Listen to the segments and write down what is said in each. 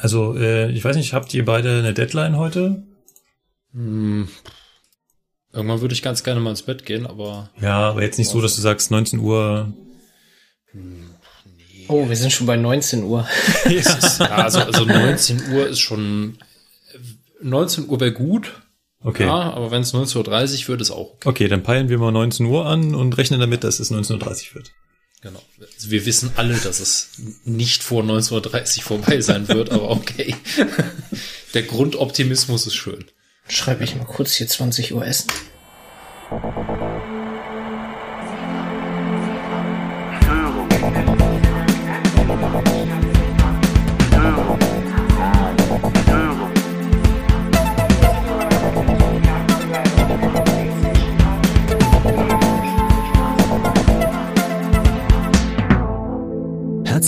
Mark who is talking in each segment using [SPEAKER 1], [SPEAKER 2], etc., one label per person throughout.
[SPEAKER 1] Also, äh, ich weiß nicht, habt ihr beide eine Deadline heute?
[SPEAKER 2] Hm. Irgendwann würde ich ganz gerne mal ins Bett gehen, aber.
[SPEAKER 1] Ja, aber jetzt nicht so, dass du sagst 19 Uhr.
[SPEAKER 3] Oh, wir sind schon bei 19 Uhr.
[SPEAKER 2] ja, ist, ja also, also 19 Uhr ist schon. 19 Uhr wäre gut.
[SPEAKER 1] Okay.
[SPEAKER 2] Ja, aber wenn es 19.30 Uhr wird, ist auch
[SPEAKER 1] okay. Okay, dann peilen wir mal 19 Uhr an und rechnen damit, dass es 19.30 Uhr wird.
[SPEAKER 2] Genau. Also wir wissen alle, dass es nicht vor 19.30 Uhr vorbei sein wird, aber okay. Der Grundoptimismus ist schön.
[SPEAKER 3] Schreibe ich mal kurz hier 20 Uhr Essen.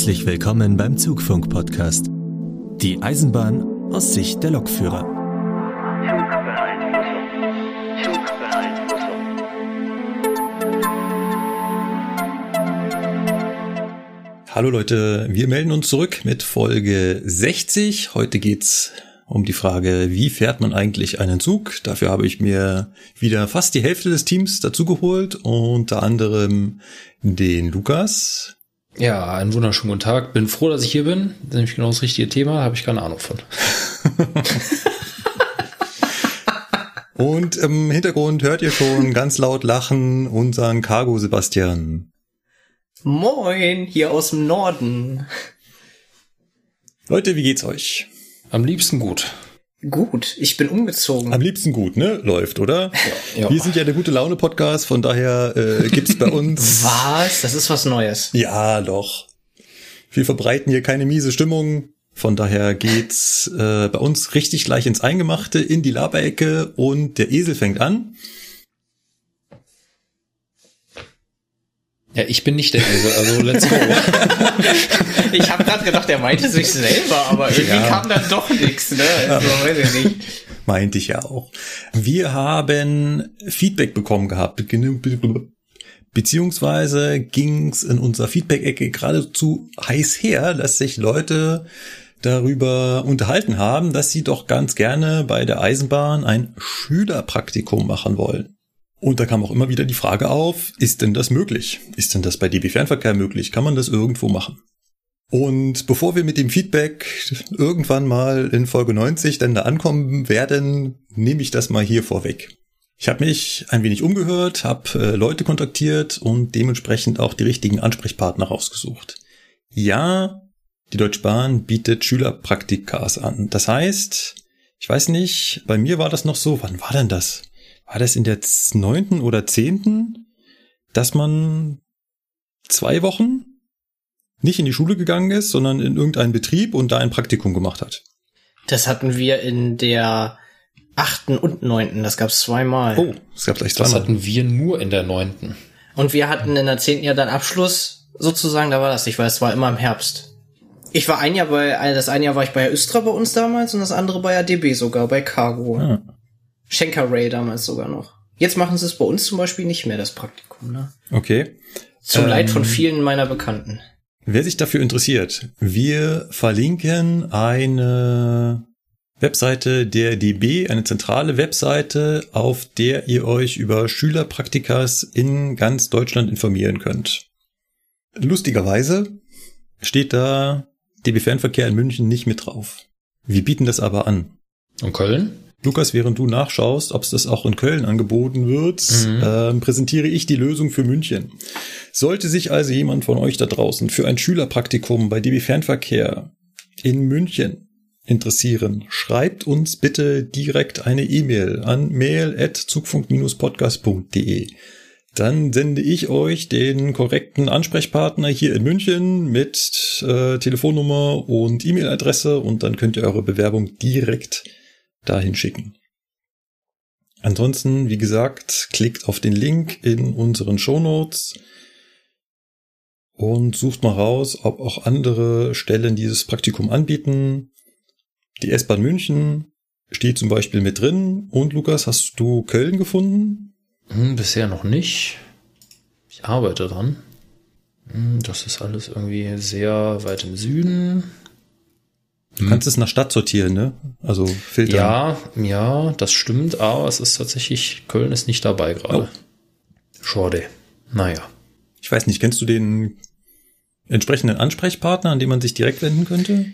[SPEAKER 4] Herzlich willkommen beim Zugfunk-Podcast. Die Eisenbahn aus Sicht der Lokführer.
[SPEAKER 1] Hallo Leute, wir melden uns zurück mit Folge 60. Heute geht's um die Frage, wie fährt man eigentlich einen Zug? Dafür habe ich mir wieder fast die Hälfte des Teams dazugeholt, unter anderem den Lukas.
[SPEAKER 2] Ja, einen wunderschönen guten Tag. Bin froh, dass ich hier bin. Das ist nämlich genau das richtige Thema, habe ich keine Ahnung von.
[SPEAKER 1] Und im Hintergrund hört ihr schon ganz laut lachen unseren Cargo Sebastian.
[SPEAKER 3] Moin, hier aus dem Norden.
[SPEAKER 1] Leute, wie geht's euch?
[SPEAKER 2] Am liebsten gut.
[SPEAKER 3] Gut, ich bin umgezogen.
[SPEAKER 1] Am liebsten gut, ne? Läuft, oder?
[SPEAKER 2] Ja.
[SPEAKER 1] Wir sind ja der gute Laune Podcast, von daher äh, gibt's bei uns.
[SPEAKER 3] Was? Das ist was Neues.
[SPEAKER 1] ja, doch. Wir verbreiten hier keine miese Stimmung. Von daher geht's äh, bei uns richtig gleich ins Eingemachte, in die Laberecke und der Esel fängt an.
[SPEAKER 2] Ja, ich bin nicht der Esel, also let's go.
[SPEAKER 3] Ich habe gerade gedacht, er meinte sich selber, aber irgendwie
[SPEAKER 1] Ja.
[SPEAKER 3] kam dann doch nichts, ne? Also, weiß ich nicht.
[SPEAKER 1] Meinte ich ja auch. Wir haben Feedback bekommen gehabt. Beziehungsweise ging's in unserer Feedback-Ecke geradezu heiß her, dass sich Leute darüber unterhalten haben, dass sie doch ganz gerne bei der Eisenbahn ein Schülerpraktikum machen wollen. Und da kam auch immer wieder die Frage auf, ist denn das möglich? Ist denn das bei DB Fernverkehr möglich? Kann man das irgendwo machen? Und bevor wir mit dem Feedback irgendwann mal in Folge 90 dann da ankommen werden, nehme ich das mal hier vorweg. Ich habe mich ein wenig umgehört, habe äh, Leute kontaktiert und dementsprechend auch die richtigen Ansprechpartner rausgesucht. Ja, die Deutsche Bahn bietet Schülerpraktikas an. Das heißt, ich weiß nicht, bei mir war das noch so, wann war denn das? War das in der neunten oder zehnten, dass man zwei Wochen nicht in die Schule gegangen ist, sondern in irgendeinen Betrieb und da ein Praktikum gemacht hat.
[SPEAKER 3] Das hatten wir in der achten und neunten. Das gab's zweimal.
[SPEAKER 1] Oh, es gab gleich
[SPEAKER 2] Das
[SPEAKER 1] zweimal.
[SPEAKER 2] hatten wir nur in der neunten.
[SPEAKER 3] Und wir hatten in der zehnten ja dann Abschluss sozusagen, da war das nicht, weil es war immer im Herbst. Ich war ein Jahr bei, das eine Jahr war ich bei Östra bei uns damals und das andere bei ADB sogar, bei Cargo.
[SPEAKER 1] Ah.
[SPEAKER 3] Schenker Ray damals sogar noch. Jetzt machen sie es bei uns zum Beispiel nicht mehr, das Praktikum, ne?
[SPEAKER 1] Okay.
[SPEAKER 3] Zum
[SPEAKER 1] Ähm.
[SPEAKER 3] Leid von vielen meiner Bekannten.
[SPEAKER 1] Wer sich dafür interessiert, wir verlinken eine Webseite der DB, eine zentrale Webseite, auf der ihr euch über Schülerpraktikas in ganz Deutschland informieren könnt. Lustigerweise steht da DB Fernverkehr in München nicht mit drauf. Wir bieten das aber an.
[SPEAKER 2] Und Köln?
[SPEAKER 1] Lukas, während du nachschaust, ob es das auch in Köln angeboten wird, ähm, präsentiere ich die Lösung für München. Sollte sich also jemand von euch da draußen für ein Schülerpraktikum bei DB Fernverkehr in München interessieren, schreibt uns bitte direkt eine E-Mail an mail@zugfunk-podcast.de. Dann sende ich euch den korrekten Ansprechpartner hier in München mit äh, Telefonnummer und E-Mail-Adresse und dann könnt ihr eure Bewerbung direkt dahin schicken. Ansonsten, wie gesagt, klickt auf den Link in unseren Shownotes und sucht mal raus, ob auch andere Stellen dieses Praktikum anbieten. Die S-Bahn München steht zum Beispiel mit drin. Und Lukas, hast du Köln gefunden?
[SPEAKER 2] Hm, bisher noch nicht. Ich arbeite dran. Hm, Das ist alles irgendwie sehr weit im Süden.
[SPEAKER 1] Du kannst es nach Stadt sortieren, ne? Also filtern.
[SPEAKER 2] Ja, ja, das stimmt, aber es ist tatsächlich, Köln ist nicht dabei gerade. Schade. Naja.
[SPEAKER 1] Ich weiß nicht, kennst du den entsprechenden Ansprechpartner, an den man sich direkt wenden könnte?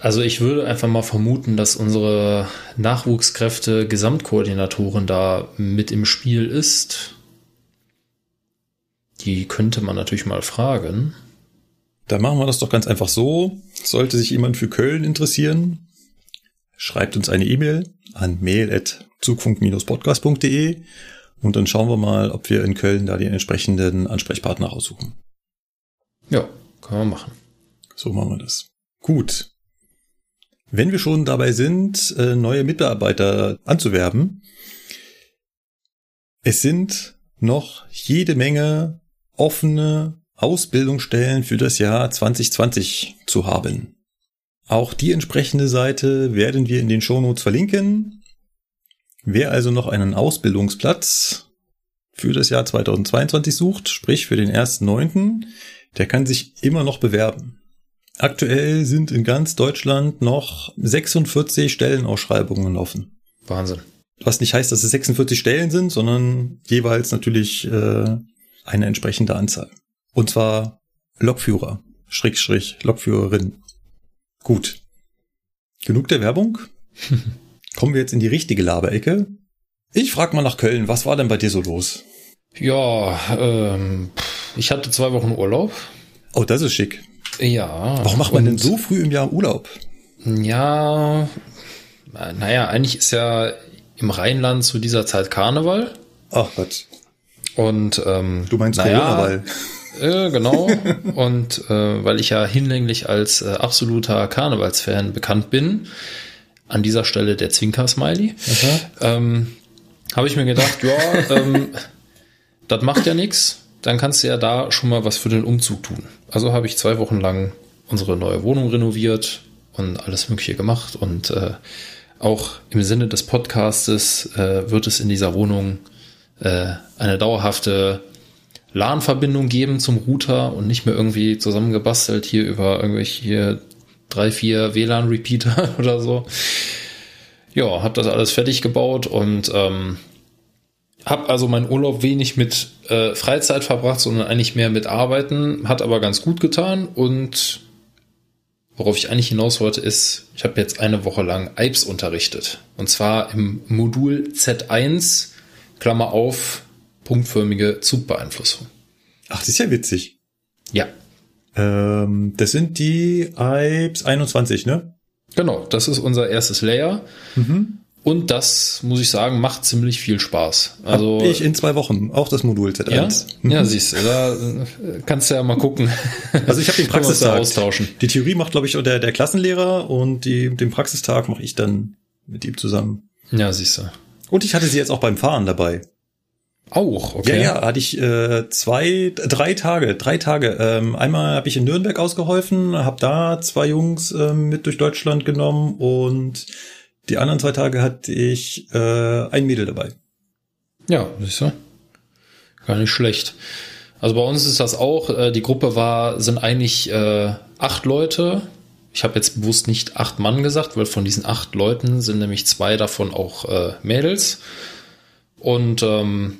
[SPEAKER 2] Also ich würde einfach mal vermuten, dass unsere Nachwuchskräfte Gesamtkoordinatorin da mit im Spiel ist. Die könnte man natürlich mal fragen.
[SPEAKER 1] Da machen wir das doch ganz einfach so. Sollte sich jemand für Köln interessieren, schreibt uns eine E-Mail an mail.zugfunk-podcast.de und dann schauen wir mal, ob wir in Köln da den entsprechenden Ansprechpartner raussuchen.
[SPEAKER 2] Ja, können wir machen.
[SPEAKER 1] So machen wir das. Gut. Wenn wir schon dabei sind, äh, neue Mitarbeiter anzuwerben, es sind noch jede Menge offene Ausbildungsstellen für das Jahr 2020 zu haben. Auch die entsprechende Seite werden wir in den Shownotes verlinken. Wer also noch einen Ausbildungsplatz für das Jahr 2022 sucht, sprich für den 1.9., der kann sich immer noch bewerben. Aktuell sind in ganz Deutschland noch 46 Stellenausschreibungen offen.
[SPEAKER 2] Wahnsinn.
[SPEAKER 1] Was nicht heißt, dass es 46 Stellen sind, sondern jeweils natürlich äh, eine entsprechende Anzahl. Und zwar Lokführer, Schrägstrich, Lokführerin. Gut. Genug der Werbung. Kommen wir jetzt in die richtige Laberecke. Ich frag mal nach Köln, was war denn bei dir so los?
[SPEAKER 2] Ja, ähm, ich hatte zwei Wochen Urlaub.
[SPEAKER 1] Oh, das ist schick.
[SPEAKER 2] Ja.
[SPEAKER 1] Warum macht man denn so früh im Jahr Urlaub?
[SPEAKER 2] Ja, naja, eigentlich ist ja im Rheinland zu dieser Zeit Karneval.
[SPEAKER 1] Ach Gott,
[SPEAKER 2] Und ähm,
[SPEAKER 1] du meinst
[SPEAKER 2] naja,
[SPEAKER 1] Corona-Ball.
[SPEAKER 2] Äh, genau. Und äh, weil ich ja hinlänglich als äh, absoluter Karnevalsfan bekannt bin, an dieser Stelle der Zwinker-Smiley, ähm, habe ich mir gedacht, ja, ähm, das macht ja nichts. Dann kannst du ja da schon mal was für den Umzug tun. Also habe ich zwei Wochen lang unsere neue Wohnung renoviert und alles Mögliche gemacht. Und äh, auch im Sinne des Podcastes äh, wird es in dieser Wohnung äh, eine dauerhafte LAN-Verbindung geben zum Router und nicht mehr irgendwie zusammengebastelt hier über irgendwelche hier drei, vier WLAN-Repeater oder so. Ja, habe das alles fertig gebaut und ähm, habe also meinen Urlaub wenig mit äh, Freizeit verbracht, sondern eigentlich mehr mit Arbeiten. Hat aber ganz gut getan und worauf ich eigentlich hinaus wollte ist, ich habe jetzt eine Woche lang IPS unterrichtet und zwar im Modul Z1 Klammer auf punktförmige Zugbeeinflussung.
[SPEAKER 1] Ach, das ist ja witzig.
[SPEAKER 2] Ja,
[SPEAKER 1] Ähm, das sind die IPS 21, ne?
[SPEAKER 2] genau. Das ist unser erstes Layer. Und das, muss ich sagen, macht ziemlich viel Spaß. Also,
[SPEAKER 1] Hab ich in zwei Wochen auch das Modul
[SPEAKER 2] ja,
[SPEAKER 1] Z1.
[SPEAKER 2] ja, siehst du, da äh, kannst du ja mal gucken.
[SPEAKER 1] Also ich habe den Praxistag.
[SPEAKER 2] austauschen.
[SPEAKER 1] Die Theorie macht, glaube ich, der, der Klassenlehrer und die, den Praxistag mache ich dann mit ihm zusammen.
[SPEAKER 2] Ja, siehst du.
[SPEAKER 1] Und ich hatte sie jetzt auch beim Fahren dabei.
[SPEAKER 2] Auch, okay.
[SPEAKER 1] Ja, ja, hatte ich äh, zwei, drei Tage, drei Tage. Ähm, einmal habe ich in Nürnberg ausgeholfen, habe da zwei Jungs ähm, mit durch Deutschland genommen und die anderen zwei Tage hatte ich äh, ein Mädel dabei.
[SPEAKER 2] Ja, siehst du. Gar nicht schlecht. Also bei uns ist das auch, äh, die Gruppe war, sind eigentlich äh, acht Leute. Ich habe jetzt bewusst nicht acht Mann gesagt, weil von diesen acht Leuten sind nämlich zwei davon auch äh, Mädels. Und ähm,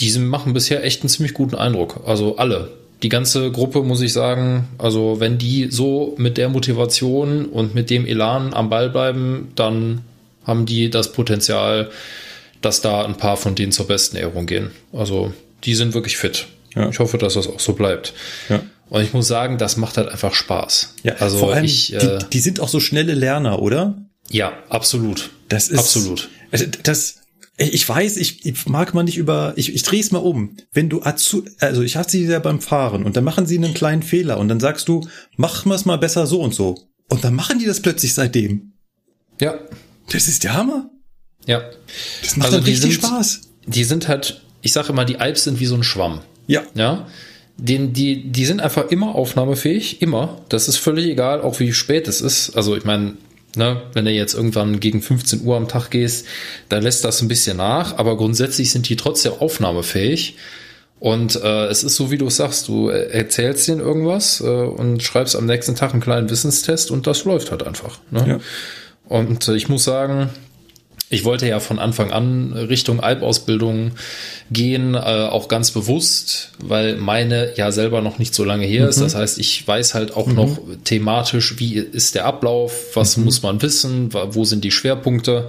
[SPEAKER 2] die machen bisher echt einen ziemlich guten Eindruck. Also alle. Die ganze Gruppe, muss ich sagen, also wenn die so mit der Motivation und mit dem Elan am Ball bleiben, dann haben die das Potenzial, dass da ein paar von denen zur besten Ehrung gehen. Also die sind wirklich fit.
[SPEAKER 1] Ja.
[SPEAKER 2] Ich hoffe, dass das auch so bleibt.
[SPEAKER 1] Ja.
[SPEAKER 2] Und ich muss sagen, das macht halt einfach Spaß.
[SPEAKER 1] Ja,
[SPEAKER 2] also
[SPEAKER 1] vor allem,
[SPEAKER 2] ich, äh,
[SPEAKER 1] die, die sind auch so schnelle Lerner, oder?
[SPEAKER 2] ja, absolut.
[SPEAKER 1] Das ist
[SPEAKER 2] Absolut.
[SPEAKER 1] Also das, ich weiß, ich, ich mag mal nicht über, ich, ich drehe es mal um. Wenn du Azu, also ich hatte sie ja beim Fahren und dann machen sie einen kleinen Fehler und dann sagst du, mach mal es mal besser so und so. Und dann machen die das plötzlich seitdem.
[SPEAKER 2] Ja,
[SPEAKER 1] Das ist der Hammer.
[SPEAKER 2] ja.
[SPEAKER 1] Das macht
[SPEAKER 2] Also
[SPEAKER 1] dann
[SPEAKER 2] die
[SPEAKER 1] richtig
[SPEAKER 2] sind-
[SPEAKER 1] Spaß.
[SPEAKER 2] Die sind halt, ich sage immer, die Alps sind wie so ein Schwamm.
[SPEAKER 1] Ja.
[SPEAKER 2] Ja. Den, die, die sind einfach immer aufnahmefähig, immer. Das ist völlig egal, auch wie spät es ist. Also ich meine, ne, wenn du jetzt irgendwann gegen 15 Uhr am Tag gehst, dann lässt das ein bisschen nach, aber grundsätzlich sind die trotzdem aufnahmefähig. Und äh, es ist so, wie du sagst, du erzählst denen irgendwas äh, und schreibst am nächsten Tag einen kleinen Wissenstest und das läuft halt einfach. Ne? Ja. Und äh, ich muss sagen, ich wollte ja von Anfang an Richtung Albausbildung gehen, äh, auch ganz bewusst, weil meine ja selber noch nicht so lange her mhm. ist. Das heißt, ich weiß halt auch mhm. noch thematisch, wie ist der Ablauf, was mhm. muss man wissen, wo sind die Schwerpunkte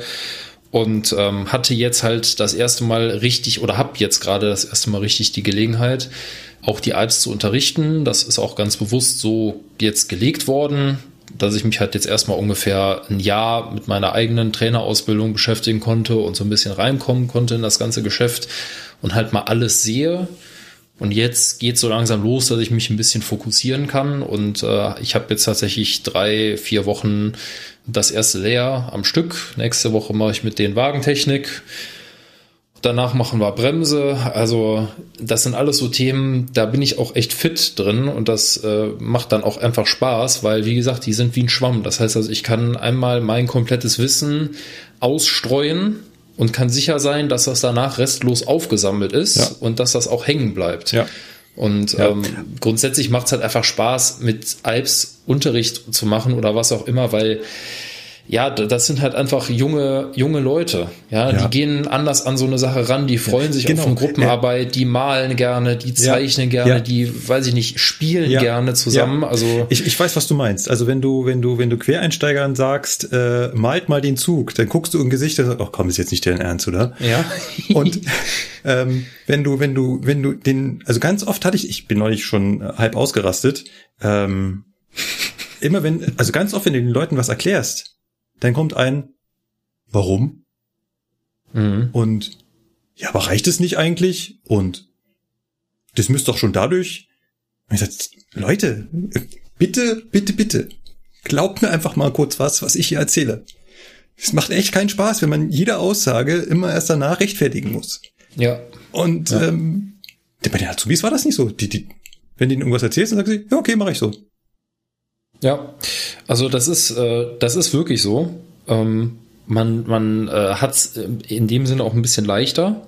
[SPEAKER 2] und ähm, hatte jetzt halt das erste Mal richtig oder habe jetzt gerade das erste Mal richtig die Gelegenheit, auch die Alps zu unterrichten. Das ist auch ganz bewusst so jetzt gelegt worden dass ich mich halt jetzt erstmal ungefähr ein Jahr mit meiner eigenen Trainerausbildung beschäftigen konnte und so ein bisschen reinkommen konnte in das ganze Geschäft und halt mal alles sehe. Und jetzt geht so langsam los, dass ich mich ein bisschen fokussieren kann. Und äh, ich habe jetzt tatsächlich drei, vier Wochen das erste Lehr am Stück. Nächste Woche mache ich mit den Wagentechnik. Danach machen wir Bremse. Also das sind alles so Themen, da bin ich auch echt fit drin und das äh, macht dann auch einfach Spaß, weil wie gesagt, die sind wie ein Schwamm. Das heißt also, ich kann einmal mein komplettes Wissen ausstreuen und kann sicher sein, dass das danach restlos aufgesammelt ist ja. und dass das auch hängen bleibt. Ja. Und ja. ähm, grundsätzlich macht es halt einfach Spaß, mit Alps Unterricht zu machen oder was auch immer, weil ja, das sind halt einfach junge, junge Leute. Ja, ja, die gehen anders an so eine Sache ran, die freuen sich genau. auf eine Gruppenarbeit, die malen gerne, die zeichnen ja. gerne, ja. die, weiß ich nicht, spielen gerne zusammen. Also
[SPEAKER 1] ich, ich weiß, was du meinst. Also wenn du, wenn du, wenn du Quereinsteigern sagst, äh, malt mal den Zug, dann guckst du im Gesicht und sagst, ach komm, ist jetzt nicht dein Ernst, oder?
[SPEAKER 2] Ja.
[SPEAKER 1] und ähm, wenn du, wenn du, wenn du den, also ganz oft hatte ich, ich bin neulich schon halb ausgerastet, ähm, immer wenn, also ganz oft, wenn du den Leuten was erklärst, dann kommt ein Warum? Mhm. Und ja, aber reicht es nicht eigentlich? Und das müsste doch schon dadurch. Und ich sag, Leute, bitte, bitte, bitte, glaubt mir einfach mal kurz was, was ich hier erzähle. Es macht echt keinen Spaß, wenn man jede Aussage immer erst danach rechtfertigen muss.
[SPEAKER 2] Ja.
[SPEAKER 1] Und ja. Ähm, bei den Azubis war das nicht so. Die, die, wenn die ihnen irgendwas erzählst, dann sagen sie, ja, okay, mache ich so.
[SPEAKER 2] Ja, also das ist, äh, das ist wirklich so. Ähm, man man äh, hat es in dem Sinne auch ein bisschen leichter.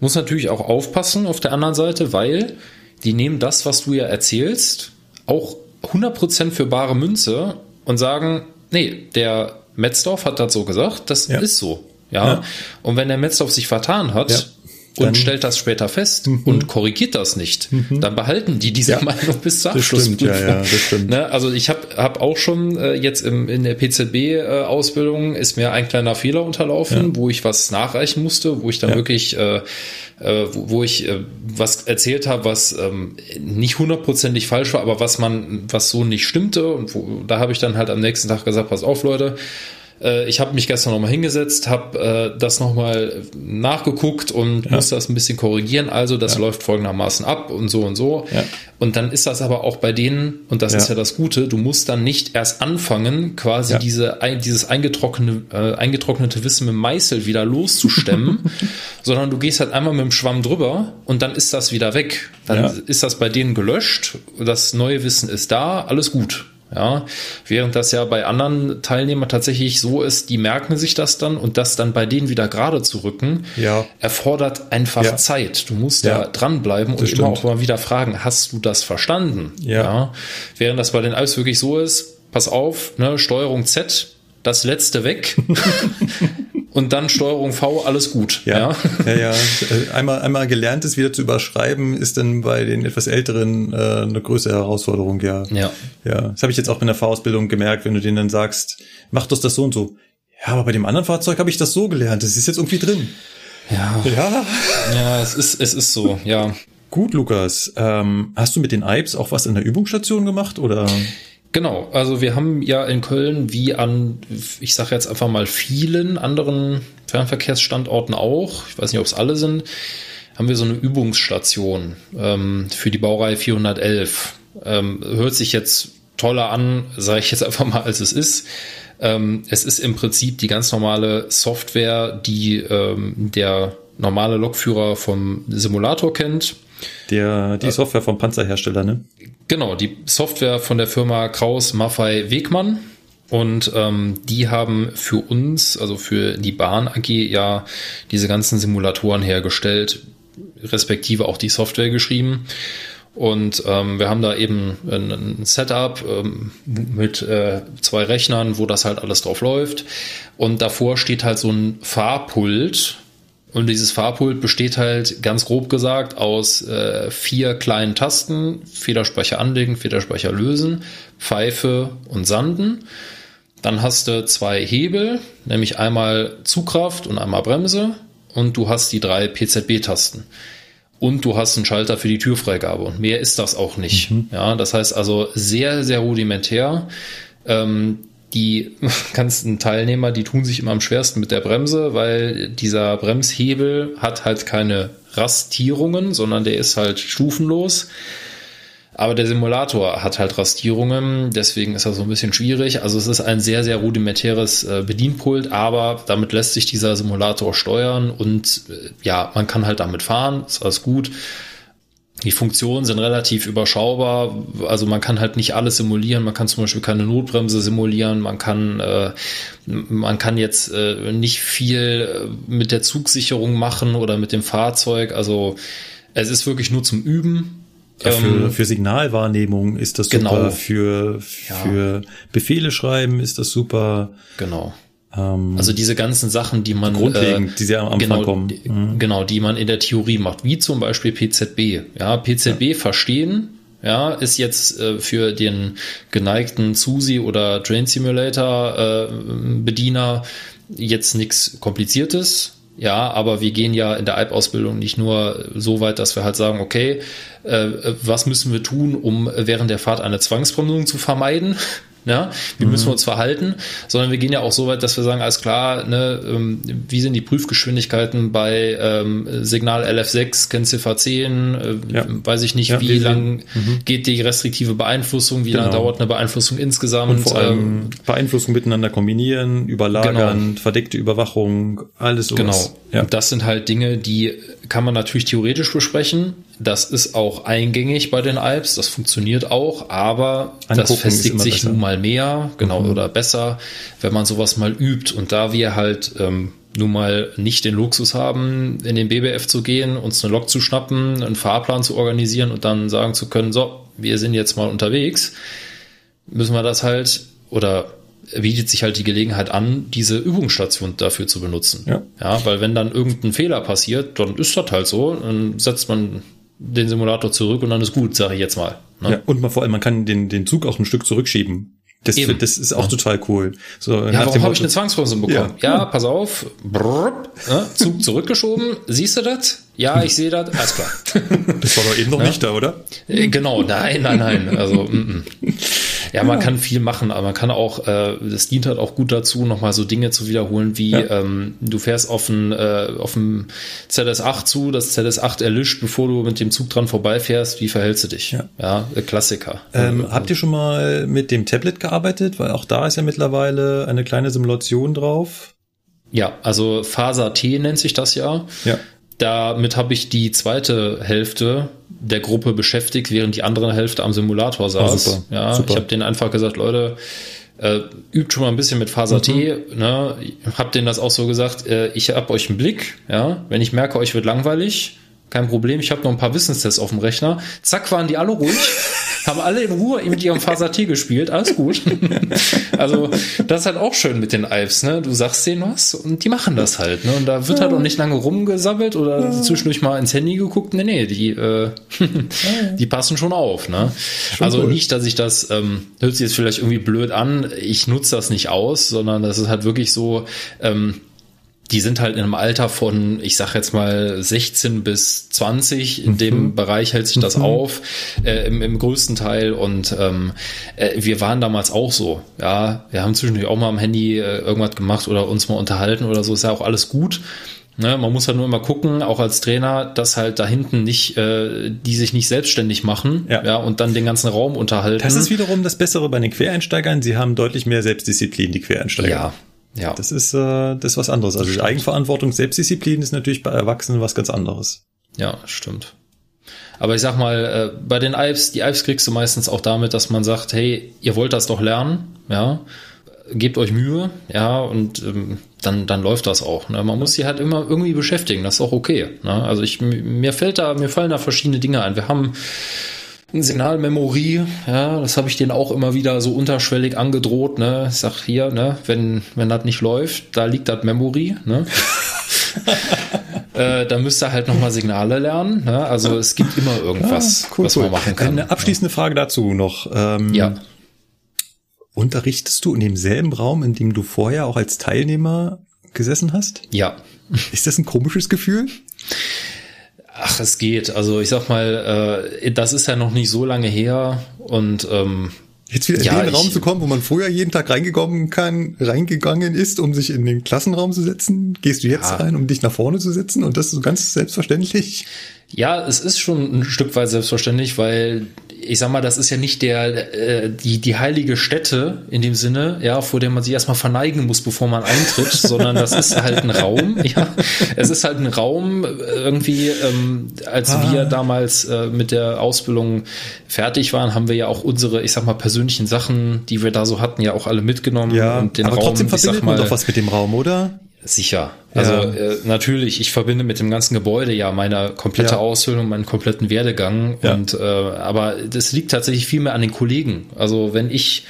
[SPEAKER 2] Muss natürlich auch aufpassen auf der anderen Seite, weil die nehmen das, was du ja erzählst, auch 100% für bare Münze und sagen, nee, der Metzdorf hat das so gesagt, das ja. ist so. Ja? ja. Und wenn der Metzdorf sich vertan hat, ja und stellt das später fest mhm. und korrigiert das nicht, mhm. dann behalten die diese ja. Meinung bis zur Abschlussprüfung. Ja, ja, das stimmt. Ne? Also ich habe hab auch schon äh, jetzt im, in der PZB-Ausbildung äh, ist mir ein kleiner Fehler unterlaufen, ja. wo ich was nachreichen musste, wo ich dann wirklich äh, äh, wo, wo ich äh, was erzählt habe, was ähm, nicht hundertprozentig falsch war, aber was man, was so nicht stimmte. Und wo, da habe ich dann halt am nächsten Tag gesagt, pass auf, Leute, ich habe mich gestern nochmal hingesetzt, habe äh, das nochmal nachgeguckt und ja. musste das ein bisschen korrigieren. Also das ja. läuft folgendermaßen ab und so und so. Ja. Und dann ist das aber auch bei denen, und das ist ja das Gute, du musst dann nicht erst anfangen, quasi diese, dieses eingetrocknete, äh, eingetrocknete Wissen mit Meißel wieder loszustemmen, sondern du gehst halt einmal mit dem Schwamm drüber und dann ist das wieder weg. Dann ist das bei denen gelöscht, das neue Wissen ist da, alles gut. Ja, während das ja bei anderen Teilnehmern tatsächlich so ist, die merken sich das dann und das dann bei denen wieder gerade zu rücken, ja. erfordert einfach ja. Zeit. Du musst ja. da dranbleiben und immer auch mal wieder fragen, hast du das verstanden? Ja. ja. Während das bei den Alps wirklich so ist, pass auf, ne, Steuerung Z, das letzte weg. und dann Steuerung V, alles gut.
[SPEAKER 1] Ja, ja, ja. ja. Einmal, einmal gelerntes wieder zu überschreiben, ist dann bei den etwas älteren äh, eine größere Herausforderung, ja. Ja. Ja, das habe ich jetzt auch in der Fahrausbildung gemerkt, wenn du denen dann sagst, mach doch das so und so. Ja, aber bei dem anderen Fahrzeug habe ich das so gelernt, das ist jetzt irgendwie drin.
[SPEAKER 2] Ja. Ja. Ja, es ist, es ist so, ja.
[SPEAKER 1] Gut, Lukas. Ähm, hast du mit den Ipes auch was in der Übungsstation gemacht oder?
[SPEAKER 2] Genau, also wir haben ja in Köln wie an, ich sage jetzt einfach mal vielen anderen Fernverkehrsstandorten auch, ich weiß nicht, ob es alle sind, haben wir so eine Übungsstation ähm, für die Baureihe 411. Ähm, hört sich jetzt toller an, sage ich jetzt einfach mal, als es ist. Ähm, es ist im Prinzip die ganz normale Software, die ähm, der normale Lokführer vom Simulator kennt.
[SPEAKER 1] Der, die Software vom Panzerhersteller, ne?
[SPEAKER 2] Genau, die Software von der Firma Kraus Maffei Wegmann. Und ähm, die haben für uns, also für die Bahn AG, ja diese ganzen Simulatoren hergestellt. respektive auch die Software geschrieben. Und ähm, wir haben da eben ein, ein Setup ähm, mit äh, zwei Rechnern, wo das halt alles drauf läuft. Und davor steht halt so ein Fahrpult. Und dieses Fahrpult besteht halt ganz grob gesagt aus äh, vier kleinen Tasten, Federspeicher anlegen, Federspeicher lösen, Pfeife und Sanden. Dann hast du zwei Hebel, nämlich einmal Zugkraft und einmal Bremse. Und du hast die drei PZB-Tasten und du hast einen Schalter für die Türfreigabe und mehr ist das auch nicht. Mhm. Ja, das heißt also sehr, sehr rudimentär. Ähm, die ganzen Teilnehmer, die tun sich immer am schwersten mit der Bremse, weil dieser Bremshebel hat halt keine Rastierungen, sondern der ist halt stufenlos. Aber der Simulator hat halt Rastierungen, deswegen ist das so ein bisschen schwierig. Also es ist ein sehr, sehr rudimentäres äh, Bedienpult, aber damit lässt sich dieser Simulator steuern und äh, ja, man kann halt damit fahren, ist alles gut. Die Funktionen sind relativ überschaubar, also man kann halt nicht alles simulieren. Man kann zum Beispiel keine Notbremse simulieren. Man kann, äh, man kann jetzt äh, nicht viel äh, mit der Zugsicherung machen oder mit dem Fahrzeug. Also es ist wirklich nur zum Üben
[SPEAKER 1] ja, für, ähm, für Signalwahrnehmung ist das genau. super. Für, für ja. Befehle schreiben ist das super.
[SPEAKER 2] Genau. Ähm, also diese ganzen Sachen, die man
[SPEAKER 1] grundlegend, äh, die sie am Anfang
[SPEAKER 2] genau,
[SPEAKER 1] kommen.
[SPEAKER 2] Die, mhm. Genau, die man in der Theorie macht, wie zum Beispiel PZB. Ja, PZB ja. verstehen, ja, ist jetzt äh, für den geneigten SUSI oder Train Simulator äh, Bediener jetzt nichts Kompliziertes. Ja, aber wir gehen ja in der Alp-Ausbildung nicht nur so weit, dass wir halt sagen, okay, äh, was müssen wir tun, um während der Fahrt eine Zwangsbremsung zu vermeiden? Ja, wie mhm. müssen wir uns verhalten? Sondern wir gehen ja auch so weit, dass wir sagen, alles klar, ne, ähm, wie sind die Prüfgeschwindigkeiten bei ähm, Signal LF6, Kennziffer 10, äh, ja. weiß ich nicht, ja, wie, lang mhm. geht die restriktive Beeinflussung, wie genau. lange dauert eine Beeinflussung insgesamt? Und
[SPEAKER 1] vor allem ähm, Beeinflussung miteinander kombinieren, überlagern, genau. verdeckte Überwachung, alles
[SPEAKER 2] sowas. Genau. Ja. Und das sind halt Dinge, die kann man natürlich theoretisch besprechen. Das ist auch eingängig bei den Alps, das funktioniert auch, aber Angucken das festigt sich besser. nun mal mehr, genau, mhm. oder besser, wenn man sowas mal übt. Und da wir halt ähm, nun mal nicht den Luxus haben, in den BBF zu gehen, uns eine Lok zu schnappen, einen Fahrplan zu organisieren und dann sagen zu können, so, wir sind jetzt mal unterwegs, müssen wir das halt oder bietet sich halt die Gelegenheit an, diese Übungsstation dafür zu benutzen. Ja. ja, weil wenn dann irgendein Fehler passiert, dann ist das halt so, dann setzt man den Simulator zurück und dann ist gut, sage ich jetzt mal.
[SPEAKER 1] Ne? Ja, und man vor allem, man kann den, den Zug auch ein Stück zurückschieben. Das, Eben. das ist auch ja. total cool.
[SPEAKER 2] So, ja, warum habe ich eine Zwangsbremse bekommen? Ja, ja pass auf. Brrr, ne? Zug zurückgeschoben. Siehst du das? Ja, ich sehe das. Alles klar.
[SPEAKER 1] Das war doch eben noch nicht da, oder?
[SPEAKER 2] Äh, genau, nein, nein, nein. Also, mm, mm. Ja, man kann viel machen, aber man kann auch, äh, das dient halt auch gut dazu, nochmal so Dinge zu wiederholen, wie ja. ähm, du fährst auf ein, äh, auf ein ZS8 zu, das ZS8 erlischt, bevor du mit dem Zug dran vorbeifährst, wie verhältst du dich? Ja, ja Klassiker.
[SPEAKER 1] Ähm, habt ihr schon mal mit dem Tablet gearbeitet? Weil auch da ist ja mittlerweile eine kleine Simulation drauf.
[SPEAKER 2] Ja, also Faser T nennt sich das ja.
[SPEAKER 1] Ja.
[SPEAKER 2] Damit habe ich die zweite Hälfte der Gruppe beschäftigt, während die andere Hälfte am Simulator saß. Oh, super, ja, super. ich habe denen einfach gesagt, Leute, äh, übt schon mal ein bisschen mit Faser T. Mhm. Ne? Hab denen das auch so gesagt. Äh, ich hab euch einen Blick. Ja, wenn ich merke, euch wird langweilig, kein Problem. Ich habe noch ein paar Wissenstests auf dem Rechner. Zack, waren die alle ruhig. haben alle in Ruhe mit ihrem Faser T gespielt. Alles gut. also, das ist halt auch schön mit den Alps, ne? Du sagst denen was und die machen das halt, ne? Und da wird halt auch nicht lange rumgesammelt oder zwischendurch mal ins Handy geguckt. Nee, nee, die, äh, die passen schon auf, ne? Schon also cool. nicht, dass ich das, ähm, hört sich jetzt vielleicht irgendwie blöd an, ich nutze das nicht aus, sondern das ist halt wirklich so, ähm, die sind halt in einem Alter von, ich sag jetzt mal 16 bis 20, in mhm. dem Bereich hält sich das mhm. auf, äh, im, im größten Teil und ähm, äh, wir waren damals auch so, ja, wir haben zwischendurch auch mal am Handy äh, irgendwas gemacht oder uns mal unterhalten oder so, ist ja auch alles gut. Ne, man muss halt nur immer gucken, auch als Trainer, dass halt da hinten nicht, äh, die sich nicht selbstständig machen, ja. ja, und dann den ganzen Raum unterhalten.
[SPEAKER 1] Das ist wiederum das Bessere bei den Quereinsteigern. Sie haben deutlich mehr Selbstdisziplin, die Quereinsteiger.
[SPEAKER 2] Ja, ja.
[SPEAKER 1] Das ist, äh, das ist was anderes. Also Eigenverantwortung, Selbstdisziplin ist natürlich bei Erwachsenen was ganz anderes.
[SPEAKER 2] Ja, stimmt. Aber ich sag mal, äh, bei den Alps, die Alps kriegst du meistens auch damit, dass man sagt, hey, ihr wollt das doch lernen, ja. gebt euch Mühe, ja, und ähm, dann, dann läuft das auch. Ne? Man muss sie halt immer irgendwie beschäftigen, das ist auch okay. Ne? Also ich, mir fällt da, mir fallen da verschiedene Dinge ein. Wir haben ein Signalmemory, ja, das habe ich denen auch immer wieder so unterschwellig angedroht, ne? Ich sag hier, ne, wenn, wenn das nicht läuft, da liegt das Memory, ne? äh, da müsst ihr halt nochmal Signale lernen. Ne? Also es gibt immer irgendwas,
[SPEAKER 1] Ah, cool,
[SPEAKER 2] was
[SPEAKER 1] cool.
[SPEAKER 2] man machen kann.
[SPEAKER 1] Eine abschließende Frage dazu noch. Ähm,
[SPEAKER 2] Ja.
[SPEAKER 1] Unterrichtest du in demselben Raum, in dem du vorher auch als Teilnehmer gesessen hast?
[SPEAKER 2] Ja.
[SPEAKER 1] Ist das ein komisches Gefühl?
[SPEAKER 2] Ach, es geht. Also ich sag mal, äh, das ist ja noch nicht so lange her und ähm,
[SPEAKER 1] Jetzt wieder in
[SPEAKER 2] Ja,
[SPEAKER 1] den Raum zu kommen, wo man früher jeden Tag reingekommen kann, reingegangen ist, um sich in den Klassenraum zu setzen, gehst du jetzt
[SPEAKER 2] Ja.
[SPEAKER 1] rein, um dich nach vorne zu setzen und das so ganz selbstverständlich?
[SPEAKER 2] Ja, es ist schon ein Stück weit selbstverständlich, weil ich sag mal, das ist ja nicht der äh, die die heilige Stätte in dem Sinne, ja, vor der man sich erstmal verneigen muss, bevor man eintritt, sondern das ist halt ein Raum. Ja, es ist halt ein Raum äh, irgendwie. Ähm, als
[SPEAKER 1] Ah.
[SPEAKER 2] wir damals äh, mit der Ausbildung fertig waren, haben wir ja auch unsere, ich sag mal, persönlichen Sachen, die wir da so hatten, ja auch alle mitgenommen
[SPEAKER 1] Ja,
[SPEAKER 2] und den
[SPEAKER 1] aber
[SPEAKER 2] Raum,
[SPEAKER 1] trotzdem
[SPEAKER 2] ich sag
[SPEAKER 1] verbindet man
[SPEAKER 2] mal,
[SPEAKER 1] doch was mit dem Raum, oder?
[SPEAKER 2] Sicher. Also
[SPEAKER 1] Ja.
[SPEAKER 2] äh, natürlich, ich verbinde mit dem ganzen Gebäude ja meine komplette
[SPEAKER 1] Ja.
[SPEAKER 2] Ausbildung, meinen kompletten Werdegang.
[SPEAKER 1] Ja.
[SPEAKER 2] Und äh, aber das liegt tatsächlich viel mehr an den Kollegen. Also wenn ich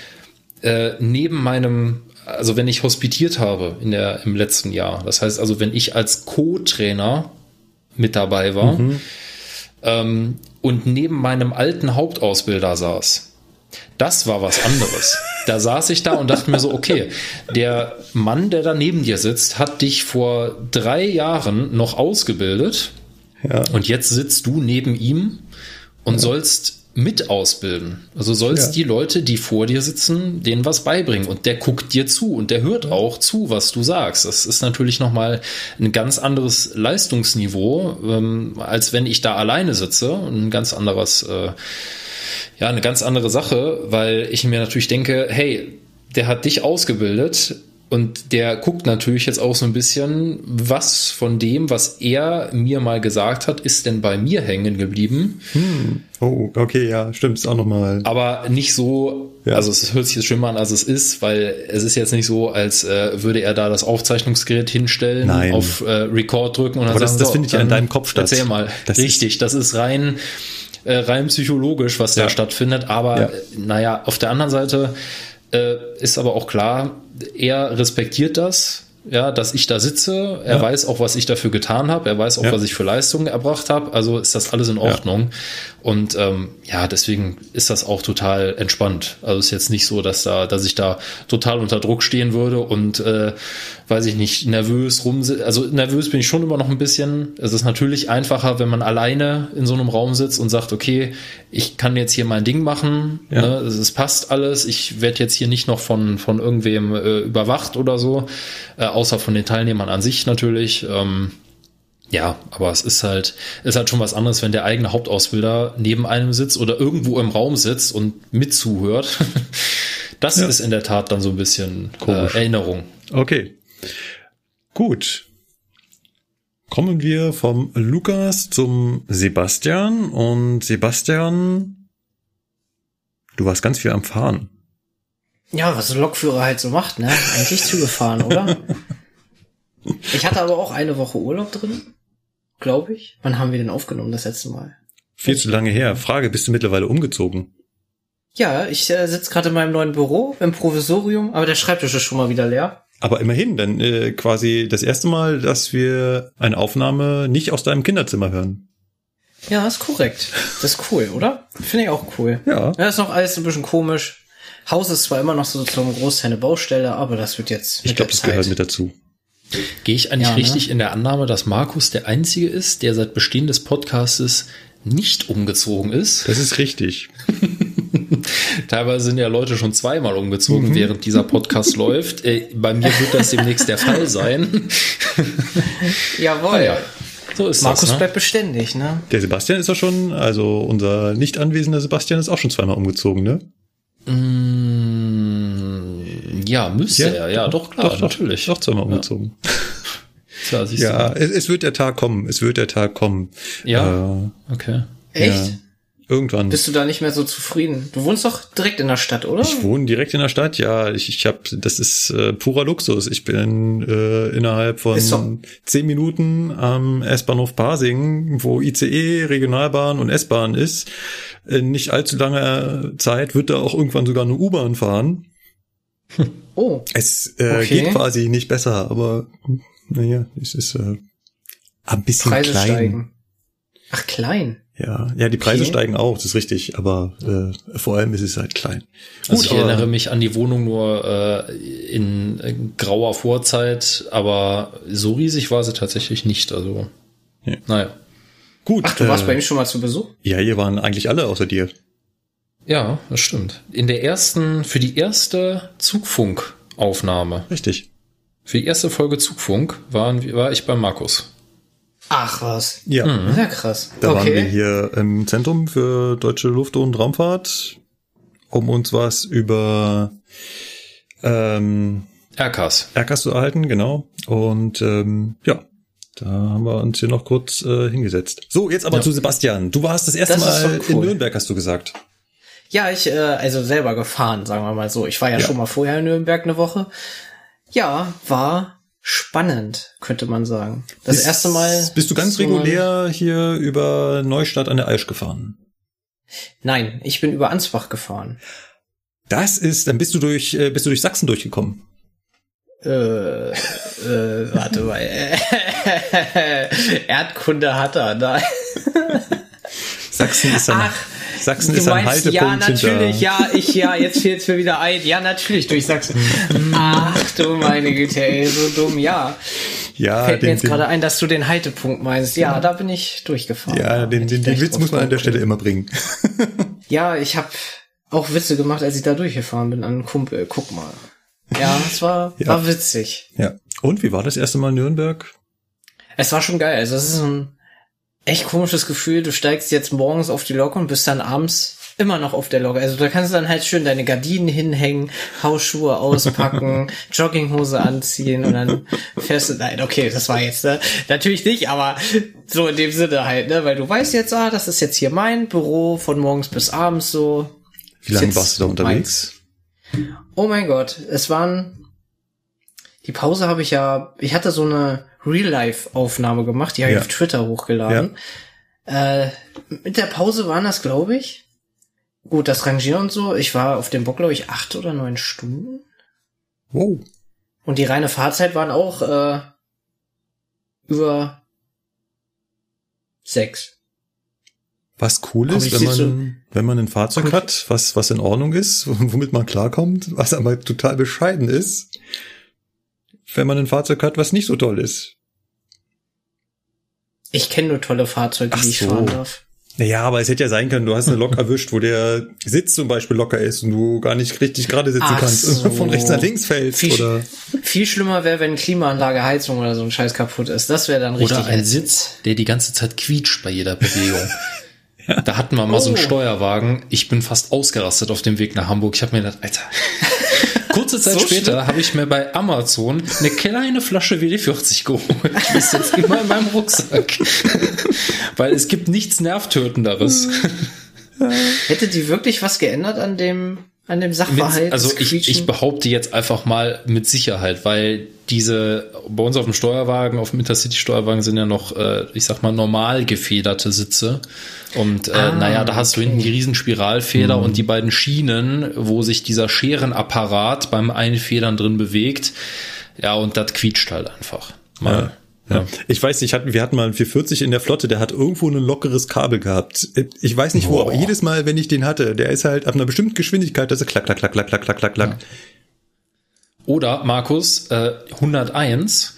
[SPEAKER 2] äh, neben meinem, also wenn ich hospitiert habe in der im letzten Jahr, das heißt also, wenn ich als Co-Trainer mit dabei war ähm, und neben meinem alten Hauptausbilder saß, das war was anderes. Da saß ich da und dachte mir so, okay, der Mann, der da neben dir sitzt, hat dich vor drei Jahren noch ausgebildet
[SPEAKER 1] Ja.
[SPEAKER 2] und jetzt sitzt du neben ihm und sollst mit ausbilden. Also sollst
[SPEAKER 1] Ja.
[SPEAKER 2] die Leute, die vor dir sitzen, denen was beibringen und der guckt dir zu und der hört auch zu, was du sagst. Das ist natürlich nochmal ein ganz anderes Leistungsniveau, ähm, als wenn ich da alleine sitze und ein ganz anderes, äh, ja, eine ganz andere Sache, weil ich mir natürlich denke, hey, der hat dich ausgebildet und der guckt natürlich jetzt auch so ein bisschen, was von dem, was er mir mal gesagt hat, ist denn bei mir hängen geblieben.
[SPEAKER 1] Oh, okay, ja, stimmt, ist auch nochmal.
[SPEAKER 2] Aber nicht so,
[SPEAKER 1] Ja.
[SPEAKER 2] also es hört sich jetzt schlimmer an, als es ist, weil es ist jetzt nicht so, als äh, würde er da das Aufzeichnungsgerät hinstellen,
[SPEAKER 1] Nein.
[SPEAKER 2] auf äh, Record drücken und dann
[SPEAKER 1] Aber das-
[SPEAKER 2] sagen,
[SPEAKER 1] das
[SPEAKER 2] so,
[SPEAKER 1] findet ja in deinem Kopf statt.
[SPEAKER 2] Erzähl mal.
[SPEAKER 1] Das ist-
[SPEAKER 2] Richtig, das ist rein, äh, rein psychologisch, was
[SPEAKER 1] Ja.
[SPEAKER 2] da stattfindet. Aber
[SPEAKER 1] Ja.
[SPEAKER 2] äh, naja, auf der anderen Seite äh, ist aber auch klar, er respektiert das. Ja, dass ich da sitze, er
[SPEAKER 1] Ja.
[SPEAKER 2] weiß auch, was ich dafür getan habe, er weiß auch,
[SPEAKER 1] Ja.
[SPEAKER 2] was ich für Leistungen erbracht habe, also ist das alles in Ordnung. Und ähm, ja, deswegen ist das auch total entspannt. Also ist jetzt nicht so, dass da, dass ich da total unter Druck stehen würde und äh, weiß ich nicht, nervös rum. Also nervös bin ich schon immer noch ein bisschen. Es ist natürlich einfacher, wenn man alleine in so einem Raum sitzt und sagt, okay, ich kann jetzt hier mein Ding machen,
[SPEAKER 1] Ja.
[SPEAKER 2] ne, es, es passt alles, ich werde jetzt hier nicht noch von, von irgendwem äh, überwacht oder so, äh, außer von den Teilnehmern an sich natürlich. Ähm, ja, aber es ist halt, ist halt schon was anderes, wenn der eigene Hauptausbilder neben einem sitzt oder irgendwo im Raum sitzt und mitzuhört. Das
[SPEAKER 1] Ja.
[SPEAKER 2] ist in der Tat dann so ein bisschen äh. Erinnerung.
[SPEAKER 1] Okay. Gut. Kommen wir vom Lukas zum Sebastian und Sebastian, du warst ganz viel am Fahren.
[SPEAKER 3] Ja, was ein Lokführer halt so macht, ne? Eigentlich Züge fahren, oder? Ich hatte aber auch eine Woche Urlaub drin, glaube ich. Wann haben wir denn aufgenommen das letzte Mal?
[SPEAKER 1] Viel zu lange her. Frage, bist du mittlerweile umgezogen?
[SPEAKER 3] Ja, ich äh, sitze gerade in meinem neuen Büro im Provisorium, aber der Schreibtisch ist schon mal wieder leer.
[SPEAKER 1] Aber immerhin, dann äh, quasi das erste Mal, dass wir eine Aufnahme nicht aus deinem Kinderzimmer hören.
[SPEAKER 3] Ja, ist korrekt. Das ist cool, oder? Finde ich auch cool.
[SPEAKER 1] Ja.
[SPEAKER 3] Ja, ist noch alles ein bisschen komisch. Haus ist zwar immer noch so zum Großteil eine Baustelle, aber das wird jetzt.
[SPEAKER 1] Ich glaube, das
[SPEAKER 3] Zeit.
[SPEAKER 1] gehört mit dazu.
[SPEAKER 2] Gehe ich eigentlich
[SPEAKER 3] Ja, ne?
[SPEAKER 2] richtig in der Annahme, dass Markus der Einzige ist, der seit Bestehen des Podcastes nicht umgezogen ist?
[SPEAKER 1] Das ist richtig.
[SPEAKER 2] Teilweise sind ja Leute schon zweimal umgezogen,
[SPEAKER 1] Mhm.
[SPEAKER 2] während dieser Podcast läuft. Äh, bei mir wird das demnächst der Fall sein.
[SPEAKER 3] Jawohl.
[SPEAKER 2] Ja, so ist
[SPEAKER 3] Markus
[SPEAKER 2] das. Ne?
[SPEAKER 3] bleibt beständig, ne?
[SPEAKER 1] Der Sebastian ist auch schon, also unser nicht anwesender Sebastian ist auch schon zweimal umgezogen, ne?
[SPEAKER 2] Mm, Ja, müsste er. Ja, doch, klar,
[SPEAKER 1] doch,
[SPEAKER 2] natürlich.
[SPEAKER 1] Doch, zweimal umgezogen. Ja,
[SPEAKER 2] du.
[SPEAKER 1] es, es wird der Tag kommen. Es wird der Tag kommen.
[SPEAKER 2] Ja.
[SPEAKER 1] Äh,
[SPEAKER 2] Okay.
[SPEAKER 3] Echt?
[SPEAKER 1] Irgendwann.
[SPEAKER 3] Bist du da nicht mehr so zufrieden? Du wohnst doch direkt in der Stadt, oder?
[SPEAKER 1] Ich wohne direkt in der Stadt, ja. Ich, ich habe, das ist äh, purer Luxus. Ich bin äh, innerhalb von zehn Minuten am S-Bahnhof Pasing, wo ICE, Regionalbahn und S-Bahn ist. In nicht allzu langer Zeit wird da auch irgendwann sogar eine U-Bahn fahren.
[SPEAKER 3] Oh,
[SPEAKER 1] Es äh,
[SPEAKER 3] Okay.
[SPEAKER 1] geht quasi nicht besser, aber naja, es ist äh, ein bisschen
[SPEAKER 3] Preise
[SPEAKER 1] klein.
[SPEAKER 3] steigen. Ach, klein.
[SPEAKER 1] Ja, ja, die Preise
[SPEAKER 3] Okay.
[SPEAKER 1] steigen auch, das ist richtig, aber äh, vor allem ist es halt klein.
[SPEAKER 2] Also ich
[SPEAKER 1] aber-
[SPEAKER 2] erinnere mich an die Wohnung nur äh, in äh, grauer Vorzeit, aber so riesig war sie tatsächlich nicht. Also,
[SPEAKER 1] Ja.
[SPEAKER 2] naja.
[SPEAKER 1] Gut.
[SPEAKER 3] Ach, du warst
[SPEAKER 1] äh,
[SPEAKER 3] bei ihm schon mal zu Besuch?
[SPEAKER 1] Ja, hier waren eigentlich alle außer dir.
[SPEAKER 2] Ja, das stimmt. In der ersten, für die erste Zugfunkaufnahme,
[SPEAKER 1] Richtig.
[SPEAKER 2] für die erste Folge Zugfunk waren, wir- war ich bei Markus.
[SPEAKER 3] Ach, was.
[SPEAKER 1] Ja.
[SPEAKER 3] Ja, krass.
[SPEAKER 1] Da waren wir
[SPEAKER 3] okay.
[SPEAKER 1] hier im Zentrum für deutsche Luft- und Raumfahrt, um uns was über ähm,
[SPEAKER 2] RKs.
[SPEAKER 1] Erkas zu erhalten, genau. Und ähm, ja, da haben wir uns hier noch kurz äh, hingesetzt. So, jetzt aber
[SPEAKER 2] Ja.
[SPEAKER 1] zu Sebastian. Du warst das erste
[SPEAKER 3] Das
[SPEAKER 1] Mal
[SPEAKER 3] doch
[SPEAKER 1] in
[SPEAKER 3] cool.
[SPEAKER 1] Nürnberg, hast du gesagt.
[SPEAKER 3] Ja, ich, äh, also selber gefahren, sagen wir mal so. Ich war ja,
[SPEAKER 1] Ja.
[SPEAKER 3] schon mal vorher in Nürnberg eine Woche. Ja, war spannend, könnte man sagen. Das
[SPEAKER 1] Bist-
[SPEAKER 3] erste Mal.
[SPEAKER 1] Bist du ganz regulär hier über Neustadt an der Aisch gefahren?
[SPEAKER 3] Nein, ich bin über Ansbach gefahren.
[SPEAKER 1] Das ist, dann bist du durch, äh, bist du durch Sachsen durchgekommen.
[SPEAKER 3] Äh, äh, warte mal. Erdkunde hat er, da.
[SPEAKER 1] Sachsen ist ein,
[SPEAKER 3] Ach,
[SPEAKER 1] Sachsen
[SPEAKER 3] Du
[SPEAKER 1] ist ein
[SPEAKER 3] meinst,
[SPEAKER 1] Haltepunkt
[SPEAKER 3] ja, natürlich,
[SPEAKER 1] hinter.
[SPEAKER 3] ja, ich, ja, jetzt fällt's mir wieder ein. Ja, natürlich durch Sachsen. Ach du meine Güte, ey, so dumm, ja.
[SPEAKER 1] Ja,
[SPEAKER 3] Fällt mir
[SPEAKER 1] den,
[SPEAKER 3] jetzt
[SPEAKER 1] den,
[SPEAKER 3] gerade ein, dass du den Haltepunkt meinst. Ja, da bin ich durchgefahren.
[SPEAKER 1] ja, den, den, den Witz muss man an der Stelle immer bringen.
[SPEAKER 3] Ja, ich habe auch Witze gemacht, als ich da durchgefahren bin an Kumpel. Guck mal. Ja, es war,
[SPEAKER 1] Ja.
[SPEAKER 3] war witzig.
[SPEAKER 1] Ja. Und wie war das erste Mal in Nürnberg?
[SPEAKER 3] Es war schon geil. Also es ist ein echt komisches Gefühl. Du steigst jetzt morgens auf die Lok und bist dann abends immer noch auf der Lok. Also da kannst du dann halt schön deine Gardinen hinhängen, Hausschuhe auspacken, Jogginghose anziehen und dann fährst du, nein, okay, das war jetzt, ne? Natürlich nicht, aber so in dem Sinne halt, ne? Weil du weißt jetzt, ah, das ist jetzt hier mein Büro von morgens bis abends so.
[SPEAKER 1] Wie lange warst du da unterwegs?
[SPEAKER 3] Oh mein Gott, es waren. Die Pause habe ich ja. Ich hatte so eine Real-Life-Aufnahme gemacht, die habe
[SPEAKER 1] Ja.
[SPEAKER 3] ich auf Twitter hochgeladen. Äh, mit der Pause waren das, glaube ich. Gut, das Rangieren und so. Ich war auf dem Bock, glaube ich, acht oder neun Stunden.
[SPEAKER 1] Wow.
[SPEAKER 3] Und die reine Fahrzeit waren auch äh, über sechs.
[SPEAKER 1] Was cool ist, wenn man, wenn man ein Fahrzeug hat, was, was in Ordnung ist, womit man klarkommt, was aber total bescheiden ist, wenn man ein Fahrzeug hat, was nicht so toll ist.
[SPEAKER 3] Ich kenne nur tolle Fahrzeuge,
[SPEAKER 1] Ach
[SPEAKER 3] die ich
[SPEAKER 1] so.
[SPEAKER 3] fahren darf.
[SPEAKER 1] Naja, aber es hätte ja sein können, du hast eine Lok erwischt, wo der Sitz zum Beispiel locker ist und du gar nicht richtig gerade sitzen
[SPEAKER 3] Ach
[SPEAKER 1] kannst
[SPEAKER 3] so.
[SPEAKER 1] und von rechts nach links fällst
[SPEAKER 3] Viel,
[SPEAKER 1] oder
[SPEAKER 3] viel schlimmer wäre, wenn Klimaanlage, Heizung oder so ein Scheiß kaputt ist. Das wäre dann richtig.
[SPEAKER 2] Oder ein. Sitz, der die ganze Zeit quietscht bei jeder Bewegung. Da hatten wir mal so einen
[SPEAKER 3] Oh.
[SPEAKER 2] Steuerwagen. Ich bin fast ausgerastet auf dem Weg nach Hamburg. Ich habe mir gedacht, Alter. Kurze Zeit
[SPEAKER 3] So
[SPEAKER 2] später habe ich mir bei Amazon eine kleine Flasche WD-40 geholt. Die ist jetzt immer in meinem Rucksack. Weil es gibt nichts Nervtötenderes.
[SPEAKER 3] Hätte die wirklich was geändert an dem, an dem Sachverhalt?
[SPEAKER 2] also
[SPEAKER 3] des
[SPEAKER 2] ich, ich behaupte jetzt einfach mal mit Sicherheit, weil diese bei uns auf dem Steuerwagen, auf dem Intercity-Steuerwagen sind ja noch, äh, ich sag mal, normal gefederte Sitze. Und äh,
[SPEAKER 3] Ah,
[SPEAKER 2] naja, da hast du
[SPEAKER 3] okay.
[SPEAKER 2] hinten die riesen Spiralfeder und die beiden Schienen, wo sich dieser Scherenapparat beim Einfedern drin bewegt. Ja, und das quietscht halt einfach. Mal.
[SPEAKER 1] Ja. Ich weiß nicht, hatten, wir hatten mal einen 440 in der Flotte, der hat irgendwo ein lockeres Kabel gehabt. Ich weiß nicht wo,
[SPEAKER 2] Boah.
[SPEAKER 1] aber jedes Mal, wenn ich den hatte, der ist halt ab einer bestimmten Geschwindigkeit, dass er klack, klack, klack, klack, klack, klack, klack, klack.
[SPEAKER 2] Oder, Markus, äh, 101,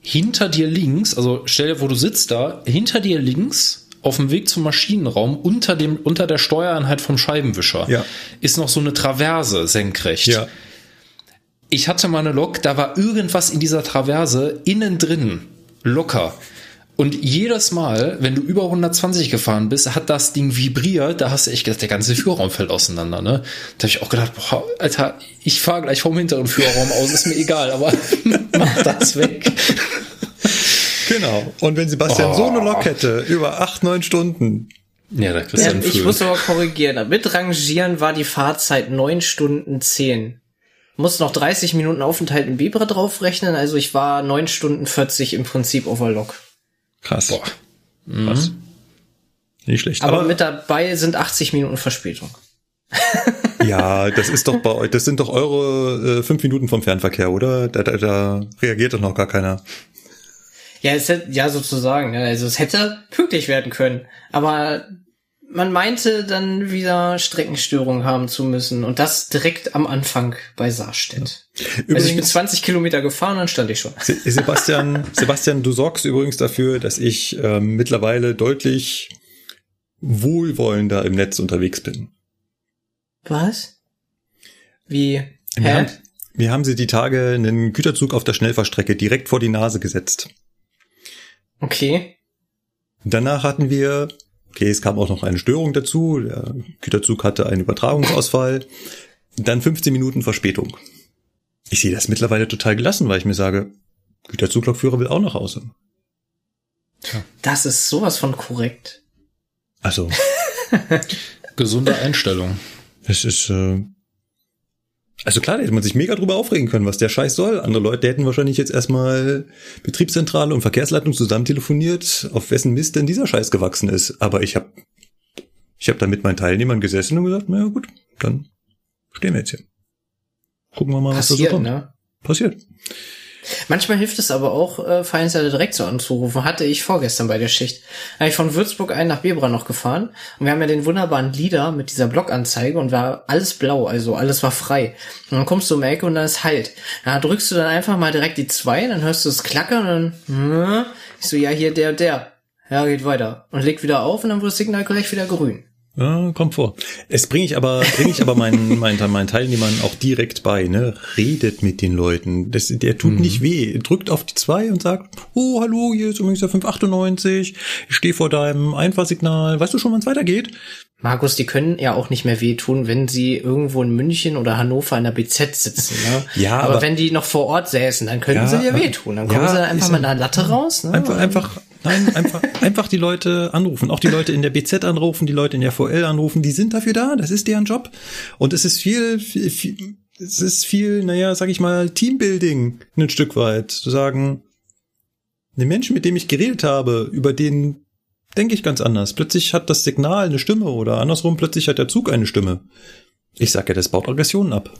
[SPEAKER 2] hinter dir links, also stell dir, wo du sitzt da, hinter dir links, auf dem Weg zum Maschinenraum, unter dem, unter der Steuereinheit vom Scheibenwischer,
[SPEAKER 1] Ja.
[SPEAKER 2] ist noch so eine Traverse senkrecht.
[SPEAKER 1] Ja.
[SPEAKER 2] Ich hatte mal eine Lok, da war irgendwas in dieser Traverse innen drin, locker. Und jedes Mal, wenn du über 120 gefahren bist, hat das Ding vibriert. Da hast du echt gedacht, der ganze Führerraum fällt auseinander. Ne? Da habe ich auch gedacht, boah, Alter, ich fahre gleich vom hinteren Führerraum aus, ist mir egal, aber mach das weg.
[SPEAKER 1] Genau. Und wenn Sebastian
[SPEAKER 2] Oh.
[SPEAKER 1] so eine Lok hätte, über acht, neun Stunden,
[SPEAKER 2] Ja, da kriegst du
[SPEAKER 3] Ähm, ich muss aber korrigieren. Mit Rangieren war die Fahrzeit neun Stunden zehn. Muss noch 30 Minuten Aufenthalt in Bibra draufrechnen, also ich war neun Stunden 40 im Prinzip Lok.
[SPEAKER 1] Krass.
[SPEAKER 2] Boah.
[SPEAKER 1] Krass. Nicht schlecht.
[SPEAKER 3] Aber,
[SPEAKER 1] Aber,
[SPEAKER 3] mit dabei sind 80 Minuten Verspätung.
[SPEAKER 1] ja, das ist doch bei euch, das sind doch eure äh, fünf Minuten vom Fernverkehr, oder? Da, da, da reagiert doch noch gar keiner.
[SPEAKER 3] Ja, es hätte, ja, sozusagen. ja, Also es hätte pünktlich werden können. Aber man meinte dann wieder Streckenstörungen haben zu müssen. Und das direkt am Anfang bei Saarstedt. Also ich bin
[SPEAKER 1] Übrigens,
[SPEAKER 3] 20 Kilometer gefahren und dann stand ich schon.
[SPEAKER 1] Se- Sebastian, Sebastian, du sorgst übrigens dafür, dass ich ähm, mittlerweile deutlich wohlwollender im Netz unterwegs bin.
[SPEAKER 3] Was? Wie?
[SPEAKER 1] Wir haben, wir haben sie die Tage einen Güterzug auf der Schnellfahrstrecke direkt vor die Nase gesetzt.
[SPEAKER 3] Okay.
[SPEAKER 1] Danach hatten wir, okay, es kam auch noch eine Störung dazu. Der Güterzug hatte einen Übertragungsausfall. Dann 15 Minuten Verspätung. Ich sehe das mittlerweile total gelassen, weil ich mir sage, Güterzuglokführer will auch nach Hause.
[SPEAKER 3] Das ist sowas von korrekt.
[SPEAKER 1] Also,
[SPEAKER 2] Gesunde Einstellung.
[SPEAKER 1] es ist, äh, also klar, da hätte man sich mega drüber aufregen können, was der Scheiß soll. Andere Leute hätten wahrscheinlich jetzt erstmal Betriebszentrale und Verkehrsleitung zusammen telefoniert, auf wessen Mist denn dieser Scheiß gewachsen ist. Aber ich habe ich hab da mit meinen Teilnehmern gesessen und gesagt, na ja, gut, dann stehen wir jetzt hier. Gucken wir mal, was da so
[SPEAKER 3] Passiert,
[SPEAKER 1] kommt.
[SPEAKER 3] ne?
[SPEAKER 1] Passiert.
[SPEAKER 3] Manchmal hilft es aber auch, äh, Vereinsleiter direkt so anzurufen. Hatte ich vorgestern bei der Schicht. Da bin ich von Würzburg ein nach Bebra noch gefahren. Und wir haben ja den wunderbaren Lieder mit dieser Blockanzeige und war alles blau, also alles war frei. Und dann kommst du um die Ecke und dann ist halt. Da drückst du dann einfach mal direkt die zwei, dann hörst du es klackern und dann, hm, ich so, ja, hier der der. Ja, geht weiter. Und legt wieder auf und dann wird das Signal gleich wieder grün.
[SPEAKER 1] Ja, kommt vor. Es bringe ich aber, bringe ich aber meinen, meinen, meinen Teilnehmern auch direkt bei, ne? Redet mit den Leuten. Das, der tut nicht weh. Drückt auf die zwei und sagt, oh, hallo, hier ist übrigens der 598. Ich stehe vor deinem Einfahrsignal. Weißt du schon, wann es weitergeht?
[SPEAKER 3] Markus, die können ja auch nicht mehr wehtun, wenn sie irgendwo in München oder Hannover in der BZ sitzen. Ne?
[SPEAKER 1] Ja,
[SPEAKER 3] aber,
[SPEAKER 1] aber-
[SPEAKER 3] wenn die noch vor Ort säßen, dann könnten
[SPEAKER 1] Ja,
[SPEAKER 3] sie dir wehtun. Dann kommen
[SPEAKER 1] ja,
[SPEAKER 3] sie dann einfach mit einer Latte raus. Ne?
[SPEAKER 1] Einfach, einfach, nein, einfach, einfach die Leute anrufen. Auch die Leute in der BZ anrufen, die Leute in der VL anrufen. Die sind dafür da. Das ist deren Job. Und es ist viel, viel, viel es ist viel, naja, sag ich mal, Teambuilding ein Stück weit. Zu sagen, den Menschen, mit dem ich geredet habe, über den denke ich ganz anders. Plötzlich hat das Signal eine Stimme oder andersrum, plötzlich hat der Zug eine Stimme. Ich sag ja, das baut Aggressionen ab.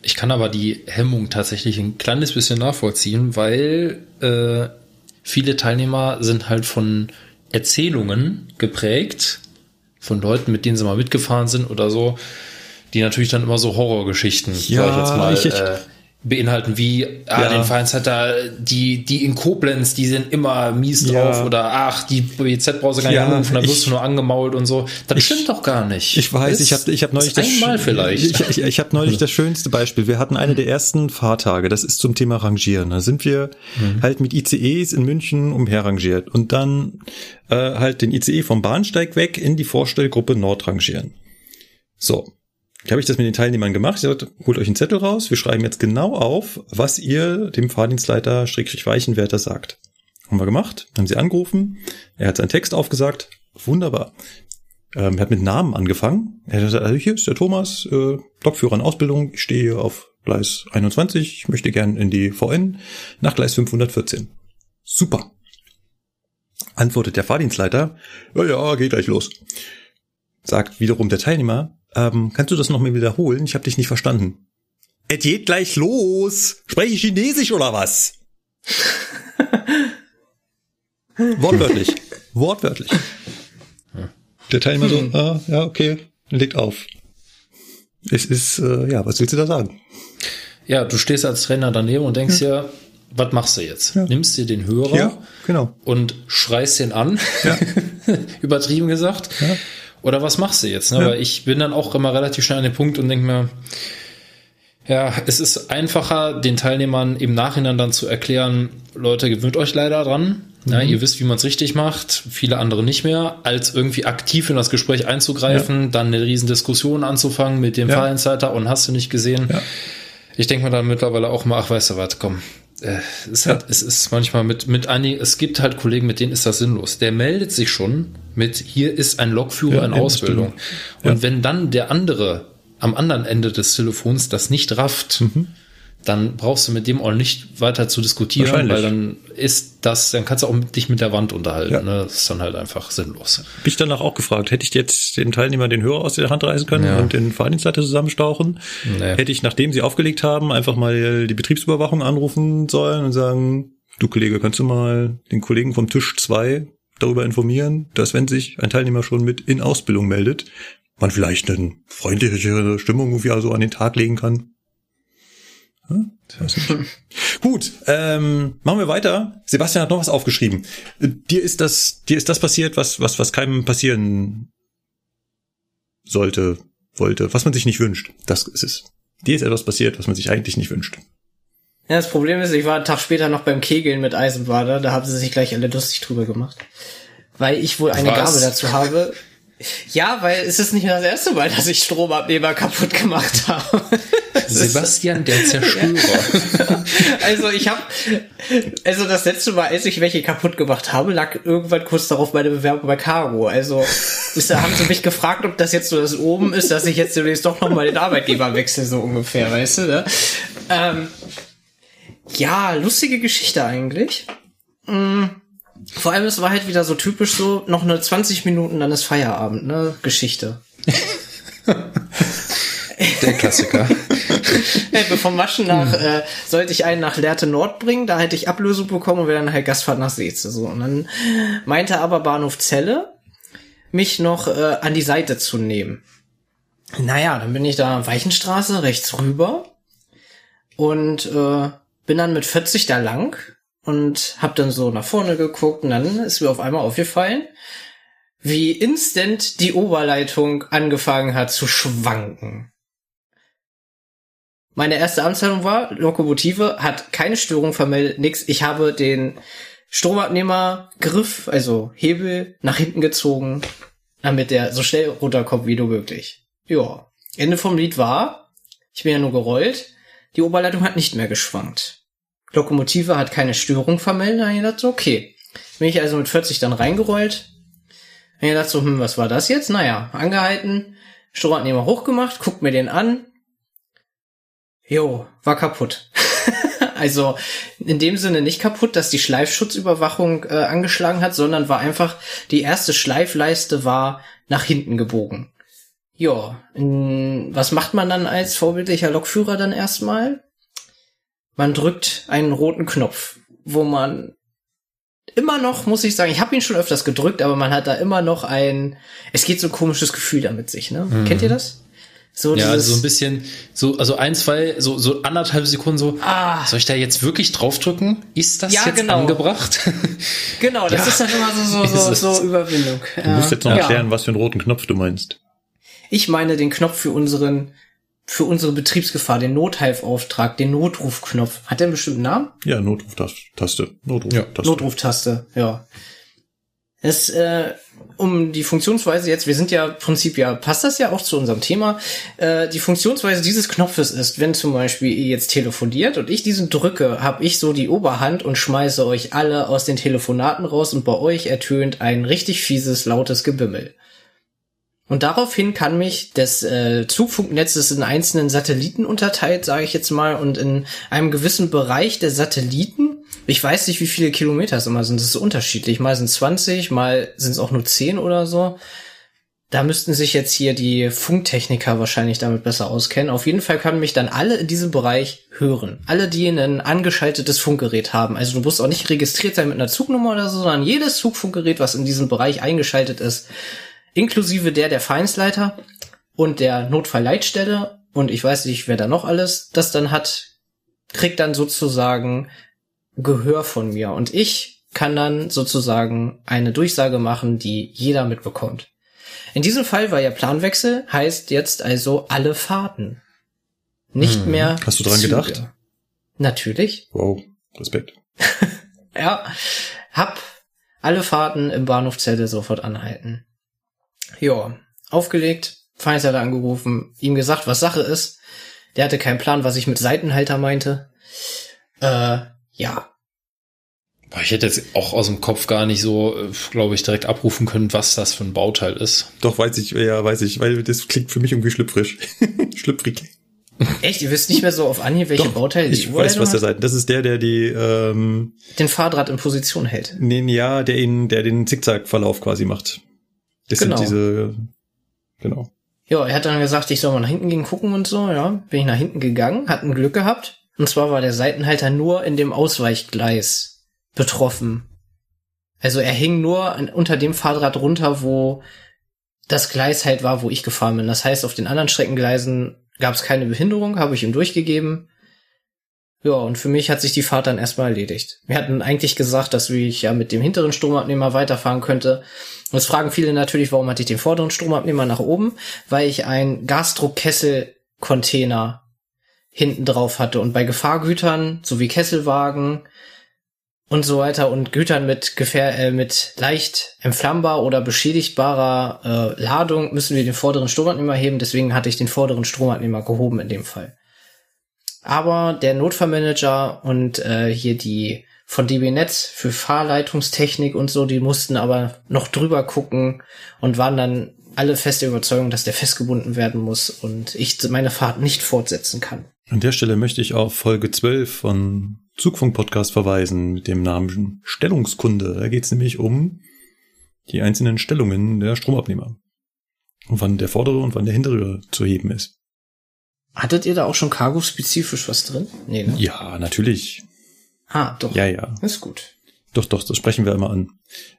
[SPEAKER 2] Ich kann aber die Hemmung tatsächlich ein kleines bisschen nachvollziehen, weil äh, viele Teilnehmer sind halt von Erzählungen geprägt, von Leuten, mit denen sie mal mitgefahren sind oder so, die natürlich dann immer so Horrorgeschichten,
[SPEAKER 1] Ja,
[SPEAKER 2] sag ich jetzt mal,
[SPEAKER 1] ich- ich-
[SPEAKER 2] äh, beinhalten, wie, ah,
[SPEAKER 1] Ja.
[SPEAKER 2] den Vereinsleiter, die, die in Koblenz, die sind immer mies
[SPEAKER 1] Ja.
[SPEAKER 2] drauf oder ach, die BZ brauchst du gar nicht
[SPEAKER 1] Ja,
[SPEAKER 2] anrufen, da wirst
[SPEAKER 1] ich-
[SPEAKER 2] du nur angemault und so. Das stimmt doch gar nicht.
[SPEAKER 1] Ich weiß,
[SPEAKER 2] Das
[SPEAKER 1] ich habe ich hab neulich
[SPEAKER 2] ist einmal vielleicht.
[SPEAKER 1] Ich, ich, ich habe neulich das schönste Beispiel. Wir hatten eine der ersten Fahrtage, das ist zum Thema Rangieren. Da sind wir halt mit ICEs in München umherrangiert und dann äh, halt den ICE vom Bahnsteig weg in die Vorstellgruppe Nord rangieren. So. Habe ich das mit den Teilnehmern gemacht? Ich sagte, holt euch einen Zettel raus, wir schreiben jetzt genau auf, was ihr dem Fahrdienstleiter Schrägstrich Weichenwärter sagt. Haben wir gemacht, haben sie angerufen, er hat seinen Text aufgesagt, wunderbar. Ähm, er hat mit Namen angefangen. Er hat gesagt, also hier ist der Thomas, äh, Lokführer in Ausbildung. Ich stehe hier auf Gleis 21. Ich möchte gern in die VN nach Gleis 514. Super. Antwortet der Fahrdienstleiter, ja, ja, geht gleich los. Sagt wiederum der Teilnehmer, ähm, kannst du das noch mal wiederholen? Ich habe dich nicht verstanden. Es geht gleich los. Spreche ich Chinesisch oder was? Wortwörtlich. Wortwörtlich. Der Teilnehmer so, ah, ja, okay, legt auf. Es ist, äh, ja, was willst du da sagen?
[SPEAKER 2] Ja, du stehst als Trainer daneben und denkst dir, was machst du jetzt?
[SPEAKER 1] Ja.
[SPEAKER 2] Nimmst dir den Hörer
[SPEAKER 1] genau.
[SPEAKER 2] und schreist den an,
[SPEAKER 1] Ja.
[SPEAKER 2] übertrieben gesagt.
[SPEAKER 1] Ja.
[SPEAKER 2] Oder was machst du jetzt? Ne?
[SPEAKER 1] Ja.
[SPEAKER 2] Weil ich bin dann auch immer relativ schnell an den Punkt und denke mir, ja, es ist einfacher, den Teilnehmern im Nachhinein dann zu erklären, Leute, gewöhnt euch leider dran. Ja,
[SPEAKER 1] Mhm.
[SPEAKER 2] ihr wisst, wie man es richtig macht, viele andere nicht mehr, als irgendwie aktiv in das Gespräch einzugreifen, dann eine riesen Diskussion anzufangen mit dem
[SPEAKER 1] Ja.
[SPEAKER 2] Vereinsleiter und hast du nicht gesehen.
[SPEAKER 1] Ja.
[SPEAKER 2] Ich denke mir dann mittlerweile auch mal, ach, weißt du was, komm. Äh, es, hat, es ist manchmal mit, mit einigen, es gibt halt Kollegen, mit denen ist das sinnlos. Der meldet sich schon mit, hier ist ein Lokführer
[SPEAKER 1] Ja,
[SPEAKER 2] in Ausbildung.
[SPEAKER 1] Ausbildung.
[SPEAKER 2] Und wenn dann der andere am anderen Ende des Telefons das nicht rafft, dann brauchst du mit dem auch nicht weiter zu diskutieren, weil dann ist das, dann kannst du auch mit, dich mit der Wand unterhalten.
[SPEAKER 1] Ja.
[SPEAKER 2] Ne? Das ist dann halt einfach sinnlos.
[SPEAKER 1] Hab ich danach auch gefragt, hätte ich jetzt den Teilnehmer den Hörer aus der Hand reißen können
[SPEAKER 2] Ja.
[SPEAKER 1] und den Fahrdienstleiter zusammenstauchen?
[SPEAKER 2] Nee.
[SPEAKER 1] Hätte ich, nachdem sie aufgelegt haben, einfach mal die Betriebsüberwachung anrufen sollen und sagen, du Kollege, kannst du mal den Kollegen vom Tisch zwei darüber informieren, dass wenn sich ein Teilnehmer schon mit in Ausbildung meldet, man vielleicht eine freundlichere Stimmung irgendwie also an den Tag legen kann. Hm? Gut, ähm, machen wir weiter. Sebastian hat noch was aufgeschrieben. Dir ist das, dir ist das passiert, was, was, was keinem passieren sollte, wollte, was man sich nicht wünscht. Das ist es. Dir ist etwas passiert, was man sich eigentlich nicht wünscht.
[SPEAKER 3] Ja, das Problem ist, ich war einen Tag später noch beim Kegeln mit Eisenbader, da haben sie sich gleich alle lustig drüber gemacht. Weil ich wohl eine
[SPEAKER 2] Was?
[SPEAKER 3] Gabe dazu habe. Ja, weil es ist nicht das erste Mal, dass ich Stromabnehmer kaputt gemacht habe.
[SPEAKER 2] Sebastian, der Zerstörer.
[SPEAKER 3] Also ich habe, also das letzte Mal, als ich welche kaputt gemacht habe, lag irgendwann kurz darauf meine Bewerbung bei Caro. Also ist, da haben sie mich gefragt, ob das jetzt so das oben ist, dass ich jetzt demnächst doch noch mal den Arbeitgeber wechsle, so ungefähr, weißt du, ne? Ähm, ja, lustige Geschichte eigentlich. Mm, Vor allem, es war halt wieder so typisch so, noch eine 20 Minuten, dann ist Feierabend, ne? Geschichte.
[SPEAKER 2] Der Klassiker.
[SPEAKER 3] Hey, bevor Maschen nach, äh, sollte ich einen nach Lehrte Nord bringen, da hätte ich Ablösung bekommen und wäre dann halt Gastfahrt nach Seetze, so. Und dann meinte aber Bahnhof Celle, mich noch äh, an die Seite zu nehmen. Naja, dann bin ich da Weichenstraße rechts rüber und äh, bin dann mit 40 da lang und hab dann so nach vorne geguckt und dann ist mir auf einmal aufgefallen, wie instant die Oberleitung angefangen hat zu schwanken. Meine erste Amtshandlung war, Lokomotive hat keine Störung vermeldet, nix. Ich habe den Stromabnehmergriff, also Hebel, nach hinten gezogen, damit der so schnell runterkommt wie nur möglich. Ja. Ende vom Lied war, ich bin ja nur gerollt, die Oberleitung hat nicht mehr geschwankt. Lokomotive hat keine Störung vermeldet, dann hab ich gedacht, so, okay. Bin ich also mit 40 dann reingerollt. Dann hab ich gedacht so, hm, was war das jetzt? Naja, angehalten, Stromabnehmer hochgemacht, guckt mir den an, Jo, war kaputt. also in dem Sinne nicht kaputt, dass die Schleifschutzüberwachung äh, angeschlagen hat, sondern war einfach, die erste Schleifleiste war nach hinten gebogen. Ja, was macht man dann als vorbildlicher Lokführer dann erstmal? Man drückt einen roten Knopf, wo man immer noch, muss ich sagen, ich habe ihn schon öfters gedrückt, aber man hat da immer noch ein, es geht so ein komisches Gefühl damit sich, ne? Kennt ihr das? So
[SPEAKER 2] Ja,
[SPEAKER 3] dieses-
[SPEAKER 2] so ein bisschen, so, also ein, zwei, so, so anderthalb Sekunden so,
[SPEAKER 3] Ah.
[SPEAKER 2] soll ich da jetzt wirklich draufdrücken? Ist das
[SPEAKER 3] Ja,
[SPEAKER 2] jetzt
[SPEAKER 3] genau.
[SPEAKER 2] angebracht?
[SPEAKER 3] Genau, das
[SPEAKER 2] Ja.
[SPEAKER 3] ist dann immer so,
[SPEAKER 2] Ist
[SPEAKER 3] so, so, so Überwindung.
[SPEAKER 1] Du musst jetzt noch
[SPEAKER 3] ja.
[SPEAKER 1] erklären, was für einen roten Knopf du meinst.
[SPEAKER 3] Ich meine den Knopf für unseren, für unsere Betriebsgefahr, den Nothilfauftrag, den Notrufknopf. Hat der einen bestimmten Namen?
[SPEAKER 1] Ja, Notruftaste. Notruftaste.
[SPEAKER 3] Notruftaste, ja. Es, äh, um die Funktionsweise jetzt, wir sind ja im Prinzip ja, passt das ja auch zu unserem Thema. Äh, die Funktionsweise dieses Knopfes ist, wenn zum Beispiel ihr jetzt telefoniert und ich diesen drücke, habe ich so die Oberhand und schmeiße euch alle aus den Telefonaten raus und bei euch ertönt ein richtig fieses, lautes Gebimmel. Und daraufhin kann mich das äh, Zugfunknetzes in einzelnen Satelliten unterteilt, sage ich jetzt mal, und in einem gewissen Bereich der Satelliten, ich weiß nicht, wie viele Kilometer es immer sind, das ist unterschiedlich, mal sind es 20, mal sind es auch nur 10 oder so. Da müssten sich jetzt hier die Funktechniker wahrscheinlich damit besser auskennen. Auf jeden Fall können mich dann alle in diesem Bereich hören. Alle, die ein angeschaltetes Funkgerät haben. Also du musst auch nicht registriert sein mit einer Zugnummer oder so, sondern jedes Zugfunkgerät, was in diesem Bereich eingeschaltet ist, inklusive der der Vereinsleiter und der Notfallleitstelle und ich weiß nicht, wer da noch alles das dann hat, kriegt dann sozusagen Gehör von mir und ich kann dann sozusagen eine Durchsage machen, die jeder mitbekommt. In diesem Fall war ja Planwechsel, heißt jetzt also alle Fahrten. Nicht mehr.
[SPEAKER 1] Hast du dran
[SPEAKER 3] Züge.
[SPEAKER 1] gedacht?
[SPEAKER 3] Natürlich.
[SPEAKER 1] Wow, Respekt.
[SPEAKER 3] Ja, hab alle Fahrten im Bahnhof Zelle sofort anhalten. Ja, aufgelegt, Feindsleiter angerufen, ihm gesagt, was Sache ist. Der hatte keinen Plan, was ich mit Seitenhalter meinte. Äh, ja.
[SPEAKER 2] Ich hätte jetzt auch aus dem Kopf gar nicht so, äh, glaube ich, direkt abrufen können, was das für ein Bauteil ist.
[SPEAKER 1] Doch, weiß ich, ja, weiß ich, weil das klingt für mich irgendwie schlüpfrig. Schlüpfrig.
[SPEAKER 3] Echt? Ihr wisst nicht mehr so auf Anhieb, welche
[SPEAKER 1] Doch,
[SPEAKER 3] Bauteile die
[SPEAKER 1] Ich weiß, was der? Seiten. Das ist der, der die, ähm,
[SPEAKER 3] Den Fahrrad in Position hält.
[SPEAKER 1] nee, ja, der ihn, der den Zickzack-Verlauf quasi macht. Das
[SPEAKER 3] Genau.
[SPEAKER 1] sind diese, genau.
[SPEAKER 3] Ja, er hat dann gesagt, ich soll mal nach hinten gehen gucken und so, ja. Bin ich nach hinten gegangen, hat ein Glück gehabt. Und zwar war der Seitenhalter nur in dem Ausweichgleis betroffen. Also er hing nur an, unter dem Fahrrad runter, wo das Gleis halt war, wo ich gefahren bin. Das heißt, auf den anderen Streckengleisen gab es keine Behinderung, habe ich ihm durchgegeben. Ja, und für mich hat sich die Fahrt dann erstmal erledigt. Wir hatten eigentlich gesagt, dass ich ja mit dem hinteren Stromabnehmer weiterfahren könnte. Und es fragen viele natürlich, warum hatte ich den vorderen Stromabnehmer nach oben? Weil ich einen Gasdruckkessel-Container hinten drauf hatte. Und bei Gefahrgütern, sowie Kesselwagen und so weiter und Gütern mit, gefähr äh, mit leicht entflammbar oder beschädigbarer äh, Ladung müssen wir den vorderen Stromabnehmer heben. Deswegen hatte ich den vorderen Stromabnehmer gehoben in dem Fall. Aber der Notfallmanager und äh, hier die von DB Netz für Fahrleitungstechnik und so, die mussten aber noch drüber gucken und waren dann alle feste Überzeugung, dass der festgebunden werden muss und ich meine Fahrt nicht fortsetzen kann.
[SPEAKER 1] An der Stelle möchte ich auf Folge 12 von Zugfunk Podcast verweisen mit dem Namen Stellungskunde. Da geht es nämlich um die einzelnen Stellungen der Stromabnehmer. Und wann der vordere und wann der hintere zu heben ist.
[SPEAKER 3] Hattet ihr da auch schon cargo-spezifisch was drin? Nee, ne?
[SPEAKER 1] Ja, natürlich.
[SPEAKER 3] Ah, doch.
[SPEAKER 1] Ja, ja.
[SPEAKER 3] Ist gut.
[SPEAKER 1] Doch, doch, das sprechen wir immer an.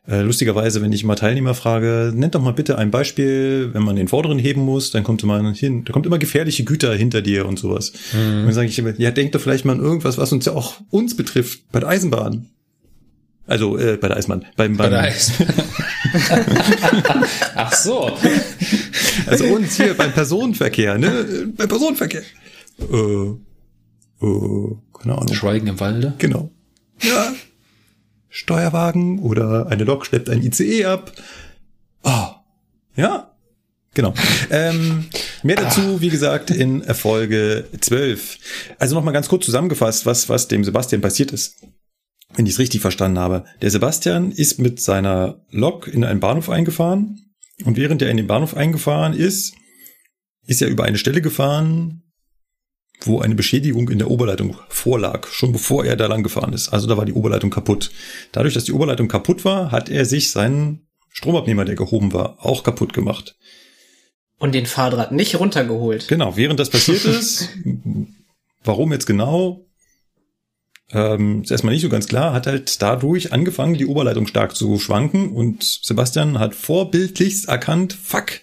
[SPEAKER 1] Äh, lustigerweise, wenn ich mal Teilnehmer frage, nennt doch mal bitte ein Beispiel, wenn man den vorderen heben muss, dann kommt immer hin, da kommt immer gefährliche Güter hinter dir und sowas. Und dann sage ich immer, ja, denkt doch vielleicht mal an irgendwas, was uns ja auch uns betrifft, bei der Eisenbahn. Also äh, bei der Eisenbahn, beim, beim
[SPEAKER 2] Ach so.
[SPEAKER 1] Also uns hier beim Personenverkehr, ne? Beim Personenverkehr. Äh, äh, keine Ahnung.
[SPEAKER 2] Schweigen im Walde.
[SPEAKER 1] Genau. Ja. Steuerwagen oder eine Lok schleppt ein ICE ab. Oh. Ja. Genau. Ähm, mehr dazu, wie gesagt, in Folge 12. Also nochmal ganz kurz zusammengefasst, was, was dem Sebastian passiert ist. Wenn ich es richtig verstanden habe. Der Sebastian ist mit seiner Lok in einen Bahnhof eingefahren. Und während er in den Bahnhof eingefahren ist, ist er über eine Stelle gefahren, wo eine Beschädigung in der Oberleitung vorlag, schon bevor er da lang gefahren ist. Also da war die Oberleitung kaputt. Dadurch, dass die Oberleitung kaputt war, hat er sich seinen Stromabnehmer, der gehoben war, auch kaputt gemacht.
[SPEAKER 3] Und den Fahrrad nicht runtergeholt.
[SPEAKER 1] Genau, während das passiert ist, warum jetzt genau, ähm, ist erstmal nicht so ganz klar, hat halt dadurch angefangen, die Oberleitung stark zu schwanken und Sebastian hat vorbildlichst erkannt, fuck,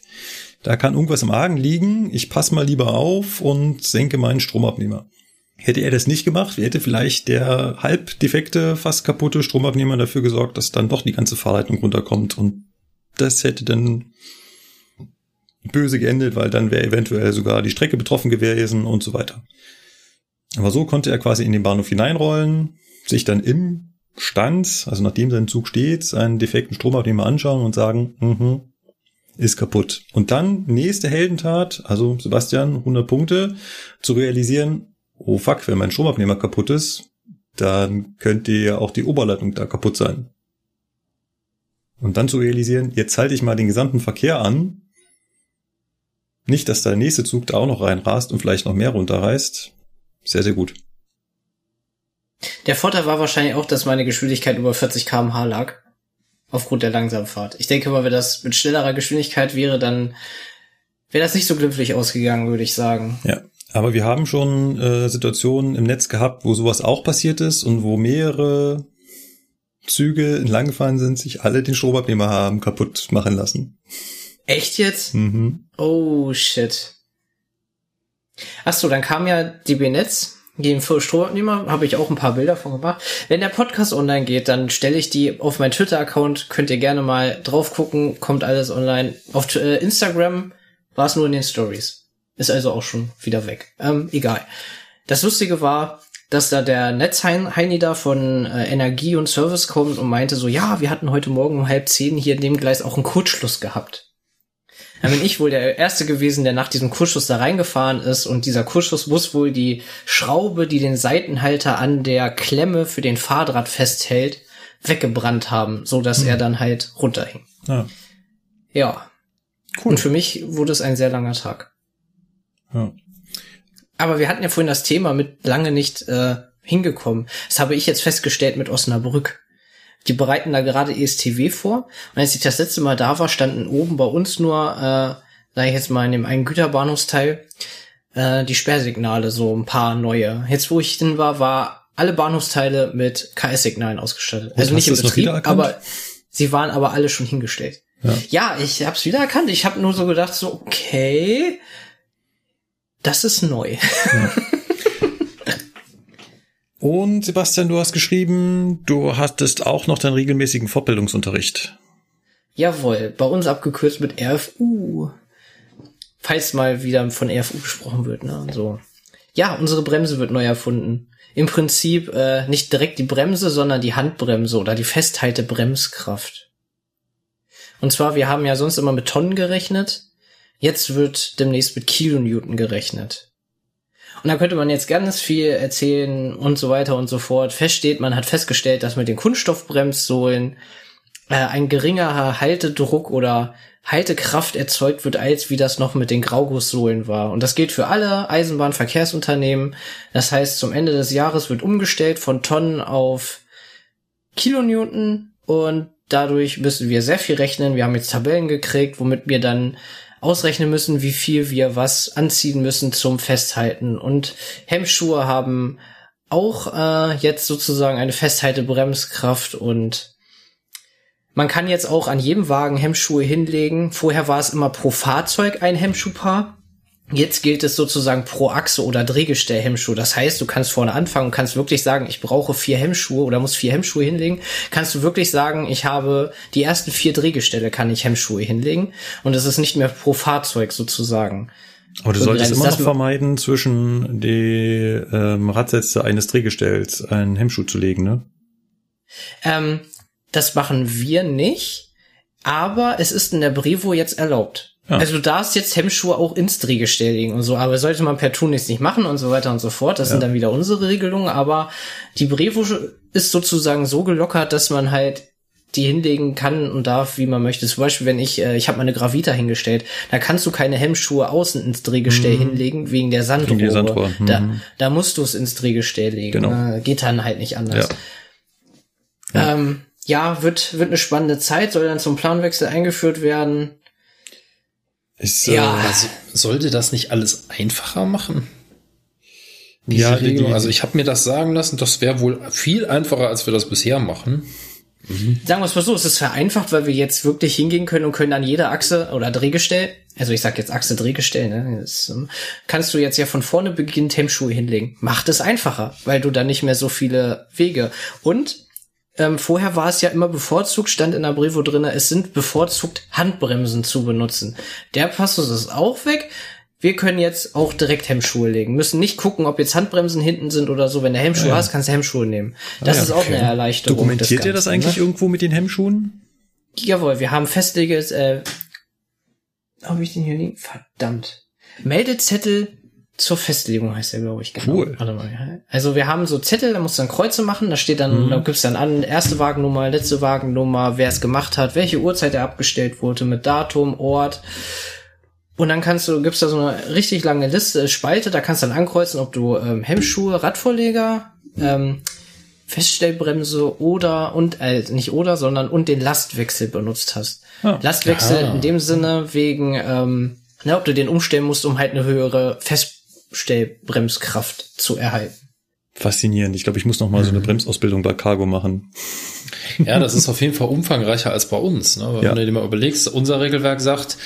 [SPEAKER 1] da kann irgendwas im Argen liegen, ich passe mal lieber auf und senke meinen Stromabnehmer. Hätte er das nicht gemacht, hätte vielleicht der halb defekte, fast kaputte Stromabnehmer dafür gesorgt, dass dann doch die ganze Fahrleitung runterkommt und das hätte dann böse geendet, weil dann wäre eventuell sogar die Strecke betroffen gewesen und so weiter. Aber so konnte er quasi in den Bahnhof hineinrollen, sich dann im Stand, also nachdem sein Zug steht, seinen defekten Stromabnehmer anschauen und sagen, mhm, ist kaputt. Und dann nächste Heldentat, also Sebastian, 100 Punkte, zu realisieren, oh fuck, wenn mein Stromabnehmer kaputt ist, dann könnte ja auch die Oberleitung da kaputt sein. Und dann zu realisieren, jetzt halte ich mal den gesamten Verkehr an, nicht, dass der nächste Zug da auch noch reinrast und vielleicht noch mehr runterreißt. Sehr, sehr gut.
[SPEAKER 3] Der Vorteil war wahrscheinlich auch, dass meine Geschwindigkeit über 40 km/h lag. Aufgrund der langsamen Fahrt. Ich denke mal, wenn das mit schnellerer Geschwindigkeit wäre, dann wäre das nicht so glimpflich ausgegangen, würde ich sagen.
[SPEAKER 1] Ja. Aber wir haben schon äh, Situationen im Netz gehabt, wo sowas auch passiert ist und wo mehrere Züge entlang gefahren sind, sich alle den Stromabnehmer haben kaputt machen lassen.
[SPEAKER 3] Echt jetzt?
[SPEAKER 1] Mhm.
[SPEAKER 3] Oh, shit. Ach so, dann kam ja DB Netz, den Stromabnehmer, habe ich auch ein paar Bilder von gemacht. Wenn der Podcast online geht, dann stelle ich die auf meinen Twitter-Account, könnt ihr gerne mal drauf gucken, kommt alles online. Auf äh, Instagram war es nur in den Stories. Ist also auch schon wieder weg. Ähm, egal. Das Lustige war, dass da der Netzheini da von äh, Energie und Service kommt und meinte so, ja, wir hatten heute Morgen um halb zehn hier in dem Gleis auch einen Kurzschluss gehabt. Dann bin ich wohl der Erste gewesen, der nach diesem Kursschuss da reingefahren ist und dieser Kursschuss muss wohl die Schraube, die den Seitenhalter an der Klemme für den Fahrrad festhält, weggebrannt haben, so dass mhm. er dann halt runterhing. Ja. ja. Cool. Und für mich wurde es ein sehr langer Tag. Ja. Aber wir hatten ja vorhin das Thema mit lange nicht äh, hingekommen. Das habe ich jetzt festgestellt mit Osnabrück. Die bereiten da gerade ESTW vor. Und als ich das letzte Mal da war, standen oben bei uns nur, äh, sag ich jetzt mal, in dem einen Güterbahnhofsteil, äh, die Sperrsignale, so ein paar neue. Jetzt, wo ich hin war, war alle Bahnhofsteile mit KS-Signalen ausgestattet. Und also nicht im Betrieb, aber sie waren aber alle schon hingestellt. Ja, ja ich hab's wieder erkannt. Ich habe nur so gedacht, so, okay, das ist neu. Ja.
[SPEAKER 1] Und Sebastian, du hast geschrieben, du hattest auch noch deinen regelmäßigen Fortbildungsunterricht.
[SPEAKER 3] Jawohl, bei uns abgekürzt mit RFU. Falls mal wieder von RFU gesprochen wird, ne? So. Ja, unsere Bremse wird neu erfunden. Im Prinzip äh, nicht direkt die Bremse, sondern die Handbremse oder die festhalte Bremskraft. Und zwar, wir haben ja sonst immer mit Tonnen gerechnet. Jetzt wird demnächst mit Kilonewton gerechnet. Und da könnte man jetzt ganz viel erzählen und so weiter und so fort. Feststeht, man hat festgestellt, dass mit den Kunststoffbremssohlen äh, ein geringerer Haltedruck oder Haltekraft erzeugt wird, als wie das noch mit den Graugusssohlen war. Und das gilt für alle Eisenbahnverkehrsunternehmen. Das heißt, zum Ende des Jahres wird umgestellt von Tonnen auf Kilonewton und dadurch müssen wir sehr viel rechnen. Wir haben jetzt Tabellen gekriegt, womit wir dann ausrechnen müssen, wie viel wir was anziehen müssen zum Festhalten. Und Hemmschuhe haben auch äh, jetzt sozusagen eine Festhaltebremskraft und man kann jetzt auch an jedem Wagen Hemmschuhe hinlegen. Vorher war es immer pro Fahrzeug ein Hemmschuhpaar. Jetzt gilt es sozusagen pro Achse oder Drehgestellhemmschuh. Das heißt, du kannst vorne anfangen und kannst wirklich sagen, ich brauche vier Hemmschuhe oder muss vier Hemmschuhe hinlegen. Kannst du wirklich sagen, ich habe die ersten vier Drehgestelle kann ich Hemmschuhe hinlegen und es ist nicht mehr pro Fahrzeug sozusagen.
[SPEAKER 1] Aber du solltest immer noch vermeiden, zwischen die ähm, Radsätze eines Drehgestells einen Hemmschuh zu legen, ne?
[SPEAKER 3] Ähm, das machen wir nicht, aber es ist in der Brevo jetzt erlaubt. Ja. Also du darfst jetzt Hemmschuhe auch ins Drehgestell legen und so, aber sollte man per Tunis nicht machen und so weiter und so fort. Das ja. sind dann wieder unsere Regelungen, aber die Brevo ist sozusagen so gelockert, dass man halt die hinlegen kann und darf, wie man möchte. Zum Beispiel, wenn ich, äh, ich habe meine Gravita hingestellt, da kannst du keine Hemmschuhe außen ins Drehgestell mhm. hinlegen, wegen der Sandrohre. Wegen Sandrohre. Mhm. Da, da musst du es ins Drehgestell legen. Genau. Äh, geht dann halt nicht anders. Ja. Ja. Ähm, ja, wird, wird eine spannende Zeit, soll dann zum Planwechsel eingeführt werden.
[SPEAKER 2] Ist, ja. Äh, also, sollte das nicht alles einfacher machen? Diese ja, Regelung. also ich habe mir das sagen lassen, das wäre wohl viel einfacher, als wir das bisher machen.
[SPEAKER 3] Mhm. Sagen wir es mal so, es ist vereinfacht, weil wir jetzt wirklich hingehen können und können an jeder Achse oder Drehgestell, also ich sag jetzt Achse Drehgestell, ne, das, ähm, kannst du jetzt ja von vorne beginnend Hemmschuhe hinlegen. Macht es einfacher, weil du dann nicht mehr so viele Wege. Und ähm, vorher war es ja immer bevorzugt, stand in der Brevo drinne, es sind bevorzugt Handbremsen zu benutzen. Der Passus ist auch weg. Wir können jetzt auch direkt Hemmschuhe legen. Müssen nicht gucken, ob jetzt Handbremsen hinten sind oder so. Wenn du Hemmschuhe ja. hast, kannst du Hemmschuhe nehmen. Das ah, ja, ist auch okay. eine Erleichterung.
[SPEAKER 1] Dokumentiert ihr das eigentlich ne? irgendwo mit den Hemmschuhen?
[SPEAKER 3] Jawohl, wir haben festleges, äh, habe ich den hier liegen? Verdammt. Meldezettel zur Festlegung heißt der, glaube ich. Genau. Cool. Also wir haben so Zettel, da musst du dann Kreuze machen, da steht dann, mhm. da gibt's dann an, erste Wagennummer, letzte Wagennummer, wer es gemacht hat, welche Uhrzeit er abgestellt wurde, mit Datum, Ort. Und dann kannst du, gibt's da so eine richtig lange Liste, Spalte, da kannst du dann ankreuzen, ob du ähm, Hemmschuhe, Radvorleger, ähm, Feststellbremse oder und äh, nicht oder, sondern und den Lastwechsel benutzt hast. Oh. Lastwechsel ah. in dem Sinne wegen, ähm, ne, ob du den umstellen musst, um halt eine höhere Fest Stellbremskraft zu erhalten.
[SPEAKER 1] Faszinierend. Ich glaube, ich muss noch mal so eine mhm. Bremsausbildung bei Cargo machen.
[SPEAKER 2] Ja, das ist auf jeden Fall umfangreicher als bei uns. Ne? Wenn ja. du dir mal überlegst, unser Regelwerk sagt,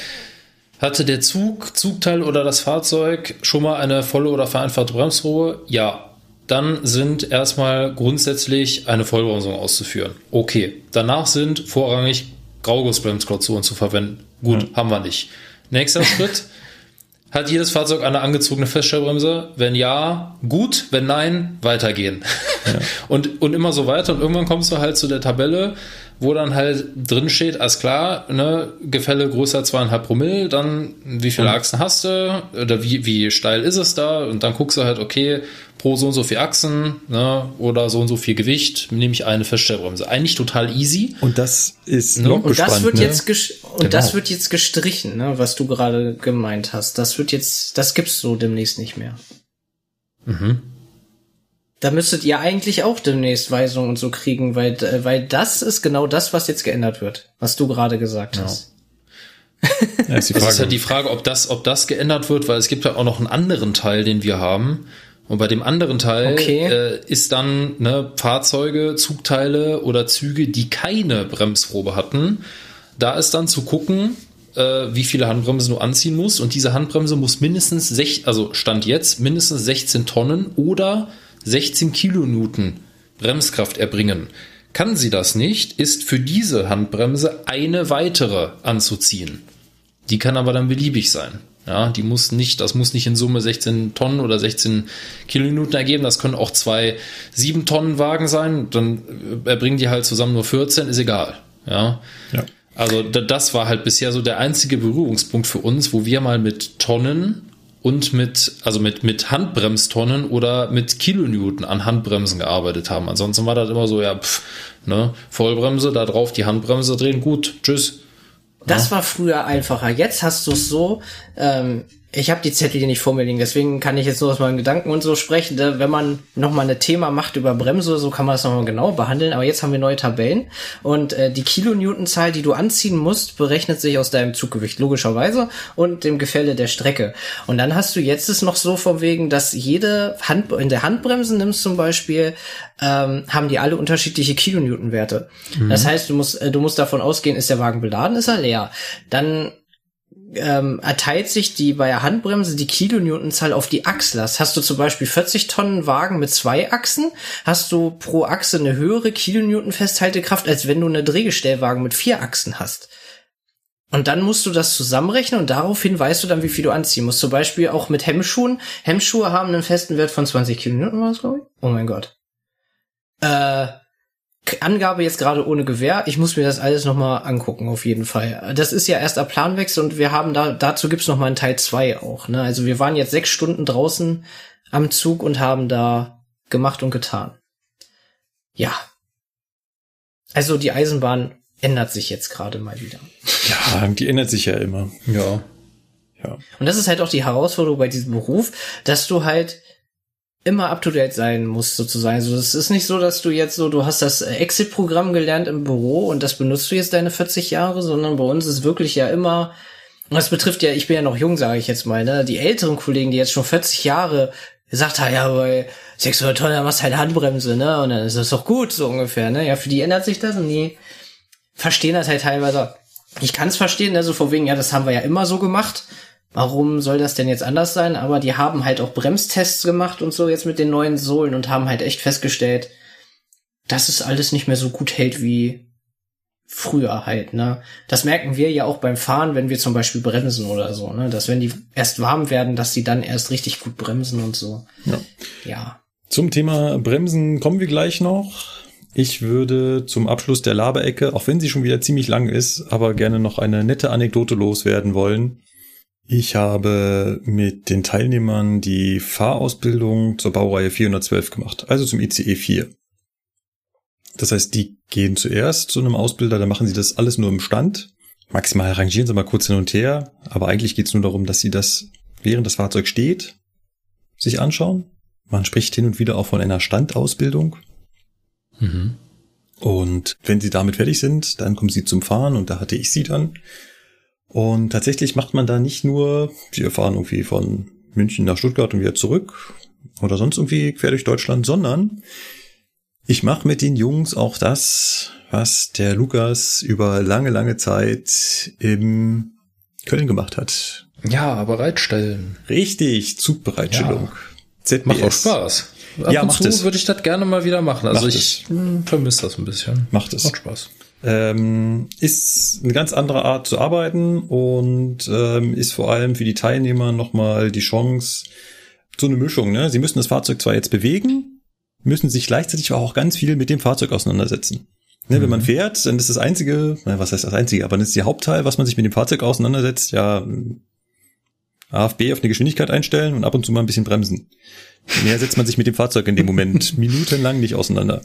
[SPEAKER 2] hatte der Zug, Zugteil oder das Fahrzeug schon mal eine volle oder vereinfachte Bremsruhe? Ja. Dann sind erstmal grundsätzlich eine Vollbremsung auszuführen. Okay. Danach sind vorrangig Graugussbremsklausuren zu verwenden. Gut, ja. haben wir nicht. Nächster Schritt. Hat jedes Fahrzeug eine angezogene Feststellbremse? Wenn ja, gut. Wenn nein, weitergehen. Und, und immer so weiter. Und irgendwann kommst du halt zu der Tabelle, wo dann halt drin steht, alles klar, ne, Gefälle größer zweieinhalb Promille, dann wie viele Achsen hast du oder wie, wie steil ist es da? Und dann guckst du halt, okay, pro so und so viel Achsen ne, oder so und so viel Gewicht nehme ich eine Feststellbremse. Eigentlich total easy.
[SPEAKER 1] Und das ist
[SPEAKER 3] und
[SPEAKER 1] Lokbestand,
[SPEAKER 3] das wird
[SPEAKER 1] ne?
[SPEAKER 3] jetzt und
[SPEAKER 2] Genau.
[SPEAKER 3] das wird jetzt gestrichen, ne, was du gerade gemeint hast. Das wird jetzt, das gibt's so demnächst nicht mehr.
[SPEAKER 2] Mhm.
[SPEAKER 3] Da müsstet ihr eigentlich auch demnächst Weisungen und so kriegen, weil, äh, weil das ist genau das, was jetzt geändert wird, was du gerade gesagt hast.
[SPEAKER 1] Ja, ist die
[SPEAKER 2] Das
[SPEAKER 1] Frage.
[SPEAKER 2] ist halt die Frage, ob das, ob das geändert wird, weil es gibt ja auch noch einen anderen Teil, den wir haben. Und bei dem anderen Teil
[SPEAKER 3] Okay.
[SPEAKER 2] äh, ist dann ne, Fahrzeuge, Zugteile oder Züge, die keine Bremsprobe hatten. Da ist dann zu gucken, äh, wie viele Handbremsen du anziehen musst. Und diese Handbremse muss mindestens, sech, also Stand jetzt, mindestens 16 Tonnen oder 16 Kilonewton Bremskraft erbringen. Kann sie das nicht, ist für diese Handbremse eine weitere anzuziehen. Die kann aber dann beliebig sein. Ja, die muss nicht, das muss nicht in Summe 16 Tonnen oder 16 Kilonewton ergeben. Das können auch zwei 7 Tonnen Wagen sein. Dann erbringen die halt zusammen nur 14, ist egal. Ja.
[SPEAKER 1] ja.
[SPEAKER 2] Also da- das war halt bisher so der einzige Berührungspunkt für uns, wo wir mal mit Tonnen und mit, also mit, mit Handbremstonnen oder mit Kilonewton an Handbremsen gearbeitet haben. Ansonsten war das immer so, ja, pff, ne, Vollbremse, da drauf die Handbremse drehen, gut, tschüss.
[SPEAKER 3] Das war früher einfacher. Jetzt hast du es so, ähm, ich habe die Zettel hier nicht vor mir liegen, deswegen kann ich jetzt nur aus meinen Gedanken und so sprechen. Da, wenn man nochmal ein Thema macht über Bremse, so kann man das nochmal genau behandeln. Aber jetzt haben wir neue Tabellen und äh, die Kilonewtonzahl, die du anziehen musst, berechnet sich aus deinem Zuggewicht, logischerweise, und dem Gefälle der Strecke. Und dann hast du jetzt es noch so von wegen, dass jede Hand, in der Handbremse nimmst zum Beispiel, ähm, haben die alle unterschiedliche Kilonewtonwerte. Das heißt, du musst, äh, du musst davon ausgehen, ist der Wagen beladen, ist er leer. Dann ähm, erteilt sich die bei der Handbremse die Kilonewtonzahl auf die Achslast. Hast du zum Beispiel 40 Tonnen Wagen mit zwei Achsen, hast du pro Achse eine höhere Kilonewton Festhaltekraft, als wenn du eine Drehgestellwagen mit vier Achsen hast. Und dann musst du das zusammenrechnen und daraufhin weißt du dann, wie viel du anziehen musst. Zum Beispiel auch mit Hemmschuhen. Hemmschuhe haben einen festen Wert von 20 Kilonewton, war das, glaube ich? Oh mein Gott. Äh, Angabe jetzt gerade ohne Gewehr. Ich muss mir das alles nochmal angucken, auf jeden Fall. Das ist ja erst der Planwechsel und wir haben da, dazu gibt's noch mal einen Teil zwei auch. Ne? Also wir waren jetzt sechs Stunden draußen am Zug und haben da gemacht und getan. Ja. Also die Eisenbahn ändert sich jetzt gerade mal wieder.
[SPEAKER 1] ja, die ändert sich ja immer.
[SPEAKER 2] Ja.
[SPEAKER 1] Ja.
[SPEAKER 3] Und das ist halt auch die Herausforderung bei diesem Beruf, dass du halt immer up to date sein musst sozusagen. Also es ist nicht so, dass du jetzt so, du hast das Exit-Programm gelernt im Büro und das benutzt du jetzt deine 40 Jahre, sondern bei uns ist wirklich ja immer, und das betrifft ja, ich bin ja noch jung, sage ich jetzt mal, ne, die älteren Kollegen, die jetzt schon 40 Jahre gesagt haben, ja, bei 600 Tonnen, dann machst halt Handbremse, ne, und dann ist das doch gut, so ungefähr, ne, ja, für die ändert sich das und die verstehen das halt teilweise. Ich kann es verstehen, ne, so vor wegen, ja, das haben wir ja immer so gemacht, warum soll das denn jetzt anders sein? Aber die haben halt auch Bremstests gemacht und so jetzt mit den neuen Sohlen und haben halt echt festgestellt, dass es alles nicht mehr so gut hält wie früher halt, ne? Das merken wir ja auch beim Fahren, wenn wir zum Beispiel bremsen oder so, ne? Dass wenn die erst warm werden, dass die dann erst richtig gut bremsen und so.
[SPEAKER 1] Ja.
[SPEAKER 3] Ja.
[SPEAKER 1] Zum Thema Bremsen kommen wir gleich noch. Ich würde zum Abschluss der Laberecke, auch wenn sie schon wieder ziemlich lang ist, aber gerne noch eine nette Anekdote loswerden wollen. Ich habe mit den Teilnehmern die Fahrausbildung zur Baureihe 412 gemacht, also zum ICE 4. Das heißt, die gehen zuerst zu einem Ausbilder, dann machen sie das alles nur im Stand. Maximal rangieren sie mal kurz hin und her, aber eigentlich geht es nur darum, dass sie das, während das Fahrzeug steht, sich anschauen. Man spricht hin und wieder auch von einer Standausbildung.
[SPEAKER 2] Mhm.
[SPEAKER 1] Und wenn sie damit fertig sind, dann kommen sie zum Fahren und da hatte ich sie dann. Und tatsächlich macht man da nicht nur, wir fahren irgendwie von München nach Stuttgart und wieder zurück oder sonst irgendwie quer durch Deutschland, sondern ich mache mit den Jungs auch das, was der Lukas über lange, lange Zeit in Köln gemacht hat.
[SPEAKER 2] Ja, bereitstellen.
[SPEAKER 1] Richtig, Zugbereitstellung. ZBS.
[SPEAKER 2] Macht auch Spaß. Ab
[SPEAKER 1] Ja,
[SPEAKER 2] und
[SPEAKER 1] macht
[SPEAKER 2] zu
[SPEAKER 1] es.
[SPEAKER 2] würde ich das gerne mal wieder machen. Also
[SPEAKER 1] Macht
[SPEAKER 2] ich vermisse das ein bisschen.
[SPEAKER 1] Macht es.
[SPEAKER 2] Macht Spaß.
[SPEAKER 1] Ähm, ist eine ganz andere Art zu arbeiten und ähm, ist vor allem für die Teilnehmer nochmal die Chance, so eine Mischung. Ne? Sie müssen das Fahrzeug zwar jetzt bewegen, müssen sich gleichzeitig auch ganz viel mit dem Fahrzeug auseinandersetzen. Ne, mhm. Wenn man fährt, dann ist das einzige, was heißt das einzige, aber das ist die Hauptteil, was man sich mit dem Fahrzeug auseinandersetzt, ja, AFB auf eine Geschwindigkeit einstellen und ab und zu mal ein bisschen bremsen. Mehr setzt man sich mit dem Fahrzeug in dem Moment minutenlang nicht auseinander.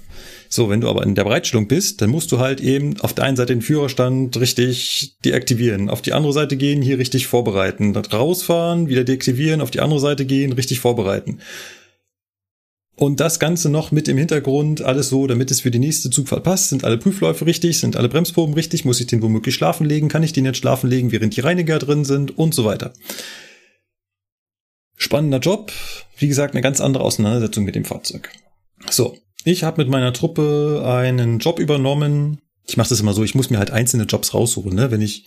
[SPEAKER 1] So, wenn du aber in der Bereitstellung bist, dann musst du halt eben auf der einen Seite den Führerstand richtig deaktivieren, auf die andere Seite gehen, hier richtig vorbereiten, dann rausfahren, wieder deaktivieren, auf die andere Seite gehen, richtig vorbereiten. Und das Ganze noch mit im Hintergrund, alles so, damit es für die nächste Zugfahrt passt. Sind alle Prüfläufe richtig? Sind alle Bremsproben richtig? Muss ich den womöglich schlafen legen? Kann ich den jetzt schlafen legen, während die Reiniger drin sind? Und so weiter. Spannender Job. Wie gesagt, eine ganz andere Auseinandersetzung mit dem Fahrzeug. So, ich habe mit meiner Truppe einen Job übernommen. Ich mache das immer so, ich muss mir halt einzelne Jobs raussuchen. Ne? Wenn ich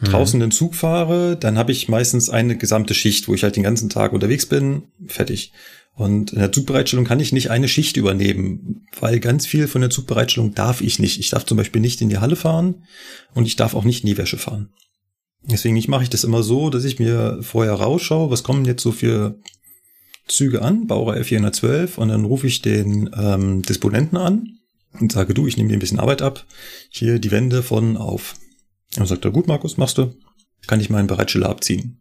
[SPEAKER 1] mhm. draußen den Zug fahre, dann habe ich meistens eine gesamte Schicht, wo ich halt den ganzen Tag unterwegs bin. Fertig. Und in der Zugbereitstellung kann ich nicht eine Schicht übernehmen, weil ganz viel von der Zugbereitstellung darf ich nicht. Ich darf zum Beispiel nicht in die Halle fahren und ich darf auch nicht in die Wäsche fahren. Deswegen ich mache ich das immer so, dass ich mir vorher rausschaue, was kommen jetzt so für Züge an, Baureihe 412, und dann rufe ich den ähm, Disponenten an und sage, du, ich nehme dir ein bisschen Arbeit ab, hier die Wände von auf. Und sagt er, gut, Markus, machst du, kann ich meinen Bereitsteller abziehen.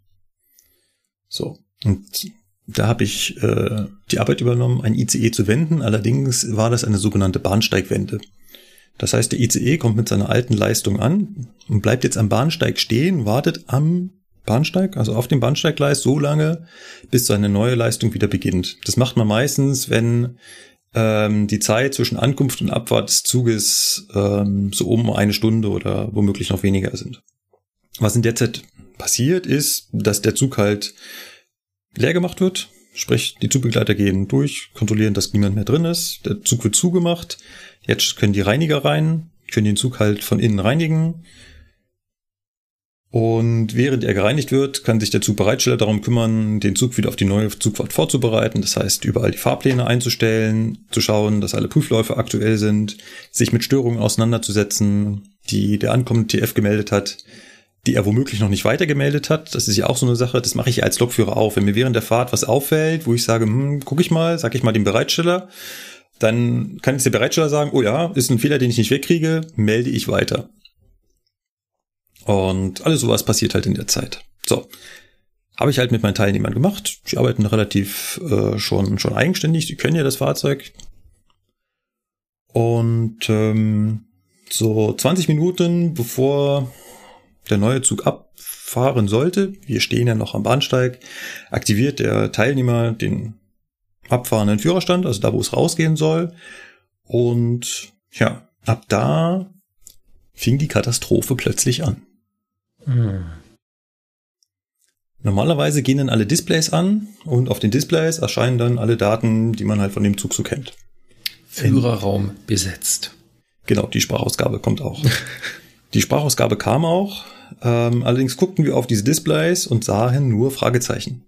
[SPEAKER 1] So, und da habe ich äh, die Arbeit übernommen, ein ICE zu wenden. Allerdings war das eine sogenannte Bahnsteigwende. Das heißt, der ICE kommt mit seiner alten Leistung an und bleibt jetzt am Bahnsteig stehen, wartet am Bahnsteig, also auf dem Bahnsteiggleis so lange, bis seine neue Leistung wieder beginnt. Das macht man meistens, wenn ähm, die Zeit zwischen Ankunft und Abfahrt des Zuges ähm, so um eine Stunde oder womöglich noch weniger sind. Was in der Zeit passiert ist, dass der Zug halt leer gemacht wird. Sprich, die Zugbegleiter gehen durch, kontrollieren, dass niemand mehr drin ist. Der Zug wird zugemacht. Jetzt können die Reiniger rein, können den Zug halt von innen reinigen. Und während er gereinigt wird, kann sich der Zugbereitsteller darum kümmern, den Zug wieder auf die neue Zugfahrt vorzubereiten. Das heißt, überall die Fahrpläne einzustellen, zu schauen, dass alle Prüfläufe aktuell sind, sich mit Störungen auseinanderzusetzen, die der ankommende TF gemeldet hat die er womöglich noch nicht weitergemeldet hat. Das ist ja auch so eine Sache, das mache ich als Lokführer auch. Wenn mir während der Fahrt was auffällt, wo ich sage, hm, guck ich mal, sag ich mal dem Bereitsteller, dann kann jetzt der Bereitsteller sagen, oh ja, ist ein Fehler, den ich nicht wegkriege, melde ich weiter. Und alles sowas passiert halt in der Zeit. So. Habe ich halt mit meinen Teilnehmern gemacht. Die arbeiten relativ äh, schon, schon eigenständig, die können ja das Fahrzeug. Und ähm, so 20 Minuten bevor der neue Zug abfahren sollte, wir stehen ja noch am Bahnsteig, aktiviert der Teilnehmer den abfahrenden Führerstand, also da, wo es rausgehen soll. Und ja, ab da fing die Katastrophe plötzlich an. Hm. Normalerweise gehen dann alle Displays an und auf den Displays erscheinen dann alle Daten, die man halt von dem Zug so kennt.
[SPEAKER 2] Führerraum besetzt.
[SPEAKER 1] Genau, die Sprachausgabe kommt auch. die Sprachausgabe kam auch, ähm, allerdings guckten wir auf diese Displays und sahen nur Fragezeichen.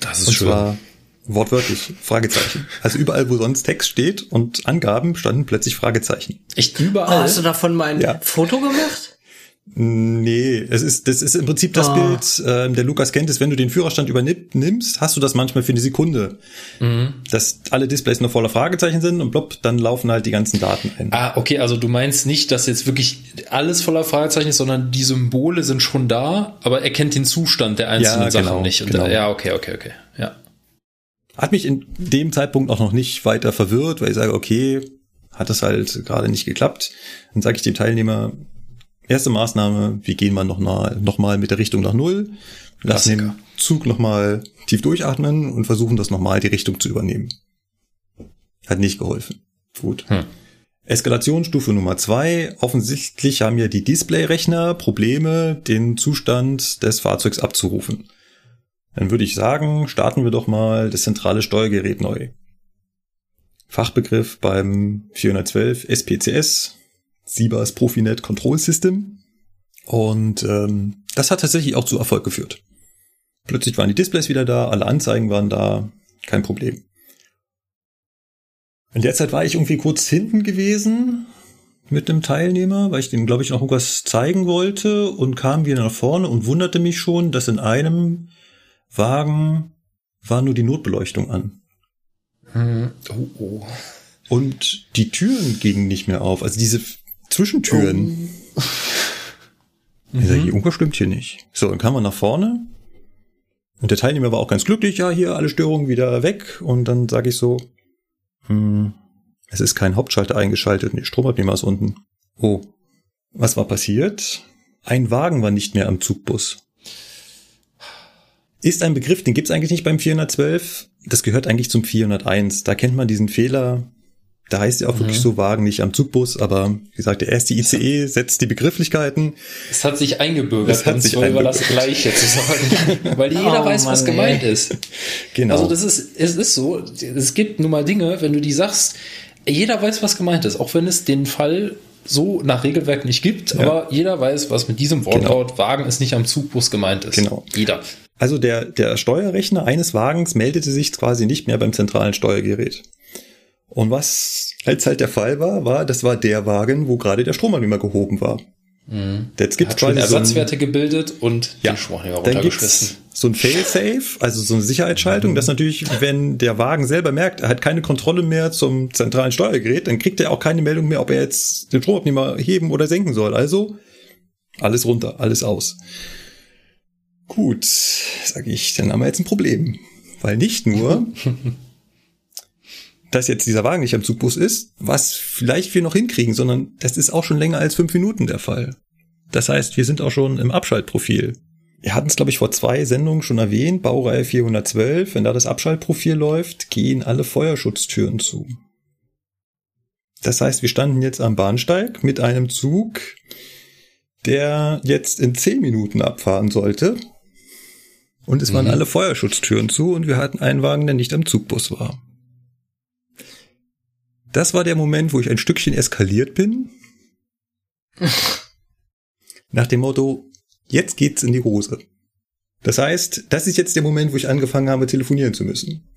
[SPEAKER 2] Das ist und schön. Zwar
[SPEAKER 1] wortwörtlich Fragezeichen. Also überall, wo sonst Text steht und Angaben, standen plötzlich Fragezeichen.
[SPEAKER 3] Echt überall? Oh, hast du davon mal ein ja. Foto gemacht?
[SPEAKER 1] Nee, es ist, das ist im Prinzip das oh. Bild, äh, der Lukas kennt es, wenn du den Führerstand übernimmst, hast du das manchmal für eine Sekunde. Mhm. Dass alle Displays noch voller Fragezeichen sind und plopp, dann laufen halt die ganzen Daten ein.
[SPEAKER 2] Ah, okay, also du meinst nicht, dass jetzt wirklich alles voller Fragezeichen ist, sondern die Symbole sind schon da, aber er kennt den Zustand der einzelnen ja, Sachen genau, nicht. Genau. Da, ja, okay, okay, okay. Ja.
[SPEAKER 1] Hat mich in dem Zeitpunkt auch noch nicht weiter verwirrt, weil ich sage, okay, hat das halt gerade nicht geklappt. Dann sage ich dem Teilnehmer, Erste Maßnahme, wir gehen mal noch mal, noch mal mit der Richtung nach Null, lassen den Zug noch mal tief durchatmen und versuchen das nochmal die Richtung zu übernehmen. Hat nicht geholfen. Gut. Hm. Eskalationsstufe Nummer zwei. Offensichtlich haben ja die Displayrechner Probleme, den Zustand des Fahrzeugs abzurufen. Dann würde ich sagen, starten wir doch mal das zentrale Steuergerät neu. Fachbegriff beim 412 SPCS, Siebers Profinet Control System. Und ähm, das hat tatsächlich auch zu Erfolg geführt. Plötzlich waren die Displays wieder da, alle Anzeigen waren da, kein Problem. In der Zeit war ich irgendwie kurz hinten gewesen mit dem Teilnehmer, weil ich dem, glaube ich, noch irgendwas zeigen wollte und kam wieder nach vorne und wunderte mich schon, dass in einem Wagen war nur die Notbeleuchtung an.
[SPEAKER 2] Hm. Oh, oh.
[SPEAKER 1] Und die Türen gingen nicht mehr auf. Also diese Zwischentüren. Oh. Ich sage, irgendwas stimmt hier nicht. So, dann kam man nach vorne. Und der Teilnehmer war auch ganz glücklich, ja, hier alle Störungen wieder weg. Und dann sage ich so, hm, es ist kein Hauptschalter eingeschaltet und die Stromabnehmer ist unten. Oh, was war passiert? Ein Wagen war nicht mehr am Zugbus. Ist ein Begriff, den gibt's eigentlich nicht beim 412. Das gehört eigentlich zum 401. Da kennt man diesen Fehler. Da heißt ja auch mhm. wirklich so Wagen nicht am Zugbus, aber wie gesagt, der erste ICE setzt die Begrifflichkeiten.
[SPEAKER 2] Es hat sich eingebürgert, es hat sich über das Gleiche zu sagen, weil jeder oh, weiß, Mann, was gemeint ey. ist. Genau. Also das ist, es ist so, es gibt nun mal Dinge, wenn du die sagst, jeder weiß, was gemeint ist, auch wenn es den Fall so nach Regelwerk nicht gibt, ja. aber jeder weiß, was mit diesem Wortlaut genau. Wagen ist nicht am Zugbus gemeint ist.
[SPEAKER 1] Genau.
[SPEAKER 2] Jeder.
[SPEAKER 1] Also der, der Steuerrechner eines Wagens meldete sich quasi nicht mehr beim zentralen Steuergerät. Und was als halt der Fall war, war, das war der Wagen, wo gerade der Stromabnehmer gehoben war.
[SPEAKER 2] Mhm. Jetzt gibt es Ersatzwerte so ein, gebildet und
[SPEAKER 1] ja, den Stromabnehmer runtergeschmissen. So ein Failsafe, also so eine Sicherheitsschaltung, mhm. dass natürlich, wenn der Wagen selber merkt, er hat keine Kontrolle mehr zum zentralen Steuergerät, dann kriegt er auch keine Meldung mehr, ob er jetzt den Stromabnehmer heben oder senken soll. Also alles runter, alles aus. Gut, sage ich, dann haben wir jetzt ein Problem. Weil nicht nur dass jetzt dieser Wagen nicht am Zugbus ist, was vielleicht wir noch hinkriegen, sondern das ist auch schon länger als fünf Minuten der Fall. Das heißt, wir sind auch schon im Abschaltprofil. Wir hatten es, glaube ich, vor zwei Sendungen schon erwähnt, Baureihe 412, wenn da das Abschaltprofil läuft, gehen alle Feuerschutztüren zu. Das heißt, wir standen jetzt am Bahnsteig mit einem Zug, der jetzt in zehn Minuten abfahren sollte. Und es waren mhm. alle Feuerschutztüren zu und wir hatten einen Wagen, der nicht am Zugbus war. Das war der Moment, wo ich ein Stückchen eskaliert bin. Nach dem Motto, jetzt geht's in die Hose. Das heißt, das ist jetzt der Moment, wo ich angefangen habe, telefonieren zu müssen.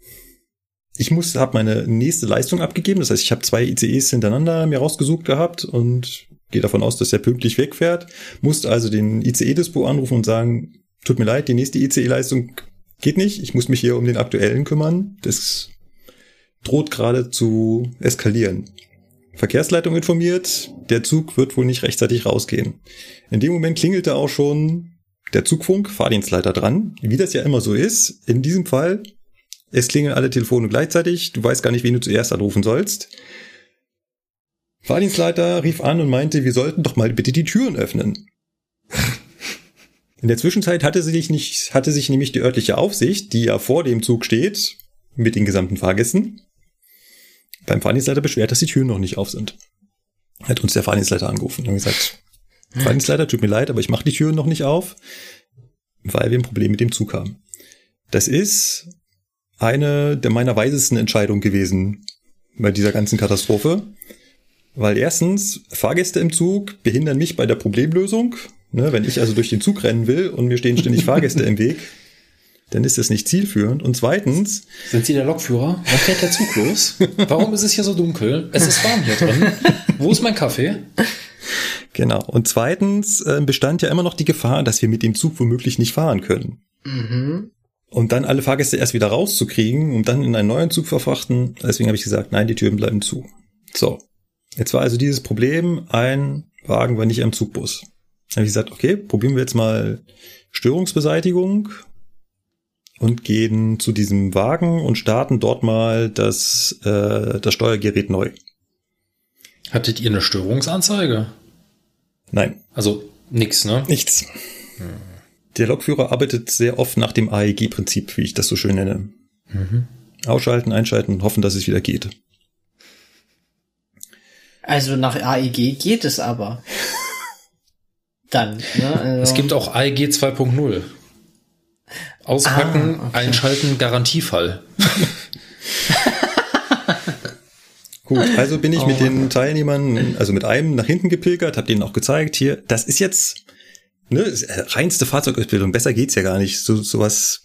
[SPEAKER 1] Ich muss, habe meine nächste Leistung abgegeben. Das heißt, ich habe zwei ICEs hintereinander mir rausgesucht gehabt und gehe davon aus, dass er pünktlich wegfährt. Musste also den ICE-Dispo anrufen und sagen, tut mir leid, die nächste ICE-Leistung geht nicht. Ich muss mich hier um den aktuellen kümmern. Das droht gerade zu eskalieren. Verkehrsleitung informiert, der Zug wird wohl nicht rechtzeitig rausgehen. In dem Moment klingelte auch schon der Zugfunk, Fahrdienstleiter dran, wie das ja immer so ist. In diesem Fall, es klingeln alle Telefone gleichzeitig, du weißt gar nicht, wen du zuerst anrufen sollst. Fahrdienstleiter rief an und meinte, wir sollten doch mal bitte die Türen öffnen. In der Zwischenzeit hatte sich nicht, hatte sich nämlich die örtliche Aufsicht, die ja vor dem Zug steht, mit den gesamten Fahrgästen, beim Fahrdienstleiter beschwert, dass die Türen noch nicht auf sind. Hat uns der Fahrdienstleiter angerufen und gesagt, Fahrdienstleiter, tut mir leid, aber ich mache die Türen noch nicht auf, weil wir ein Problem mit dem Zug haben. Das ist eine der meiner weisesten Entscheidungen gewesen bei dieser ganzen Katastrophe. Weil erstens, Fahrgäste im Zug behindern mich bei der Problemlösung. Ne, wenn ich also durch den Zug rennen will und mir stehen ständig Fahrgäste im Weg, dann ist das nicht zielführend. Und zweitens.
[SPEAKER 2] Sind Sie der Lokführer? Wann fährt der Zug los? Warum ist es hier so dunkel? Es ist warm hier drin. Wo ist mein Kaffee?
[SPEAKER 1] Genau. Und zweitens äh, bestand ja immer noch die Gefahr, dass wir mit dem Zug womöglich nicht fahren können. Mhm. Und dann alle Fahrgäste erst wieder rauszukriegen und dann in einen neuen Zug verfrachten. Deswegen habe ich gesagt, nein, die Türen bleiben zu. So. Jetzt war also dieses Problem, ein Wagen war nicht am Zugbus. Dann habe ich gesagt, okay, probieren wir jetzt mal Störungsbeseitigung und gehen zu diesem Wagen und starten dort mal das, äh, das Steuergerät neu.
[SPEAKER 2] Hattet ihr eine Störungsanzeige?
[SPEAKER 1] Nein.
[SPEAKER 2] Also nix, ne?
[SPEAKER 1] Nichts. Hm. Der Lokführer arbeitet sehr oft nach dem AEG-Prinzip, wie ich das so schön nenne. Mhm. Ausschalten, einschalten und hoffen, dass es wieder geht.
[SPEAKER 3] Also nach AEG geht es aber. Dann. Ne? Also
[SPEAKER 2] es gibt auch AEG 2.0. Auspacken, ah, okay. einschalten, Garantiefall.
[SPEAKER 1] Gut, also bin ich oh, mit den Teilnehmern, also mit einem nach hinten gepilgert, habe denen auch gezeigt, hier, das ist jetzt ne, reinste Fahrzeugausbildung, besser geht's ja gar nicht. So sowas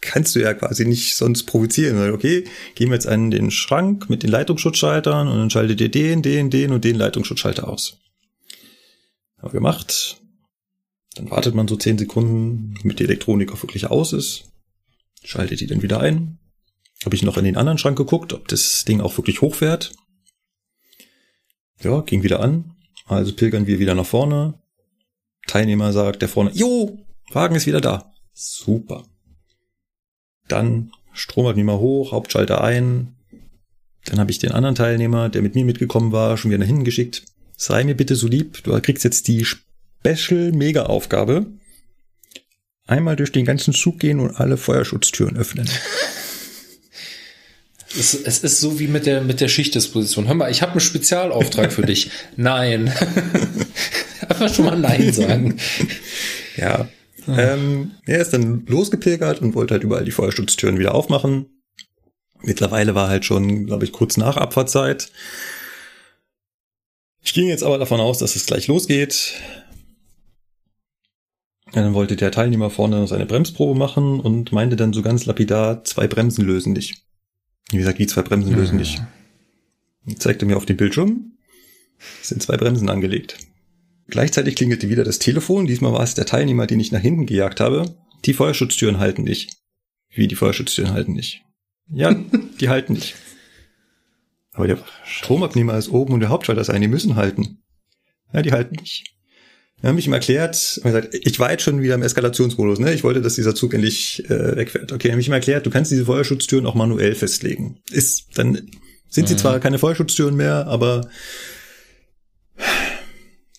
[SPEAKER 1] kannst du ja quasi nicht sonst provozieren. Okay, gehen wir jetzt an den Schrank mit den Leitungsschutzschaltern und dann schaltet ihr den, den, den und den Leitungsschutzschalter aus. Haben wir gemacht. Dann wartet man so zehn Sekunden, damit die Elektronik auch wirklich aus ist. Schaltet die dann wieder ein. Habe ich noch in den anderen Schrank geguckt, ob das Ding auch wirklich hochfährt. Ja, ging wieder an. Also pilgern wir wieder nach vorne. Teilnehmer sagt der vorne, Jo, Wagen ist wieder da. Super. Dann Stromabnehmer hoch, Hauptschalter ein. Dann habe ich den anderen Teilnehmer, der mit mir mitgekommen war, schon wieder nach hinten geschickt. Sei mir bitte so lieb, du kriegst jetzt die Special Mega Aufgabe. Einmal durch den ganzen Zug gehen und alle Feuerschutztüren öffnen.
[SPEAKER 2] Es, es ist so wie mit der, mit der Schichtdisposition. Hör mal, ich habe einen Spezialauftrag für dich. Nein. Einfach schon mal Nein sagen.
[SPEAKER 1] Ja. Ähm, er ist dann losgepilgert und wollte halt überall die Feuerschutztüren wieder aufmachen. Mittlerweile war halt schon, glaube ich, kurz nach Abfahrtzeit. Ich ging jetzt aber davon aus, dass es gleich losgeht. Dann wollte der Teilnehmer vorne seine Bremsprobe machen und meinte dann so ganz lapidar, zwei Bremsen lösen nicht. Wie gesagt, die zwei Bremsen lösen
[SPEAKER 2] Mhm.
[SPEAKER 1] nicht. Und zeigte mir auf dem Bildschirm, es sind zwei Bremsen angelegt. Gleichzeitig klingelte wieder das Telefon. Diesmal war es der Teilnehmer, den ich nach hinten gejagt habe. Die Feuerschutztüren halten nicht. Wie die Feuerschutztüren halten nicht? Ja, die halten nicht. Aber der Stromabnehmer ist oben und der Hauptschalter ist ein, die müssen halten. Ja, die halten nicht. Dann habe ich ihm erklärt, gesagt, ich war jetzt schon wieder im Eskalationsmodus, ne? Ich wollte, dass dieser Zug endlich äh, wegfährt. Okay, habe ich ihm erklärt, du kannst diese Feuerschutztüren auch manuell festlegen. Ist, dann sind sie
[SPEAKER 2] Mhm.
[SPEAKER 1] zwar keine Feuerschutztüren mehr, aber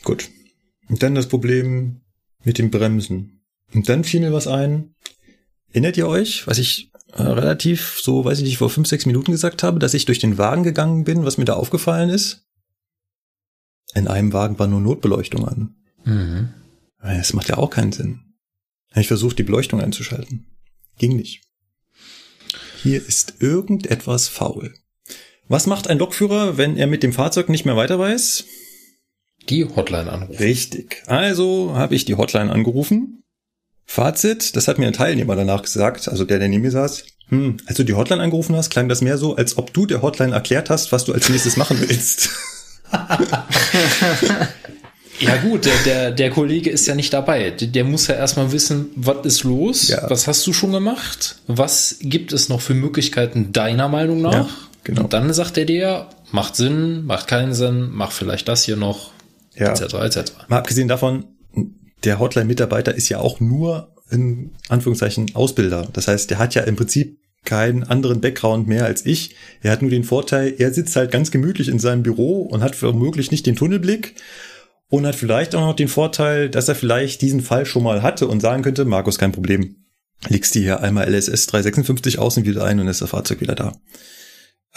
[SPEAKER 1] gut. Und dann das Problem mit dem Bremsen. Und dann fiel mir was ein. Erinnert ihr euch, was ich äh, relativ so, weiß ich nicht, vor fünf, sechs Minuten gesagt habe, dass ich durch den Wagen gegangen bin, was mir da aufgefallen ist? In einem Wagen war nur Notbeleuchtung an.
[SPEAKER 2] Mhm.
[SPEAKER 1] Das macht ja auch keinen Sinn. Habe ich versucht, die Beleuchtung einzuschalten. Ging nicht. Hier ist irgendetwas faul. Was macht ein Lokführer, wenn er mit dem Fahrzeug nicht mehr weiter weiß?
[SPEAKER 2] Die Hotline anrufen.
[SPEAKER 1] Richtig. Also habe ich die Hotline angerufen. Fazit, das hat mir ein Teilnehmer danach gesagt, also der, der neben mir saß. Hm, als du die Hotline angerufen hast, klang das mehr so, als ob du der Hotline erklärt hast, was du als nächstes machen willst.
[SPEAKER 2] Ja gut, der, der, der Kollege ist ja nicht dabei. Der, der muss ja erstmal wissen, was ist los?
[SPEAKER 1] Ja.
[SPEAKER 2] Was hast du schon gemacht? Was gibt es noch für Möglichkeiten deiner Meinung nach?
[SPEAKER 1] Ja, genau.
[SPEAKER 2] Und dann sagt er dir, macht Sinn, macht keinen Sinn, mach vielleicht das hier noch,
[SPEAKER 1] Ja.
[SPEAKER 2] etc. etc.
[SPEAKER 1] Mal abgesehen davon, der Hotline-Mitarbeiter ist ja auch nur in Anführungszeichen Ausbilder. Das heißt, der hat ja im Prinzip keinen anderen Background mehr als ich. Er hat nur den Vorteil, er sitzt halt ganz gemütlich in seinem Büro und hat womöglich nicht den Tunnelblick und hat vielleicht auch noch den Vorteil, dass er vielleicht diesen Fall schon mal hatte und sagen könnte, Markus, kein Problem. Legst die hier einmal LSS 356 außen wieder ein und ist das Fahrzeug wieder da.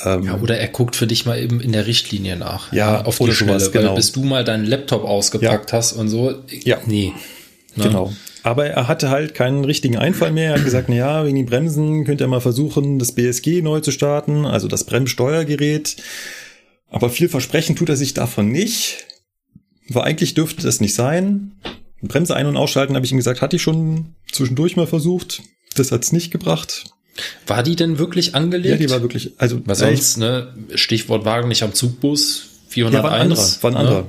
[SPEAKER 1] Ähm,
[SPEAKER 2] Ja, oder er guckt für dich mal eben in der Richtlinie nach.
[SPEAKER 1] Ja,
[SPEAKER 2] auf
[SPEAKER 1] oder
[SPEAKER 2] die Schnelle,
[SPEAKER 1] sowas,
[SPEAKER 2] weil
[SPEAKER 1] genau.
[SPEAKER 2] bis du mal deinen Laptop ausgepackt hast und so.
[SPEAKER 1] Ja.
[SPEAKER 2] Nee. Ne?
[SPEAKER 1] Genau. Aber er hatte halt keinen richtigen Einfall mehr. Er hat gesagt, na ja, wegen den Bremsen könnt ihr mal versuchen, das BSG neu zu starten, also das Bremssteuergerät. Aber viel versprechen tut er sich davon nicht. War eigentlich dürfte das nicht sein. Bremse ein- und ausschalten, habe ich ihm gesagt, hatte ich schon zwischendurch mal versucht. Das hat's nicht gebracht.
[SPEAKER 2] War die denn wirklich angelegt?
[SPEAKER 1] Ja, die war wirklich, also
[SPEAKER 2] Was sonst, ne? Stichwort Wagen nicht am Zugbus,
[SPEAKER 1] ja,
[SPEAKER 2] 401.
[SPEAKER 1] war ein anderer, war ein anderer.
[SPEAKER 2] Ne?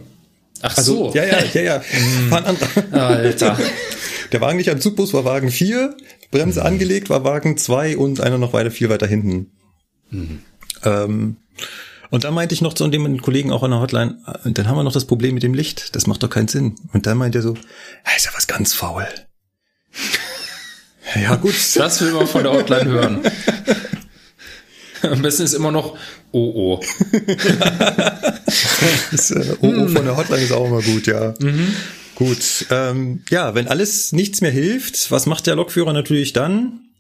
[SPEAKER 2] Ach
[SPEAKER 1] Also,
[SPEAKER 2] so.
[SPEAKER 1] ja, ja, ja, ja, war ein anderer.
[SPEAKER 2] Alter.
[SPEAKER 1] Der Wagen nicht am Zugbus war Wagen 4, Bremse angelegt war Wagen 2 und einer noch weiter viel weiter hinten. Ähm, und dann meinte ich noch zu dem Kollegen auch an der Hotline, äh, dann haben wir noch das Problem mit dem Licht, das macht doch keinen Sinn. Und dann meint er so, ja, ist ja was ganz faul. ja gut,
[SPEAKER 2] Das will man von der Hotline hören. Am besten ist immer noch oh oh.
[SPEAKER 1] das äh, OO von der Hotline ist auch immer gut, ja. Gut, ähm, ja, wenn alles nichts mehr hilft, was macht der Lokführer natürlich dann?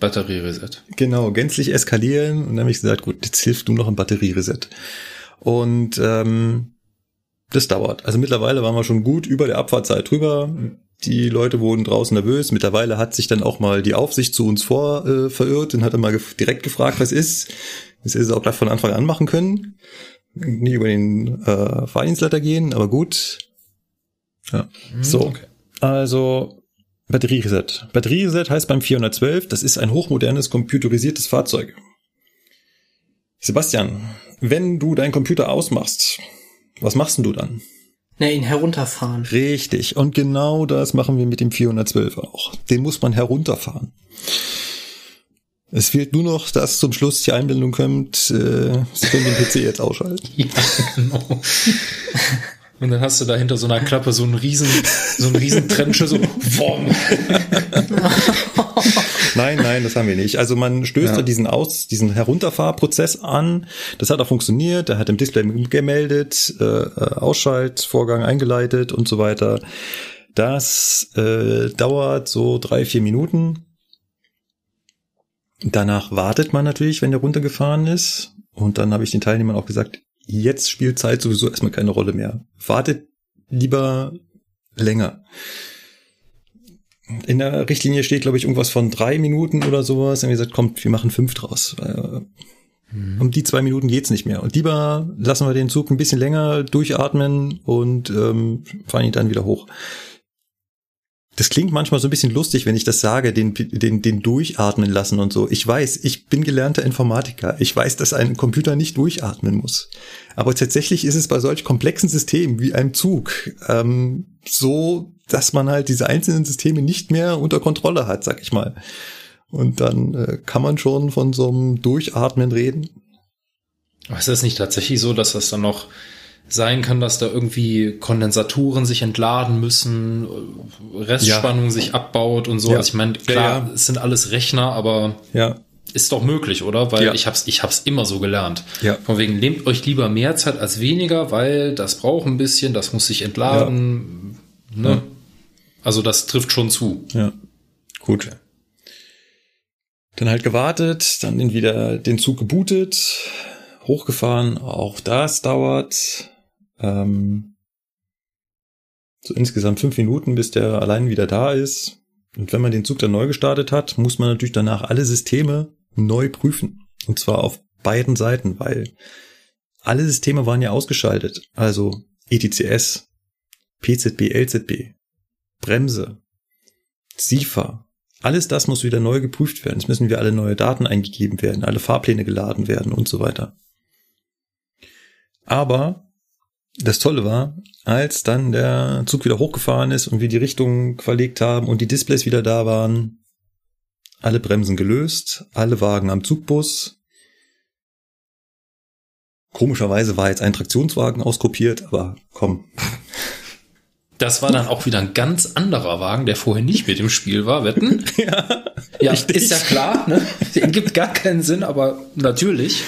[SPEAKER 2] Batteriereset.
[SPEAKER 1] Genau, gänzlich eskalieren. Und dann habe ich gesagt, gut, jetzt hilft nur noch ein Batteriereset. Und ähm, das dauert. Also mittlerweile waren wir schon gut über der Abfahrtzeit drüber. Die Leute wurden draußen nervös. Mittlerweile hat sich dann auch mal die Aufsicht zu uns vor äh, verirrt und hat dann mal gef direkt gefragt, was ist. Das ist auch gleich von Anfang an machen können. Nie über den äh, Fahrdienstleiter gehen, aber gut. Ja. So.
[SPEAKER 2] okay.
[SPEAKER 1] Also Batteriereset. Batteriereset heißt beim 412, das ist ein hochmodernes computerisiertes Fahrzeug. Sebastian, wenn du deinen Computer ausmachst, was machst denn du dann?
[SPEAKER 3] Na, ihn herunterfahren.
[SPEAKER 1] Richtig. Und genau das machen wir mit dem 412 auch. Den muss man herunterfahren. Es fehlt nur noch, dass zum Schluss die Einblendung kommt, äh, Sie können den PC jetzt ausschalten.
[SPEAKER 2] Ja, genau. Und dann hast du da hinter so einer Klappe so einen riesen, so einen riesen Trenche, so, Wom.
[SPEAKER 1] Nein, nein, das haben wir nicht. Also man stößt
[SPEAKER 2] Ja.
[SPEAKER 1] da diesen Aus, diesen Herunterfahrprozess an. Das hat auch funktioniert. Der hat im Display gemeldet, äh, äh, Ausschaltvorgang eingeleitet und so weiter. Das äh, dauert so drei, vier Minuten. Danach wartet man natürlich, wenn der runtergefahren ist. Und dann habe ich den Teilnehmern auch gesagt, jetzt spielt Zeit sowieso erstmal keine Rolle mehr. Wartet lieber länger. In der Richtlinie steht, glaube ich, irgendwas von drei Minuten oder sowas. Wir gesagt, kommt, wir machen fünf draus. Äh, Um die zwei Minuten geht's nicht mehr. Und lieber lassen wir den Zug ein bisschen länger durchatmen und ähm, fahren ihn dann wieder hoch. Das klingt manchmal so ein bisschen lustig, wenn ich das sage, den, den, den durchatmen lassen und so. Ich weiß, ich bin gelernter Informatiker. Ich weiß, dass ein Computer nicht durchatmen muss. Aber tatsächlich ist es bei solch komplexen Systemen wie einem Zug ähm, so, dass man halt diese einzelnen Systeme nicht mehr unter Kontrolle hat, sag ich mal. Und dann äh, kann man schon von so einem Durchatmen reden.
[SPEAKER 2] Aber ist das nicht tatsächlich so, dass das dann noch sein kann, dass da irgendwie Kondensatoren sich entladen müssen, Restspannung sich abbaut und so?
[SPEAKER 1] Ja.
[SPEAKER 2] Also ich meine, klar,
[SPEAKER 1] Ja, ja.
[SPEAKER 2] es sind alles Rechner, aber
[SPEAKER 1] Ja,
[SPEAKER 2] ist doch möglich, oder? Weil
[SPEAKER 1] Ja.
[SPEAKER 2] ich hab's, ich hab's immer so gelernt.
[SPEAKER 1] Ja.
[SPEAKER 2] Von wegen, nehmt euch lieber mehr Zeit als weniger, weil das braucht ein bisschen, das muss sich entladen. Ne? Also das trifft schon zu.
[SPEAKER 1] ja. Gut. Dann halt gewartet, dann wieder den Zug gebootet, hochgefahren. Auch das dauert ähm, so insgesamt fünf Minuten, bis der allein wieder da ist. Und wenn man den Zug dann neu gestartet hat, muss man natürlich danach alle Systeme neu prüfen. Und zwar auf beiden Seiten, weil alle Systeme waren ja ausgeschaltet. Also ETCS, PZB, LZB, Bremse, SIFA. Alles das muss wieder neu geprüft werden. Es müssen wieder alle neue Daten eingegeben werden, alle Fahrpläne geladen werden und so weiter. Aber das Tolle war, als dann der Zug wieder hochgefahren ist und wir die Richtung verlegt haben und die Displays wieder da waren, alle Bremsen gelöst, alle Wagen am Zugbus. Komischerweise war jetzt ein Traktionswagen auskopiert, aber komm.
[SPEAKER 2] Das war dann auch wieder ein ganz anderer Wagen, der vorher nicht mit im Spiel war, wetten?
[SPEAKER 1] Ja,
[SPEAKER 2] Ja, ist ja klar, ne? Den gibt gar keinen Sinn, aber natürlich.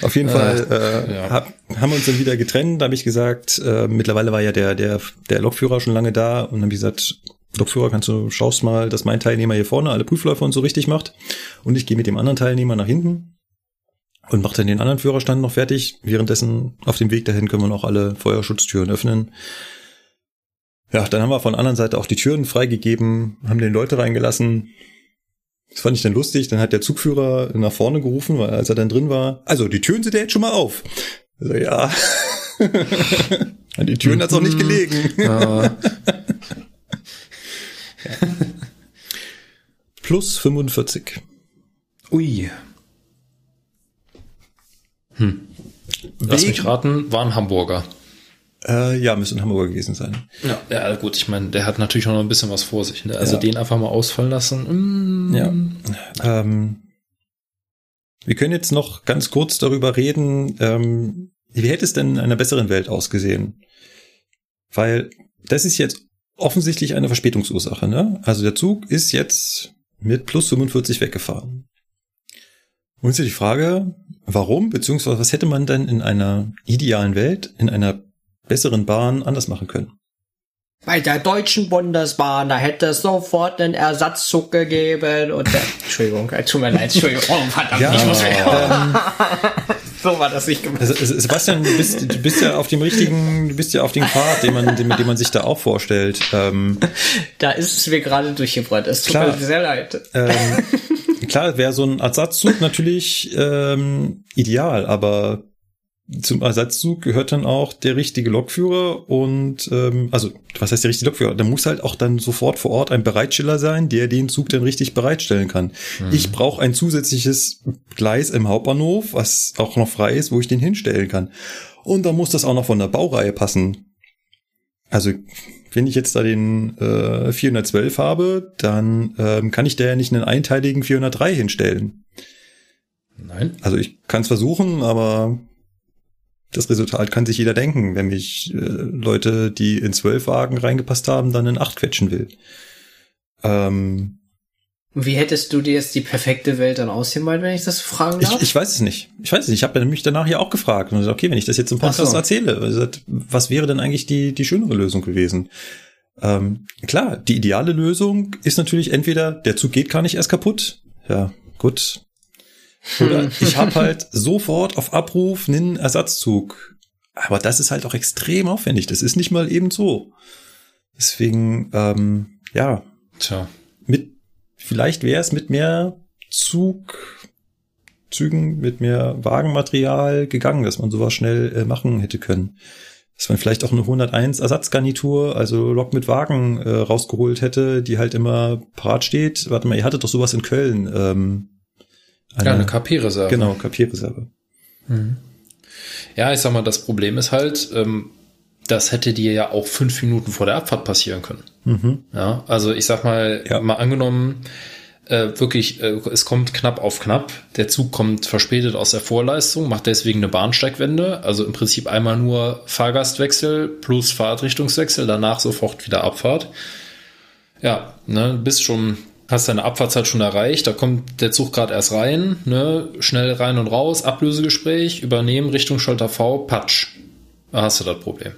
[SPEAKER 1] Auf jeden Fall äh,
[SPEAKER 2] ja.
[SPEAKER 1] hab, haben wir uns dann wieder getrennt. Da habe ich gesagt, äh, mittlerweile war ja der, der, der Lokführer schon lange da und dann habe ich gesagt, Lokführer, kannst du schaust mal, dass mein Teilnehmer hier vorne alle Prüfläufe und so richtig macht. Und ich gehe mit dem anderen Teilnehmer nach hinten und mache dann den anderen Führerstand noch fertig. Währenddessen auf dem Weg dahin können wir noch alle Feuerschutztüren öffnen. Ja, dann haben wir von der anderen Seite auch die Türen freigegeben, haben den Leute reingelassen. Das fand ich dann lustig. Dann hat der Zugführer nach vorne gerufen, weil als er dann drin war, also die Türen sind ja jetzt schon mal auf. Also ja. An die Türen hat's auch nicht gelegen.
[SPEAKER 2] Ja,
[SPEAKER 1] Plus 45.
[SPEAKER 2] ui. Hm. Lass mich raten, war ein Hamburger.
[SPEAKER 1] Äh, ja, müsste in Hamburger gewesen sein.
[SPEAKER 2] Ja, ja gut, ich meine, der hat natürlich auch noch ein bisschen was vor sich. Ne? Also
[SPEAKER 1] Ja.
[SPEAKER 2] den einfach mal ausfallen lassen. mm,
[SPEAKER 1] Ja. Ähm, wir können jetzt noch ganz kurz darüber reden, ähm, wie hätte es denn in einer besseren Welt ausgesehen? Weil das ist jetzt offensichtlich eine Verspätungsursache. Ne? Also der Zug ist jetzt mit plus 45 weggefahren. Und jetzt ist die Frage, warum, beziehungsweise was hätte man denn in einer idealen Welt, in einer besseren Bahn anders machen können?
[SPEAKER 3] Bei der Deutschen Bundesbahn, da hätte es sofort einen Ersatzzug gegeben und der, Entschuldigung, äh, tut mir leid, Entschuldigung, oh, verdammt,
[SPEAKER 1] Ja,
[SPEAKER 3] ich muss
[SPEAKER 1] ähm,
[SPEAKER 3] so war das nicht gemeint.
[SPEAKER 1] Also, also, Sebastian, du bist, du bist ja auf dem richtigen, du bist ja auf dem Pfad, den man, den, den man sich da auch vorstellt. Ähm,
[SPEAKER 3] Da ist es mir gerade durchgebrannt. Es tut
[SPEAKER 1] Klar.
[SPEAKER 3] mir sehr leid.
[SPEAKER 1] ähm, klar, wäre so ein Ersatzzug natürlich ähm, ideal, aber zum Ersatzzug gehört dann auch der richtige Lokführer und ähm, also was heißt der richtige Lokführer? Da muss halt auch dann sofort vor Ort ein Bereitsteller sein, der den Zug dann richtig bereitstellen kann. Ich brauche ein zusätzliches Gleis im Hauptbahnhof, was auch noch frei ist, wo ich den hinstellen kann. Und dann muss das auch noch von der Baureihe passen. Also wenn ich jetzt da den äh, 412 habe, dann ähm, kann ich da ja nicht einen einteiligen 403 hinstellen.
[SPEAKER 2] Nein.
[SPEAKER 1] Also ich kann es versuchen, aber das Resultat kann sich jeder denken, wenn mich äh, Leute, die in zwölf Wagen reingepasst haben, dann in acht quetschen will. Ähm,
[SPEAKER 3] Wie hättest du dir jetzt die perfekte Welt dann ausgemalt, wenn ich das fragen darf?
[SPEAKER 1] ich, ich weiß es nicht. Ich weiß es nicht. Ich habe mich danach ja auch gefragt. Und gesagt, okay, wenn ich das jetzt im Podcast
[SPEAKER 3] so.
[SPEAKER 1] erzähle, also, was wäre denn eigentlich die, die schönere Lösung gewesen? Ähm, klar, die ideale Lösung ist natürlich entweder, der Zug geht gar nicht erst kaputt. Ja, gut. Oder ich habe halt sofort auf Abruf einen Ersatzzug. Aber das ist halt auch extrem aufwendig. Das ist nicht mal eben so. Deswegen, ähm, ja,
[SPEAKER 2] Tja.
[SPEAKER 1] mit, vielleicht wäre es mit mehr Zug, Zügen, mit mehr Wagenmaterial gegangen, dass man sowas schnell äh, machen hätte können. Dass man vielleicht auch eine 101 Ersatzgarnitur, also Lok mit Wagen äh, rausgeholt hätte, die halt immer parat steht. Warte mal, ihr hattet doch sowas in Köln. Ähm,
[SPEAKER 2] Ja, eine KP-Reserve.
[SPEAKER 1] Genau, KP-Reserve.
[SPEAKER 2] Ja, ich sag mal, das Problem ist halt, ähm, das hätte dir ja auch fünf Minuten vor der Abfahrt passieren können.
[SPEAKER 1] Mhm.
[SPEAKER 2] Ja, also ich sag mal,
[SPEAKER 1] Ja.
[SPEAKER 2] mal angenommen, äh, wirklich, äh, es kommt knapp auf knapp, der Zug kommt verspätet aus der Vorleistung, macht deswegen eine Bahnsteigwende, also im Prinzip einmal nur Fahrgastwechsel plus Fahrtrichtungswechsel, danach sofort wieder Abfahrt. Ja, ne, bist schon, hast deine Abfahrtzeit schon erreicht, da kommt der Zug gerade erst rein, ne, schnell rein und raus, Ablösegespräch, übernehmen Richtung Schalter V, Patsch. Da hast du das Problem.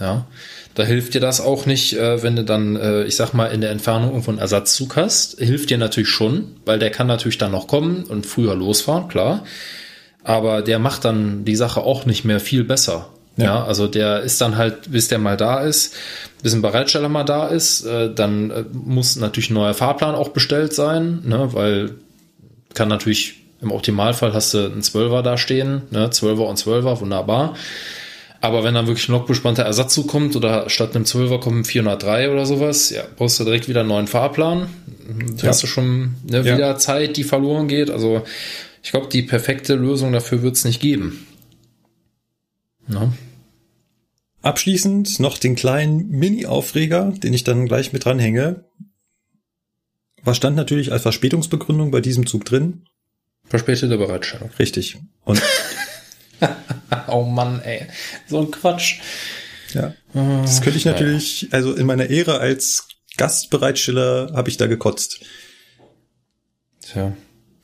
[SPEAKER 2] Ja, da hilft dir das auch nicht, äh, wenn du dann, äh, ich sag mal, in der Entfernung irgendwo einen Ersatzzug hast. Hilft dir natürlich schon, weil der kann natürlich dann noch kommen und früher losfahren, klar. Aber der macht dann die Sache auch nicht mehr viel besser. Ja,
[SPEAKER 1] Ja.
[SPEAKER 2] also der ist dann halt, bis der mal da ist, bis ein Bereitsteller mal da ist, äh, dann äh, muss natürlich ein neuer Fahrplan auch bestellt sein, ne, weil kann natürlich im Optimalfall hast du einen Zwölfer da stehen, ne, Zwölfer und Zwölfer, wunderbar. Aber wenn dann wirklich ein lokbespannter Ersatzzug kommt oder statt einem 12er kommt ein 403 oder sowas, ja, brauchst du direkt wieder einen neuen Fahrplan.
[SPEAKER 1] Ja.
[SPEAKER 2] hast du schon ne,
[SPEAKER 1] Ja.
[SPEAKER 2] wieder Zeit, die verloren geht. Also ich glaube, die perfekte Lösung dafür wird es nicht geben. Ne?
[SPEAKER 1] Abschließend noch den kleinen Mini-Aufreger, den ich dann gleich mit dranhänge. Was stand natürlich als Verspätungsbegründung bei diesem Zug drin?
[SPEAKER 2] Verspätete Bereitstellung.
[SPEAKER 1] Richtig. Und
[SPEAKER 2] Oh Mann, ey. So ein Quatsch.
[SPEAKER 1] ja, das könnte ich natürlich, also in meiner Ehre als Gastbereitsteller habe ich da gekotzt.
[SPEAKER 2] Tja.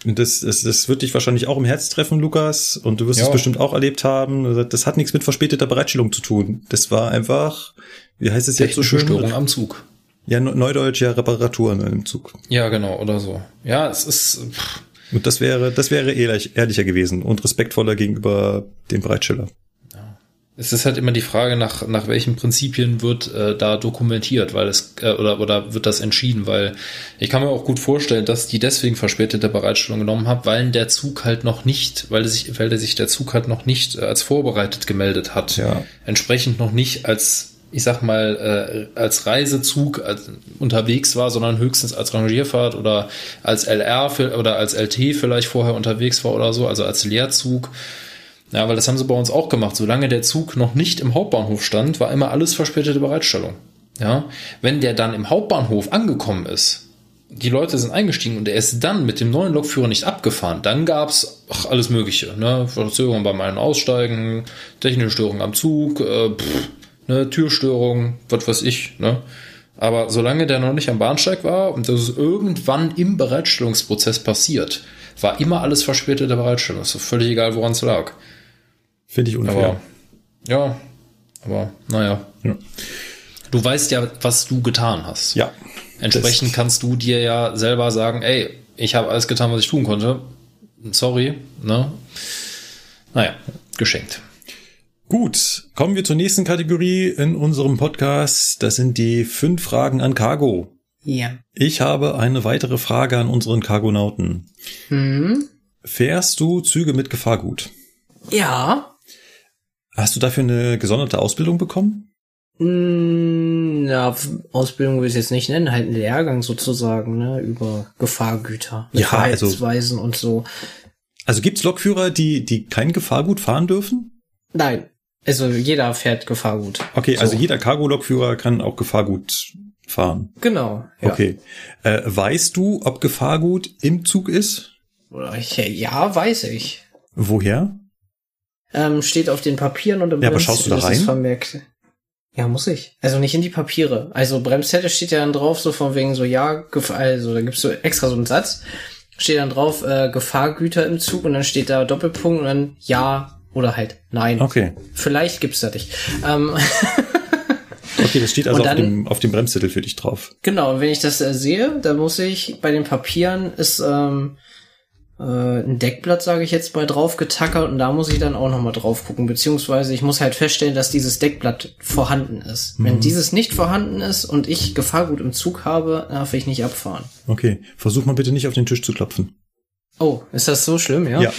[SPEAKER 1] Das, das, das wird dich wahrscheinlich auch im Herz treffen, Lukas. Und du wirst es bestimmt auch erlebt haben. Das hat nichts mit verspäteter Bereitstellung zu tun. Das war einfach, wie heißt es jetzt so schön?
[SPEAKER 2] Störung am Zug.
[SPEAKER 1] Ja, Neu- Neudeutsch, ja, Reparaturen im Zug.
[SPEAKER 2] Ja, genau, oder so. Ja, es ist. Pff,
[SPEAKER 1] Und das wäre, das wäre ehrlich, ehrlicher gewesen und respektvoller gegenüber dem Bereitsteller.
[SPEAKER 2] Es ist halt immer die Frage, nach, nach welchen Prinzipien wird äh, da dokumentiert, weil es äh, oder, oder wird das entschieden, weil ich kann mir auch gut vorstellen, dass die deswegen verspätete Bereitstellung genommen haben, weil der Zug halt noch nicht, weil der sich, weil der sich der Zug halt noch nicht äh, als vorbereitet gemeldet hat.
[SPEAKER 1] Ja.
[SPEAKER 2] Entsprechend noch nicht als, ich sag mal, äh, als Reisezug als, unterwegs war, sondern höchstens als Rangierfahrt oder als LR für, oder als LT vielleicht vorher unterwegs war oder so, also als Leerzug. Ja, weil das haben sie bei uns auch gemacht. Solange der Zug noch nicht im Hauptbahnhof stand, war immer alles verspätete Bereitstellung. Ja, wenn der dann im Hauptbahnhof angekommen ist, die Leute sind eingestiegen und er ist dann mit dem neuen Lokführer nicht abgefahren, dann gab's ach, alles Mögliche. Ne? Verzögerung beim Ein- Aussteigen, technische Störung am Zug, äh, pff, ne? Türstörung, was weiß ich. Ne? Aber solange der noch nicht am Bahnsteig war und das ist irgendwann im Bereitstellungsprozess passiert, war immer alles verspätete Bereitstellung. Ist doch völlig egal, woran es lag.
[SPEAKER 1] Finde ich unfair.
[SPEAKER 2] Aber ja, aber naja.
[SPEAKER 1] Ja.
[SPEAKER 2] Du weißt ja, was du getan hast.
[SPEAKER 1] ja.
[SPEAKER 2] Entsprechend kannst du dir ja selber sagen, ey, ich habe alles getan, was ich tun konnte. Sorry, ne? Naja, geschenkt.
[SPEAKER 1] Gut, kommen wir zur nächsten Kategorie in unserem Podcast. Das sind die fünf Fragen an Cargo.
[SPEAKER 3] Ja.
[SPEAKER 1] Ich habe eine weitere Frage an unseren Cargonauten.
[SPEAKER 3] Hm?
[SPEAKER 1] Fährst du Züge mit Gefahrgut?
[SPEAKER 3] Ja.
[SPEAKER 1] Hast du dafür eine gesonderte Ausbildung bekommen?
[SPEAKER 3] Hm, ja, Ausbildung will ich es jetzt nicht nennen, halt ein Lehrgang sozusagen, ne, über Gefahrgüter,
[SPEAKER 1] Ja, also-
[SPEAKER 3] Verhaltensweisen und so.
[SPEAKER 1] Also gibt's Lokführer, die, die kein Gefahrgut fahren dürfen?
[SPEAKER 3] Nein. Also jeder fährt Gefahrgut.
[SPEAKER 1] Okay, also jeder Cargo-Lokführer kann auch Gefahrgut fahren.
[SPEAKER 3] Genau. Ja.
[SPEAKER 1] Okay. Äh, weißt du, ob Gefahrgut im Zug ist?
[SPEAKER 3] Ja, weiß ich.
[SPEAKER 1] Woher?
[SPEAKER 3] Ähm, steht auf den Papieren und im
[SPEAKER 1] Ja, aber schaust du da
[SPEAKER 3] Bremszettel ist es? Vermerkt. Ja, muss ich. Also nicht in die Papiere. Also Bremszettel steht ja dann drauf, so von wegen so, ja, also da gibt's so extra so einen Satz, steht dann drauf, äh, Gefahrgüter im Zug und dann steht da Doppelpunkt und dann ja oder halt nein.
[SPEAKER 1] Okay.
[SPEAKER 3] Vielleicht gibt's da nicht. Ähm,
[SPEAKER 1] Okay, das steht also
[SPEAKER 3] Und
[SPEAKER 1] auf
[SPEAKER 3] dann-
[SPEAKER 1] dem, auf dem Bremszettel für dich drauf.
[SPEAKER 3] Genau, und wenn ich das äh, sehe, dann muss ich bei den Papieren ist ähm, äh, ein Deckblatt, sage ich jetzt mal, drauf getackert und da muss ich dann auch nochmal drauf gucken, beziehungsweise ich muss halt feststellen, dass dieses Deckblatt vorhanden ist. Wenn dieses nicht vorhanden ist und ich Gefahrgut im Zug habe, darf ich nicht abfahren.
[SPEAKER 1] Okay. Versuch mal bitte nicht auf den Tisch zu klopfen.
[SPEAKER 3] Oh, ist das so schlimm, ja?
[SPEAKER 1] Ja.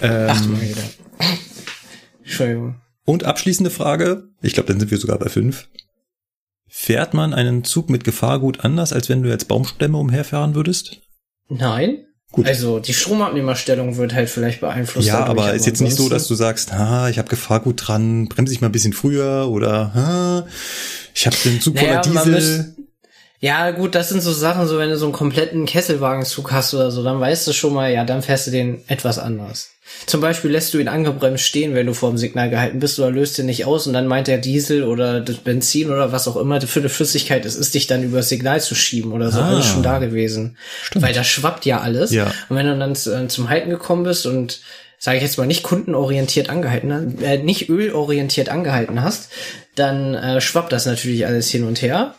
[SPEAKER 1] Ähm,
[SPEAKER 3] Ach du meine Güte. Entschuldigung.
[SPEAKER 1] Und abschließende Frage. Ich glaube, dann sind wir sogar bei fünf. Fährt man einen Zug mit Gefahrgut anders, als wenn du jetzt Baumstämme umherfahren würdest?
[SPEAKER 3] Nein?
[SPEAKER 1] Gut.
[SPEAKER 3] Also die Stromabnehmerstellung wird halt vielleicht beeinflusst.
[SPEAKER 1] ja, aber ist jetzt nicht so, dass du sagst, ah, ich habe Gefahrgut dran, bremse ich mal ein bisschen früher oder ah, ich habe den Zug
[SPEAKER 3] Naja,
[SPEAKER 1] Diesel.
[SPEAKER 3] Ja, gut, das sind so Sachen, so wenn du so einen kompletten Kesselwagenzug hast oder so, dann weißt du schon mal, ja, dann fährst du den etwas anders. Zum Beispiel lässt du ihn angebremst stehen, wenn du vor dem Signal gehalten bist oder löst ihn nicht aus und dann meint der Diesel oder das Benzin oder was auch immer für eine Flüssigkeit ist, ist dich dann über das Signal zu schieben oder so,
[SPEAKER 1] Ah.
[SPEAKER 3] alles schon da gewesen. Weil da schwappt ja alles.
[SPEAKER 1] Ja.
[SPEAKER 3] Und wenn du dann zu- zum Halten gekommen bist und sage ich jetzt mal nicht kundenorientiert angehalten, hast, äh, nicht ölorientiert angehalten hast, dann äh, schwappt das natürlich alles hin und her.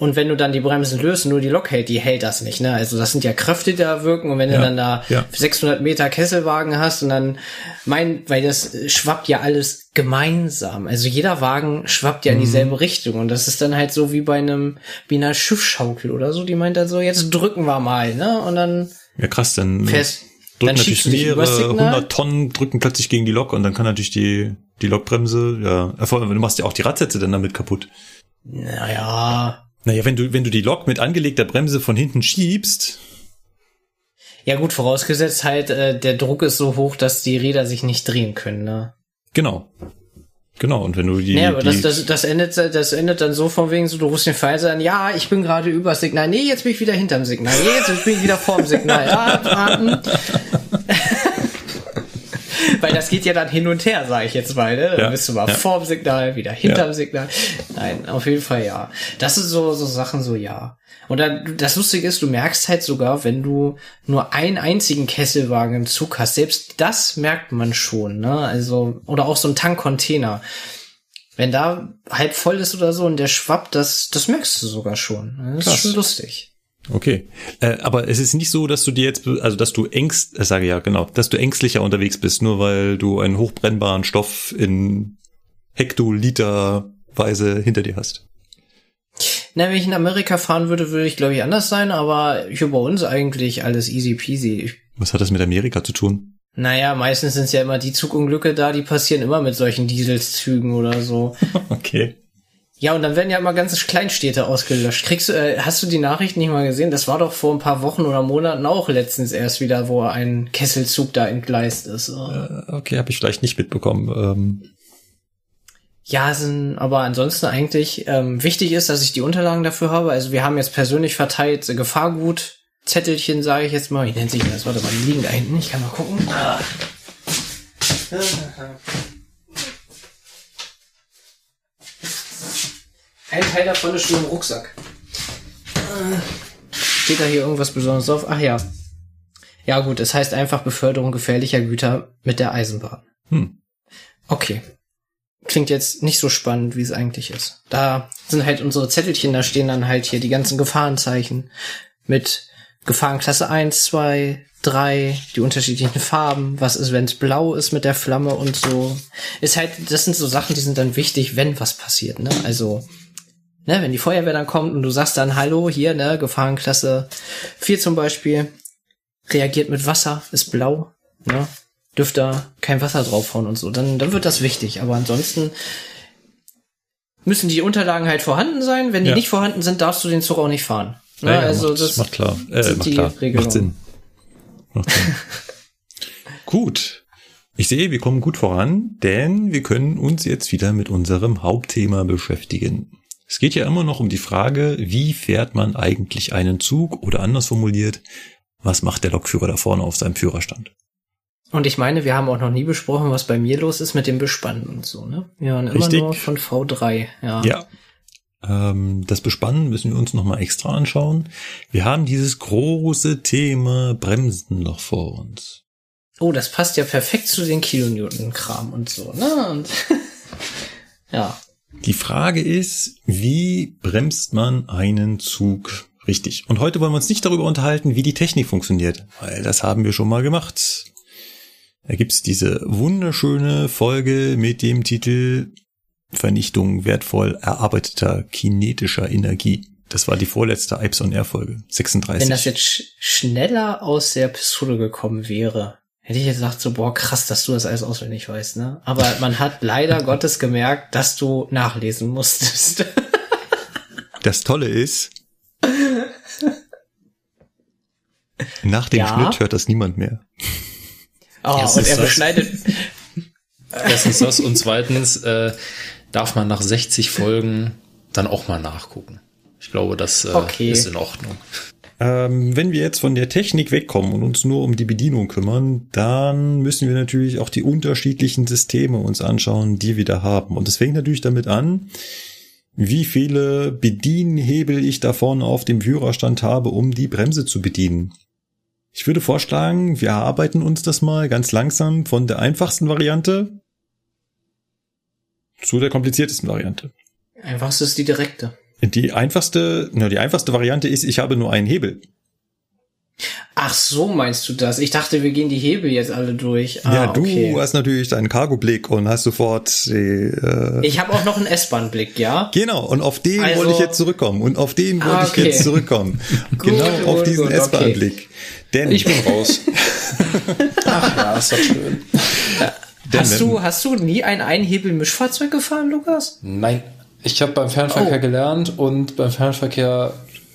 [SPEAKER 3] Und wenn du dann die Bremsen löst, und nur die Lok hält, die hält das nicht, ne? Also das sind ja Kräfte, die da wirken. Und wenn
[SPEAKER 1] Ja,
[SPEAKER 3] du dann da
[SPEAKER 1] ja.
[SPEAKER 3] 600 Meter Kesselwagen hast und dann mein, weil das äh, schwappt ja alles gemeinsam. Also jeder Wagen schwappt ja in
[SPEAKER 1] Mhm.
[SPEAKER 3] dieselbe Richtung. Und das ist dann halt so wie bei einem, wie einer Schiffsschaukel oder so. Die meint dann so, jetzt drücken wir mal, ne? Und dann
[SPEAKER 1] Ja, krass, dann
[SPEAKER 3] fährst,
[SPEAKER 1] drücken
[SPEAKER 3] dann
[SPEAKER 1] natürlich mehrere
[SPEAKER 3] Signal.
[SPEAKER 1] hundert Tonnen drücken plötzlich gegen die Lok und dann kann natürlich die, die Lokbremse, ja, äh, vor allem, du machst ja auch die Radsätze dann damit kaputt.
[SPEAKER 3] Naja.
[SPEAKER 1] Naja, wenn du, wenn du die Lok mit angelegter Bremse von hinten schiebst,
[SPEAKER 3] Ja gut, vorausgesetzt halt, äh, der Druck ist so hoch, dass die Räder sich nicht drehen können, ne?
[SPEAKER 1] genau. Genau, und wenn du die,
[SPEAKER 3] Nee, aber
[SPEAKER 1] die
[SPEAKER 3] das, das, das, endet, das endet dann so von wegen so, du rufst den Pfeiler an, ja, ich bin gerade übers Signal. Nee, jetzt bin ich wieder hinterm Signal. Nee, jetzt bin ich wieder vorm Signal. Ja, warten. Weil das geht ja dann hin und her, sage ich jetzt mal. Ne? Dann
[SPEAKER 1] Ja,
[SPEAKER 3] bist du mal
[SPEAKER 1] ja.
[SPEAKER 3] vorm Signal, wieder hinterm
[SPEAKER 1] Ja.
[SPEAKER 3] Signal. Nein, auf jeden Fall ja. Das ist so, so Sachen so, ja. Und dann, das Lustige ist, du merkst halt sogar, wenn du nur einen einzigen Kesselwagen im Zug hast, selbst das merkt man schon, ne? Also, oder auch so ein Tankcontainer. Wenn da halb voll ist oder so und der schwappt, das, das merkst du sogar schon. Das
[SPEAKER 1] Krass.
[SPEAKER 3] ist schon lustig.
[SPEAKER 1] Okay, äh, aber es ist nicht so, dass du dir jetzt, also dass du ängst, äh, sage ja genau, dass du ängstlicher unterwegs bist, nur weil du einen hochbrennbaren Stoff in Hektoliterweise hinter dir hast.
[SPEAKER 3] Na, wenn ich in Amerika fahren würde, würde ich glaube ich anders sein, aber hier bei uns eigentlich alles easy peasy.
[SPEAKER 1] Was hat das mit Amerika zu tun?
[SPEAKER 3] naja, meistens sind es ja immer die Zugunglücke da, die passieren immer mit solchen Dieselzügen oder so.
[SPEAKER 1] Okay.
[SPEAKER 3] Ja, und dann werden ja immer ganze Kleinstädte ausgelöscht. Kriegst du, äh, hast du die Nachricht nicht mal gesehen? Das war doch vor ein paar Wochen oder Monaten auch letztens erst wieder, wo ein Kesselzug da entgleist ist.
[SPEAKER 1] Äh, Okay, habe ich vielleicht nicht mitbekommen. Ähm,
[SPEAKER 3] Ja, sind, aber ansonsten eigentlich ähm, wichtig ist, dass ich die Unterlagen dafür habe. Also wir haben jetzt persönlich verteilt äh, Gefahrgut, Zettelchen, sage ich jetzt mal. Wie nennt sich das? Warte mal, die liegen da hinten. Ich kann mal gucken. Ah. Ein Teil davon ist schon im Rucksack. Äh, Steht da hier irgendwas Besonderes drauf? Ach ja. Ja gut, es heißt einfach Beförderung gefährlicher Güter mit der Eisenbahn.
[SPEAKER 1] hm.
[SPEAKER 3] Okay. Klingt jetzt nicht so spannend, wie es eigentlich ist. Da sind halt unsere Zettelchen, da stehen dann halt hier die ganzen Gefahrenzeichen mit Gefahrenklasse 1, 2, 3, die unterschiedlichen Farben, was ist, wenn es blau ist mit der Flamme und so. Ist halt, das sind so Sachen, die sind dann wichtig, wenn was passiert, ne? Also, ne, wenn die Feuerwehr dann kommt und du sagst dann, hallo, hier, ne, Gefahrenklasse 4 zum Beispiel, reagiert mit Wasser, ist blau, ne? Dürft da kein Wasser draufhauen und so, dann, dann wird das wichtig. Aber ansonsten müssen die Unterlagen halt vorhanden sein. Wenn die
[SPEAKER 1] Ja.
[SPEAKER 3] nicht vorhanden sind, darfst du den Zug auch nicht fahren. Ne?
[SPEAKER 1] Ja, ja,
[SPEAKER 3] also
[SPEAKER 1] macht,
[SPEAKER 3] das
[SPEAKER 1] macht klar. Äh, macht
[SPEAKER 3] die
[SPEAKER 1] klar. Macht Sinn. Macht Sinn. Gut. Ich sehe, wir kommen gut voran, denn wir können uns jetzt wieder mit unserem Hauptthema beschäftigen. Es geht ja immer noch um die Frage, wie fährt man eigentlich einen Zug oder anders formuliert, was macht der Lokführer da vorne auf seinem Führerstand?
[SPEAKER 3] Und ich meine, wir haben auch noch nie besprochen, was bei mir los ist mit dem Bespannen und so, ne? Wir waren immer
[SPEAKER 1] Richtig.
[SPEAKER 3] nur von V3, ja.
[SPEAKER 1] Ja. Ähm, das Bespannen müssen wir uns nochmal extra anschauen. Wir haben dieses große Thema Bremsen noch vor uns.
[SPEAKER 3] Oh, das passt ja perfekt zu den Kilonewton-Kram und so, ne? Und ja.
[SPEAKER 1] Die Frage ist, wie bremst man einen Zug richtig? Und heute wollen wir uns nicht darüber unterhalten, wie die Technik funktioniert, weil das haben wir schon mal gemacht. Da gibt's diese wunderschöne Folge mit dem Titel Vernichtung wertvoll erarbeiteter kinetischer Energie. Das war die vorletzte Ipes on Air Folge, 36.
[SPEAKER 3] Wenn das jetzt sch schneller aus der Pistole gekommen wäre, hätte ich jetzt gesagt so, boah, krass, dass du das alles auswendig weißt, ne? Aber man hat leider Gottes gemerkt, dass du nachlesen musstest.
[SPEAKER 1] Das Tolle ist, nach dem
[SPEAKER 3] Ja.
[SPEAKER 1] Schnitt hört das niemand mehr.
[SPEAKER 3] Oh,
[SPEAKER 2] Erstens
[SPEAKER 3] und er
[SPEAKER 2] das.
[SPEAKER 3] beschneidet.
[SPEAKER 2] Erstens das und zweitens äh, darf man nach 60 Folgen dann auch mal nachgucken. Ich glaube, das äh,
[SPEAKER 3] Okay.
[SPEAKER 2] ist in Ordnung.
[SPEAKER 1] Ähm, wenn wir jetzt von der Technik wegkommen und uns nur um die Bedienung kümmern, dann müssen wir natürlich auch die unterschiedlichen Systeme uns anschauen, die wir da haben. Und es fängt natürlich damit an, wie viele Bedienhebel ich da vorne auf dem Führerstand habe, um die Bremse zu bedienen. Ich würde vorschlagen, wir arbeiten uns das mal ganz langsam von der einfachsten Variante zu der kompliziertesten Variante.
[SPEAKER 3] Einfachste ist die direkte.
[SPEAKER 1] Die einfachste, na, die einfachste Variante ist, ich habe nur einen Hebel.
[SPEAKER 3] Ach so, meinst du das? Ich dachte, wir gehen die Hebel jetzt alle durch. Ah,
[SPEAKER 1] ja, du
[SPEAKER 3] okay.
[SPEAKER 1] hast natürlich deinen Cargo-Blick und hast sofort die, äh,
[SPEAKER 3] Ich habe auch noch einen S-Bahn-Blick, ja?
[SPEAKER 1] Genau, und auf den
[SPEAKER 3] Also-
[SPEAKER 1] wollte ich jetzt zurückkommen. Und auf den wollte
[SPEAKER 3] Ah,
[SPEAKER 1] ich
[SPEAKER 3] okay.
[SPEAKER 1] jetzt zurückkommen.
[SPEAKER 3] Gut,
[SPEAKER 1] genau auf
[SPEAKER 3] gut,
[SPEAKER 1] diesen
[SPEAKER 3] gut,
[SPEAKER 1] S-Bahn-Blick. Denn
[SPEAKER 2] Ich bin raus. Ach ja, ist doch schön.
[SPEAKER 3] Hast
[SPEAKER 1] wenn-
[SPEAKER 3] du, hast du nie ein Einhebel-Mischfahrzeug gefahren, Lukas?
[SPEAKER 2] Nein, ich habe beim Fernverkehr
[SPEAKER 3] Oh.
[SPEAKER 2] gelernt und beim Fernverkehr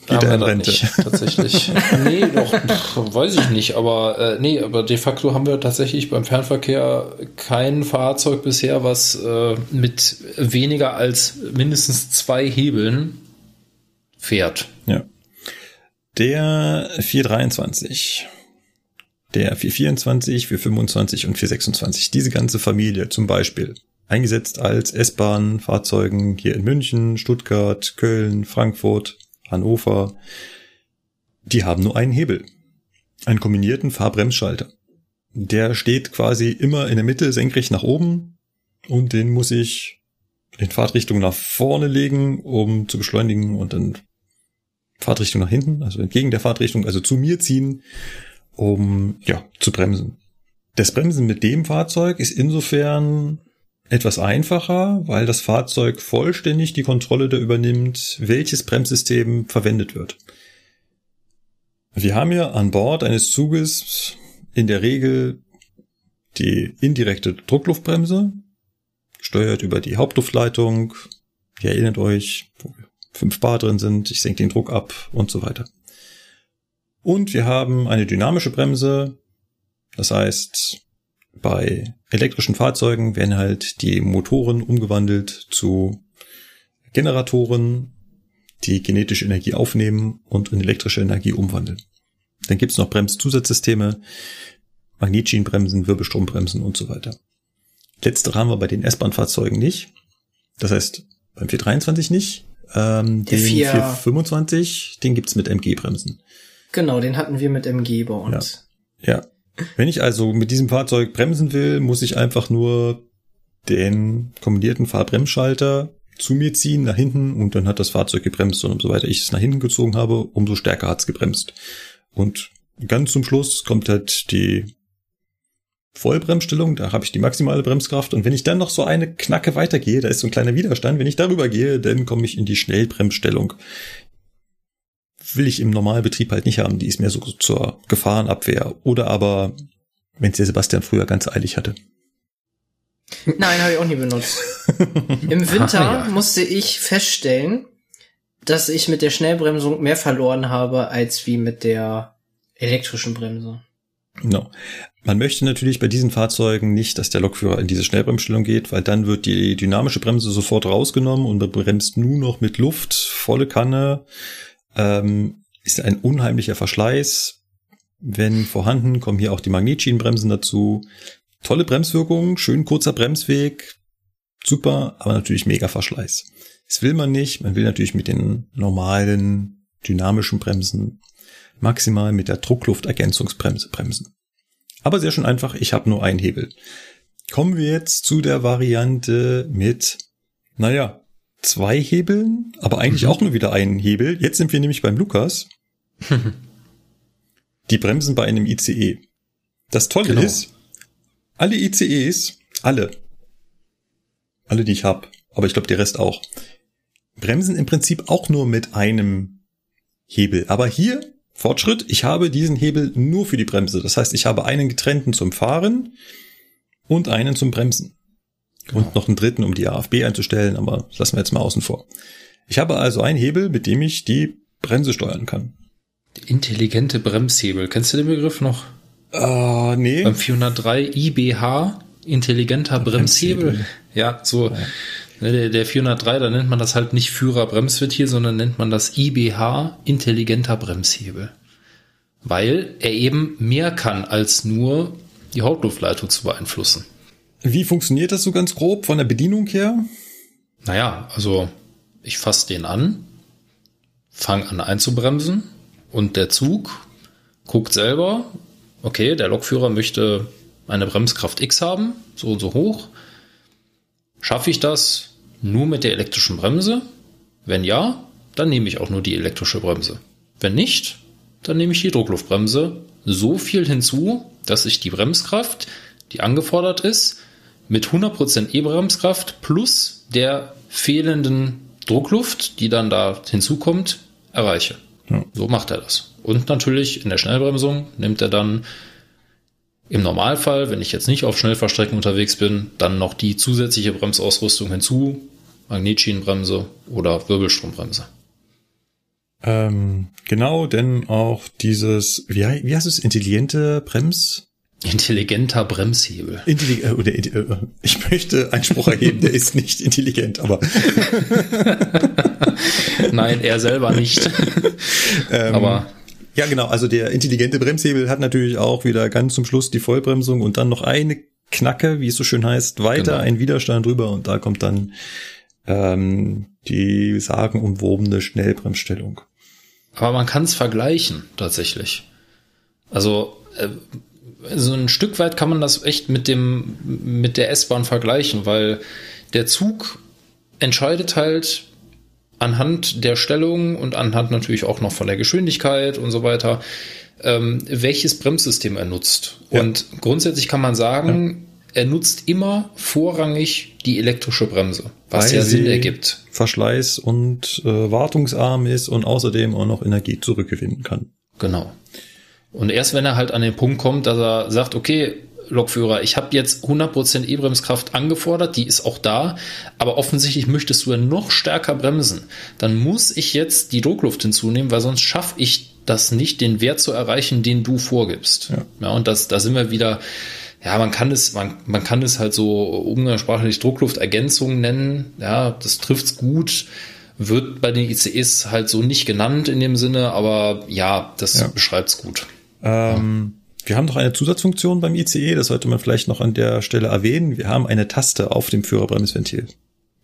[SPEAKER 1] Geht
[SPEAKER 2] haben
[SPEAKER 1] er
[SPEAKER 2] wir
[SPEAKER 1] in Rente?
[SPEAKER 2] nicht, tatsächlich. nee, doch, pff, weiß ich nicht, aber äh, nee, aber de facto haben wir tatsächlich beim Fernverkehr kein Fahrzeug bisher, was äh, mit weniger als mindestens zwei Hebeln fährt.
[SPEAKER 1] ja. Der 423, der 424, 425 und 426, diese ganze Familie zum Beispiel, eingesetzt als S-Bahn-Fahrzeugen hier in München, Stuttgart, Köln, Frankfurt, Hannover, die haben nur einen Hebel. Einen kombinierten Fahrbremsschalter. Der steht quasi immer in der Mitte senkrecht nach oben und den muss ich in Fahrtrichtung nach vorne legen, um zu beschleunigen und dann Fahrtrichtung nach hinten, also entgegen der Fahrtrichtung, also zu mir ziehen, um ja zu bremsen. Das Bremsen mit dem Fahrzeug ist insofern etwas einfacher, weil das Fahrzeug vollständig die Kontrolle da übernimmt, welches Bremssystem verwendet wird. Wir haben ja an Bord eines Zuges in der Regel die indirekte Druckluftbremse, gesteuert über die Hauptluftleitung. Ihr erinnert euch, wo fünf Bar drin sind, ich senke den Druck ab und so weiter. Und wir haben eine dynamische Bremse, das heißt, bei elektrischen Fahrzeugen werden halt die Motoren umgewandelt zu Generatoren, die kinetische Energie aufnehmen und in elektrische Energie umwandeln. Dann gibt's noch Bremszusatzsysteme, Magnetschienenbremsen, Wirbelstrombremsen und so weiter. Letztere haben wir bei den S-Bahn-Fahrzeugen nicht. Das heißt, beim 423 nicht. Ähm,
[SPEAKER 3] Der
[SPEAKER 1] den
[SPEAKER 3] 4
[SPEAKER 1] 425, den gibt's mit MG-Bremsen.
[SPEAKER 3] Genau, den hatten wir mit MG bei uns.
[SPEAKER 1] Ja. Wenn ich also mit diesem Fahrzeug bremsen will, muss ich einfach nur den kombinierten Fahrbremsschalter zu mir ziehen, nach hinten, und dann hat das Fahrzeug gebremst. Und umso weiter ich es nach hinten gezogen habe, umso stärker hat's gebremst. Und ganz zum Schluss kommt halt die Vollbremsstellung, da habe ich die maximale Bremskraft. Und wenn ich dann noch so eine Knacke weitergehe, da ist so ein kleiner Widerstand, wenn ich darüber gehe, dann komme ich in die Schnellbremsstellung. Will ich im Normalbetrieb halt nicht haben, die ist mehr so zur Gefahrenabwehr. Oder aber, wenn es der Sebastian früher ganz eilig hatte.
[SPEAKER 3] Nein, habe ich auch nie benutzt. Im Winter
[SPEAKER 2] Ah, ja.
[SPEAKER 3] musste ich feststellen, dass ich mit der Schnellbremsung mehr verloren habe als wie mit der elektrischen Bremse.
[SPEAKER 1] No. Man möchte natürlich bei diesen Fahrzeugen nicht, dass der Lokführer in diese Schnellbremsstellung geht, weil dann wird die dynamische Bremse sofort rausgenommen und man bremst nur noch mit Luft, volle Kanne. Ähm, ist ein unheimlicher Verschleiß. Wenn vorhanden, kommen hier auch die Magnetschienenbremsen dazu. Tolle Bremswirkung, schön kurzer Bremsweg, super, aber natürlich mega Verschleiß. Das will man nicht. Man will natürlich mit den normalen dynamischen Bremsen maximal mit der Druckluftergänzungsbremse bremsen. Aber sehr schön einfach, ich habe nur einen Hebel. Kommen wir jetzt zu der Variante mit, naja, zwei Hebeln, aber eigentlich mhm. auch nur wieder einen Hebel. Jetzt sind wir nämlich beim Lukas. Die bremsen bei einem ICE. Das Tolle genau. ist, alle ICEs, alle, alle, die ich habe, aber ich glaube, der Rest auch, bremsen im Prinzip auch nur mit einem Hebel. Aber hier Fortschritt, ich habe diesen Hebel nur für die Bremse. Das heißt, ich habe einen getrennten zum Fahren und einen zum Bremsen. Genau. Und noch einen dritten, um die AFB einzustellen, aber das lassen wir jetzt mal außen vor. Ich habe also einen Hebel, mit dem ich die Bremse steuern kann.
[SPEAKER 2] Intelligente Bremshebel. Kennst du den Begriff noch?
[SPEAKER 1] Uh, nee.
[SPEAKER 2] Beim 403 IBH, intelligenter Bremshebel. Bremshebel. Ja, so. Ja. Ne, der, der 403, da nennt man das halt nicht Führer-Bremsventil, sondern nennt man das IBH, intelligenter Bremshebel. Weil er eben mehr kann, als nur die Hautluftleitung zu beeinflussen.
[SPEAKER 1] Wie funktioniert das so ganz grob von der Bedienung her?
[SPEAKER 2] Naja, also ich fasse den an, fange an einzubremsen und der Zug guckt selber, okay, der Lokführer möchte eine Bremskraft X haben, so und so hoch. Schaffe ich das nur mit der elektrischen Bremse? Wenn ja, dann nehme ich auch nur die elektrische Bremse. Wenn nicht, dann nehme ich die Druckluftbremse so viel hinzu, dass ich die Bremskraft, die angefordert ist, mit 100% E-Bremskraft plus der fehlenden Druckluft, die dann da hinzukommt, erreiche. Ja. So macht er das. Und natürlich in der Schnellbremsung nimmt er dann im Normalfall, wenn ich jetzt nicht auf Schnellfahrstrecken unterwegs bin, dann noch die zusätzliche Bremsausrüstung hinzu, Magnetschienenbremse oder Wirbelstrombremse.
[SPEAKER 1] Ähm, genau, denn auch dieses, wie, wie heißt es, intelligente Brems?
[SPEAKER 2] Intelligenter Bremshebel.
[SPEAKER 1] Intellig äh, oder, äh, ich möchte Einspruch erheben, der ist nicht intelligent, aber.
[SPEAKER 2] Nein, er selber nicht.
[SPEAKER 1] ähm, aber ja, genau. Also der intelligente Bremshebel hat natürlich auch wieder ganz zum Schluss die Vollbremsung und dann noch eine Knacke, wie es so schön heißt, weiter genau. ein Widerstand drüber und da kommt dann ähm, die sagenumwobene Schnellbremsstellung.
[SPEAKER 2] Aber man kann es vergleichen, tatsächlich. Also äh, so ein Stück weit kann man das echt mit dem mit der S-Bahn vergleichen, weil der Zug entscheidet halt anhand der Stellung und anhand natürlich auch noch von der Geschwindigkeit und so weiter, ähm, welches Bremssystem er nutzt. Ja. Und grundsätzlich kann man sagen, ja. er nutzt immer vorrangig die elektrische Bremse, was Weil ja Sinn ergibt.
[SPEAKER 1] Verschleiß und äh, wartungsarm ist und außerdem auch noch Energie zurückgewinnen kann.
[SPEAKER 2] Genau. Und erst wenn er halt an den Punkt kommt, dass er sagt, okay, Lokführer, ich habe jetzt 100% E-Bremskraft angefordert, die ist auch da, aber offensichtlich möchtest du ja noch stärker bremsen. Dann muss ich jetzt die Druckluft hinzunehmen, weil sonst schaffe ich das nicht, den Wert zu erreichen, den du vorgibst. Ja, ja und das, da sind wir wieder, ja, man kann es, man, man kann es halt so umgangssprachlich Druckluftergänzung nennen. Ja, das trifft's gut. Wird bei den ICEs halt so nicht genannt in dem Sinne, aber ja, das ja. beschreibt's gut.
[SPEAKER 1] Ähm. Wir haben noch eine Zusatzfunktion beim ICE, das sollte man vielleicht noch an der Stelle erwähnen. Wir haben eine Taste auf dem Führerbremsventil.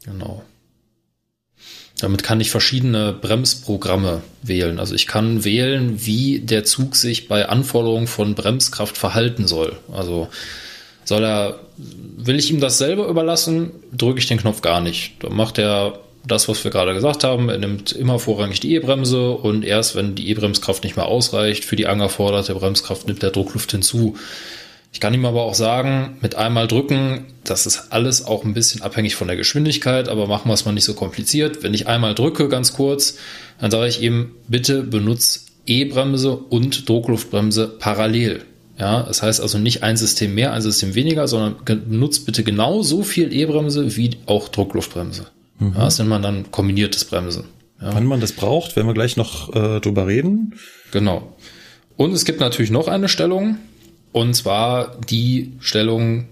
[SPEAKER 2] Genau. Damit kann ich verschiedene Bremsprogramme wählen. Also ich kann wählen, wie der Zug sich bei Anforderungen von Bremskraft verhalten soll. Also soll er, will ich ihm das selber überlassen, drücke ich den Knopf gar nicht. Dann macht er das, was wir gerade gesagt haben. Er nimmt immer vorrangig die E-Bremse und erst wenn die E-Bremskraft nicht mehr ausreicht für die angeforderte Bremskraft, nimmt der Druckluft hinzu. Ich kann ihm aber auch sagen, mit einmal drücken, das ist alles auch ein bisschen abhängig von der Geschwindigkeit, aber machen wir es mal nicht so kompliziert. Wenn ich einmal drücke, ganz kurz, dann sage ich ihm, bitte benutze E-Bremse und Druckluftbremse parallel. Ja, das heißt also nicht ein System mehr, ein System weniger, sondern benutzt bitte genau so viel E-Bremse wie auch Druckluftbremse. Mhm. Das nennt man dann kombiniertes Bremsen.
[SPEAKER 1] Ja. Wann man das braucht, werden wir gleich noch äh, drüber reden.
[SPEAKER 2] Genau. Und es gibt natürlich noch eine Stellung, Und zwar die Stellung,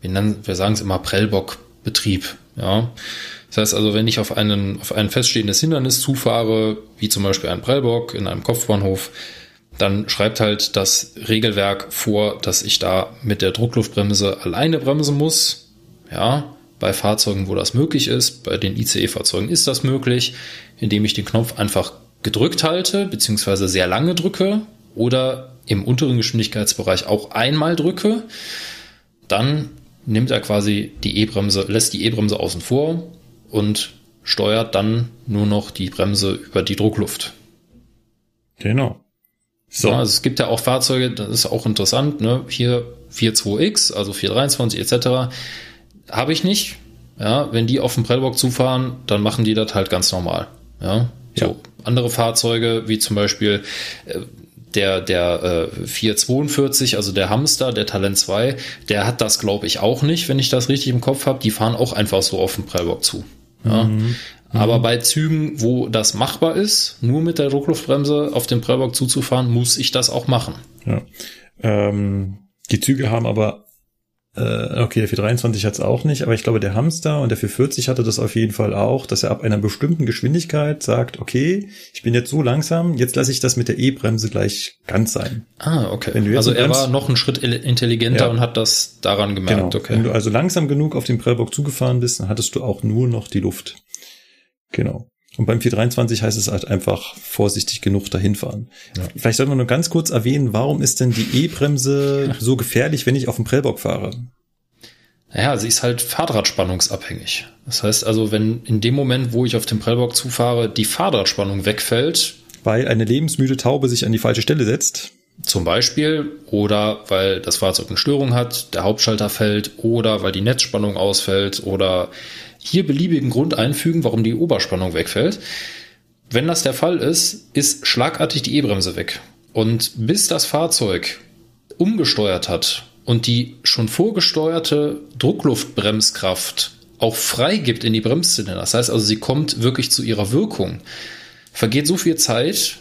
[SPEAKER 2] wir, nennen, wir sagen es immer Prellbock-Betrieb. Ja. Das heißt also, wenn ich auf, einen, auf ein feststehendes Hindernis zufahre, wie zum Beispiel ein Prellbock in einem Kopfbahnhof, dann schreibt halt das Regelwerk vor, dass ich da mit der Druckluftbremse alleine bremsen muss. Ja, bei Fahrzeugen, wo das möglich ist, bei den ICE-Fahrzeugen ist das möglich, indem ich den Knopf einfach gedrückt halte, beziehungsweise sehr lange drücke oder im unteren Geschwindigkeitsbereich auch einmal drücke. Dann nimmt er quasi die E-Bremse, lässt die E-Bremse außen vor und steuert dann nur noch die Bremse über die Druckluft.
[SPEAKER 1] Genau.
[SPEAKER 2] So. Ja, also es gibt ja auch Fahrzeuge, das ist auch interessant, ne? Hier 42X, also 423 etc. Habe ich nicht. Ja, wenn die auf den Prellbock zufahren, dann machen die das halt ganz normal. Ja, so ja. andere Fahrzeuge, wie zum Beispiel äh, der, der äh, 442, also der Hamster, der Talent 2, der hat das, glaube ich, auch nicht, wenn ich das richtig im Kopf habe. Die fahren auch einfach so auf den Prellbock zu. Ja. Mhm. Aber bei Zügen, wo das machbar ist, nur mit der Druckluftbremse auf den Prellbock zuzufahren, muss ich das auch machen.
[SPEAKER 1] Ja. Ähm, die Züge haben aber, äh, okay, der 423 hat es auch nicht, aber ich glaube, der Hamster und der 440 hatte das auf jeden Fall auch, dass er ab einer bestimmten Geschwindigkeit sagt, okay, ich bin jetzt so langsam, jetzt lasse ich das mit der E-Bremse gleich ganz sein.
[SPEAKER 2] Ah, okay. also er war noch einen Schritt intelligenter ja. und hat das daran gemerkt.
[SPEAKER 1] Genau. Okay. Wenn du also langsam genug auf den Prellbock zugefahren bist, dann hattest du auch nur noch die Luft. Genau. Und beim 423 heißt es halt einfach vorsichtig genug dahin fahren. Ja. Vielleicht sollten wir nur ganz kurz erwähnen, warum ist denn die E-Bremse so gefährlich, wenn ich auf dem Prellbock fahre?
[SPEAKER 2] Naja, sie ist halt Fahrradspannungsabhängig. Das heißt also, wenn in dem Moment, wo ich auf dem Prellbock zufahre, die Fahrradspannung wegfällt.
[SPEAKER 1] Weil eine lebensmüde Taube sich an die falsche Stelle setzt.
[SPEAKER 2] Zum Beispiel, oder weil das Fahrzeug eine Störung hat, der Hauptschalter fällt, oder weil die Netzspannung ausfällt, oder hier beliebigen Grund einfügen, warum die Oberspannung wegfällt. Wenn das der Fall ist, ist schlagartig die E-Bremse weg. Und bis das Fahrzeug umgesteuert hat und die schon vorgesteuerte Druckluftbremskraft auch freigibt in die Bremszylinder, das heißt also, sie kommt wirklich zu ihrer Wirkung, vergeht so viel Zeit,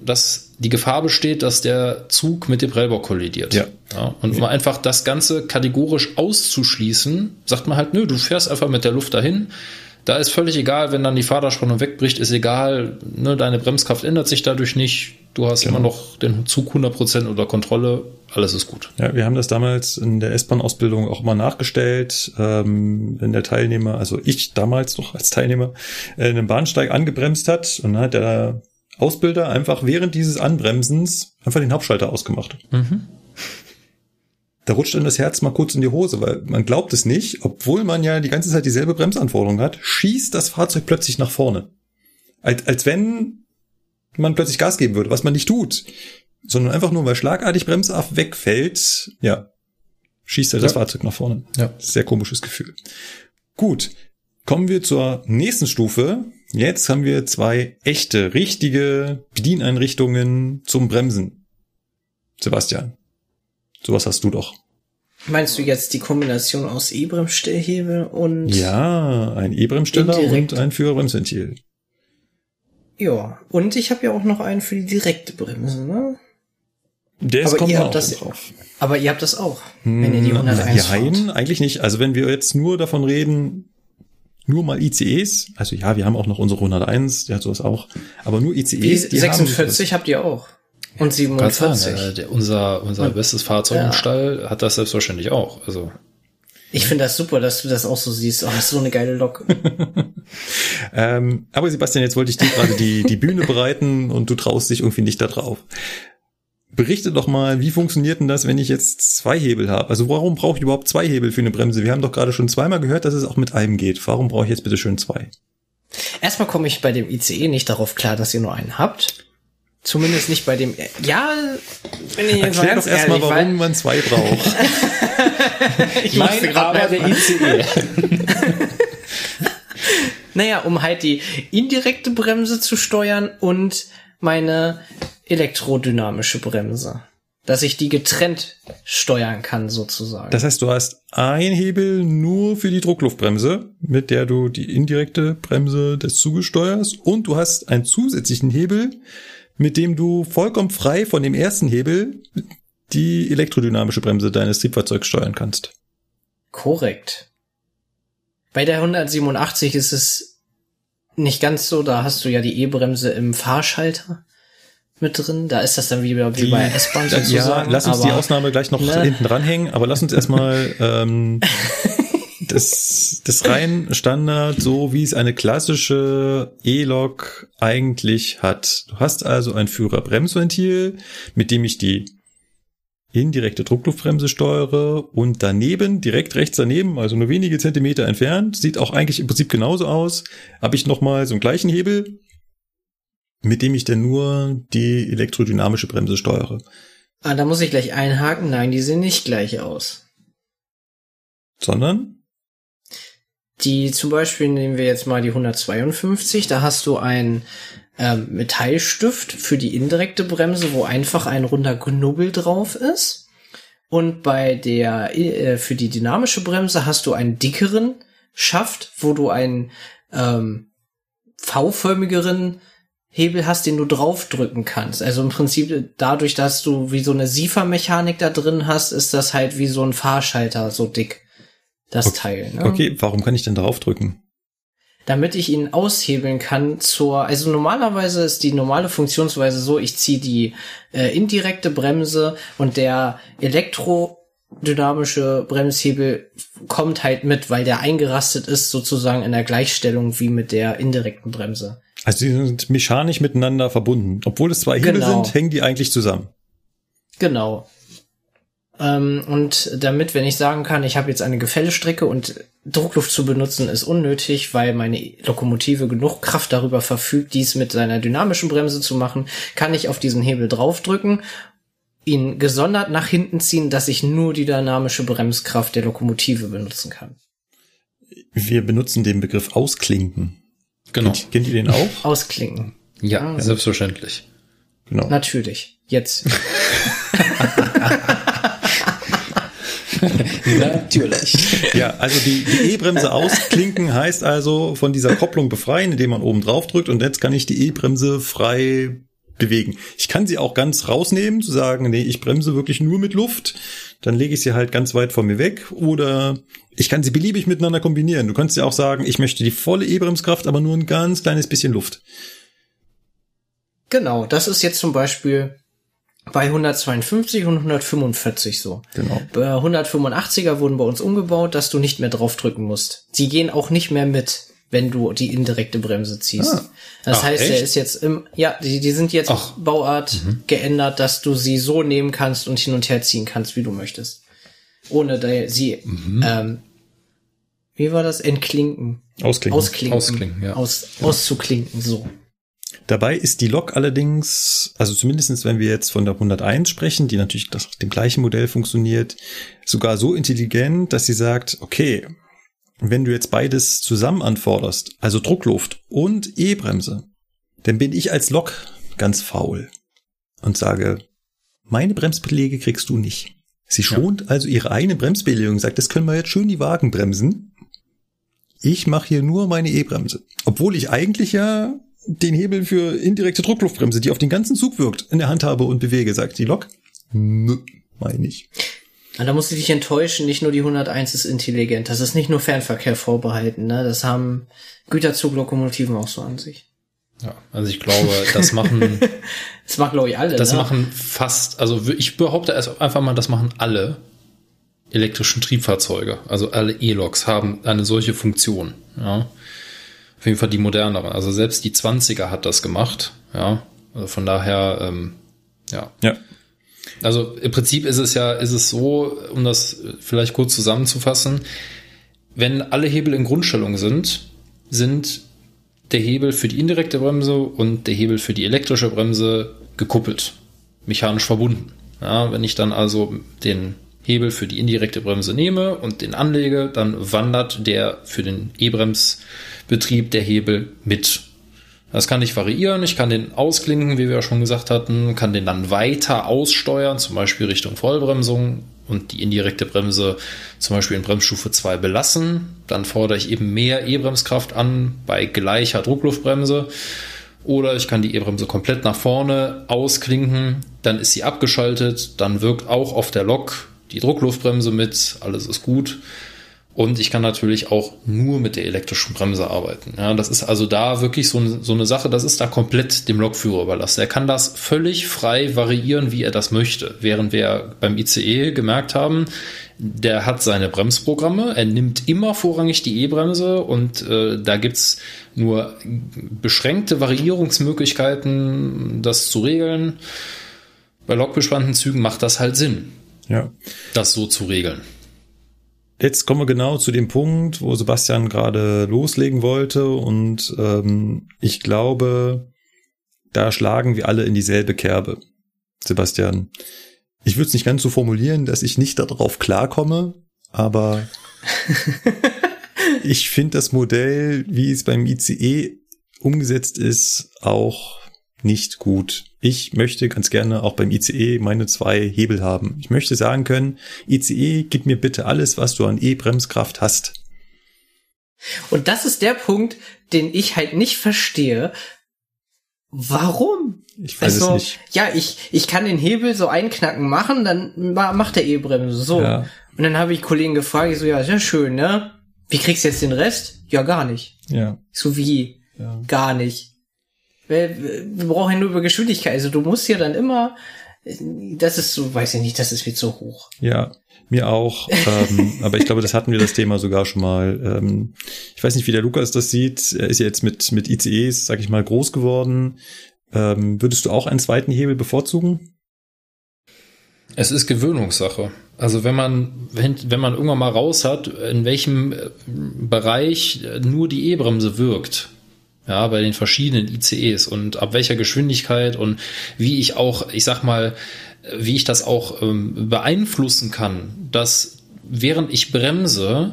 [SPEAKER 2] dass die Gefahr besteht, dass der Zug mit dem Prellbock kollidiert. Ja. ja und um ja. einfach das Ganze kategorisch auszuschließen, sagt man halt, nö, du fährst einfach mit der Luft dahin. Da ist völlig egal, wenn dann die Fahrradspannung wegbricht, ist egal, ne, deine Bremskraft ändert sich dadurch nicht. Du hast genau. immer noch den Zug 100% unter Kontrolle, alles ist gut.
[SPEAKER 1] Ja, wir haben das damals in der S-Bahn-Ausbildung auch mal nachgestellt, ähm, wenn der Teilnehmer, also ich damals noch als Teilnehmer, äh, einen Bahnsteig angebremst hat und dann hat der Ausbilder einfach während dieses Anbremsens einfach den Hauptschalter ausgemacht. Mhm. Da rutscht dann das Herz mal kurz in die Hose, weil man glaubt es nicht, obwohl man ja die ganze Zeit dieselbe Bremsanforderung hat, schießt das Fahrzeug plötzlich nach vorne. Als, als wenn man plötzlich Gas geben würde, was man nicht tut. Sondern einfach nur, weil schlagartig Bremsaft wegfällt, ja, schießt er ja. das Fahrzeug nach vorne. Ja. Sehr komisches Gefühl. Gut. Kommen wir zur nächsten Stufe. Jetzt haben wir zwei echte, richtige Bedieneinrichtungen zum Bremsen. Sebastian, sowas hast du doch.
[SPEAKER 3] Meinst du jetzt die Kombination aus E-Bremsstellhebel und...
[SPEAKER 1] Ja, ein E-Bremssteller und ein Führerbremsventil.
[SPEAKER 3] Ja, und ich habe ja auch noch einen für die direkte Bremse, ne?
[SPEAKER 1] Der ist kommt auch das, drauf.
[SPEAKER 3] Aber ihr habt das auch, wenn ihr die 101
[SPEAKER 1] hm, Nein, eigentlich nicht. Also wenn wir jetzt nur davon reden, nur mal ICEs, also ja, wir haben auch noch unsere 101, der hat sowas auch, aber nur ICEs.
[SPEAKER 3] Die 46 habt ihr auch. Und 47.
[SPEAKER 2] Sagen, äh, der, unser unser und, bestes Fahrzeug ja. im Stall hat das selbstverständlich auch. Also
[SPEAKER 3] ich finde das super, dass du das auch so siehst. Oh, das ist so eine geile Lok.
[SPEAKER 1] ähm, aber Sebastian, jetzt wollte ich dir gerade die, die Bühne bereiten und du traust dich irgendwie nicht da drauf. Berichte doch mal, wie funktioniert denn das, wenn ich jetzt zwei Hebel habe? Also warum brauche ich überhaupt zwei Hebel für eine Bremse? Wir haben doch gerade schon zweimal gehört, dass es auch mit einem geht. Warum brauche ich jetzt bitte schön zwei?
[SPEAKER 3] Erstmal komme ich bei dem ICE nicht darauf klar, dass ihr nur einen habt. Zumindest nicht bei dem. Ja,
[SPEAKER 1] wenn ich jetzt Erklär doch erstmal, warum man zwei braucht.
[SPEAKER 3] ich mein gerade der ICE. naja, um halt die indirekte Bremse zu steuern und meine elektrodynamische Bremse. Dass ich die getrennt steuern kann, sozusagen.
[SPEAKER 1] Das heißt, du hast ein Hebel nur für die Druckluftbremse, mit der du die indirekte Bremse des Zuges steuerst, und du hast einen zusätzlichen Hebel, mit dem du vollkommen frei von dem ersten Hebel die elektrodynamische Bremse deines Triebfahrzeugs steuern kannst.
[SPEAKER 3] Korrekt. Bei der 187 ist es nicht ganz so, da hast du ja die E-Bremse im Fahrschalter mit drin. Da ist das dann wieder wie
[SPEAKER 1] Die-
[SPEAKER 3] bei S-Bahn
[SPEAKER 1] Ja,
[SPEAKER 3] sozusagen.
[SPEAKER 1] lass uns die
[SPEAKER 3] aber-
[SPEAKER 1] Ausnahme gleich noch
[SPEAKER 3] Ne?
[SPEAKER 1] hinten dranhängen, aber lass uns erstmal ähm, das, das rein Standard, so wie es eine klassische E-Lok eigentlich hat. Du hast also ein Führerbremsventil, mit dem ich die indirekte Druckluftbremse steuere und daneben, direkt rechts daneben, also nur wenige Zentimeter entfernt, sieht auch eigentlich im Prinzip genauso aus, habe ich nochmal so einen gleichen Hebel, mit dem ich dann nur die elektrodynamische Bremse steuere.
[SPEAKER 3] Ah, da muss ich gleich einhaken. Nein, die sehen nicht gleich aus.
[SPEAKER 1] Sondern?
[SPEAKER 3] Die zum Beispiel nehmen wir jetzt mal die 152. Da hast du einen ähm, Metallstift für die indirekte Bremse, wo einfach ein runder Knubbel drauf ist. Und bei der äh, für die dynamische Bremse hast du einen dickeren Schaft, wo du einen ähm, V-förmigeren Hebel hast, den du draufdrücken kannst. Also im Prinzip dadurch, dass du wie so eine Siefermechanik da drin hast, ist das halt wie so ein Fahrschalter so dick. Das Teil. Ne?
[SPEAKER 1] Okay, warum kann ich denn darauf drücken?
[SPEAKER 3] damit ich ihn aushebeln kann zur, also normalerweise ist die normale Funktionsweise so, ich ziehe die äh, indirekte Bremse und der elektrodynamische Bremshebel kommt halt mit, weil der eingerastet ist sozusagen in der Gleichstellung wie mit der indirekten Bremse.
[SPEAKER 1] Also sie sind mechanisch miteinander verbunden. Obwohl es zwei Hebel
[SPEAKER 3] Genau.
[SPEAKER 1] sind, hängen die eigentlich zusammen.
[SPEAKER 3] Genau. Ähm, und damit, wenn ich sagen kann, ich habe jetzt eine Gefällestrecke und Druckluft zu benutzen ist unnötig, weil meine Lokomotive genug Kraft darüber verfügt, dies mit seiner dynamischen Bremse zu machen, kann ich auf diesen Hebel draufdrücken, ihn gesondert nach hinten ziehen, dass ich nur die dynamische Bremskraft der Lokomotive benutzen kann.
[SPEAKER 1] Wir benutzen den Begriff ausklinken.
[SPEAKER 2] Genau.
[SPEAKER 1] Kennt, kennt ihr den auch?
[SPEAKER 3] Ausklinken.
[SPEAKER 2] Ja,
[SPEAKER 3] Ah.
[SPEAKER 2] selbstverständlich.
[SPEAKER 1] Genau.
[SPEAKER 3] Natürlich. Jetzt.
[SPEAKER 2] Natürlich.
[SPEAKER 1] Ja, also die, die E-Bremse ausklinken heißt also von dieser Kopplung befreien, indem man oben drauf drückt und jetzt kann ich die E-Bremse frei bewegen. Ich kann sie auch ganz rausnehmen, zu sagen, nee, ich bremse wirklich nur mit Luft, dann lege ich sie halt ganz weit von mir weg oder ich kann sie beliebig miteinander kombinieren. Du kannst ja auch sagen, ich möchte die volle E-Bremskraft, aber nur ein ganz kleines bisschen Luft.
[SPEAKER 3] Genau, das ist jetzt zum Beispiel bei 152 und 145 so.
[SPEAKER 1] Genau.
[SPEAKER 3] Bei 185er wurden bei uns umgebaut, dass du nicht mehr draufdrücken musst. Sie gehen auch nicht mehr mit, wenn du die indirekte Bremse ziehst.
[SPEAKER 1] Ah.
[SPEAKER 3] Das
[SPEAKER 2] Ach,
[SPEAKER 3] heißt, der
[SPEAKER 2] echt?
[SPEAKER 3] ist jetzt im, ja, die, die sind jetzt
[SPEAKER 2] Ach.
[SPEAKER 3] Bauart geändert, dass du sie so nehmen kannst und hin und her ziehen kannst, wie du möchtest. Ohne da, sie, ähm, wie war das? Entklinken.
[SPEAKER 1] Ausklinken.
[SPEAKER 3] Ausklinken.
[SPEAKER 2] Ausklinken, ja.
[SPEAKER 3] Aus, auszuklinken, so.
[SPEAKER 1] Dabei ist die Lok allerdings, also zumindestens wenn wir jetzt von der 101 sprechen, die natürlich nach dem gleichen Modell funktioniert, sogar so intelligent, dass sie sagt, okay, wenn du jetzt beides zusammen anforderst, also Druckluft und E-Bremse, dann bin ich als Lok ganz faul und sage, meine Bremsbeläge kriegst du nicht. Sie schont also ihre eigene Bremsbelegung, sagt, das können wir jetzt schön die Wagen bremsen. Ich mache hier nur meine E-Bremse. Obwohl ich eigentlich ja den Hebel für indirekte Druckluftbremse, die auf den ganzen Zug wirkt, in der Hand habe und bewege, sagt die Lok. Nö, meine ich.
[SPEAKER 3] Und da musst du dich enttäuschen, nicht nur die 101 ist intelligent. Das ist nicht nur Fernverkehr vorbehalten, ne? Das haben Güterzuglokomotiven auch so an sich.
[SPEAKER 2] Ja, also ich glaube, das machen,
[SPEAKER 3] Das machen, glaube ich, alle.
[SPEAKER 2] das
[SPEAKER 3] ne?
[SPEAKER 2] machen fast, also ich behaupte erst einfach mal, das machen alle elektrischen Triebfahrzeuge. Also alle E-Loks haben eine solche Funktion. Ja. Auf jeden Fall die moderneren. Also selbst die 20er hat das gemacht. Ja. Also von daher, ähm, ja.
[SPEAKER 1] Ja.
[SPEAKER 2] Also im Prinzip ist es ja, ist es so, um das vielleicht kurz zusammenzufassen, wenn alle Hebel in Grundstellung sind, sind der Hebel für die indirekte Bremse und der Hebel für die elektrische Bremse gekuppelt, mechanisch verbunden. Ja, wenn ich dann also den Hebel für die indirekte Bremse nehme und den anlege, dann wandert der für den E-Bremsbetrieb der Hebel mit. Das kann ich variieren. Ich kann den ausklinken, wie wir ja schon gesagt hatten, kann den dann weiter aussteuern, zum Beispiel Richtung Vollbremsung und die indirekte Bremse zum Beispiel in Bremsstufe 2 belassen. Dann fordere ich eben mehr E-Bremskraft an bei gleicher Druckluftbremse. Oder ich kann die E-Bremse komplett nach vorne ausklinken, dann ist sie abgeschaltet, dann wirkt auch auf der Lok die Druckluftbremse mit, alles ist gut. Und ich kann natürlich auch nur mit der elektrischen Bremse arbeiten. Ja, das ist also da wirklich so, so eine Sache, das ist da komplett dem Lokführer überlassen. Er kann das völlig frei variieren, wie er das möchte. Während wir beim ICE gemerkt haben, der hat seine Bremsprogramme, er nimmt immer vorrangig die E-Bremse und äh, da gibt's nur beschränkte Variierungsmöglichkeiten, das zu regeln. Bei lokbespannten Zügen macht das halt Sinn,
[SPEAKER 1] Ja.
[SPEAKER 2] das so zu regeln.
[SPEAKER 1] Jetzt kommen wir genau zu dem Punkt, wo Sebastian gerade loslegen wollte und ähm, ich glaube, da schlagen wir alle in dieselbe Kerbe. Sebastian, ich würde es nicht ganz so formulieren, dass ich nicht darauf klarkomme, aber ich finde das Modell, wie es beim ICE umgesetzt ist, auch nicht gut. Ich möchte ganz gerne auch beim ICE meine zwei Hebel haben. Ich möchte sagen können, ICE, gib mir bitte alles, was du an E-Bremskraft hast.
[SPEAKER 3] Und das ist der Punkt, den ich halt nicht verstehe. Warum?
[SPEAKER 1] Ich weiß
[SPEAKER 3] also,
[SPEAKER 1] es nicht.
[SPEAKER 3] ja, ich, ich kann den Hebel so einknacken machen, dann ma- macht der E-Bremse so.
[SPEAKER 1] Ja.
[SPEAKER 3] Und dann habe ich Kollegen gefragt, ich so, ja, sehr schön, ne? Wie kriegst du jetzt den Rest? Ja, gar nicht.
[SPEAKER 1] Ja.
[SPEAKER 3] Ich so, wie?
[SPEAKER 1] Ja.
[SPEAKER 3] Gar nicht. Wir, wir brauchen ja nur über Geschwindigkeit. Also du musst ja dann immer, das ist so, weiß ich nicht, das ist mir zu hoch.
[SPEAKER 1] Ja, mir auch. ähm, aber ich glaube, das hatten wir das Thema sogar schon mal. Ähm, ich weiß nicht, wie der Lukas das sieht. Er ist ja jetzt mit, mit ICEs, sag ich mal, groß geworden. Ähm, würdest du auch einen zweiten Hebel bevorzugen?
[SPEAKER 2] Es ist Gewöhnungssache. Also wenn man, wenn, wenn man irgendwann mal raus hat, in welchem äh, Bereich nur die E-Bremse wirkt, ja, bei den verschiedenen ICEs und ab welcher Geschwindigkeit und wie ich auch, ich sag mal, wie ich das auch ähm, beeinflussen kann, dass während ich bremse,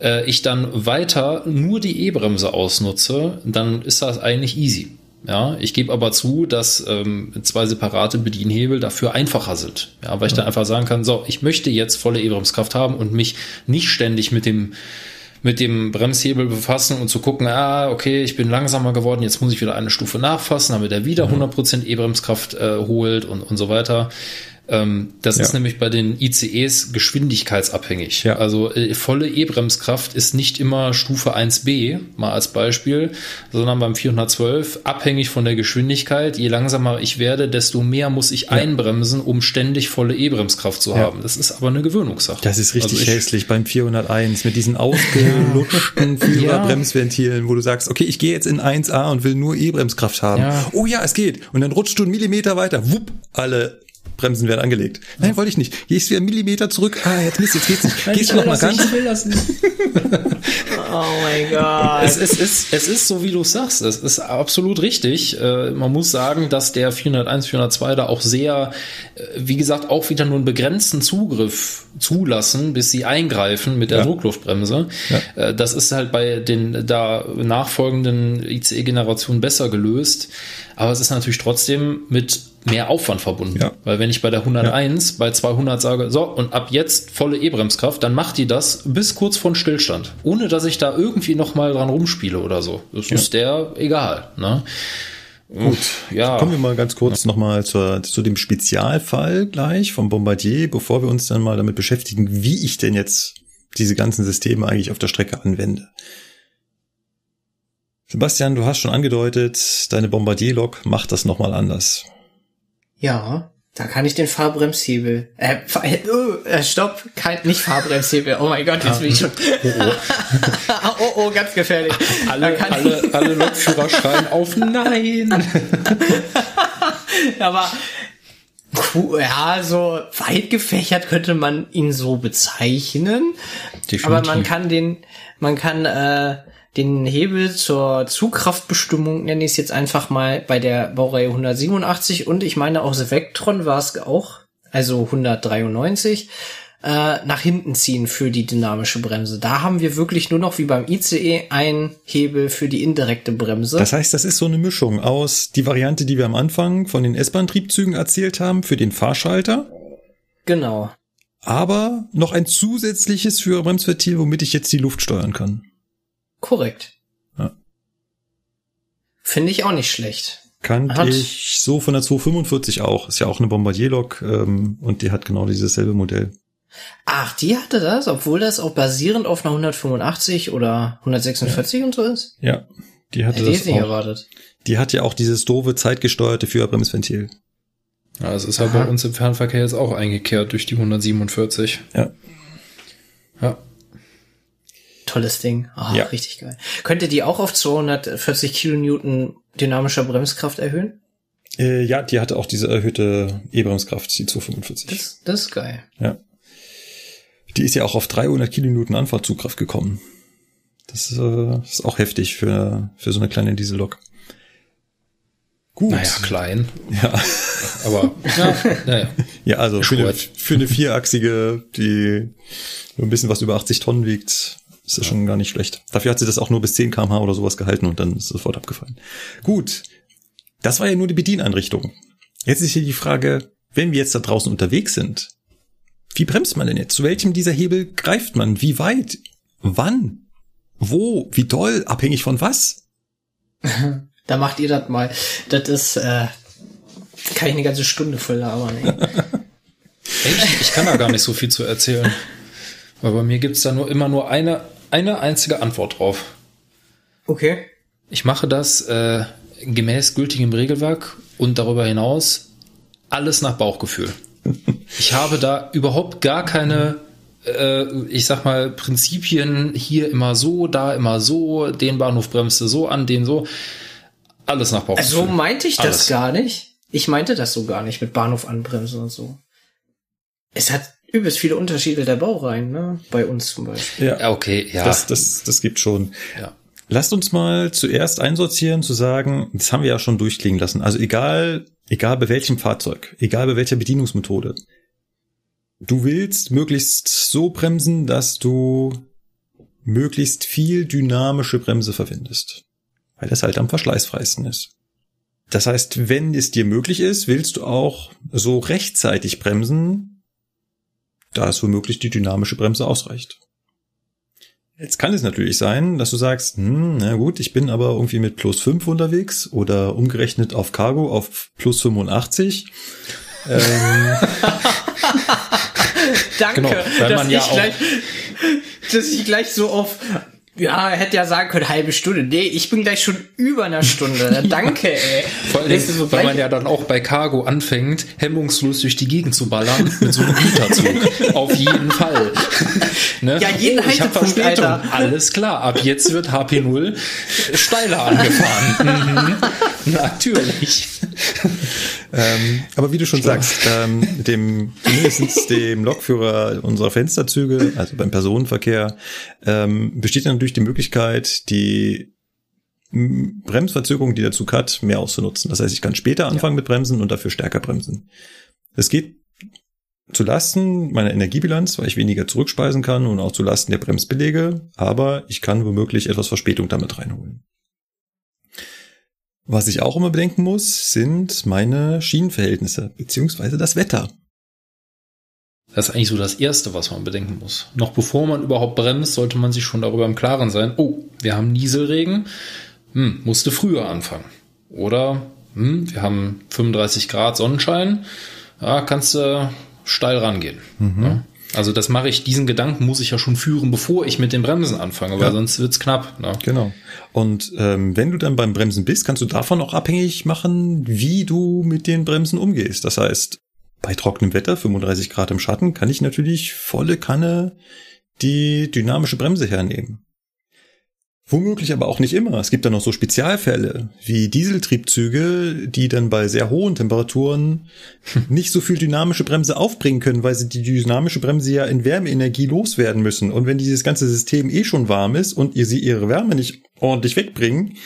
[SPEAKER 2] äh, ich dann weiter nur die E-Bremse ausnutze, dann ist das eigentlich easy. Ja, ich gebe aber zu, dass ähm, zwei separate Bedienhebel dafür einfacher sind. Ja, weil ich dann einfach sagen kann, so, ich möchte jetzt volle E-Bremskraft haben und mich nicht ständig mit dem mit dem Bremshebel befassen und zu gucken, ah, okay, ich bin langsamer geworden, jetzt muss ich wieder eine Stufe nachfassen, damit er wieder 100% E-Bremskraft äh, holt und, und so weiter. Ähm, das
[SPEAKER 1] Ja.
[SPEAKER 2] ist nämlich bei den ICEs geschwindigkeitsabhängig.
[SPEAKER 1] Ja.
[SPEAKER 2] Also äh, volle E-Bremskraft ist nicht immer Stufe 1b, mal als Beispiel, sondern beim 412 abhängig von der Geschwindigkeit. Je langsamer ich werde, desto mehr muss ich einbremsen, um ständig volle E-Bremskraft zu
[SPEAKER 1] Ja.
[SPEAKER 2] haben. Das ist aber eine Gewöhnungssache.
[SPEAKER 1] Das ist richtig
[SPEAKER 2] Also ich-
[SPEAKER 1] hässlich beim 401 mit diesen ausgelutschten Führerbremsventilen, wo du sagst, okay, ich gehe jetzt in 1A und will nur E-Bremskraft haben.
[SPEAKER 2] Ja.
[SPEAKER 1] Oh ja, es geht. Und dann rutscht du einen Millimeter weiter, wupp, alle Bremsen werden angelegt. Nein, wollte ich nicht. Gehst wieder einen Millimeter zurück. Ah, jetzt Mist, jetzt geht's nicht. Gehst du noch mal ganz?
[SPEAKER 2] will das nicht.
[SPEAKER 3] Oh mein Gott.
[SPEAKER 2] Es ist, es, ist, es ist so, wie du sagst. Es ist absolut richtig. Äh, Man muss sagen, dass der 401, 402 da auch sehr, äh, wie gesagt, auch wieder nur einen begrenzten Zugriff zulassen, bis sie eingreifen mit der
[SPEAKER 1] Ja.
[SPEAKER 2] Druckluftbremse. Äh, Das ist halt bei den da nachfolgenden ICE-Generationen besser gelöst. Aber es ist natürlich trotzdem mit mehr Aufwand verbunden.
[SPEAKER 1] Ja.
[SPEAKER 2] Weil wenn ich bei der 101 bei 200 sage, so, und ab jetzt volle E-Bremskraft, dann macht die das bis kurz vor Stillstand. Ohne dass ich da irgendwie noch mal dran rumspiele oder so. Das ist der egal. Ne? Gut, ja.
[SPEAKER 1] Kommen wir mal ganz kurz nochmal zur, zu dem Spezialfall gleich vom Bombardier, bevor wir uns dann mal damit beschäftigen, wie ich denn jetzt diese ganzen Systeme eigentlich auf der Strecke anwende. Sebastian, du hast schon angedeutet, deine Bombardier-Lok macht das nochmal anders.
[SPEAKER 3] Ja, da kann ich den Fahrbremshebel. Äh, äh, äh, stopp, kein, nicht Fahrbremshebel. Oh mein Gott, jetzt bin ich schon. oh, oh, ganz gefährlich.
[SPEAKER 2] Alle, alle, alle Lokführer schreien auf Nein.
[SPEAKER 3] aber ja, so weit gefächert könnte man ihn so bezeichnen.
[SPEAKER 2] Definitiv.
[SPEAKER 3] Aber man kann den, man kann äh, den Hebel zur Zugkraftbestimmung, nenne ich es jetzt einfach mal, bei der Baureihe 187 und ich meine aus Vectron war es auch, also 193, äh, nach hinten ziehen für die dynamische Bremse. Da haben wir wirklich nur noch wie beim ICE einen Hebel für die indirekte Bremse.
[SPEAKER 1] Das heißt, das ist so eine Mischung aus die Variante, die wir am Anfang von den S-Bahn-Triebzügen erzählt haben, für den Fahrschalter,
[SPEAKER 3] genau.
[SPEAKER 1] aber noch ein zusätzliches Führerbremsventil, womit ich jetzt die Luft steuern kann.
[SPEAKER 3] Korrekt.
[SPEAKER 1] Ja.
[SPEAKER 3] Finde ich auch nicht schlecht.
[SPEAKER 1] Kannte
[SPEAKER 3] Hat-
[SPEAKER 1] ich so von der 245 auch. Ist ja auch eine Bombardier-Lok ähm, und die hat genau dieses selbe Modell.
[SPEAKER 3] Ach, die hatte das, obwohl das auch basierend auf einer 185 oder 146 und so ist?
[SPEAKER 1] Ja, die hatte
[SPEAKER 3] Hätte ich
[SPEAKER 1] das
[SPEAKER 3] nicht
[SPEAKER 1] auch.
[SPEAKER 3] erwartet.
[SPEAKER 1] Die hat ja auch dieses doofe zeitgesteuerte Führerbremsventil.
[SPEAKER 2] Ja, es ist halt
[SPEAKER 3] Aha.
[SPEAKER 2] bei uns im Fernverkehr jetzt auch eingekehrt durch die 147.
[SPEAKER 1] Ja.
[SPEAKER 2] Ja.
[SPEAKER 3] Tolles Ding. Ah,
[SPEAKER 1] Ja.
[SPEAKER 3] richtig geil. Könnte die auch auf 240 Kilonewton dynamischer Bremskraft erhöhen?
[SPEAKER 1] Äh, ja, die hatte auch diese erhöhte E-Bremskraft, die 245.
[SPEAKER 3] Das, das ist geil.
[SPEAKER 1] Ja. Die ist ja auch auf 300 Kilonewton Anfahrtzugkraft gekommen. Das äh, ist auch heftig für, für so eine kleine Diesellok. Gut.
[SPEAKER 2] Naja, klein.
[SPEAKER 1] Ja.
[SPEAKER 2] Aber ja, naja.
[SPEAKER 1] Ja, also für eine, für eine vierachsige, die nur ein bisschen was über 80 Tonnen wiegt, ist das schon gar nicht schlecht. Dafür hat sie das auch nur bis 10 kmh oder sowas gehalten und dann ist es sofort abgefallen. Gut. Das war ja nur die Bedieneinrichtung. Jetzt ist hier die Frage, wenn wir jetzt da draußen unterwegs sind, wie bremst man denn jetzt? Zu welchem dieser Hebel greift man? Wie weit? Wann? Wo? Wie doll? Abhängig von was?
[SPEAKER 3] Da macht ihr das mal. Das ist, äh, kann ich eine ganze Stunde voll labern.
[SPEAKER 2] Echt? Ich kann da gar nicht so viel zu erzählen. Weil bei mir gibt's da nur immer nur eine, eine einzige Antwort drauf.
[SPEAKER 3] Okay.
[SPEAKER 2] Ich mache das äh, gemäß gültigem Regelwerk und darüber hinaus alles nach Bauchgefühl. Ich habe da überhaupt gar keine, äh, ich sag mal, Prinzipien, hier immer so, da immer so, den Bahnhof bremst du so an, den so. Alles nach Bauchgefühl.
[SPEAKER 3] Also so meinte ich das
[SPEAKER 2] Alles.
[SPEAKER 3] gar nicht. Ich meinte das so gar nicht mit Bahnhof anbremsen und so. Es hat übelst viele Unterschiede der Baureihen, ne? Bei uns zum Beispiel.
[SPEAKER 2] Ja, okay, ja.
[SPEAKER 1] Das, das, das gibt schon.
[SPEAKER 2] ja.
[SPEAKER 1] Lasst uns mal zuerst einsortieren, zu sagen, das haben wir ja schon durchklingen lassen. Also egal, egal bei welchem Fahrzeug, egal bei welcher Bedienungsmethode. Du willst möglichst so bremsen, dass du möglichst viel dynamische Bremse verwendest. Weil das halt am verschleißfreisten ist. Das heißt, wenn es dir möglich ist, willst du auch so rechtzeitig bremsen, da es womöglich die dynamische Bremse ausreicht. Jetzt kann es natürlich sein, dass du sagst, hm, na gut, ich bin aber irgendwie mit plus 5 unterwegs oder umgerechnet auf Cargo auf plus 85. ähm,
[SPEAKER 3] Danke,
[SPEAKER 2] Genau,
[SPEAKER 3] dass,
[SPEAKER 2] ja
[SPEAKER 3] ich gleich, dass ich gleich so auf, ja, hätte ja sagen können, halbe Stunde. Nee, ich bin gleich schon über einer Stunde. Danke, ey.
[SPEAKER 2] Vor allem,
[SPEAKER 3] so
[SPEAKER 2] weil man ja dann auch bei Cargo anfängt, hemmungslos durch die Gegend zu ballern mit so einem Güterzug. Auf jeden Fall. ne?
[SPEAKER 3] Ja, jeden
[SPEAKER 2] ich hab Verspätung.
[SPEAKER 3] Alter.
[SPEAKER 2] Alles klar, ab jetzt wird HP0 steiler angefahren. mhm. Natürlich.
[SPEAKER 1] ähm, aber wie du schon sagst, ähm, dem mindestens dem Lokführer unserer Fensterzüge, also beim Personenverkehr, ähm, besteht dann natürlich die Möglichkeit, die Bremsverzögerung, die der Zug hat, mehr auszunutzen. Das heißt, ich kann später anfangen mit Bremsen und dafür stärker bremsen. Es geht zu Lasten meiner Energiebilanz, weil ich weniger zurückspeisen kann und auch zu Lasten der Bremsbelege, aber ich kann womöglich etwas Verspätung damit reinholen. Was ich auch immer bedenken muss, sind meine Schienenverhältnisse beziehungsweise das Wetter.
[SPEAKER 2] Das ist eigentlich so das Erste, was man bedenken muss. Noch bevor man überhaupt bremst, sollte man sich schon darüber im Klaren sein, oh, wir haben Nieselregen, hm, musste früher anfangen. Oder, hm, wir haben 35 Grad Sonnenschein, ja, kannst du steil rangehen. Ja. Also das mache ich, diesen Gedanken muss ich ja schon führen, bevor ich mit den Bremsen anfange, weil
[SPEAKER 1] Ja.
[SPEAKER 2] sonst wird's knapp. Ne?
[SPEAKER 1] Genau. Und ähm, wenn du dann beim Bremsen bist, kannst du davon auch abhängig machen, wie du mit den Bremsen umgehst. Das heißt, bei trockenem Wetter, 35 Grad im Schatten, kann ich natürlich volle Kanne die dynamische Bremse hernehmen. Womöglich aber auch nicht immer. Es gibt dann noch so Spezialfälle wie Dieseltriebzüge, die dann bei sehr hohen Temperaturen nicht so viel dynamische Bremse aufbringen können, weil sie die dynamische Bremse ja in Wärmeenergie loswerden müssen. Und wenn dieses ganze System eh schon warm ist und ihr sie ihre Wärme nicht ordentlich wegbringen,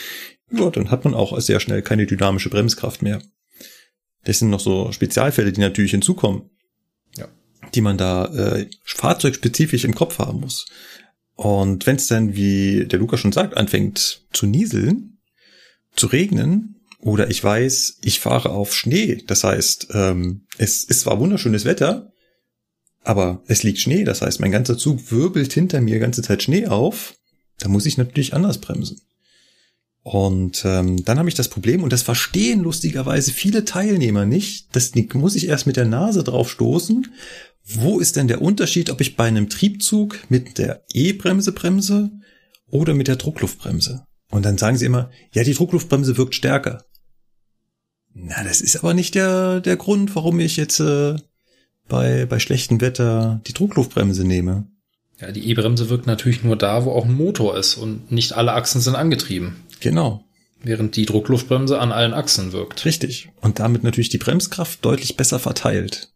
[SPEAKER 1] ja, dann hat man auch sehr schnell keine dynamische Bremskraft mehr. Das sind noch so Spezialfälle, die natürlich hinzukommen.
[SPEAKER 2] Ja.
[SPEAKER 1] Die man da äh, fahrzeugspezifisch im Kopf haben muss. Und wenn es dann, wie der Luca schon sagt, anfängt zu nieseln, zu regnen, oder ich weiß, ich fahre auf Schnee, das heißt, ähm, es ist zwar wunderschönes Wetter, aber es liegt Schnee, das heißt, mein ganzer Zug wirbelt hinter mir ganze Zeit Schnee auf, da muss ich natürlich anders bremsen. Und ähm, dann habe ich das Problem, und das verstehen lustigerweise viele Teilnehmer nicht, das muss ich erst mit der Nase drauf stoßen. Wo ist denn der Unterschied, ob ich bei einem Triebzug mit der E-Bremse bremse oder mit der Druckluftbremse? Und dann sagen sie immer, ja, die Druckluftbremse wirkt stärker. Na, das ist aber nicht der, der Grund, warum ich jetzt äh, bei, bei schlechtem Wetter die Druckluftbremse nehme.
[SPEAKER 2] Ja, die E-Bremse wirkt natürlich nur da, wo auch ein Motor ist und nicht alle Achsen sind angetrieben.
[SPEAKER 1] Genau.
[SPEAKER 2] Während die Druckluftbremse an allen Achsen wirkt.
[SPEAKER 1] Richtig. Und damit natürlich die Bremskraft deutlich besser verteilt.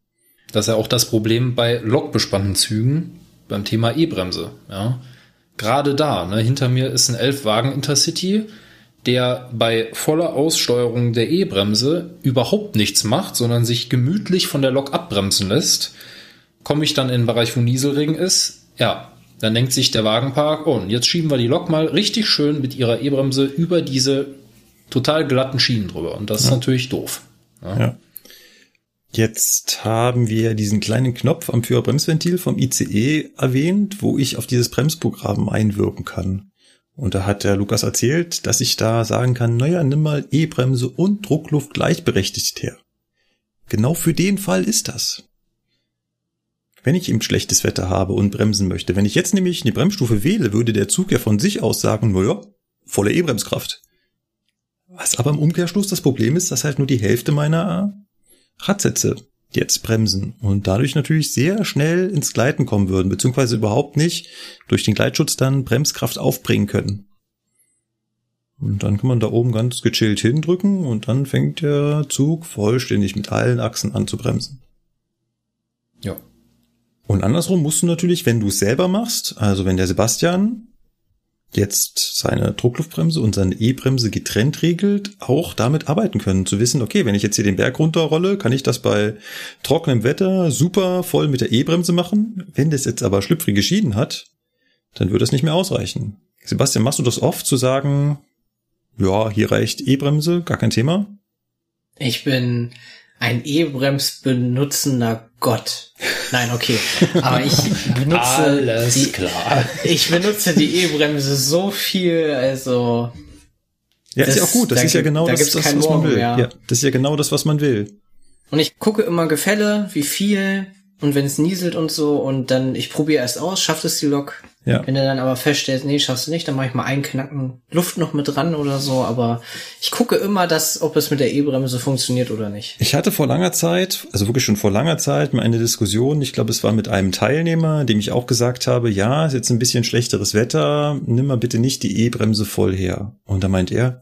[SPEAKER 2] Das ist ja auch das Problem bei lokbespannten Zügen beim Thema E-Bremse. Ja. Gerade da, ne, hinter mir ist ein Elfwagen Intercity, der bei voller Aussteuerung der E-Bremse überhaupt nichts macht, sondern sich gemütlich von der Lok abbremsen lässt. Komme ich dann in den Bereich, wo Nieselregen ist, ja, dann denkt sich der Wagenpark, oh, und jetzt schieben wir die Lok mal richtig schön mit ihrer E-Bremse über diese total glatten Schienen drüber. Und das ja. ist natürlich doof.
[SPEAKER 1] Ja. ja. Jetzt haben wir diesen kleinen Knopf am Führerbremsventil vom ICE erwähnt, wo ich auf dieses Bremsprogramm einwirken kann. Und da hat der Lukas erzählt, dass ich da sagen kann, naja, nimm mal E-Bremse und Druckluft gleichberechtigt her. Genau für den Fall ist das wenn ich eben schlechtes Wetter habe und bremsen möchte. Wenn ich jetzt nämlich eine Bremsstufe wähle, würde der Zug ja von sich aus sagen, naja, volle E-Bremskraft. Was aber im Umkehrschluss das Problem ist, dass halt nur die Hälfte meiner Radsätze jetzt bremsen und dadurch natürlich sehr schnell ins Gleiten kommen würden, beziehungsweise überhaupt nicht durch den Gleitschutz dann Bremskraft aufbringen können. Und dann kann man da oben ganz gechillt hindrücken und dann fängt der Zug vollständig mit allen Achsen an zu bremsen. Und andersrum musst du natürlich, wenn du es selber machst, also wenn der Sebastian jetzt seine Druckluftbremse und seine E-Bremse getrennt regelt, auch damit arbeiten können. Zu wissen, okay, wenn ich jetzt hier den Berg runterrolle, kann ich das bei trockenem Wetter super voll mit der E-Bremse machen. Wenn das jetzt aber schlüpfrige Schienen hat, dann würde das nicht mehr ausreichen. Sebastian, machst du das oft zu sagen, ja, hier reicht E-Bremse, gar kein Thema?
[SPEAKER 3] Ich bin ein E-Brems benutzender Gott. Nein, okay. Aber ich benutze
[SPEAKER 2] Alles
[SPEAKER 3] die,
[SPEAKER 2] klar.
[SPEAKER 3] Ich benutze die E-Bremse so viel, also.
[SPEAKER 1] Ja, das, ist ja auch gut. Das da ist ja genau da das, das was man will. Ja. ja, das ist ja genau das, was man will.
[SPEAKER 3] Und ich gucke immer Gefälle, wie viel, und wenn es nieselt und so, und dann, ich probiere erst aus, schafft es die Lok. Ja. Wenn du dann aber feststellst, nee, schaffst du nicht, dann mache ich mal einen Knacken Luft noch mit dran oder so. Aber ich gucke immer, dass, ob es mit der E-Bremse funktioniert oder nicht.
[SPEAKER 1] Ich hatte vor langer Zeit, also wirklich schon vor langer Zeit, mal eine Diskussion. Ich glaube, es war mit einem Teilnehmer, dem ich auch gesagt habe, ja, ist jetzt ein bisschen schlechteres Wetter, nimm mal bitte nicht die E-Bremse voll her. Und da meint er,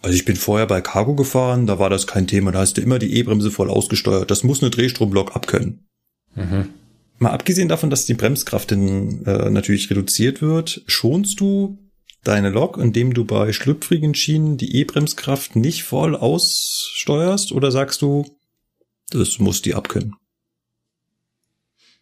[SPEAKER 1] also ich bin vorher bei Cargo gefahren, da war das kein Thema, da hast du immer die E-Bremse voll ausgesteuert. Das muss eine Drehstromblock abkönnen. Mhm. Mal abgesehen davon, dass die Bremskraft in, äh, natürlich reduziert wird, schonst du deine Lok, indem du bei schlüpfrigen Schienen die E-Bremskraft nicht voll aussteuerst oder sagst du, das muss die abkönnen?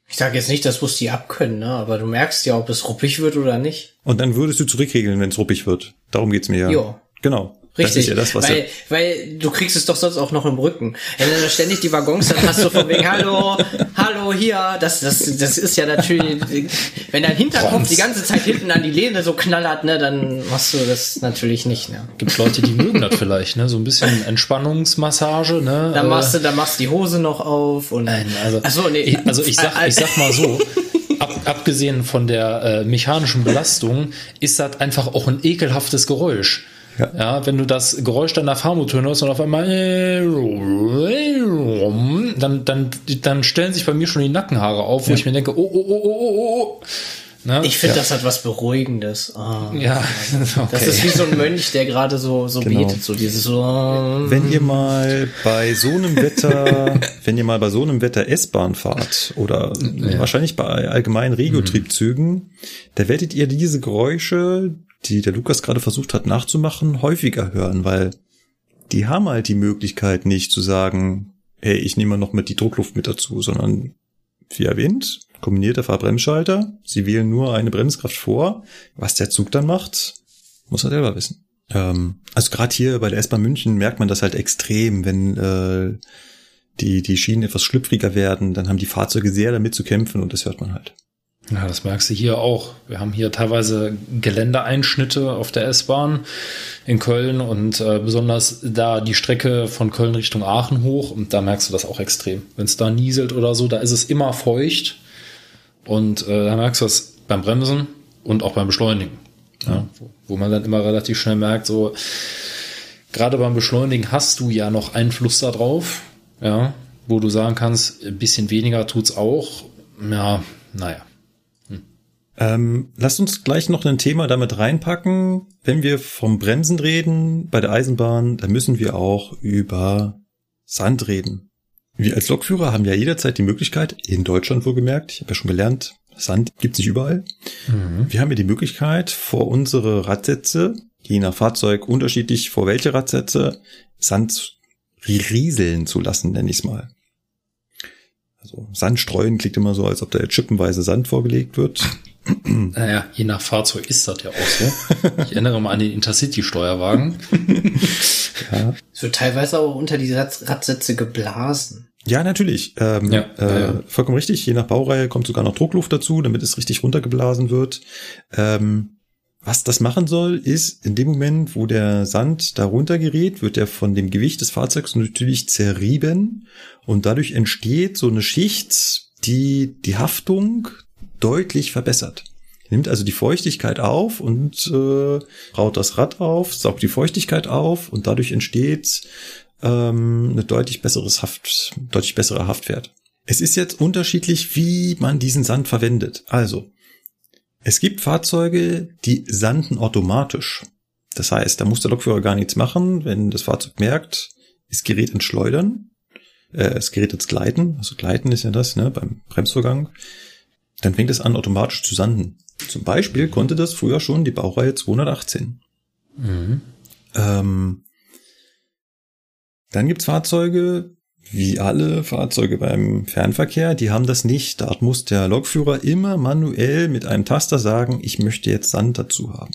[SPEAKER 3] Ich sage jetzt nicht, das muss die abkönnen, ne? aber du merkst ja, ob es ruppig wird oder nicht.
[SPEAKER 1] Und dann würdest du zurückregeln, wenn es ruppig wird. Darum geht's mir ja. Jo. Genau.
[SPEAKER 3] Richtig, ja das, weil, weil du kriegst es doch sonst auch noch im Rücken. Wenn du ständig die Waggons dann hast du von wegen, hallo, hallo, hier, das, das, das ist ja natürlich, wenn dein Hinterkopf die ganze Zeit hinten an die Lehne so knallert, ne, dann machst du das natürlich nicht, ne.
[SPEAKER 2] Gibt Leute, die mögen das vielleicht, ne, so ein bisschen Entspannungsmassage, ne.
[SPEAKER 3] Dann machst du, dann machst du die Hose noch auf und,
[SPEAKER 2] Nein, also, Ach so, nee. Ich, also ich sag, ich sag mal so, ab, abgesehen von der äh, mechanischen Belastung, ist das einfach auch ein ekelhaftes Geräusch. Ja. ja, wenn du das Geräusch deiner Fahrmotoren hörst und auf einmal dann, dann, dann stellen sich bei mir schon die Nackenhaare auf, wo ja. ich mir denke, oh, oh, oh, oh, oh, oh.
[SPEAKER 3] Ne? Ich finde, ja. das hat was Beruhigendes. Oh,
[SPEAKER 2] ja,
[SPEAKER 3] okay. Das ist wie so ein Mönch, der gerade so, so genau. betet, so dieses so.
[SPEAKER 1] Wenn ihr mal bei so einem Wetter, wenn ihr mal bei so einem Wetter S-Bahn fahrt oder ja. wahrscheinlich bei allgemeinen Regiotriebzügen, mhm. da werdet ihr diese Geräusche, die der Lukas gerade versucht hat nachzumachen, häufiger hören, weil die haben halt die Möglichkeit nicht zu sagen, hey, ich nehme noch mit die Druckluft mit dazu, sondern wie erwähnt, kombinierter Fahrbremsschalter, sie wählen nur eine Bremskraft vor. Was der Zug dann macht, muss er selber wissen. Ähm, also gerade hier bei der S-Bahn München merkt man das halt extrem, wenn äh, die, die Schienen etwas schlüpfriger werden, dann haben die Fahrzeuge sehr damit zu kämpfen und das hört man halt.
[SPEAKER 2] Ja, das merkst du hier auch. Wir haben hier teilweise Geländeeinschnitte auf der S-Bahn in Köln und äh, besonders da die Strecke von Köln Richtung Aachen hoch und da merkst du das auch extrem. Wenn es da nieselt oder so, da ist es immer feucht und äh, da merkst du das beim Bremsen und auch beim Beschleunigen. Ja, wo, wo man dann immer relativ schnell merkt, so gerade beim Beschleunigen hast du ja noch Einfluss darauf, ja, wo du sagen kannst, ein bisschen weniger tut's auch. Ja, naja.
[SPEAKER 1] Ähm, lasst uns gleich noch ein Thema damit reinpacken. Wenn wir vom Bremsen reden bei der Eisenbahn, dann müssen wir auch über Sand reden. Wir als Lokführer haben ja jederzeit die Möglichkeit, in Deutschland wohlgemerkt, ich habe ja schon gelernt, Sand gibt's nicht überall. Mhm. Wir haben ja die Möglichkeit, vor unsere Radsätze, je nach Fahrzeug unterschiedlich vor welche Radsätze, Sand rieseln zu lassen, nenne ich es mal. Also Sand streuen klingt immer so, als ob da jetzt chippenweise Sand vorgelegt wird.
[SPEAKER 2] Naja, je nach Fahrzeug ist das ja auch so. Ich erinnere mal an den Intercity-Steuerwagen.
[SPEAKER 3] ja. Es wird teilweise auch unter die Radsätze geblasen.
[SPEAKER 1] Ja, natürlich. Ähm, ja, äh, ja. Vollkommen richtig. Je nach Baureihe kommt sogar noch Druckluft dazu, damit es richtig runtergeblasen wird. Ähm, was das machen soll, ist, in dem Moment, wo der Sand darunter gerät, wird er von dem Gewicht des Fahrzeugs natürlich zerrieben und dadurch entsteht so eine Schicht, die die Haftung deutlich verbessert. Nimmt also die Feuchtigkeit auf und äh, raut das Rad auf, saugt die Feuchtigkeit auf und dadurch entsteht ähm, eine deutlich besseres Haft, deutlich bessere Haftwert. Es ist jetzt unterschiedlich, wie man diesen Sand verwendet. Also, es gibt Fahrzeuge, die sanden automatisch. Das heißt, da muss der Lokführer gar nichts machen, wenn das Fahrzeug merkt, es gerät ins Schleudern, äh, es gerät ins Gleiten, also Gleiten ist ja das, ne, beim Bremsvorgang dann fängt es an, automatisch zu sanden. Zum Beispiel konnte das früher schon die Baureihe 218. Mhm. Ähm, dann gibt's Fahrzeuge, wie alle Fahrzeuge beim Fernverkehr, die haben das nicht. Dort muss der Lokführer immer manuell mit einem Taster sagen, ich möchte jetzt Sand dazu haben.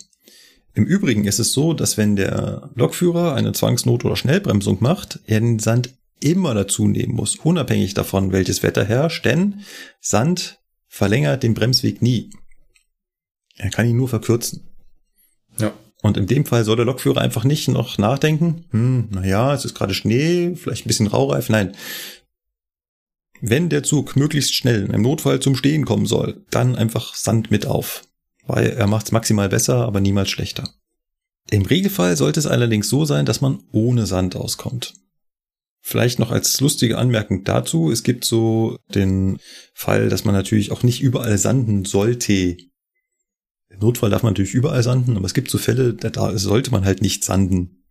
[SPEAKER 1] Im Übrigen ist es so, dass wenn der Lokführer eine Zwangsnot- oder Schnellbremsung macht, er den Sand immer dazu nehmen muss, unabhängig davon, welches Wetter herrscht, denn Sand verlängert den Bremsweg nie. Er kann ihn nur verkürzen. Ja. Und in dem Fall soll der Lokführer einfach nicht noch nachdenken, hm, naja, es ist gerade Schnee, vielleicht ein bisschen raureif. Nein. Wenn der Zug möglichst schnell im Notfall zum Stehen kommen soll, dann einfach Sand mit auf. Weil er macht es maximal besser, aber niemals schlechter. Im Regelfall sollte es allerdings so sein, dass man ohne Sand auskommt. Vielleicht noch als lustige Anmerkung dazu, es gibt so den Fall, dass man natürlich auch nicht überall sanden sollte. Im Notfall darf man natürlich überall sanden, aber es gibt so Fälle, da sollte man halt nicht sanden.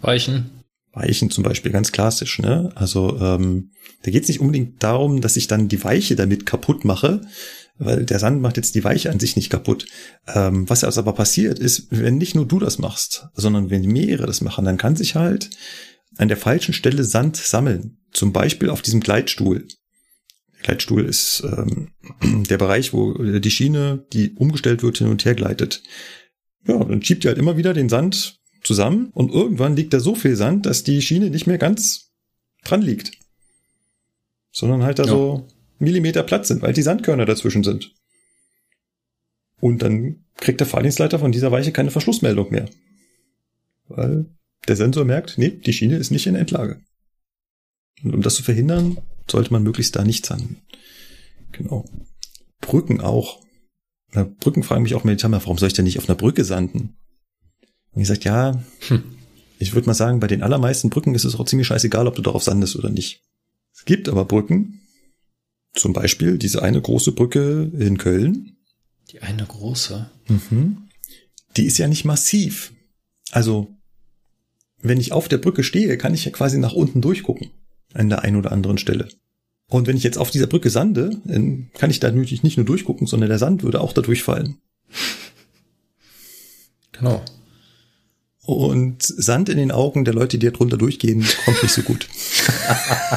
[SPEAKER 2] Weichen.
[SPEAKER 1] Weichen zum Beispiel, ganz klassisch, ne? Also ähm, da geht es nicht unbedingt darum, dass ich dann die Weiche damit kaputt mache, weil der Sand macht jetzt die Weiche an sich nicht kaputt. Ähm, was aber passiert ist, wenn nicht nur du das machst, sondern wenn mehrere das machen, dann kann sich halt an der falschen Stelle Sand sammeln. Zum Beispiel auf diesem Gleitstuhl. Der Gleitstuhl ist ähm, der Bereich, wo die Schiene, die umgestellt wird, hin und her gleitet. Ja, dann schiebt ihr halt immer wieder den Sand zusammen und irgendwann liegt da so viel Sand, dass die Schiene nicht mehr ganz dran liegt. Sondern halt da ja. so Millimeter Platz sind, weil die Sandkörner dazwischen sind. Und dann kriegt der Fahrdienstleiter von dieser Weiche keine Verschlussmeldung mehr. Weil der Sensor merkt, nee, die Schiene ist nicht in Endlage. Und um das zu verhindern, sollte man möglichst da nicht sanden. Genau. Brücken auch. Na, Brücken fragen mich auch Militär, warum soll ich denn nicht auf einer Brücke sanden? Und ich sagt, ja, hm. ich würde mal sagen, bei den allermeisten Brücken ist es auch ziemlich scheißegal, ob du darauf sandest oder nicht. Es gibt aber Brücken, zum Beispiel diese eine große Brücke in Köln.
[SPEAKER 2] Die eine große?
[SPEAKER 1] Mhm. Die ist ja nicht massiv. Also wenn ich auf der Brücke stehe, kann ich ja quasi nach unten durchgucken an der einen oder anderen Stelle. Und wenn ich jetzt auf dieser Brücke sande, dann kann ich da natürlich nicht nur durchgucken, sondern der Sand würde auch da durchfallen.
[SPEAKER 2] Genau.
[SPEAKER 1] Und Sand in den Augen der Leute, die da drunter durchgehen, kommt nicht so gut.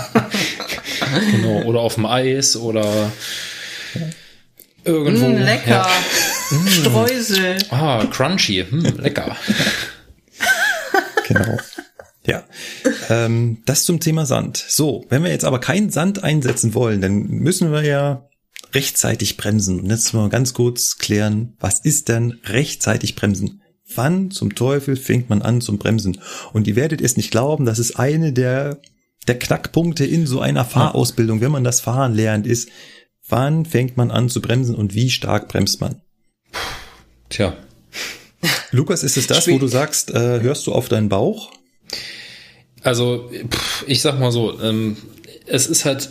[SPEAKER 2] genau, oder auf dem Eis oder irgendwo.
[SPEAKER 3] Mm, lecker. Ja. Streusel.
[SPEAKER 2] Ah, crunchy. Hm, lecker.
[SPEAKER 1] Genau. Ja, ähm, das zum Thema Sand. So, wenn wir jetzt aber keinen Sand einsetzen wollen, dann müssen wir ja rechtzeitig bremsen. Und jetzt mal ganz kurz klären, was ist denn rechtzeitig bremsen? Wann zum Teufel fängt man an zum Bremsen? Und ihr werdet es nicht glauben, das ist eine der, der Knackpunkte in so einer Fahrausbildung, wenn man das Fahren lernt, ist, wann fängt man an zu bremsen und wie stark bremst man?
[SPEAKER 2] Tja.
[SPEAKER 1] Lukas, ist es das, wo du sagst, äh, hörst du auf deinen Bauch?
[SPEAKER 2] Also, pff, ich sag mal so, ähm, es ist halt,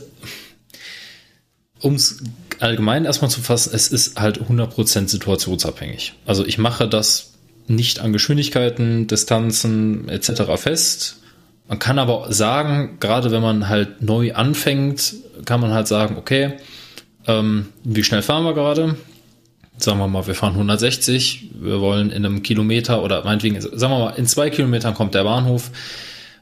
[SPEAKER 2] um es allgemein erstmal zu fassen, es ist halt 100% situationsabhängig. Also ich mache das nicht an Geschwindigkeiten, Distanzen etc. fest. Man kann aber sagen, gerade wenn man halt neu anfängt, kann man halt sagen, okay, ähm, wie schnell fahren wir gerade? Sagen wir mal, wir fahren 160, wir wollen in einem Kilometer oder meinetwegen, sagen wir mal, in zwei Kilometern kommt der Bahnhof.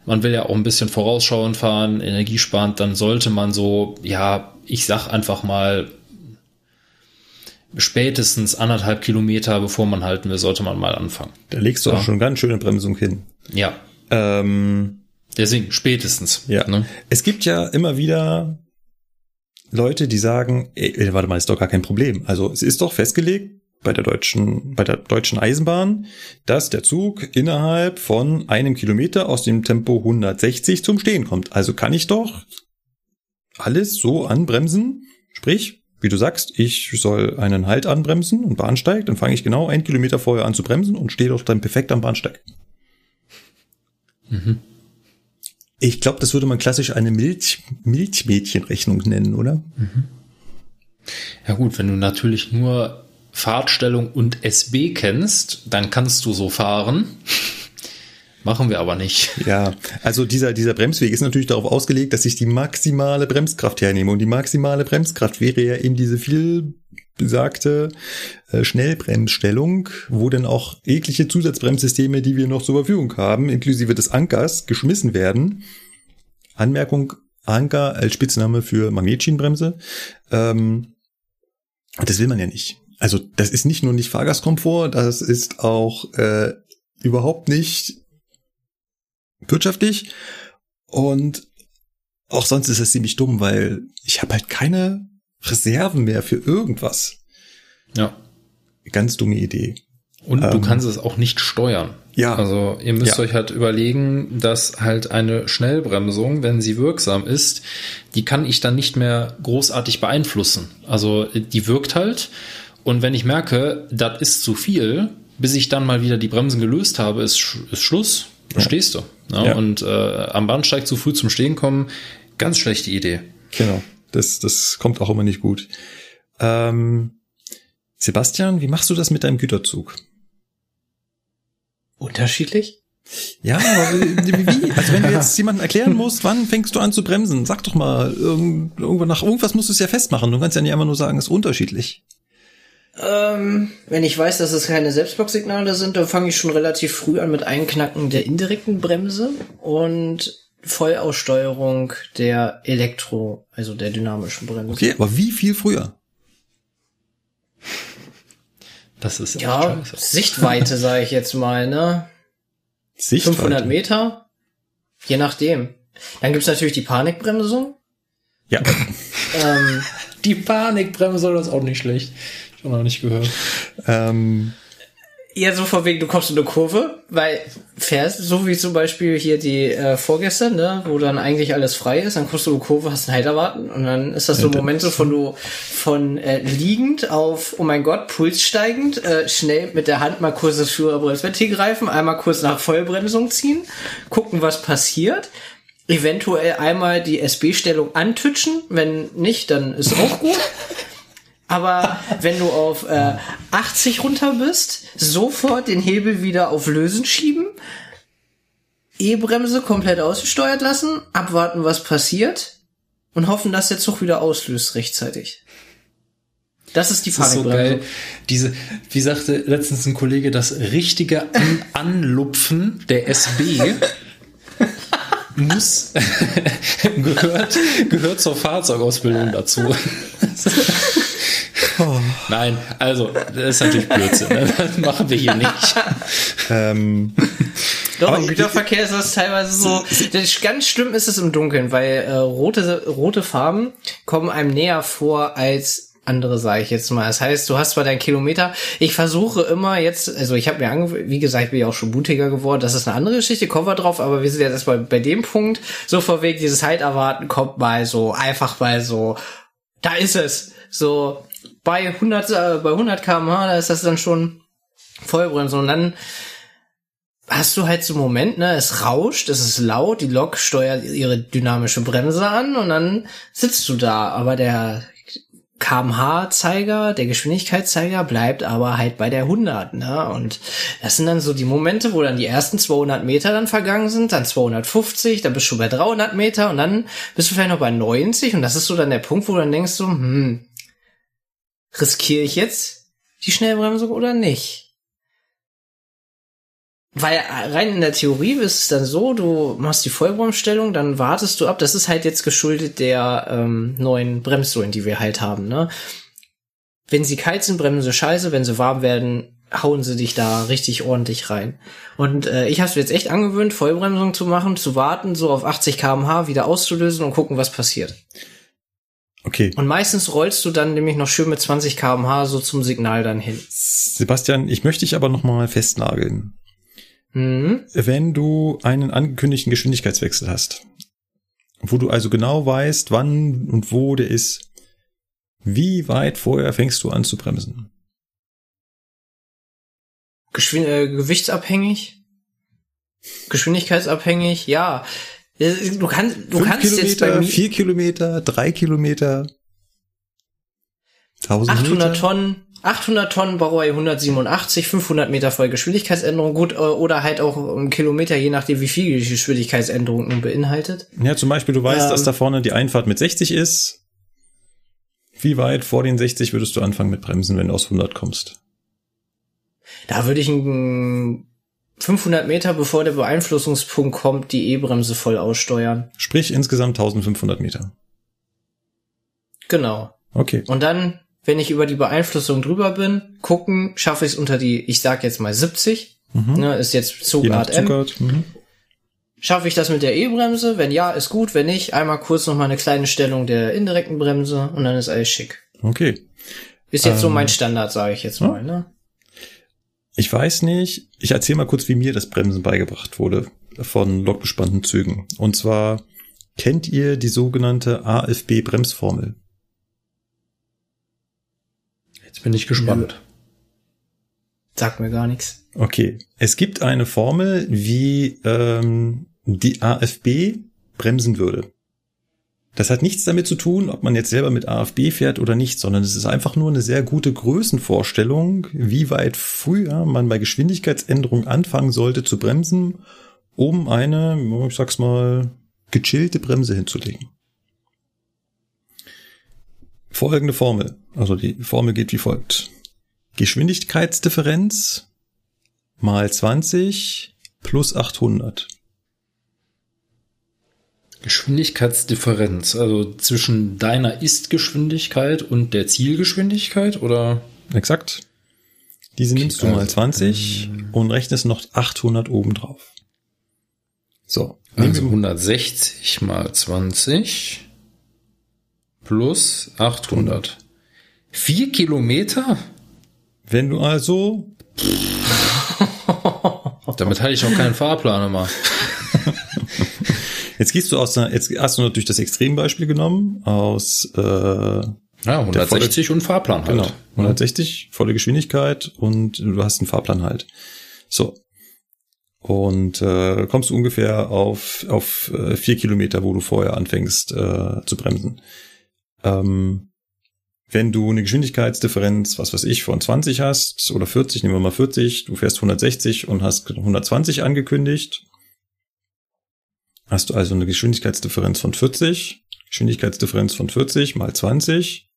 [SPEAKER 2] Man will ja auch ein bisschen vorausschauend fahren, energiesparend, dann sollte man so, ja, ich sag einfach mal, spätestens anderthalb Kilometer, bevor man halten will, sollte man mal anfangen.
[SPEAKER 1] Da legst du
[SPEAKER 2] Ja.
[SPEAKER 1] auch schon ganz schöne Bremsung hin.
[SPEAKER 2] Ja,
[SPEAKER 1] Ähm,
[SPEAKER 2] deswegen spätestens.
[SPEAKER 1] ja.
[SPEAKER 2] Ne?
[SPEAKER 1] Es gibt ja immer wieder Leute, die sagen, ey, warte mal, ist doch gar kein Problem. Also es ist doch festgelegt bei der deutschen, bei der deutschen Eisenbahn, dass der Zug innerhalb von einem Kilometer aus dem Tempo 160 zum Stehen kommt. Also kann ich doch alles so anbremsen. Sprich, wie du sagst, ich soll einen Halt anbremsen und Bahnsteig, dann fange ich genau einen Kilometer vorher an zu bremsen und stehe doch dann perfekt am Bahnsteig. Ich glaube, das würde man klassisch eine Milch, Milchmädchenrechnung nennen, oder?
[SPEAKER 2] Ja gut, wenn du natürlich nur Fahrtstellung und SB kennst, dann kannst du so fahren. Machen wir aber nicht.
[SPEAKER 1] Ja, also dieser, dieser Bremsweg ist natürlich darauf ausgelegt, dass ich die maximale Bremskraft hernehme. Und die maximale Bremskraft wäre ja eben diese viel besagte äh, Schnellbremsstellung, wo dann auch jegliche Zusatzbremssysteme, die wir noch zur Verfügung haben, inklusive des Ankers, geschmissen werden. Anmerkung, Anker als Spitzname für Magnetschienenbremse. Ähm, das will man ja nicht. Also das ist nicht nur nicht Fahrgastkomfort, das ist auch äh, überhaupt nicht wirtschaftlich und auch sonst ist es ziemlich dumm, weil ich habe halt keine Reserven mehr für irgendwas.
[SPEAKER 2] Ja.
[SPEAKER 1] Ganz dumme Idee.
[SPEAKER 2] Und du
[SPEAKER 1] Ähm.
[SPEAKER 2] kannst es auch nicht steuern.
[SPEAKER 1] Ja.
[SPEAKER 2] Also ihr müsst
[SPEAKER 1] Ja.
[SPEAKER 2] euch halt überlegen, dass halt eine Schnellbremsung, wenn sie wirksam ist, die kann ich dann nicht mehr großartig beeinflussen. Also die wirkt halt. Und wenn ich merke, das ist zu viel, bis ich dann mal wieder die Bremsen gelöst habe, ist, ist Schluss. Da stehst du. Ja,
[SPEAKER 1] Ja.
[SPEAKER 2] Und äh, am Bahnsteig zu früh zum Stehen kommen, ganz schlechte Idee.
[SPEAKER 1] Genau. Das, das kommt auch immer nicht gut. Ähm, Sebastian, wie machst du das mit deinem Güterzug?
[SPEAKER 3] Unterschiedlich?
[SPEAKER 1] Ja, aber wie? Also wenn du jetzt jemandem erklären musst, wann fängst du an zu bremsen? Sag doch mal, irgend, irgendwann nach irgendwas musst du es ja festmachen. Du kannst ja nicht einfach nur sagen, es ist unterschiedlich.
[SPEAKER 3] Ähm, wenn ich weiß, dass es keine Selbstblock-Signale sind, dann fange ich schon relativ früh an mit Einknacken der indirekten Bremse und Vollaussteuerung der Elektro, also der dynamischen Bremse.
[SPEAKER 1] Okay, aber wie viel früher?
[SPEAKER 2] Das ist
[SPEAKER 3] Ja,
[SPEAKER 2] scheiße.
[SPEAKER 3] Sichtweite sage ich jetzt mal, ne? 500 Meter? Je nachdem. Dann gibt's natürlich die Panikbremsung.
[SPEAKER 1] Ja.
[SPEAKER 3] Ähm,
[SPEAKER 2] Die Panikbremse, das ist auch nicht schlecht. Ich habe noch nicht gehört.
[SPEAKER 1] ähm,
[SPEAKER 3] eher so von wegen, du kommst in eine Kurve, weil fährst, so wie zum Beispiel hier die äh, vorgestern, ne, wo dann eigentlich alles frei ist, dann kommst du in eine Kurve, hast einen Halt erwarten und dann ist das so Momente von du von äh, liegend auf, oh mein Gott, Puls steigend, äh, schnell mit der Hand mal kurz das Führerbremsventil greifen, einmal kurz nach Vollbremsung ziehen, gucken, was passiert. Eventuell einmal die SB-Stellung antütschen, wenn nicht, dann ist auch gut. Aber wenn du auf äh, 80 runter bist, sofort den Hebel wieder auf Lösen schieben, E-Bremse komplett ausgesteuert lassen, abwarten, was passiert und hoffen, dass der Zug wieder auslöst rechtzeitig. Das ist die
[SPEAKER 2] Das ist so geil. Diese, wie sagte letztens ein Kollege, das richtige An Anlupfen der SB muss gehört, gehört zur Fahrzeugausbildung dazu. Nein, also das ist natürlich Blödsinn. Ne? Das machen wir hier nicht.
[SPEAKER 1] ähm,
[SPEAKER 3] Doch, im
[SPEAKER 1] ich-
[SPEAKER 3] Güterverkehr ist das teilweise so. Das, ganz schlimm ist es im Dunkeln, weil äh, rote, rote Farben kommen einem näher vor als andere, sage ich jetzt mal. Das heißt, du hast zwar deinen Kilometer. Ich versuche immer jetzt, also ich habe mir angewöhnt, wie gesagt, ich bin ja auch schon mutiger geworden. Das ist eine andere Geschichte, kommen wir drauf. Aber wir sind jetzt erstmal bei dem Punkt so vorweg. Dieses Heiterwarten kommt mal so einfach mal so. Da ist es. So bei 100 äh, bei 100 km/h, da ist das dann schon Vollbremse und dann hast du halt so einen Moment, ne, es rauscht, es ist laut, die Lok steuert ihre dynamische Bremse an und dann sitzt du da, aber der kmh-Zeiger, der Geschwindigkeitszeiger bleibt aber halt bei der 100, ne? Und das sind dann so die Momente, wo dann die ersten 200 Meter dann vergangen sind, dann 250, dann bist du bei 300 Meter und dann bist du vielleicht noch bei 90 und das ist so dann der Punkt, wo du dann denkst so, hm, riskiere ich jetzt die Schnellbremse oder nicht? Weil rein in der Theorie ist es dann so, du machst die Vollbremsstellung, dann wartest du ab. Das ist halt jetzt geschuldet der ähm, neuen Bremssohlen, die wir halt haben. Ne? Wenn sie kalt sind, bremsen sie scheiße. Wenn sie warm werden, hauen sie dich da richtig ordentlich rein. Und äh, ich habe es jetzt echt angewöhnt, Vollbremsung zu machen, zu warten, so auf 80 km/h wieder auszulösen und gucken, was passiert.
[SPEAKER 1] Okay.
[SPEAKER 3] Und meistens rollst du dann nämlich noch schön mit 20 km/h so zum Signal dann hin.
[SPEAKER 1] Sebastian, ich möchte dich aber noch mal festnageln.
[SPEAKER 3] Mhm.
[SPEAKER 1] Wenn du einen angekündigten Geschwindigkeitswechsel hast, wo du also genau weißt, wann und wo der ist, wie weit vorher fängst du an zu bremsen?
[SPEAKER 3] Geschwind äh, gewichtsabhängig? Geschwindigkeitsabhängig? Ja. Du kannst, du
[SPEAKER 1] Fünf
[SPEAKER 3] kannst
[SPEAKER 1] Kilometer,
[SPEAKER 3] jetzt bei mir
[SPEAKER 1] vier Kilometer, drei Kilometer, 1000
[SPEAKER 3] 800
[SPEAKER 1] Meter.
[SPEAKER 3] Tonnen, 800 Tonnen Baureihe 187, 500 Meter voll Geschwindigkeitsänderung, gut, äh, oder halt auch um Kilometer, je nachdem, wie viel die Geschwindigkeitsänderung nun beinhaltet.
[SPEAKER 1] Ja, zum Beispiel, du weißt,
[SPEAKER 3] Ähm.
[SPEAKER 1] dass da vorne die Einfahrt mit 60 ist. Wie weit vor den 60 würdest du anfangen mit Bremsen, wenn du aus 100 kommst?
[SPEAKER 3] Da würde ich ein 500 Meter bevor der Beeinflussungspunkt kommt, die E-Bremse voll aussteuern.
[SPEAKER 1] Sprich insgesamt 1500 Meter.
[SPEAKER 3] Genau.
[SPEAKER 1] Okay.
[SPEAKER 3] Und dann, wenn ich über die Beeinflussung drüber bin, gucken, schaffe ich es unter die, ich sag jetzt mal 70, ne, ist jetzt
[SPEAKER 1] Mhm.
[SPEAKER 3] Zugart M.
[SPEAKER 1] Zugart. Mhm.
[SPEAKER 3] Schaffe ich das mit der E-Bremse? Wenn ja, ist gut. Wenn nicht, einmal kurz noch mal eine kleine Stellung der indirekten Bremse und dann ist alles schick.
[SPEAKER 1] Okay.
[SPEAKER 3] Ist jetzt so
[SPEAKER 1] Ähm,
[SPEAKER 3] mein Standard, sage ich jetzt mal. Ne?
[SPEAKER 1] Ich weiß nicht, ich erzähle mal kurz, wie mir das Bremsen beigebracht wurde von lokbespannten Zügen. Und zwar kennt ihr die sogenannte AFB-Bremsformel?
[SPEAKER 2] Jetzt bin ich gespannt.
[SPEAKER 3] Sagt mir gar nichts.
[SPEAKER 1] Okay, es gibt eine Formel, wie ähm, die AFB bremsen würde. Das hat nichts damit zu tun, ob man jetzt selber mit AFB fährt oder nicht, sondern es ist einfach nur eine sehr gute Größenvorstellung, wie weit früher man bei Geschwindigkeitsänderung anfangen sollte zu bremsen, um eine, ich sag's mal, gechillte Bremse hinzulegen. Folgende Formel. Also die Formel geht wie folgt. Geschwindigkeitsdifferenz mal 20 plus 800.
[SPEAKER 2] Geschwindigkeitsdifferenz, also zwischen deiner Ist-Geschwindigkeit und der Zielgeschwindigkeit, oder?
[SPEAKER 1] Exakt. Diese nimmst du mal
[SPEAKER 2] also,
[SPEAKER 1] 20 und rechnest noch 800 obendrauf. So. nehmen
[SPEAKER 2] Also
[SPEAKER 1] wir-
[SPEAKER 2] 160 mal 20 plus 800. Vier Kilometer?
[SPEAKER 1] Wenn du also,
[SPEAKER 2] Damit hatte ich noch keinen Fahrplan immer.
[SPEAKER 1] jetzt gehst du aus einer, jetzt hast du natürlich das Extrembeispiel genommen, aus, äh,
[SPEAKER 2] Ja, 160 und Fahrplan halt.
[SPEAKER 1] Genau. 160, volle Geschwindigkeit und du hast einen Fahrplan halt. So. Und äh, kommst du ungefähr auf, auf äh, vier Kilometer, wo du vorher anfängst äh, zu bremsen. Ähm, wenn du eine Geschwindigkeitsdifferenz, was weiß ich, von 20 hast oder 40, nehmen wir mal 40, du fährst 160 und hast 120 angekündigt, hast du also eine Geschwindigkeitsdifferenz von 40, Geschwindigkeitsdifferenz von 40 mal 20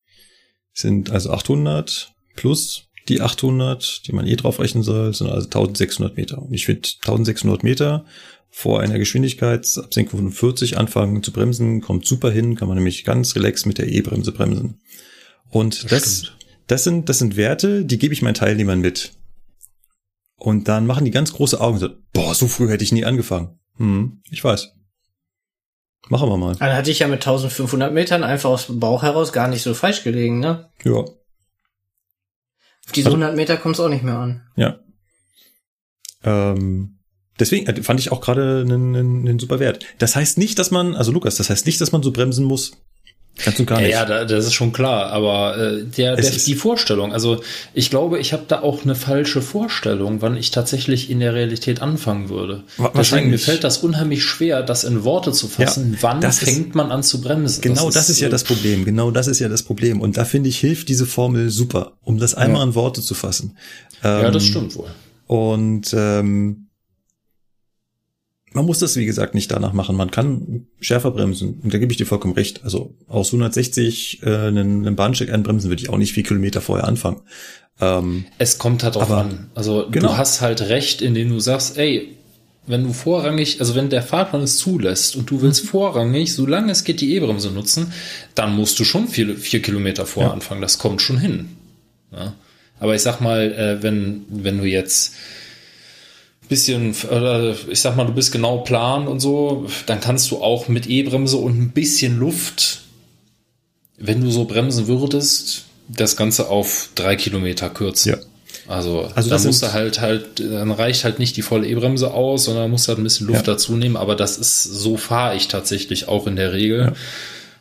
[SPEAKER 1] sind also 800 plus die 800, die man eh draufrechnen soll, sind also 1600 Meter. Und ich finde 1600 Meter vor einer Geschwindigkeitsabsenkung von 40 anfangen zu bremsen, kommt super hin, kann man nämlich ganz relax mit der E-Bremse bremsen. Und das,
[SPEAKER 2] stimmt.
[SPEAKER 1] das sind, das sind Werte, die gebe ich meinen Teilnehmern mit. Und dann machen die ganz große Augen und sagen, boah, so früh hätte ich nie angefangen. Hm, ich weiß. Machen wir mal.
[SPEAKER 3] Dann hatte ich ja mit 1500 Metern einfach aus dem Bauch heraus gar nicht so falsch gelegen, ne?
[SPEAKER 1] Ja.
[SPEAKER 3] Auf diese
[SPEAKER 1] Also-
[SPEAKER 3] 100 Meter kommt es auch nicht mehr an.
[SPEAKER 1] Ja. Ähm, deswegen äh, fand ich auch gerade einen, einen, einen super Wert. Das heißt nicht, dass man, also Lukas, das heißt nicht, dass man so bremsen muss. Ganz und gar
[SPEAKER 2] Ja,
[SPEAKER 1] nicht.
[SPEAKER 2] ja, da- das ist schon klar, aber äh, der, der,
[SPEAKER 1] ist-
[SPEAKER 2] die Vorstellung, also ich glaube, ich habe da auch eine falsche Vorstellung, wann ich tatsächlich in der Realität anfangen würde. Deswegen mir fällt das unheimlich schwer, das in Worte zu fassen.
[SPEAKER 1] Ja,
[SPEAKER 2] wann
[SPEAKER 1] das ist-
[SPEAKER 2] fängt man an zu bremsen?
[SPEAKER 1] Genau das ist, ja
[SPEAKER 2] äh,
[SPEAKER 1] das Problem. Genau das ist ja das Problem. Und da finde ich, hilft diese Formel super, um das einmal
[SPEAKER 2] Ja.
[SPEAKER 1] in Worte zu fassen.
[SPEAKER 2] Ja, das
[SPEAKER 1] Ähm,
[SPEAKER 2] stimmt wohl.
[SPEAKER 1] Und ähm, man muss das, wie gesagt, nicht danach machen. Man kann schärfer bremsen. Und da gebe ich dir vollkommen recht. Also aus 160 äh, einen, einen Bahnsteig einbremsen würde ich auch nicht vier Kilometer vorher anfangen. Ähm,
[SPEAKER 2] Es kommt halt drauf an. Also
[SPEAKER 1] Genau.
[SPEAKER 2] du hast halt recht, indem du sagst, ey, wenn du vorrangig, also wenn der Fahrplan es zulässt und du willst vorrangig, solange es geht, die E-Bremse nutzen, dann musst du schon vier, vier Kilometer vorher
[SPEAKER 1] Ja.
[SPEAKER 2] anfangen. Das kommt schon hin. Ja. Aber ich sag mal, äh, wenn, wenn du jetzt bisschen, ich sag mal, du bist genau plan und so, dann kannst du auch mit E-Bremse und ein bisschen Luft, wenn du so bremsen würdest, das Ganze auf drei Kilometer kürzen.
[SPEAKER 1] Ja.
[SPEAKER 2] Also,
[SPEAKER 1] Also das
[SPEAKER 2] dann musst du halt halt, dann reicht halt nicht die volle E-Bremse aus, sondern musst halt ein bisschen Luft
[SPEAKER 1] Ja.
[SPEAKER 2] dazu nehmen. Aber das ist, so fahre ich tatsächlich auch in der Regel.
[SPEAKER 1] Ja.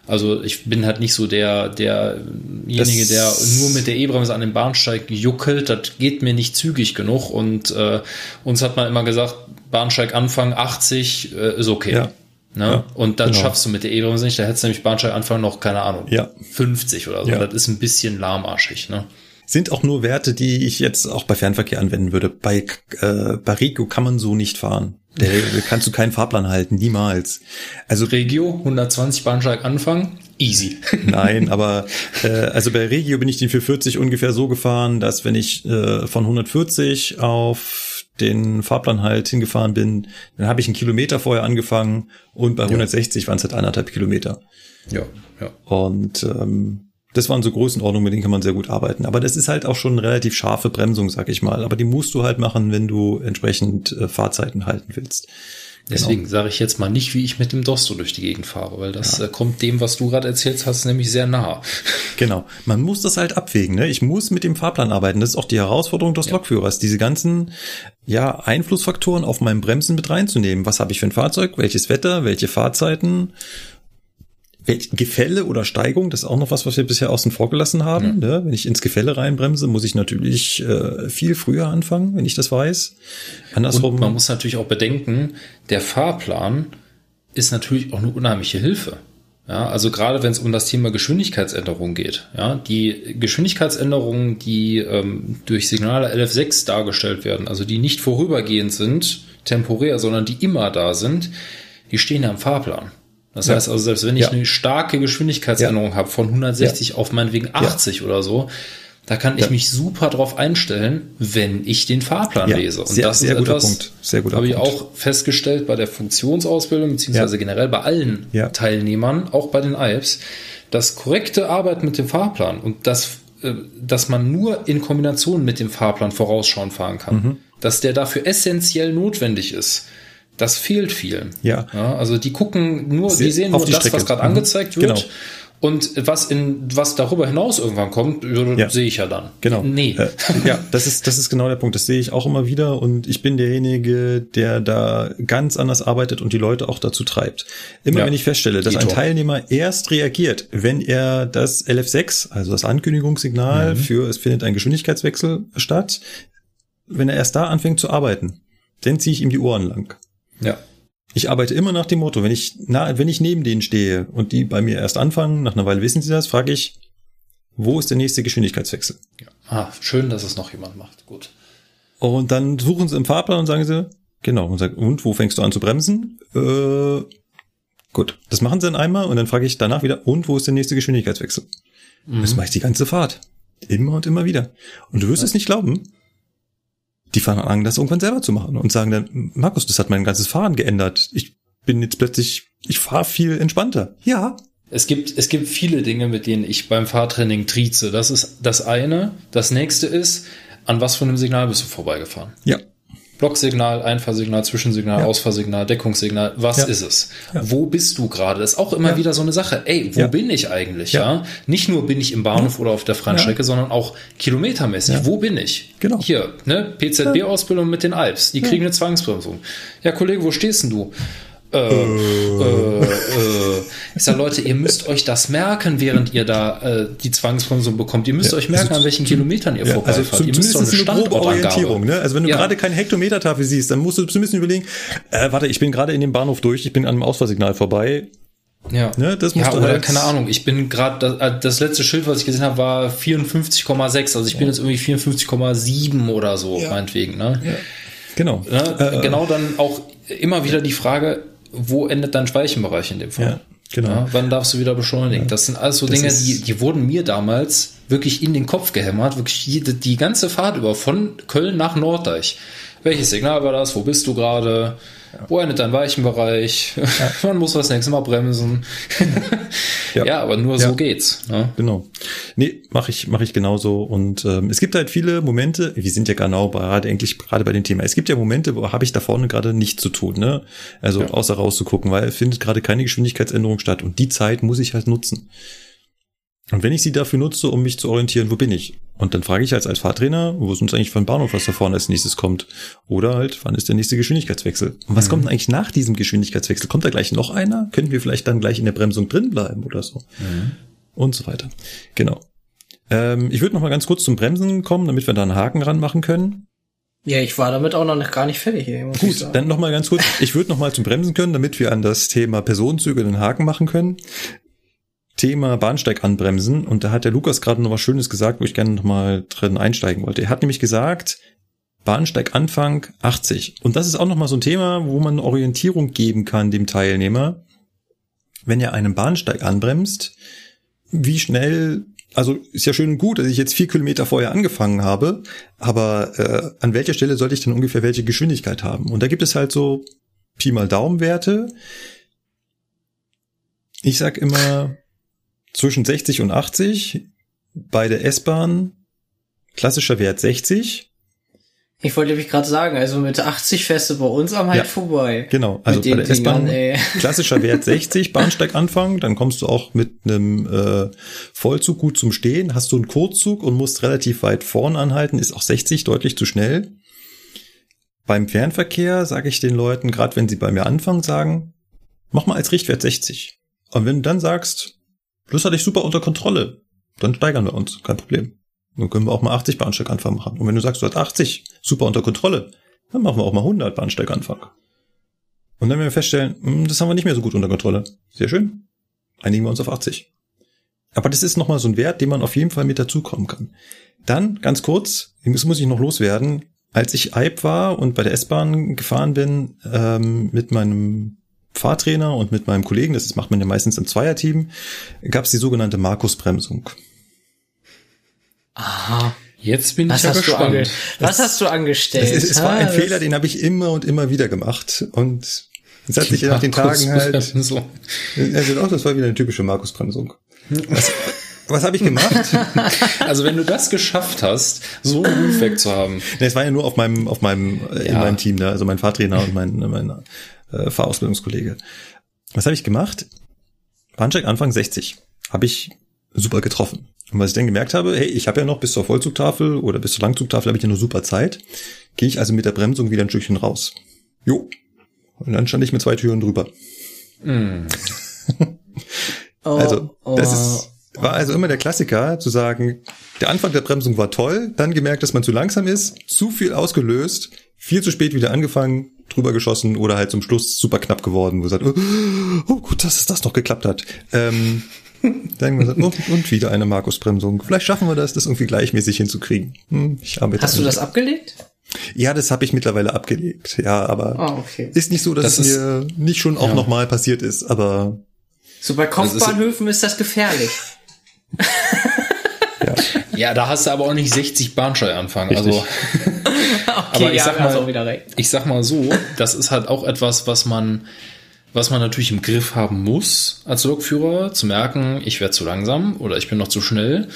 [SPEAKER 2] Also ich bin halt nicht so der, derjenige, der nur mit der E-Bremse an den Bahnsteig juckelt. Das geht mir nicht zügig genug. Und äh, uns hat man immer gesagt, Bahnsteig Anfang 80 äh, ist okay.
[SPEAKER 1] Ja.
[SPEAKER 2] Ne?
[SPEAKER 1] Ja,
[SPEAKER 2] und dann
[SPEAKER 1] genau.
[SPEAKER 2] schaffst du mit der E-Bremse nicht. Da hättest du nämlich Bahnsteig Anfang noch, keine Ahnung,
[SPEAKER 1] Ja.
[SPEAKER 2] 50 oder so.
[SPEAKER 1] Ja.
[SPEAKER 2] Das ist ein bisschen lahmarschig. Ne?
[SPEAKER 1] sind auch nur Werte, die ich jetzt auch bei Fernverkehr anwenden würde. Bei, äh, bei Regio kann man so nicht fahren. Da kannst du keinen Fahrplan halten, niemals. Also
[SPEAKER 2] Regio, 120 Bahnsteig Anfang, easy.
[SPEAKER 1] Nein, aber äh, also bei Regio bin ich den 440 ungefähr so gefahren, dass wenn ich äh, von 140 auf den Fahrplan halt hingefahren bin, dann habe ich einen Kilometer vorher angefangen und bei 160 waren es halt anderthalb Kilometer.
[SPEAKER 2] ja, ja.
[SPEAKER 1] Und ähm, das waren so Größenordnungen, mit denen kann man sehr gut arbeiten. Aber das ist halt auch schon eine relativ scharfe Bremsung, sag ich mal. Aber die musst du halt machen, wenn du entsprechend äh, Fahrzeiten halten willst.
[SPEAKER 2] Deswegen sage ich jetzt mal nicht, wie ich mit dem Dosto durch die Gegend fahre, weil das äh, kommt dem, was du gerade erzählt hast, nämlich sehr nah.
[SPEAKER 1] Genau. Man muss das halt abwägen. Ne? Ich muss mit dem Fahrplan arbeiten. Das ist auch die Herausforderung des Lokführers, diese ganzen ja, Einflussfaktoren auf meinem Bremsen mit reinzunehmen. Was habe ich für ein Fahrzeug? Welches Wetter? Welche Fahrzeiten? Gefälle oder Steigung? Das ist auch noch was, was wir bisher außen vor gelassen haben. Ne? Wenn ich ins Gefälle reinbremse, muss ich natürlich äh, viel früher anfangen, wenn ich das weiß. Andersrum.
[SPEAKER 2] Und man muss natürlich auch bedenken, der Fahrplan ist natürlich auch eine unheimliche Hilfe. Ja, also gerade wenn es um das Thema Geschwindigkeitsänderung geht, ja, die Geschwindigkeitsänderungen, die ähm, durch Signale LF6 dargestellt werden, also die nicht vorübergehend sind, temporär, sondern die immer da sind, die stehen ja im Fahrplan. Das
[SPEAKER 1] Ja.
[SPEAKER 2] heißt also, selbst wenn ich
[SPEAKER 1] Ja.
[SPEAKER 2] eine starke Geschwindigkeitsänderung habe von 160 auf meinetwegen 80 oder so, da kann ich
[SPEAKER 1] Ja.
[SPEAKER 2] mich super drauf einstellen, wenn ich den Fahrplan
[SPEAKER 1] Ja,
[SPEAKER 2] lese. Und
[SPEAKER 1] sehr-
[SPEAKER 2] das
[SPEAKER 1] sehr
[SPEAKER 2] ist
[SPEAKER 1] guter
[SPEAKER 2] etwas,
[SPEAKER 1] Punkt. Sehr guter
[SPEAKER 2] habe ich auch festgestellt bei der Funktionsausbildung, beziehungsweise
[SPEAKER 1] Ja.
[SPEAKER 2] generell bei allen
[SPEAKER 1] Ja.
[SPEAKER 2] Teilnehmern, auch bei den Alps, das korrekte Arbeiten mit dem Fahrplan und das, äh, dass man nur in Kombination mit dem Fahrplan vorausschauend fahren kann,
[SPEAKER 1] Mhm.
[SPEAKER 2] dass der dafür essentiell notwendig ist. Das fehlt vielen.
[SPEAKER 1] Ja.
[SPEAKER 2] also die gucken nur,
[SPEAKER 1] Sehr-
[SPEAKER 2] die sehen nur
[SPEAKER 1] die
[SPEAKER 2] das,
[SPEAKER 1] Strecke.
[SPEAKER 2] was gerade
[SPEAKER 1] Mhm.
[SPEAKER 2] angezeigt wird.
[SPEAKER 1] Genau.
[SPEAKER 2] Und was in, was darüber hinaus irgendwann kommt, ja,
[SPEAKER 1] Ja.
[SPEAKER 2] sehe ich ja dann.
[SPEAKER 1] Genau.
[SPEAKER 2] Nee.
[SPEAKER 1] Äh, ja, das ist, das ist genau der Punkt. Das sehe ich auch immer wieder und ich bin derjenige, der da ganz anders arbeitet und die Leute auch dazu treibt. Immer
[SPEAKER 2] Ja.
[SPEAKER 1] wenn ich feststelle, dass ein. Teilnehmer erst reagiert, wenn er das LF6, also das Ankündigungssignal für es findet ein Geschwindigkeitswechsel statt, wenn er erst da anfängt zu arbeiten, dann ziehe ich ihm die Ohren lang.
[SPEAKER 2] Ja.
[SPEAKER 1] Ich arbeite immer nach dem Motto, wenn ich, na, wenn ich neben denen stehe und die bei mir erst anfangen, nach einer Weile wissen sie das, frage ich, wo ist der nächste Geschwindigkeitswechsel?
[SPEAKER 2] Ah, schön, dass es noch jemand macht. Gut.
[SPEAKER 1] Und dann suchen sie im Fahrplan und sagen sie, genau, und sagen, und wo fängst du an zu bremsen? Äh, gut, das machen sie dann einmal und dann frage ich danach wieder, und wo ist der nächste Geschwindigkeitswechsel?
[SPEAKER 2] Mhm.
[SPEAKER 1] Das mache ich die ganze Fahrt. Immer und immer wieder. Und du wirst es nicht glauben. Die fangen an, das irgendwann selber zu machen und sagen dann, Markus, das hat mein ganzes Fahren geändert. Ich bin jetzt plötzlich, ich fahre viel entspannter. Ja,
[SPEAKER 2] Es gibt, es gibt viele Dinge, mit denen ich beim Fahrtraining trieze. Das ist das eine. Das nächste ist, an was für einem Signal bist du vorbeigefahren?
[SPEAKER 1] ja,
[SPEAKER 2] Blocksignal, Einfahrsignal, Zwischensignal,
[SPEAKER 1] Ja.
[SPEAKER 2] Ausfahrsignal, Deckungssignal, was
[SPEAKER 1] Ja.
[SPEAKER 2] ist es?
[SPEAKER 1] Ja.
[SPEAKER 2] Wo bist du gerade? Das ist auch immer wieder so eine Sache. Ey, wo bin ich eigentlich?
[SPEAKER 1] Ja.
[SPEAKER 2] Nicht nur bin ich im Bahnhof oder auf der freien. Strecke, sondern auch kilometermäßig. Wo bin ich?
[SPEAKER 1] Genau.
[SPEAKER 2] Hier, ne? PZB-Ausbildung mit den Alps. Die kriegen eine Zwangsbremsung. Ja, Kollege, wo stehst denn du? Äh, äh, äh. Ich sag, Leute, ihr müsst euch das merken, während ihr da äh, die Zwangsbremsung bekommt. Ihr müsst
[SPEAKER 1] Ja,
[SPEAKER 2] euch merken,
[SPEAKER 1] also
[SPEAKER 2] an welchen Kilometern ihr
[SPEAKER 1] Ja,
[SPEAKER 2] vorbeifahrt.
[SPEAKER 1] also zum,
[SPEAKER 2] ihr müsst
[SPEAKER 1] zumindest
[SPEAKER 2] doch
[SPEAKER 1] eine grobe Orientierung. Ne? Also wenn du
[SPEAKER 2] Ja.
[SPEAKER 1] gerade keine Hektometertafel siehst, dann musst du zumindest überlegen, äh, warte, ich bin gerade in dem Bahnhof durch, ich bin an einem Ausfahrsignal vorbei.
[SPEAKER 2] Ja,
[SPEAKER 1] Ne, das musst
[SPEAKER 2] ja oder
[SPEAKER 1] halt-
[SPEAKER 2] keine Ahnung, ich bin gerade, das, äh, das letzte Schild, was ich gesehen habe, war 54,6, also ich bin jetzt irgendwie 54,7 oder so,
[SPEAKER 1] Ja.
[SPEAKER 2] meinetwegen. Ne?
[SPEAKER 1] Genau.
[SPEAKER 2] Ne?
[SPEAKER 1] Äh,
[SPEAKER 2] genau dann auch immer wieder die Frage, wo endet dein Speichenbereich in dem Fall?
[SPEAKER 1] Ja, genau.
[SPEAKER 2] Ja, wann darfst du wieder beschleunigen? Das sind alles so
[SPEAKER 1] Das
[SPEAKER 2] Dinge, die, die wurden mir damals wirklich in den Kopf gehämmert, wirklich die, die ganze Fahrt über von Köln nach Norddeich. Welches Signal war das? Wo bist du gerade? Wo endet dein Weichenbereich? Wann musst du das nächste Mal bremsen?
[SPEAKER 1] Ja.
[SPEAKER 2] aber nur so geht's. Ne?
[SPEAKER 1] Genau. Nee, mache ich, mach ich genauso. Und ähm, es gibt halt viele Momente, wir sind ja genau gerade eigentlich gerade bei dem Thema. Es gibt ja Momente, wo habe ich da vorne gerade nichts zu tun, ne? Also außer rauszugucken, weil findet gerade keine Geschwindigkeitsänderung statt. Und die Zeit muss ich halt nutzen. Und wenn ich sie dafür nutze, um mich zu orientieren, wo bin ich? Und dann frage ich als, als Fahrtrainer, wo ist uns eigentlich von Bahnhof, was da vorne als nächstes kommt? Oder halt, wann ist der nächste Geschwindigkeitswechsel? Und was kommt denn eigentlich nach diesem Geschwindigkeitswechsel? Kommt da gleich noch einer? Könnten wir vielleicht dann gleich in der Bremsung drin bleiben oder so? Und so weiter. Genau. Ähm, ich würde noch mal ganz kurz zum Bremsen kommen, damit wir da einen Haken ranmachen können.
[SPEAKER 3] Ja, ich war damit auch noch gar nicht fertig.
[SPEAKER 1] Gut,
[SPEAKER 3] sagen.
[SPEAKER 1] dann noch mal ganz kurz. Ich würde noch mal zum Bremsen können, damit wir an das Thema Personenzüge einen Haken machen können. Thema Bahnsteig anbremsen. Und da hat der Lukas gerade noch was Schönes gesagt, wo ich gerne noch mal drin einsteigen wollte. Er hat nämlich gesagt, Bahnsteig Anfang 80. Und das ist auch noch mal so ein Thema, wo man eine Orientierung geben kann dem Teilnehmer. Wenn er einen Bahnsteig anbremst, wie schnell, also ist ja schön und gut, dass ich jetzt vier Kilometer vorher angefangen habe, aber äh, an welcher Stelle sollte ich denn ungefähr welche Geschwindigkeit haben? Und da gibt es halt so Pi mal Daumenwerte. Ich sag immer zwischen 60 und 80, bei der S-Bahn klassischer Wert 60.
[SPEAKER 3] Ich wollte nämlich gerade sagen, also mit 80 fährst du bei uns am halt
[SPEAKER 1] Ja,
[SPEAKER 3] vorbei.
[SPEAKER 1] Genau, also bei der S-Bahn klassischer Wert 60, Bahnsteig anfangen, dann kommst du auch mit einem äh, Vollzug gut zum Stehen, hast du einen Kurzzug und musst relativ weit vorn anhalten, ist auch 60 deutlich zu schnell. Beim Fernverkehr sage ich den Leuten, gerade wenn sie bei mir anfangen, sagen, mach mal als Richtwert 60. Und wenn du dann sagst, das hatte ich super unter Kontrolle, dann steigern wir uns, kein Problem. Dann können wir auch mal 80 Bahnsteig Anfang machen. Und wenn du sagst, du hast 80 super unter Kontrolle, dann machen wir auch mal 100 Bahnsteig Anfang. Und dann werden wir feststellen, hm, das haben wir nicht mehr so gut unter Kontrolle. Sehr schön. Einigen wir uns auf 80. Aber das ist nochmal so ein Wert, den man auf jeden Fall mit dazukommen kann. Dann, ganz kurz, das muss ich noch loswerden, als ich Eib war und bei der S-Bahn gefahren bin, ähm, mit meinem Fahrtrainer und mit meinem Kollegen, das macht man ja meistens im Zweierteam, gab es die sogenannte Markus-Bremsung.
[SPEAKER 3] Aha.
[SPEAKER 2] Jetzt bin
[SPEAKER 3] Was
[SPEAKER 2] ich ja gespannt.
[SPEAKER 3] was hast du angestellt?
[SPEAKER 1] Es, ist, es war ein
[SPEAKER 3] das-
[SPEAKER 1] Fehler, den habe ich immer und immer wieder gemacht. Und es hat sich nach den Tagen halt. Also auch, das war wieder eine typische Markus-Bremsung. Was, was habe ich gemacht?
[SPEAKER 2] Also wenn du das geschafft hast, so einen Ruf wegzuhaben,
[SPEAKER 1] Ne, es war ja nur auf meinem, auf meinem, äh, in
[SPEAKER 2] Ja.
[SPEAKER 1] meinem Team da, also mein Fahrtrainer und mein, mein äh, Fahrausbildungskollege. Was habe ich gemacht? Bahnsteig Anfang 60. Habe ich super getroffen. Und was ich dann gemerkt habe, hey, ich habe ja noch bis zur Vollzugtafel oder bis zur Langzugtafel habe ich ja nur super Zeit. Gehe ich also mit der Bremsung wieder ein Stückchen raus. Jo. Und dann stand ich mit zwei Türen drüber.
[SPEAKER 3] Oh,
[SPEAKER 1] Also, das
[SPEAKER 3] oh.
[SPEAKER 1] ist, war also immer der Klassiker, zu sagen, der Anfang der Bremsung war toll, dann gemerkt, dass man zu langsam ist, zu viel ausgelöst, viel zu spät wieder angefangen, drüber geschossen oder halt zum Schluss super knapp geworden, wo sagt, oh, oh gut, dass es das noch geklappt hat. Ähm, dann gesagt, oh, und wieder eine Markus-Bremsung. Vielleicht schaffen wir das, das irgendwie gleichmäßig hinzukriegen. Hm, ich arbeite
[SPEAKER 3] Hast du das abgelegt?
[SPEAKER 1] Ja, das habe ich mittlerweile abgelegt. Ja, aber
[SPEAKER 3] Ah, okay.
[SPEAKER 1] ist nicht so, dass
[SPEAKER 2] Das
[SPEAKER 1] es
[SPEAKER 2] ist-
[SPEAKER 1] mir nicht schon auch
[SPEAKER 2] Ja.
[SPEAKER 1] nochmal passiert ist, aber
[SPEAKER 3] So bei Kopfbahnhöfen ist das gefährlich.
[SPEAKER 1] ja.
[SPEAKER 2] ja, da hast du aber auch nicht 60 Bahnsteig anfangen. Also,
[SPEAKER 3] Okay,
[SPEAKER 2] aber ich
[SPEAKER 3] ja,
[SPEAKER 2] sag mal,
[SPEAKER 3] auch wieder recht.
[SPEAKER 2] ich sag mal so, das ist halt auch etwas, was man, was man natürlich im Griff haben muss als Lokführer, zu merken, ich werde zu langsam oder ich bin noch zu schnell.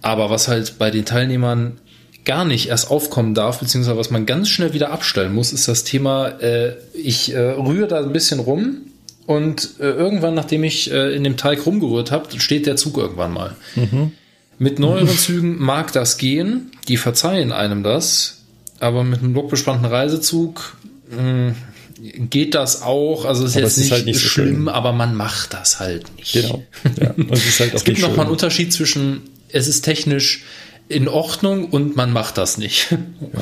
[SPEAKER 2] Aber was halt bei den Teilnehmern gar nicht erst aufkommen darf, beziehungsweise was man ganz schnell wieder abstellen muss, ist das Thema, äh, ich äh, rühre da ein bisschen rum und äh, irgendwann, nachdem ich äh, in dem Teig rumgerührt habe, steht der Zug irgendwann mal.
[SPEAKER 1] Mhm.
[SPEAKER 2] Mit neueren Zügen mag das gehen, die verzeihen einem das, aber mit einem blockbespannten Reisezug mh, geht das auch. Also es ist
[SPEAKER 1] Aber
[SPEAKER 2] jetzt
[SPEAKER 1] es ist
[SPEAKER 2] nicht,
[SPEAKER 1] halt nicht so
[SPEAKER 2] schlimm,
[SPEAKER 1] schön.
[SPEAKER 2] aber man macht das halt nicht.
[SPEAKER 1] Genau. Ja. Es halt
[SPEAKER 2] Es gibt
[SPEAKER 1] nicht
[SPEAKER 2] noch mal einen. Unterschied zwischen, es ist technisch in Ordnung und man macht das nicht.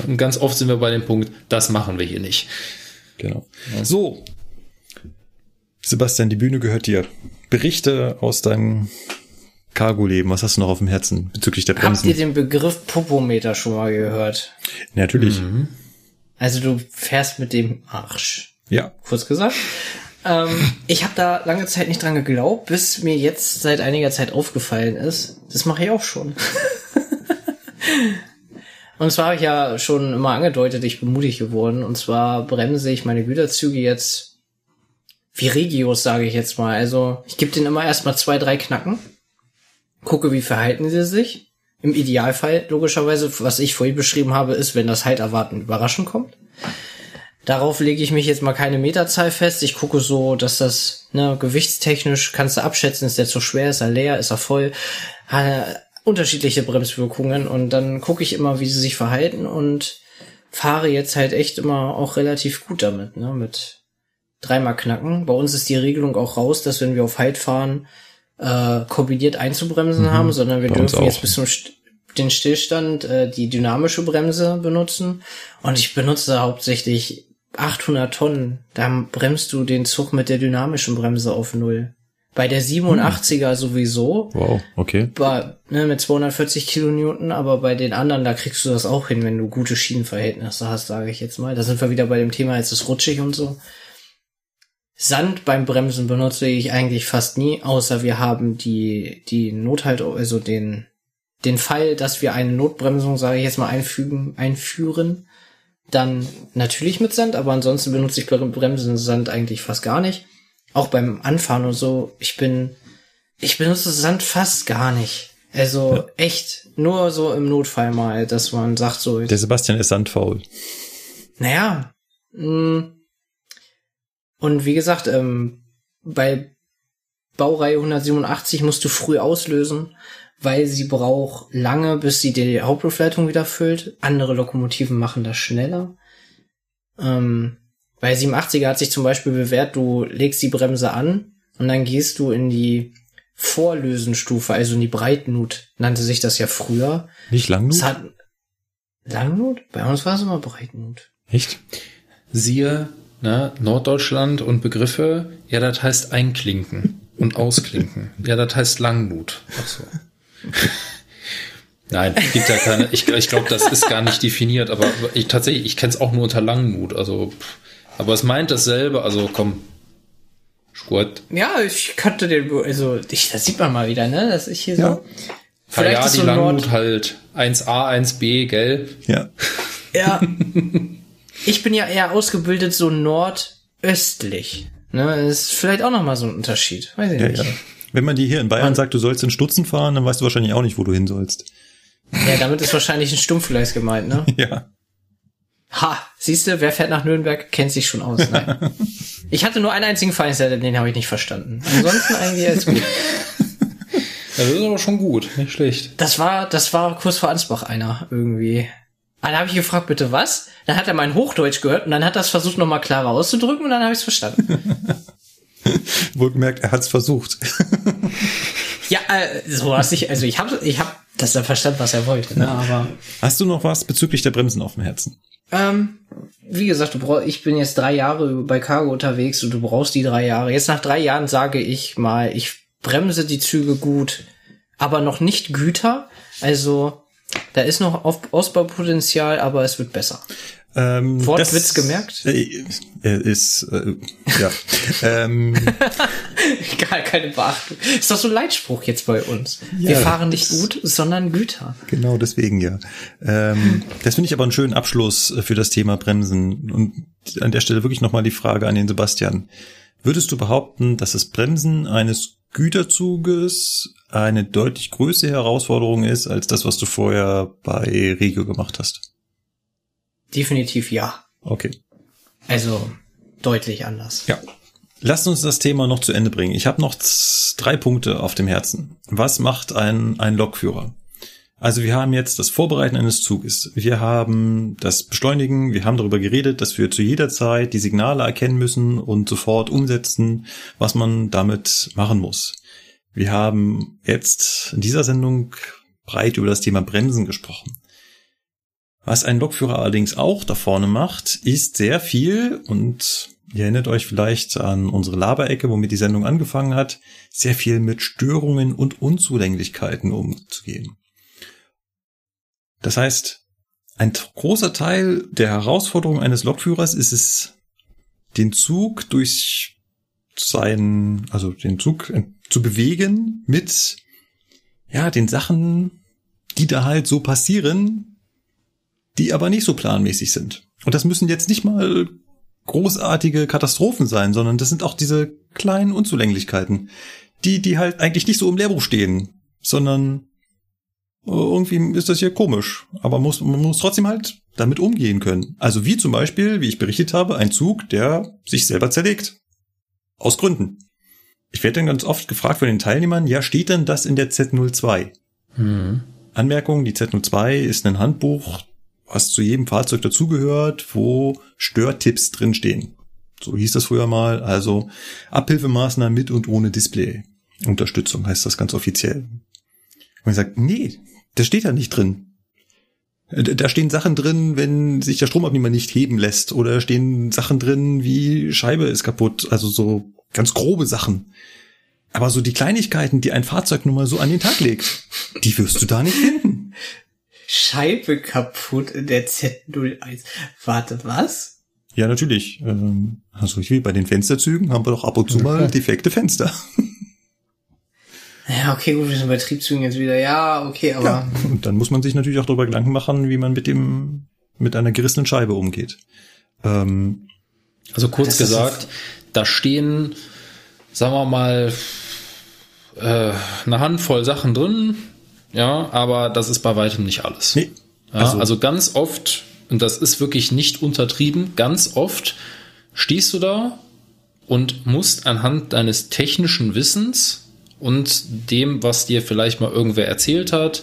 [SPEAKER 2] Und ganz oft sind wir bei dem Punkt, das machen wir hier nicht.
[SPEAKER 1] Genau. So. Sebastian, die Bühne gehört dir. Berichte aus deinem Cargo-Leben. Was hast du noch auf dem Herzen bezüglich der
[SPEAKER 3] Habt ihr
[SPEAKER 1] Bremsen?
[SPEAKER 3] den Begriff Popometer schon mal gehört?
[SPEAKER 1] Natürlich.
[SPEAKER 3] Also du fährst mit dem Arsch.
[SPEAKER 1] Ja.
[SPEAKER 3] kurz gesagt. Ähm, ich habe da lange Zeit nicht dran geglaubt, bis mir jetzt seit einiger Zeit aufgefallen ist. Das mache ich auch schon. und zwar habe ich ja schon immer angedeutet, ich bin mutig geworden. Und zwar bremse ich meine Güterzüge jetzt wie Regios, sage ich jetzt mal. Also ich gebe denen immer erstmal zwei, drei Knacken, gucke, wie verhalten sie sich. Im Idealfall, logischerweise, was ich vorhin beschrieben habe, ist, wenn das halt erwarten überraschend kommt. Darauf lege ich mich jetzt mal keine Meterzahl fest. Ich gucke so, dass das ne, gewichtstechnisch kannst du abschätzen, ist der zu schwer, ist er leer, ist er voll. Hat er unterschiedliche Bremswirkungen und dann gucke ich immer, wie sie sich verhalten und fahre jetzt halt echt immer auch relativ gut damit, ne, mit dreimal knacken. Bei uns ist die Regelung auch raus, dass wenn wir auf Halt fahren, äh, kombiniert einzubremsen haben, sondern wir
[SPEAKER 1] bei
[SPEAKER 3] dürfen jetzt bis zum St den Stillstand äh, die dynamische Bremse benutzen. Und ich benutze hauptsächlich 800 Tonnen. Da bremst du den Zug mit der dynamischen Bremse auf Null. Bei der 87er sowieso,
[SPEAKER 1] Wow, okay.
[SPEAKER 3] bei, ne, mit 240 Kilonewton, aber bei den anderen, da kriegst du das auch hin, wenn du gute Schienenverhältnisse hast, sage ich jetzt mal. Da sind wir wieder bei dem Thema, jetzt ist rutschig und so. Sand beim Bremsen benutze ich eigentlich fast nie, außer wir haben die, die Nothalt, also den, den Fall, dass wir eine Notbremsung, sage ich jetzt mal, einfügen, einführen. Dann natürlich mit Sand, aber ansonsten benutze ich beim Bremsen Sand eigentlich fast gar nicht. Auch beim Anfahren und so. Ich bin, ich benutze Sand fast gar nicht. Also echt, nur so im Notfall mal, dass man sagt so,
[SPEAKER 1] Der Sebastian ist sandfaul.
[SPEAKER 3] naja. mh. Und wie gesagt, ähm, bei Baureihe 187 musst du früh auslösen, weil sie braucht lange, bis sie die Hauptluftleitung wieder füllt. Andere Lokomotiven machen das schneller. Ähm, bei 87er hat sich zum Beispiel bewährt, du legst die Bremse an und dann gehst du in die Vorlösenstufe, also in die Breitnut, nannte sich das ja früher.
[SPEAKER 1] Nicht lang
[SPEAKER 3] Es hat Langnut? Bei uns war es immer Breitnut.
[SPEAKER 1] Echt?
[SPEAKER 2] Siehe ne, Norddeutschland und Begriffe, ja, das heißt einklinken und ausklinken. Ja, das heißt Langmut. Ach so. Nein, gibt ja keine. Ich, ich glaube, das ist gar nicht definiert, aber ich tatsächlich, ich kenne es auch nur unter Langmut. Also, aber es meint dasselbe. Also komm, Sport.
[SPEAKER 3] Ja, ich kannte den, also ich, das sieht man mal wieder, ne? Das ist hier
[SPEAKER 1] Ja.
[SPEAKER 3] so.
[SPEAKER 2] Ja,
[SPEAKER 3] Vielleicht
[SPEAKER 2] ja
[SPEAKER 3] ist
[SPEAKER 2] die
[SPEAKER 3] so
[SPEAKER 2] Langmut
[SPEAKER 3] Nord,
[SPEAKER 2] halt 1a, 1b, gell?
[SPEAKER 1] Ja.
[SPEAKER 3] ja. Ich bin ja eher ausgebildet so nordöstlich. Ne, das ist vielleicht auch noch mal so ein Unterschied. Weiß ich
[SPEAKER 1] Ja,
[SPEAKER 3] nicht.
[SPEAKER 1] ja. Wenn man dir hier in Bayern
[SPEAKER 3] Man-
[SPEAKER 1] sagt, du sollst in Stutzen fahren, dann weißt du wahrscheinlich auch nicht, wo du hin sollst.
[SPEAKER 3] Ja, damit ist wahrscheinlich ein Stumpfgleis gemeint, ne?
[SPEAKER 1] Ja.
[SPEAKER 3] Ha, siehst du, wer fährt nach Nürnberg, kennt sich schon aus. Nein. Ich hatte nur einen einzigen Vereinsleiter, den habe ich nicht verstanden. Ansonsten eigentlich alles gut.
[SPEAKER 2] Das ist aber schon gut, nicht schlecht.
[SPEAKER 3] Das war, das war kurz vor Ansbach einer irgendwie. Ah, da habe ich gefragt, bitte was? Dann hat er mein Hochdeutsch gehört und dann hat er es versucht, nochmal klarer auszudrücken und dann habe ich es verstanden.
[SPEAKER 1] Wohlgemerkt, er hat's versucht.
[SPEAKER 3] ja, äh, so hast ich, also ich habe, ich habe, dass er verstanden, was er wollte. Ne? Aber
[SPEAKER 1] Hast du noch was bezüglich der Bremsen auf dem Herzen?
[SPEAKER 3] ähm, wie gesagt, du brauch, ich bin jetzt drei Jahre bei Cargo unterwegs und du brauchst die drei Jahre. Jetzt nach drei Jahren sage ich mal, ich bremse die Züge gut, aber noch nicht Güter. Also da ist noch Auf Ausbaupotenzial, aber es wird besser.
[SPEAKER 1] Ähm,
[SPEAKER 3] Wortwitz gemerkt?
[SPEAKER 1] Äh, er ist, äh, ja. ähm,
[SPEAKER 3] Gar keine Beachtung. Ist doch so ein Leitspruch jetzt bei uns.
[SPEAKER 1] Ja,
[SPEAKER 3] Wir fahren nicht gut, sondern Güter.
[SPEAKER 1] genau deswegen ja. Ähm, das finde ich aber einen schönen Abschluss für das Thema Bremsen. Und an der Stelle wirklich nochmal die Frage an den Sebastian. Würdest du behaupten, dass das Bremsen eines Güterzuges eine deutlich größere Herausforderung ist als das, was du vorher bei Regio gemacht hast.
[SPEAKER 3] Definitiv ja.
[SPEAKER 1] Okay.
[SPEAKER 3] Also deutlich anders.
[SPEAKER 1] Ja. Lasst uns das Thema noch zu Ende bringen. Ich habe noch drei Punkte auf dem Herzen. Was macht ein, ein Lokführer? Also wir haben jetzt das Vorbereiten eines Zuges. Wir haben das Beschleunigen. Wir haben darüber geredet, dass wir zu jeder Zeit die Signale erkennen müssen und sofort umsetzen, was man damit machen muss. Wir haben jetzt in dieser Sendung breit über das Thema Bremsen gesprochen. Was ein Lokführer allerdings auch da vorne macht, ist sehr viel und ihr erinnert euch vielleicht an unsere Laberecke, womit die Sendung angefangen hat, sehr viel mit Störungen und Unzulänglichkeiten umzugehen. Das heißt, ein großer Teil der Herausforderung eines Lokführers ist es, den Zug durch seinen, also den Zug zu bewegen mit, ja, den Sachen, die da halt so passieren, die aber nicht so planmäßig sind. Und das müssen jetzt nicht mal großartige Katastrophen sein, sondern das sind auch diese kleinen Unzulänglichkeiten, die, die halt eigentlich nicht so im Lehrbuch stehen, sondern irgendwie ist das hier komisch. Aber muss, man muss trotzdem halt damit umgehen können. Also wie zum Beispiel, wie ich berichtet habe, ein Zug, der sich selber zerlegt. Aus Gründen. Ich werde dann ganz oft gefragt von den Teilnehmern, ja, steht denn das in der Z02? Mhm. Anmerkung, die Z02 ist ein Handbuch, was zu jedem Fahrzeug dazugehört, wo Störtipps drinstehen. So hieß das früher mal. Also Abhilfemaßnahmen mit und ohne Display. Unterstützung heißt das ganz offiziell. Und ich sage, nee, das steht da nicht drin. Da stehen Sachen drin, wenn sich der Stromabnehmer nicht heben lässt. Oder stehen Sachen drin, wie Scheibe ist kaputt. Also so ganz grobe Sachen. Aber so die Kleinigkeiten, die ein Fahrzeug nun mal so an den Tag legt, die wirst du da nicht finden.
[SPEAKER 3] Scheibe kaputt in der Z01. Warte, was?
[SPEAKER 1] Ja, natürlich. Ähm, also wie bei den Fensterzügen haben wir doch ab und zu mal defekte Fenster.
[SPEAKER 3] Ja, okay, gut, wir sind bei Triebzügen jetzt wieder. Ja, okay, aber. Ja,
[SPEAKER 1] und dann muss man sich natürlich auch darüber Gedanken machen, wie man mit dem, mit einer gerissenen Scheibe umgeht. Ähm,
[SPEAKER 2] also kurz gesagt, da stehen, sagen wir mal, äh, eine Handvoll Sachen drin, ja, aber das ist bei weitem nicht alles. Nee. Ja, also, also ganz oft, und das ist wirklich nicht untertrieben, ganz oft stehst du da und musst anhand deines technischen Wissens und dem, was dir vielleicht mal irgendwer erzählt hat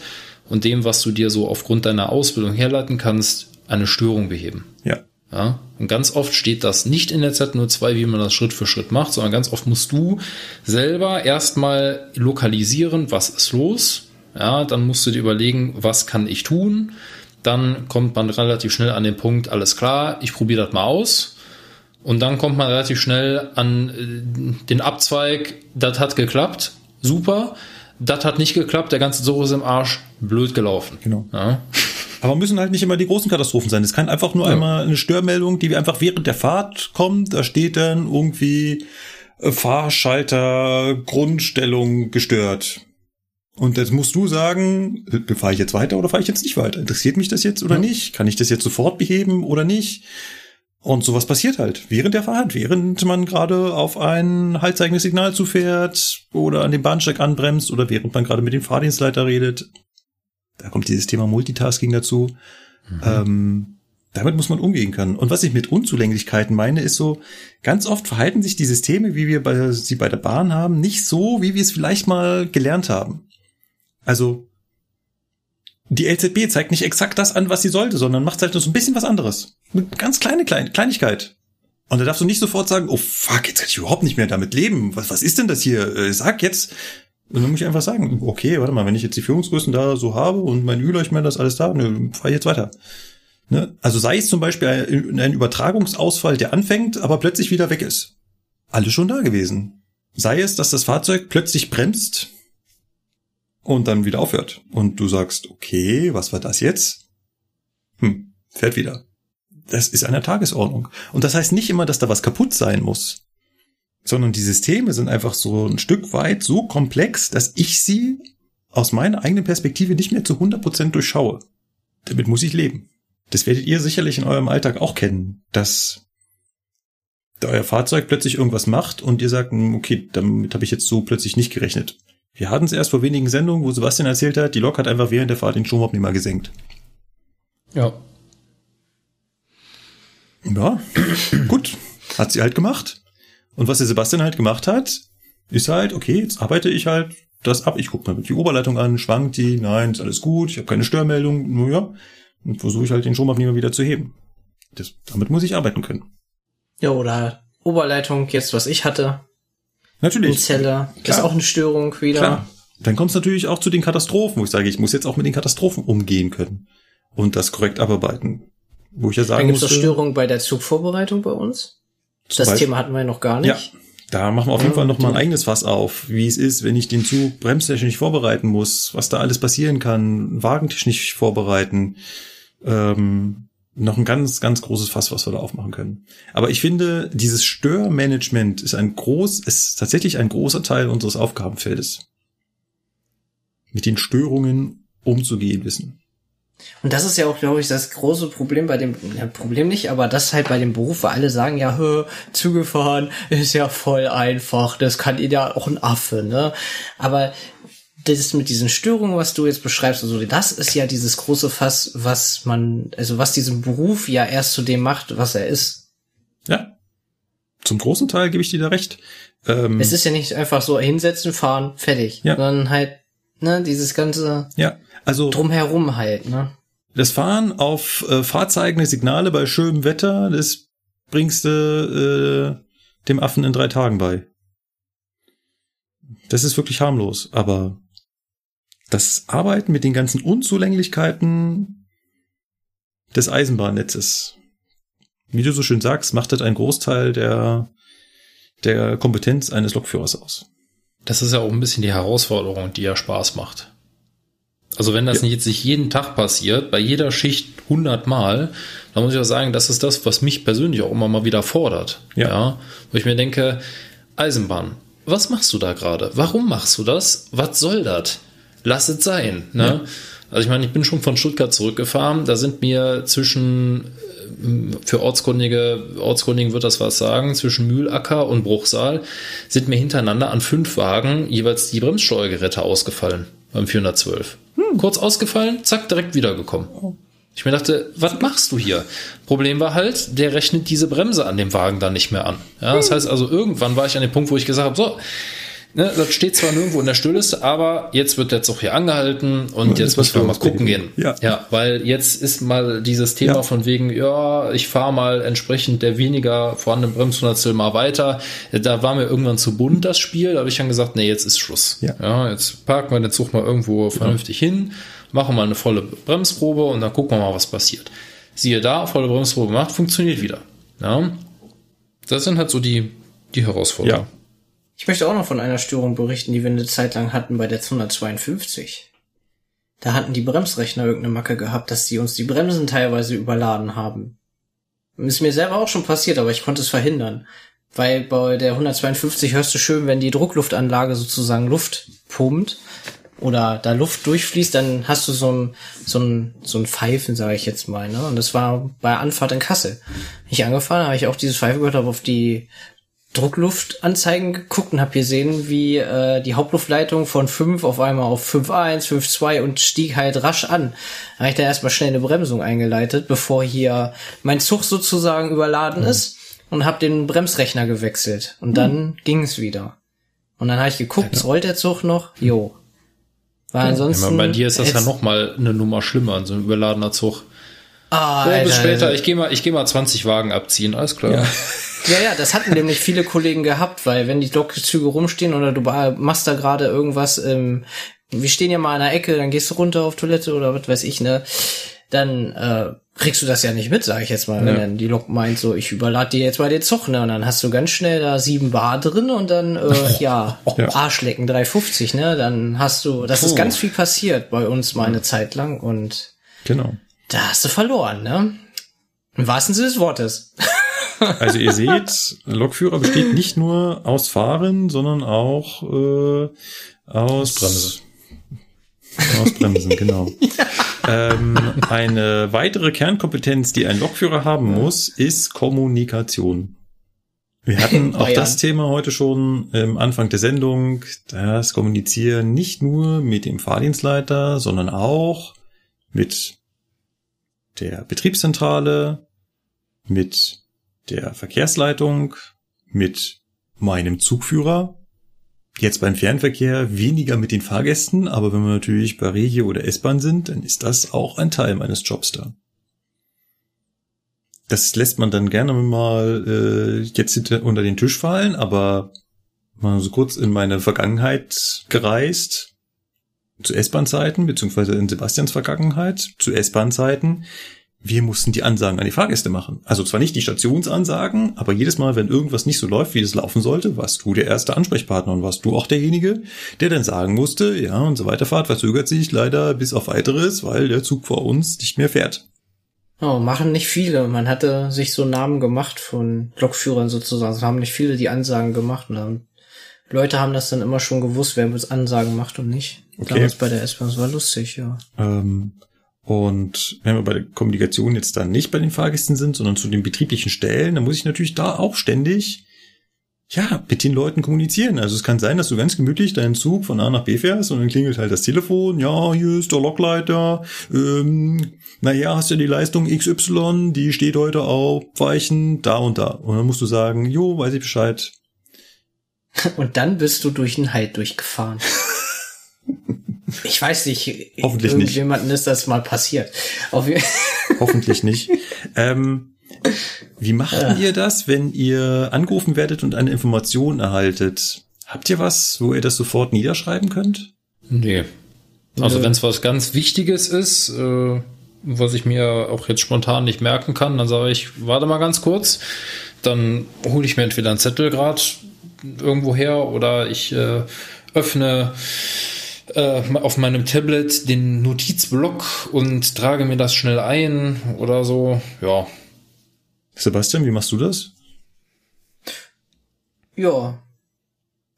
[SPEAKER 2] und dem, was du dir so aufgrund deiner Ausbildung herleiten kannst, eine Störung beheben.
[SPEAKER 1] Ja.
[SPEAKER 2] Ja, und ganz oft steht das nicht in der Z02, wie man das Schritt für Schritt macht, sondern ganz oft musst du selber erstmal lokalisieren, was ist los. Ja, dann musst du dir überlegen, was kann ich tun. Dann kommt man relativ schnell an den Punkt, alles klar, ich probiere das mal aus. Und dann kommt man relativ schnell an äh, den Abzweig, das hat geklappt, super. Das hat nicht geklappt, der ganze Zug ist im Arsch, blöd gelaufen.
[SPEAKER 1] Genau. Ja. Aber müssen halt nicht immer die großen Katastrophen sein. Es kann einfach nur ja. einmal eine Störmeldung, die einfach während der Fahrt kommt. Da steht dann irgendwie äh, Fahrschalter Grundstellung gestört. Und jetzt musst du sagen, äh, fahre ich jetzt weiter oder fahre ich jetzt nicht weiter? Interessiert mich das jetzt oder ja. nicht? Kann ich das jetzt sofort beheben oder nicht? Und sowas passiert halt während der Fahrt, während man gerade auf ein haltzeigendes Signal zufährt oder an dem Bahnsteig anbremst oder während man gerade mit dem Fahrdienstleiter redet. Da kommt dieses Thema Multitasking dazu. Mhm. Ähm, damit muss man umgehen können. Und was ich mit Unzulänglichkeiten meine, ist so, ganz oft verhalten sich die Systeme, wie wir bei, sie bei der Bahn haben, nicht so, wie wir es vielleicht mal gelernt haben. Also, die LZB zeigt nicht exakt das an, was sie sollte, sondern macht halt nur so ein bisschen was anderes. Eine ganz kleine Klein Kleinigkeit. Und da darfst du nicht sofort sagen, oh fuck, jetzt kann ich überhaupt nicht mehr damit leben. Was, was ist denn das hier? Äh, sag jetzt. Und dann muss ich einfach sagen, okay, warte mal, wenn ich jetzt die Führungsgrößen da so habe und mein Ü-Leuchtmelder ist alles da, ne, fahr ich jetzt weiter. Ne? Also sei es zum Beispiel ein, ein Übertragungsausfall, der anfängt, aber plötzlich wieder weg ist. Alles schon da gewesen. Sei es, dass das Fahrzeug plötzlich bremst und dann wieder aufhört. Und du sagst, okay, was war das jetzt? Hm, fährt wieder. Das ist an der Tagesordnung. Und das heißt nicht immer, dass da was kaputt sein muss, sondern die Systeme sind einfach so ein Stück weit so komplex, dass ich sie aus meiner eigenen Perspektive nicht mehr zu 100% durchschaue. Damit muss ich leben. Das werdet ihr sicherlich in eurem Alltag auch kennen, dass euer Fahrzeug plötzlich irgendwas macht und ihr sagt, hm, okay, damit habe ich jetzt so plötzlich nicht gerechnet. Wir hatten es erst vor wenigen Sendungen, wo Sebastian erzählt hat, die Lok hat einfach während der Fahrt den Stromabnehmer gesenkt.
[SPEAKER 2] Ja.
[SPEAKER 1] Ja, gut. Hat sie halt gemacht. Und was der Sebastian halt gemacht hat, ist halt, okay, jetzt arbeite ich halt das ab. Ich gucke mir die Oberleitung an, schwankt die, nein, ist alles gut, ich habe keine Störmeldung, nur ja. Und versuche ich halt den Stromabnehmer wieder zu heben. Das, damit muss ich arbeiten können.
[SPEAKER 3] Ja, oder Oberleitung, jetzt was ich hatte,
[SPEAKER 1] Natürlich.
[SPEAKER 3] Zelle, ist
[SPEAKER 1] Klar.
[SPEAKER 3] auch eine Störung wieder.
[SPEAKER 1] Klar. Dann kommt es natürlich auch zu den Katastrophen, wo ich sage, ich muss jetzt auch mit den Katastrophen umgehen können und das korrekt abarbeiten. Wo ich ja
[SPEAKER 3] Dann
[SPEAKER 1] sagen
[SPEAKER 3] gibt es Störungen bei der Zugvorbereitung bei uns. Das
[SPEAKER 1] Beispiel-
[SPEAKER 3] Thema hatten wir noch gar nicht.
[SPEAKER 1] ja, da machen wir auf jeden
[SPEAKER 3] Ja,
[SPEAKER 1] Fall noch mal ein eigenes Fass auf, wie es ist, wenn ich den Zug bremstechnisch vorbereiten muss, was da alles passieren kann, wagentechnisch vorbereiten. Ähm, noch ein ganz, ganz großes Fass, was wir da aufmachen können. Aber ich finde, dieses Störmanagement ist ein groß, ist tatsächlich ein großer Teil unseres Aufgabenfeldes. Mit den Störungen umzugehen wissen.
[SPEAKER 3] Und das ist ja auch, glaube ich, das große Problem bei dem, ja, Problem nicht, aber das ist halt bei dem Beruf, weil alle sagen, ja, hö, Züge fahren ist ja voll einfach, das kann ja auch ein Affe, ne? Aber das mit diesen Störungen, was du jetzt beschreibst, also das ist ja dieses große Fass, was man, also was diesen Beruf ja erst zu dem macht, was er ist.
[SPEAKER 1] Ja. Zum großen Teil gebe ich dir da recht. Ähm,
[SPEAKER 3] Es ist ja nicht einfach so hinsetzen, fahren, fertig,
[SPEAKER 1] Ja.
[SPEAKER 3] sondern halt, ne, dieses ganze
[SPEAKER 1] ja, also
[SPEAKER 3] drumherum halt, ne?
[SPEAKER 1] das Fahren auf äh, fahrzeigende Signale bei schönem Wetter, das bringst du äh, dem Affen in drei Tagen bei. Das ist wirklich harmlos, aber das Arbeiten mit den ganzen Unzulänglichkeiten des Eisenbahnnetzes, wie du so schön sagst, macht das einen Großteil der, der Kompetenz eines Lokführers aus.
[SPEAKER 2] Das ist ja auch ein bisschen die Herausforderung, die ja Spaß macht. Also wenn das
[SPEAKER 1] Ja.
[SPEAKER 2] nicht jetzt nicht jeden Tag passiert, bei jeder Schicht 100 Mal, dann muss ich auch sagen, das ist das, was mich persönlich auch immer mal wieder fordert.
[SPEAKER 1] Ja.
[SPEAKER 2] Wo ich mir denke, Eisenbahn, was machst du da gerade? Warum machst du das? Was soll das? Lass es sein. Ne? Also ich meine, ich bin schon von Stuttgart zurückgefahren. Da sind mir zwischen für Ortskundige, Ortskundigen wird das was sagen, zwischen Mühlacker und Bruchsal sind mir hintereinander an fünf Wagen jeweils die Bremssteuergeräte ausgefallen beim 412. Kurz ausgefallen, zack, direkt wiedergekommen. Ich mir dachte, was machst du hier? Problem war halt, der rechnet diese Bremse an dem Wagen dann nicht mehr an. Ja, das heißt also, irgendwann war ich an dem Punkt, wo ich gesagt habe, so, ne, das steht zwar nirgendwo in der Stüllliste, aber jetzt wird der Zug hier angehalten und
[SPEAKER 1] Und
[SPEAKER 2] jetzt müssen wir mal gucken gehen.
[SPEAKER 1] Ja.
[SPEAKER 2] ja, weil jetzt ist mal dieses Thema
[SPEAKER 1] Ja.
[SPEAKER 2] von wegen, ja, ich fahre mal entsprechend der weniger vorhandenen Bremshundertstel mal weiter. Da war mir irgendwann zu bunt das Spiel, da habe ich dann gesagt, nee, jetzt ist Schluss.
[SPEAKER 1] Ja.
[SPEAKER 2] jetzt parken wir den Zug mal irgendwo vernünftig hin, machen mal eine volle Bremsprobe und dann gucken wir mal, was passiert. Siehe da, volle Bremsprobe gemacht, funktioniert wieder. Ja. Das sind halt so die, die Herausforderungen.
[SPEAKER 3] Ich möchte auch noch von einer Störung berichten, die wir eine Zeit lang hatten bei der 252. Da hatten die Bremsrechner irgendeine Macke gehabt, dass die uns die Bremsen teilweise überladen haben. Ist mir selber auch schon passiert, aber ich konnte es verhindern. Weil bei der 152 hörst du schön, wenn die Druckluftanlage sozusagen Luft pumpt oder da Luft durchfließt, dann hast du so ein, so ein, so ein Pfeifen, sage ich jetzt mal. Ne? Und das war bei Anfahrt in Kassel. Ich angefahren, habe ich auch dieses Pfeifen gehört, habe auf die Druckluftanzeigen geguckt und habe gesehen, wie äh, die Hauptluftleitung von 5 auf einmal auf 5.1, 5.2 und stieg halt rasch an. Da habe ich da erstmal schnell eine Bremsung eingeleitet, bevor hier mein Zug sozusagen überladen ist und habe den Bremsrechner gewechselt. Und dann ging es wieder. Und dann habe ich geguckt, rollt der Zug noch? Jo. War
[SPEAKER 2] Ja,
[SPEAKER 3] ansonsten.
[SPEAKER 2] aber bei dir ist das ja
[SPEAKER 3] hätt's-
[SPEAKER 2] noch mal eine Nummer schlimmer, so ein überladener Zug.
[SPEAKER 3] Ah,
[SPEAKER 2] Oh, bis
[SPEAKER 3] Alter,
[SPEAKER 2] später, ich gehe mal, ich gehe mal 20 Wagen abziehen, alles klar.
[SPEAKER 1] Ja.
[SPEAKER 3] Ja, ja, das hatten nämlich viele Kollegen gehabt, weil wenn die Lokzüge rumstehen oder du machst da gerade irgendwas, ähm, wir stehen ja mal an der Ecke, dann gehst du runter auf Toilette oder was weiß ich, ne, dann äh, kriegst du das ja nicht mit, sag ich jetzt mal, wenn
[SPEAKER 1] Ja.
[SPEAKER 3] dann die Lok meint so, ich überlade dir jetzt mal den Zug, ne, und dann hast du ganz schnell da sieben Bar drin und dann, äh, ja,
[SPEAKER 1] Ja.
[SPEAKER 3] Arschlecken 350, ne, dann hast du, das ist
[SPEAKER 2] Puh.
[SPEAKER 3] ganz viel passiert bei uns mal eine Zeit lang und
[SPEAKER 1] Genau.
[SPEAKER 3] da hast du verloren, ne, im wahrsten Sinne des Wortes.
[SPEAKER 1] Also ihr seht, Lokführer besteht nicht nur aus Fahren, sondern auch äh, aus
[SPEAKER 2] Bremse.
[SPEAKER 1] Aus Bremsen, genau. ähm, eine weitere Kernkompetenz, die ein Lokführer haben muss, ist Kommunikation. Wir hatten auch
[SPEAKER 3] Bayern.
[SPEAKER 1] das Thema heute schon am Anfang der Sendung, das Kommunizieren nicht nur mit dem Fahrdienstleiter, sondern auch mit der Betriebszentrale, mit der Verkehrsleitung, mit meinem Zugführer. Jetzt beim Fernverkehr weniger mit den Fahrgästen, aber wenn wir natürlich bei Regio oder S-Bahn sind, dann ist das auch ein Teil meines Jobs da. Das lässt man dann gerne mal äh, jetzt hinter, unter den Tisch fallen, aber mal so kurz in meine Vergangenheit gereist, zu S-Bahn-Zeiten, beziehungsweise in Sebastians Vergangenheit, zu S-Bahn-Zeiten, wir mussten die Ansagen an die Fahrgäste machen. Also zwar nicht die Stationsansagen, aber jedes Mal, wenn irgendwas nicht so läuft, wie es laufen sollte, warst du der erste Ansprechpartner und warst du auch derjenige, der dann sagen musste, ja, unsere Weiterfahrt verzögert sich leider bis auf weiteres, weil der Zug vor uns nicht mehr fährt.
[SPEAKER 3] Oh, machen nicht viele. Man hatte sich so Namen gemacht von Lokführern sozusagen. Es haben nicht viele die Ansagen gemacht. Und dann, Leute haben das dann immer schon gewusst, wer uns Ansagen macht und nicht.
[SPEAKER 1] Okay.
[SPEAKER 3] Damals bei der S-Bahn. Das war lustig, ja.
[SPEAKER 1] Ähm, und wenn wir bei der Kommunikation jetzt dann nicht bei den Fahrgästen sind, sondern zu den betrieblichen Stellen, dann muss ich natürlich da auch ständig ja, mit den Leuten kommunizieren. Also es kann sein, dass du ganz gemütlich deinen Zug von A nach B fährst und dann klingelt halt das Telefon. Ja, hier ist der Lokleiter. Ähm, naja, hast du die Leistung XY, die steht heute auf Weichen da und da. Und dann musst du sagen, jo, weiß ich Bescheid.
[SPEAKER 3] Und dann bist du durch den Halt durchgefahren. Ich weiß nicht,
[SPEAKER 1] Hoffentlich nicht.
[SPEAKER 3] irgendjemandem ist das mal passiert.
[SPEAKER 1] Hoffentlich nicht. ähm, wie macht ihr das, wenn ihr angerufen werdet und eine Information erhaltet? Habt ihr was, wo ihr das sofort niederschreiben könnt?
[SPEAKER 2] Nee. Also wenn es was ganz Wichtiges ist, äh, was ich mir auch jetzt spontan nicht merken kann, dann sage ich, warte mal ganz kurz. Dann hole ich mir entweder einen Zettel grad irgendwo her oder ich äh, öffne äh, auf meinem Tablet den Notizblock und trage mir das schnell ein oder so. Ja,
[SPEAKER 1] Sebastian, wie machst du das?
[SPEAKER 3] Ja.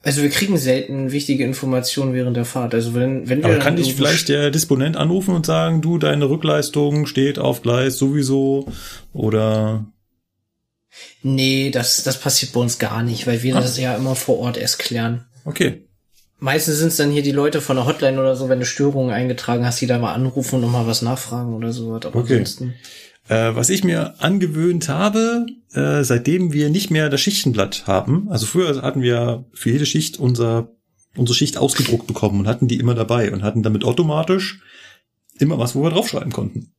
[SPEAKER 3] Also wir kriegen selten wichtige Informationen während der Fahrt. Also wenn, wenn wir
[SPEAKER 1] Aber
[SPEAKER 3] dann
[SPEAKER 1] kann dich vielleicht der Disponent anrufen und sagen, du, deine Rückleistung steht auf Gleis sowieso oder
[SPEAKER 3] Nee, das, das passiert bei uns gar nicht, weil wir
[SPEAKER 1] Ah.
[SPEAKER 3] das ja immer vor Ort erst klären.
[SPEAKER 1] okay.
[SPEAKER 3] Meistens sind es dann hier die Leute von der Hotline oder so, wenn du Störungen eingetragen hast, die da mal anrufen und noch mal was nachfragen oder so. Aber
[SPEAKER 1] Okay.
[SPEAKER 3] ansonsten.
[SPEAKER 1] Äh, was ich mir angewöhnt habe, äh, seitdem wir nicht mehr das Schichtenblatt haben, also früher hatten wir für jede Schicht unser, unsere Schicht ausgedruckt bekommen und hatten die immer dabei und hatten damit automatisch immer was, wo wir draufschreiben konnten.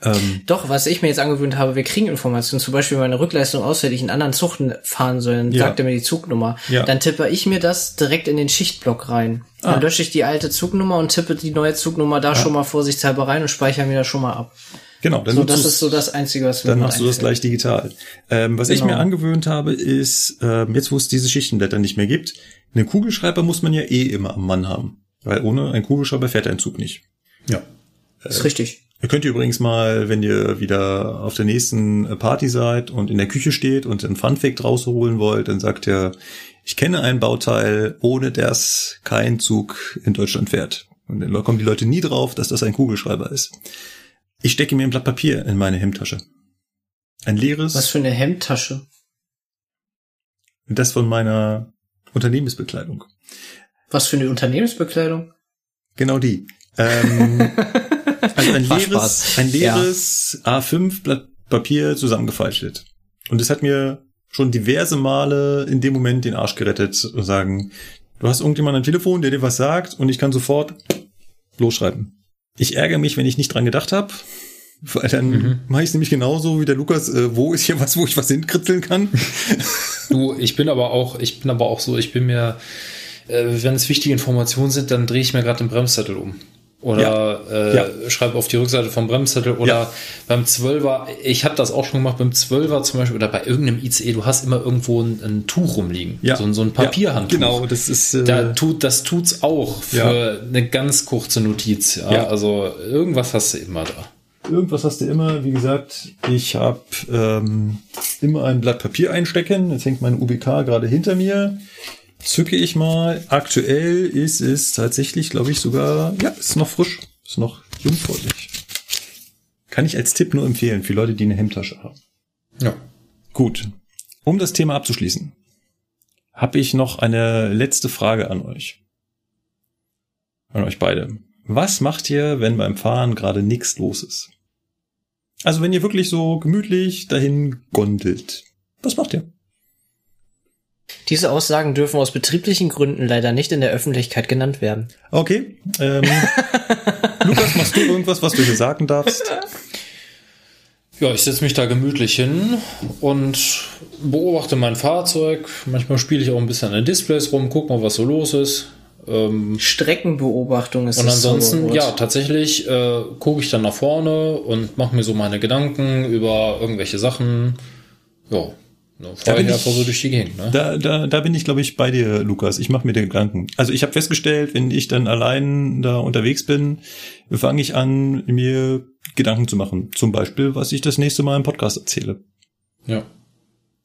[SPEAKER 1] Ähm,
[SPEAKER 3] Doch, was ich mir jetzt angewöhnt habe, wir kriegen Informationen. Zum Beispiel, wenn meine Rückleistung ausfällt, ich einen anderen Zug fahren soll, dann
[SPEAKER 1] Ja.
[SPEAKER 3] sagt er mir die Zugnummer.
[SPEAKER 1] Ja.
[SPEAKER 3] Dann tippe ich mir das direkt in den Schichtblock rein.
[SPEAKER 1] Ah.
[SPEAKER 3] Dann lösche ich die alte Zugnummer und tippe die neue Zugnummer da schon mal vorsichtshalber rein und speichere mir das schon mal ab.
[SPEAKER 1] genau, dann,
[SPEAKER 3] So, das ist so das Einzige, was mir
[SPEAKER 1] dann machst du das gleich digital. Ähm, was ich
[SPEAKER 3] Genau.
[SPEAKER 1] mir angewöhnt habe, ist, ähm, jetzt wo es diese Schichtenblätter nicht mehr gibt, einen Kugelschreiber muss man ja eh immer am Mann haben. Weil ohne einen Kugelschreiber fährt ein Zug nicht.
[SPEAKER 2] ja.
[SPEAKER 3] ist richtig.
[SPEAKER 1] Ihr könnt übrigens mal, wenn ihr wieder auf der nächsten Party seid und in der Küche steht und einen Funfact rausholen wollt, dann sagt ihr, ich kenne ein Bauteil, ohne das kein Zug in Deutschland fährt. Und dann kommen die Leute nie drauf, dass das ein Kugelschreiber ist. Ich stecke mir ein Blatt Papier in meine Hemdtasche. Ein leeres,
[SPEAKER 3] Was für eine Hemdtasche.
[SPEAKER 1] das von meiner Unternehmensbekleidung.
[SPEAKER 3] Was für eine Unternehmensbekleidung.
[SPEAKER 1] Genau die. Ähm, also ein leeres, ein leeres A5 Blatt Papier zusammengefaltet. Und es hat mir schon diverse Male in dem Moment den Arsch gerettet und sagen, du hast irgendjemand am Telefon, der dir was sagt und ich kann sofort losschreiben. Ich ärgere mich, wenn ich nicht dran gedacht habe, weil dann
[SPEAKER 2] Mhm.
[SPEAKER 1] mache ich es nämlich genauso wie der Lukas, äh, wo ist hier was, wo ich was hinkritzeln kann?
[SPEAKER 2] Du, ich bin aber auch, ich bin aber auch so, ich bin mir, äh, wenn es wichtige Informationen sind, dann drehe ich mir gerade den Bremszettel um. Oder äh,
[SPEAKER 1] Ja.
[SPEAKER 2] schreibe auf die Rückseite vom Bremszettel oder
[SPEAKER 1] Ja.
[SPEAKER 2] beim Zwölfer, ich habe das auch schon gemacht, beim Zwölfer zum Beispiel oder bei irgendeinem ICE, du hast immer irgendwo ein, ein Tuch rumliegen. So, ein- so ein Papierhandtuch.
[SPEAKER 1] Ja, genau, das ist äh,
[SPEAKER 2] Da tut, das tut's auch für
[SPEAKER 1] Ja.
[SPEAKER 2] eine ganz kurze Notiz. Ja?
[SPEAKER 1] Ja.
[SPEAKER 2] Also irgendwas hast du immer da.
[SPEAKER 1] Irgendwas hast du immer, wie gesagt, ich habe ähm, immer ein Blatt Papier einstecken. Jetzt hängt meine UBK gerade hinter mir. Zücke ich mal. Aktuell ist es tatsächlich, glaube ich, sogar, ja, ist noch frisch, ist noch jungfräulich. Kann ich als Tipp nur empfehlen für Leute, die eine Hemdtasche haben.
[SPEAKER 2] Ja.
[SPEAKER 1] Gut. Um das Thema abzuschließen, habe ich noch eine letzte Frage an euch. An euch beide. Was macht ihr, wenn beim Fahren gerade nichts los ist? Also wenn ihr wirklich so gemütlich dahin gondelt. Was macht ihr?
[SPEAKER 3] Diese Aussagen dürfen aus betrieblichen Gründen leider nicht in der Öffentlichkeit genannt werden.
[SPEAKER 1] Okay. Ähm, Lukas, machst du irgendwas, was du hier sagen darfst?
[SPEAKER 2] Ja, ich setze mich da gemütlich hin und beobachte mein Fahrzeug. Manchmal spiele ich auch ein bisschen an den Displays rum, guck mal, was so los ist.
[SPEAKER 3] Ähm, Streckenbeobachtung ist
[SPEAKER 2] Und ansonsten, ja, tatsächlich äh, gucke ich dann nach vorne und mache mir so meine Gedanken über irgendwelche Sachen. Ja, ich einfach so durch die Gegend. Ne?
[SPEAKER 1] Da, da, da bin ich, glaube ich, bei dir, Lukas. Ich mache mir den Gedanken. Also ich habe festgestellt, wenn ich dann allein da unterwegs bin, fange ich an, mir Gedanken zu machen. Zum Beispiel, was ich das nächste Mal im Podcast erzähle.
[SPEAKER 2] Ja.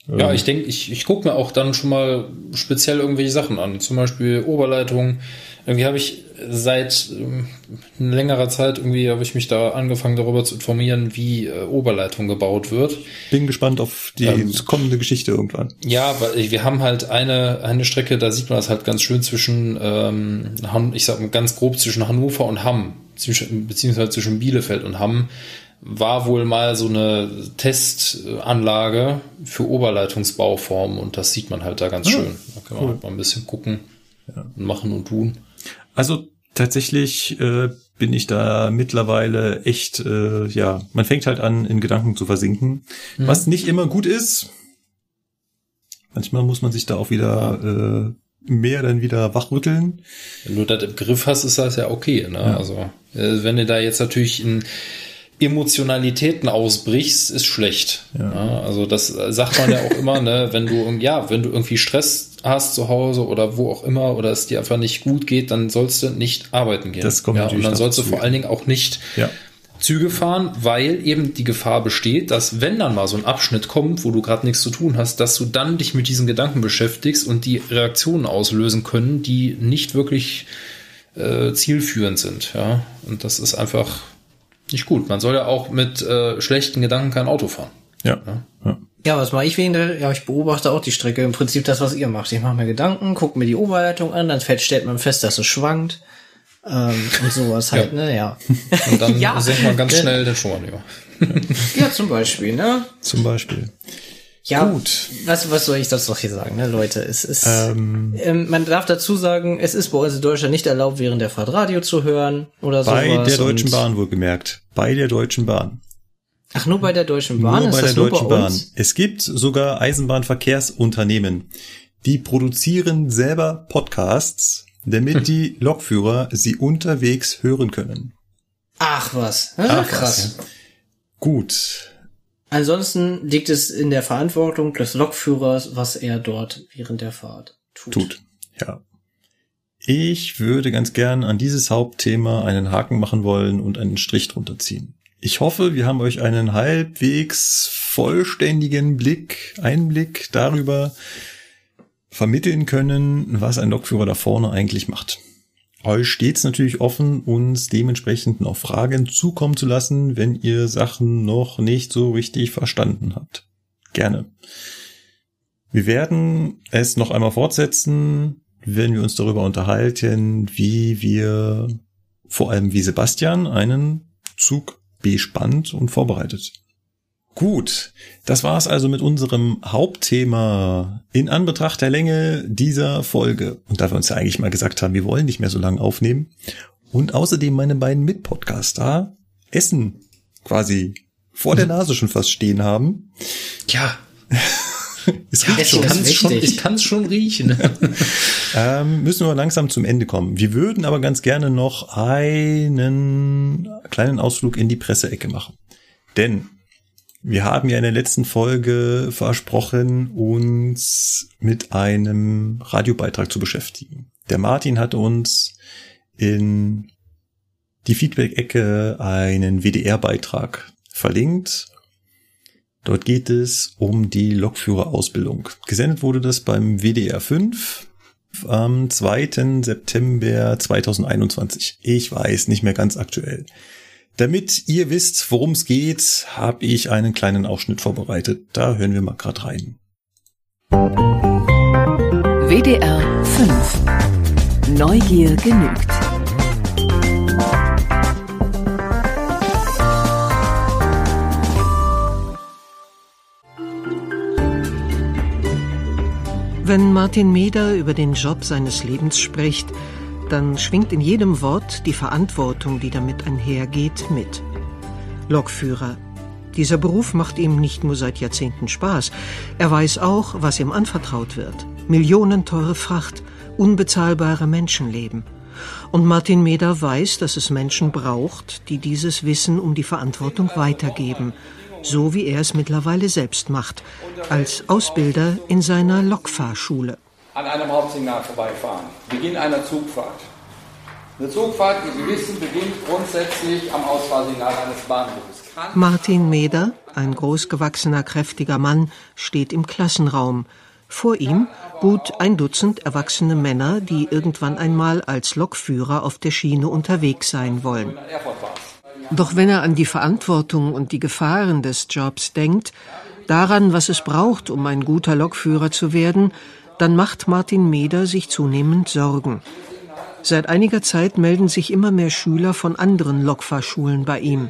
[SPEAKER 2] Ja, ich denke, ich, ich gucke mir auch dann schon mal speziell irgendwelche Sachen an. Zum Beispiel Oberleitung. Irgendwie habe ich seit ähm, längerer Zeit irgendwie habe ich mich da angefangen darüber zu informieren, wie äh, Oberleitung gebaut wird.
[SPEAKER 1] Bin gespannt auf die
[SPEAKER 2] Ähm,
[SPEAKER 1] kommende Geschichte irgendwann.
[SPEAKER 2] Ja, weil wir haben halt eine, eine Strecke, da sieht man das halt ganz schön zwischen, ähm, ich sag mal ganz grob zwischen Hannover und Hamm, beziehungsweise zwischen Bielefeld und Hamm, war wohl mal so eine Testanlage für Oberleitungsbauformen und das sieht man halt da ganz
[SPEAKER 1] Ah,
[SPEAKER 2] schön. Da kann man
[SPEAKER 1] cool.
[SPEAKER 2] halt mal ein bisschen gucken und machen und tun.
[SPEAKER 1] Also tatsächlich äh, bin ich da mittlerweile echt, äh, ja, man fängt halt an, in Gedanken zu versinken, was nicht immer gut ist. Manchmal muss man sich da auch wieder äh, mehr dann wieder wachrütteln.
[SPEAKER 2] Wenn du das im Griff hast, ist das ja okay. Ne? Also äh, wenn du da jetzt natürlich in Emotionalitäten ausbrichst, ist schlecht. Ja. also das sagt man ja auch immer, ne, wenn du ja, wenn du irgendwie Stress hast zu Hause oder wo auch immer oder es dir einfach nicht gut geht, dann sollst du nicht arbeiten gehen.
[SPEAKER 1] Das kommt
[SPEAKER 2] ja,
[SPEAKER 1] natürlich
[SPEAKER 2] und dann sollst du vor allen Dingen auch nicht
[SPEAKER 1] Ja.
[SPEAKER 2] Züge fahren, weil eben die Gefahr besteht, dass wenn dann mal so ein Abschnitt kommt, wo du gerade nichts zu tun hast, dass du dann dich mit diesen Gedanken beschäftigst und die Reaktionen auslösen können, die nicht wirklich äh, zielführend sind. Ja, und das ist einfach nicht gut. Man soll ja auch mit äh, schlechten Gedanken kein Auto fahren.
[SPEAKER 1] Ja. ja.
[SPEAKER 3] Ja, was mache ich wegen der? Ja, ich beobachte auch die Strecke. Im Prinzip das, was ihr macht. Ich mache mir Gedanken, gucke mir die Oberleitung an, dann fällt, stellt man fest, dass es schwankt. Ähm, und sowas halt, ne, ja.
[SPEAKER 2] Und dann
[SPEAKER 3] Ja.
[SPEAKER 2] senkt man ganz schnell den Schumann über.
[SPEAKER 3] Ja, zum Beispiel, ne?
[SPEAKER 1] Zum Beispiel.
[SPEAKER 3] Ja,
[SPEAKER 1] Gut.
[SPEAKER 3] Was, was soll ich das doch hier sagen, ne, Leute? Es ist,
[SPEAKER 1] Ähm,
[SPEAKER 3] ähm, man darf dazu sagen, es ist bei uns in Deutschland nicht erlaubt, während der Fahrt Radio zu hören oder
[SPEAKER 1] bei
[SPEAKER 3] sowas.
[SPEAKER 1] der Deutschen Bahn wohlgemerkt. Bei der Deutschen Bahn.
[SPEAKER 3] Ach, nur bei der Deutschen Bahn?
[SPEAKER 1] Nur
[SPEAKER 3] ist
[SPEAKER 1] bei
[SPEAKER 3] das
[SPEAKER 1] der
[SPEAKER 3] nur
[SPEAKER 1] Deutschen
[SPEAKER 3] bei
[SPEAKER 1] Bahn. Es gibt sogar Eisenbahnverkehrsunternehmen, die produzieren selber Podcasts, damit die Lokführer sie unterwegs hören können.
[SPEAKER 3] Ach was,
[SPEAKER 1] Ach,
[SPEAKER 3] krass.
[SPEAKER 1] was. Gut.
[SPEAKER 3] Ansonsten liegt es in der Verantwortung des Lokführers, was er dort während der Fahrt tut.
[SPEAKER 1] Tut. Ja. Ich würde ganz gern an dieses Hauptthema einen Haken machen wollen und einen Strich drunter ziehen. Ich hoffe, wir haben euch einen halbwegs vollständigen Blick, Einblick darüber vermitteln können, was ein Lokführer da vorne eigentlich macht. Euch steht's natürlich offen, uns dementsprechend noch Fragen zukommen zu lassen, wenn ihr Sachen noch nicht so richtig verstanden habt. Gerne. Wir werden es noch einmal fortsetzen, wenn wir uns darüber unterhalten, wie wir vor allem wie Sebastian einen Zug bespannt und vorbereitet. Gut, das war's also mit unserem Hauptthema in Anbetracht der Länge dieser Folge. Und da wir uns ja eigentlich mal gesagt haben, wir wollen nicht mehr so lange aufnehmen. Und außerdem meine beiden Mitpodcaster Essen quasi vor der Nase schon fast stehen haben.
[SPEAKER 2] Ja,
[SPEAKER 1] Es
[SPEAKER 3] Ja,
[SPEAKER 1] schon.
[SPEAKER 3] ist
[SPEAKER 2] kann's schon, ich kann es schon riechen.
[SPEAKER 1] Ähm, müssen wir langsam zum Ende kommen. Wir würden aber ganz gerne noch einen kleinen Ausflug in die Presseecke machen. Denn wir haben ja in der letzten Folge versprochen, uns mit einem Radiobeitrag zu beschäftigen. Der Martin hatte uns in die Feedback-Ecke einen WDR-Beitrag verlinkt. Dort geht es um die Lokführerausbildung. Gesendet wurde das beim WDR 5 am 2. September 2021. Ich weiß, nicht mehr ganz aktuell. Damit ihr wisst, worum es geht, habe ich einen kleinen Ausschnitt vorbereitet. Da hören wir mal gerade rein.
[SPEAKER 5] WDR 5 Neugier genügt.
[SPEAKER 6] Wenn Martin Meder über den Job seines Lebens spricht, dann schwingt in jedem Wort die Verantwortung, die damit einhergeht, mit. Lokführer. Dieser Beruf macht ihm nicht nur seit Jahrzehnten Spaß, er weiß auch, was ihm anvertraut wird. Millionenteure Fracht, unbezahlbare Menschenleben. Und Martin Meder weiß, dass es Menschen braucht, die dieses Wissen um die Verantwortung weitergeben so wie er es mittlerweile selbst macht, als Ausbilder in seiner Lokfahrschule.
[SPEAKER 7] An einem Hauptsignal vorbeifahren. Beginn einer Zugfahrt. Eine Zugfahrt, wie Sie wissen, beginnt grundsätzlich am Ausfahrsignal eines Bahnhofs.
[SPEAKER 6] Martin Meder, ein großgewachsener, kräftiger Mann, steht im Klassenraum. Vor ihm gut ein Dutzend erwachsene Männer, die irgendwann einmal als Lokführer auf der Schiene unterwegs sein wollen. Doch wenn er an die Verantwortung und die Gefahren des Jobs denkt, daran, was es braucht, um ein guter Lokführer zu werden, dann macht Martin Meder sich zunehmend Sorgen. Seit einiger Zeit melden sich immer mehr Schüler von anderen Lokfahrschulen bei ihm.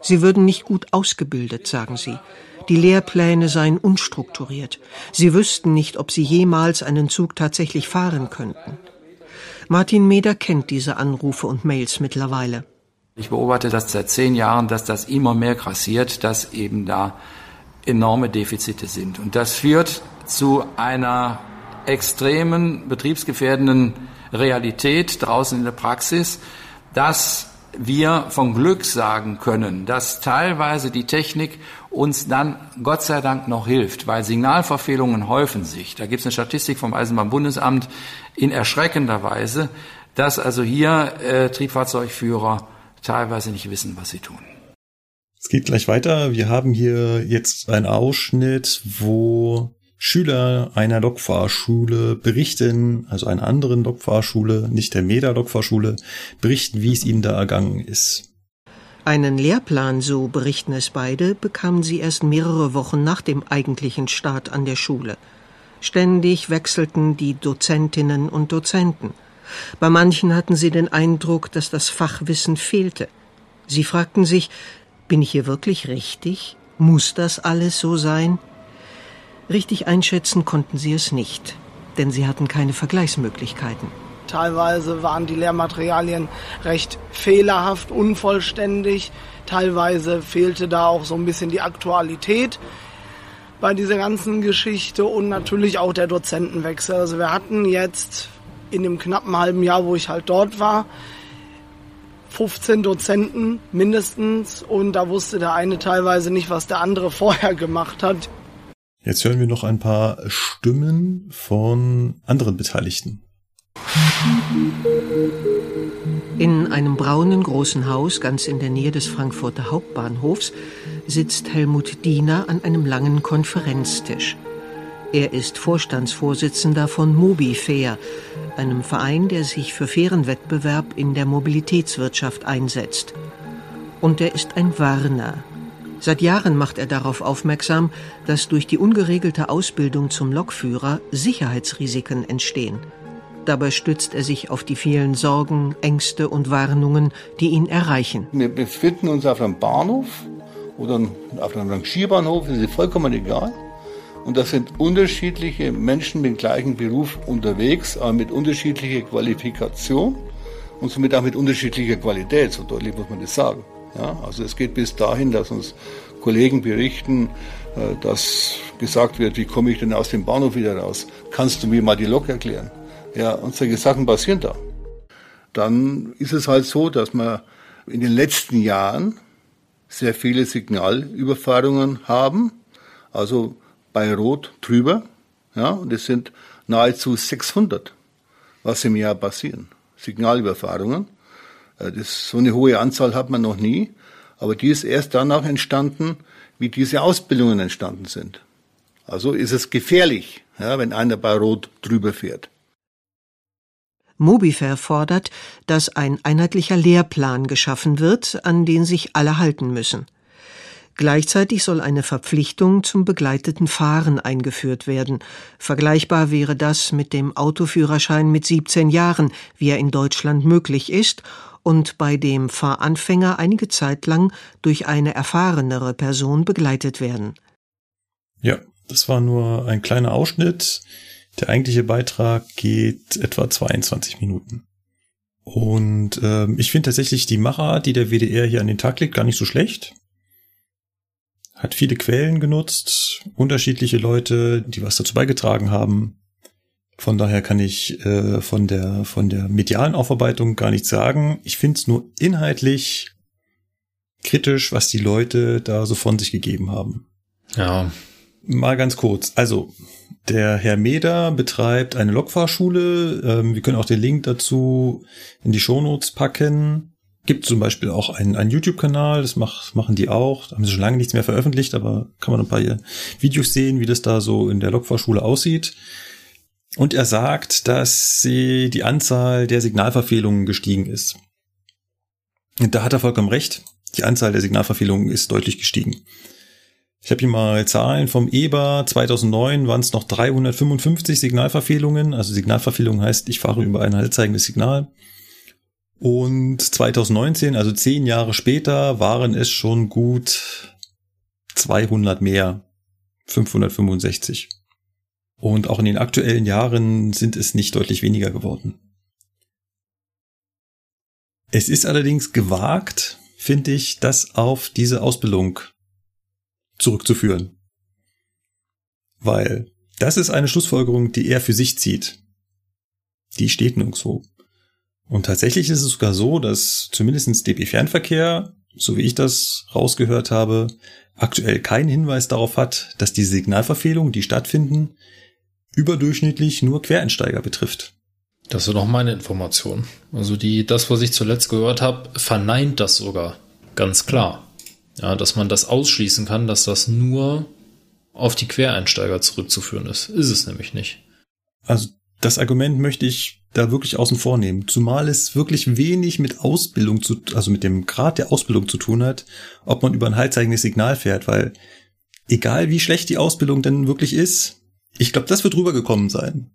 [SPEAKER 6] Sie würden nicht gut ausgebildet, sagen sie. Die Lehrpläne seien unstrukturiert. Sie wüssten nicht, ob sie jemals einen Zug tatsächlich fahren könnten. Martin Meder kennt diese Anrufe und Mails mittlerweile.
[SPEAKER 7] Ich beobachte das seit zehn Jahren, dass das immer mehr grassiert, dass eben da enorme Defizite sind. Und das führt zu einer extremen, betriebsgefährdenden Realität draußen in der Praxis, dass wir von Glück sagen können, dass teilweise die Technik uns dann Gott sei Dank noch hilft, weil Signalverfehlungen häufen sich. Da gibt es eine Statistik vom Eisenbahnbundesamt in erschreckender Weise, dass also hier äh, Triebfahrzeugführer teilweise nicht wissen, was sie tun.
[SPEAKER 1] Es geht gleich weiter. Wir haben hier jetzt einen Ausschnitt, wo Schüler einer Lokfahrschule berichten, also einer anderen Lokfahrschule, nicht der Meda-Lokfahrschule, berichten, wie es ihnen da ergangen ist.
[SPEAKER 6] Einen Lehrplan, so berichten es beide, bekamen sie erst mehrere Wochen nach dem eigentlichen Start an der Schule. Ständig wechselten die Dozentinnen und Dozenten. Bei manchen hatten sie den Eindruck, dass das Fachwissen fehlte. Sie fragten sich, bin ich hier wirklich richtig? Muss das alles so sein? Richtig einschätzen konnten sie es nicht, denn sie hatten keine Vergleichsmöglichkeiten.
[SPEAKER 8] Teilweise waren die Lehrmaterialien recht fehlerhaft, unvollständig. Teilweise fehlte da auch so ein bisschen die Aktualität bei dieser ganzen Geschichte und natürlich auch der Dozentenwechsel. Also wir hatten jetzt in dem knappen halben Jahr, wo ich halt dort war, 15 Dozenten mindestens und da wusste der eine teilweise nicht, was der andere vorher gemacht hat.
[SPEAKER 1] Jetzt hören wir noch ein paar Stimmen von anderen Beteiligten.
[SPEAKER 6] In einem braunen großen Haus ganz in der Nähe des Frankfurter Hauptbahnhofs sitzt Helmut Diener an einem langen Konferenztisch. Er ist Vorstandsvorsitzender von Mobifair, einem Verein, der sich für fairen Wettbewerb in der Mobilitätswirtschaft einsetzt. Und er ist ein Warner. Seit Jahren macht er darauf aufmerksam, dass durch die ungeregelte Ausbildung zum Lokführer Sicherheitsrisiken entstehen. Dabei stützt er sich auf die vielen Sorgen, Ängste und Warnungen, die ihn erreichen.
[SPEAKER 9] Wir befinden uns auf einem Bahnhof oder auf einem Rangierbahnhof, das ist vollkommen egal. Und da sind unterschiedliche Menschen mit dem gleichen Beruf unterwegs, aber mit unterschiedlicher Qualifikation und somit auch mit unterschiedlicher Qualität. So deutlich muss man das sagen. Ja, also es geht bis dahin, dass uns Kollegen berichten, äh, dass gesagt wird, wie komme ich denn aus dem Bahnhof wieder raus? Kannst du mir mal die Lok erklären? Ja, und solche Sachen passieren da. Dann ist es halt so, dass wir in den letzten Jahren sehr viele Signalüberfahrungen haben. Also bei Rot drüber. Ja, und es sind nahezu 600, was im Jahr passieren. Signalüberfahrungen. Äh, das, so eine hohe Anzahl hat man noch nie. Aber die ist erst danach entstanden, wie diese Ausbildungen entstanden sind. Also ist es gefährlich, ja, wenn einer bei Rot drüber fährt.
[SPEAKER 6] Mobifair fordert, dass ein einheitlicher Lehrplan geschaffen wird, an den sich alle halten müssen. Gleichzeitig soll eine Verpflichtung zum begleiteten Fahren eingeführt werden. Vergleichbar wäre das mit dem Autoführerschein mit 17 Jahren, wie er in Deutschland möglich ist und bei dem Fahranfänger einige Zeit lang durch eine erfahrenere Person begleitet werden.
[SPEAKER 1] Ja, das war nur ein kleiner Ausschnitt. Der eigentliche Beitrag geht etwa 22 Minuten. Und ähm, ich finde tatsächlich die Machart, die der WDR hier an den Tag legt, gar nicht so schlecht. Hat viele Quellen genutzt, unterschiedliche Leute, die was dazu beigetragen haben. Von daher kann ich äh, von der von der medialen Aufarbeitung gar nichts sagen. Ich finde es nur inhaltlich kritisch, was die Leute da so von sich gegeben haben.
[SPEAKER 2] Ja.
[SPEAKER 1] Mal ganz kurz. Also der Herr Meder betreibt eine Lokfahrschule. Ähm, wir können auch den Link dazu in die Shownotes packen. Gibt zum Beispiel auch einen, einen YouTube-Kanal, das mach, machen die auch. Da haben sie schon lange nichts mehr veröffentlicht, aber kann man ein paar Videos sehen, wie das da so in der Lokfahrschule aussieht. Und er sagt, dass sie die Anzahl der Signalverfehlungen gestiegen ist. Und da hat er vollkommen recht. Die Anzahl der Signalverfehlungen ist deutlich gestiegen. Ich habe hier mal Zahlen vom EBA. 2009 waren es noch 355 Signalverfehlungen. Also Signalverfehlung heißt, ich fahre über ein halbzeigendes Signal. Und 2019, also zehn Jahre später, waren es schon gut 200 mehr. 565. Und auch in den aktuellen Jahren sind es nicht deutlich weniger geworden. Es ist allerdings gewagt, finde ich, das auf diese Ausbildung zurückzuführen. Weil das ist eine Schlussfolgerung, die er für sich zieht. Die steht nirgendwo. Und tatsächlich ist es sogar so, dass zumindestens DB Fernverkehr, so wie ich das rausgehört habe, aktuell keinen Hinweis darauf hat, dass die Signalverfehlungen, die stattfinden, überdurchschnittlich nur Quereinsteiger betrifft.
[SPEAKER 2] Das ist noch meine Information. Also die, das, was ich zuletzt gehört habe, verneint das sogar. Ganz klar. Ja, dass man das ausschließen kann, dass das nur auf die Quereinsteiger zurückzuführen ist. Ist es nämlich nicht.
[SPEAKER 1] Also das Argument möchte ich da wirklich außen vor nehmen. Zumal es wirklich wenig mit Ausbildung zu, also mit dem Grad der Ausbildung zu tun hat, ob man über ein halbzeigendes Signal fährt, weil egal wie schlecht die Ausbildung denn wirklich ist, ich glaube, das wird rübergekommen sein.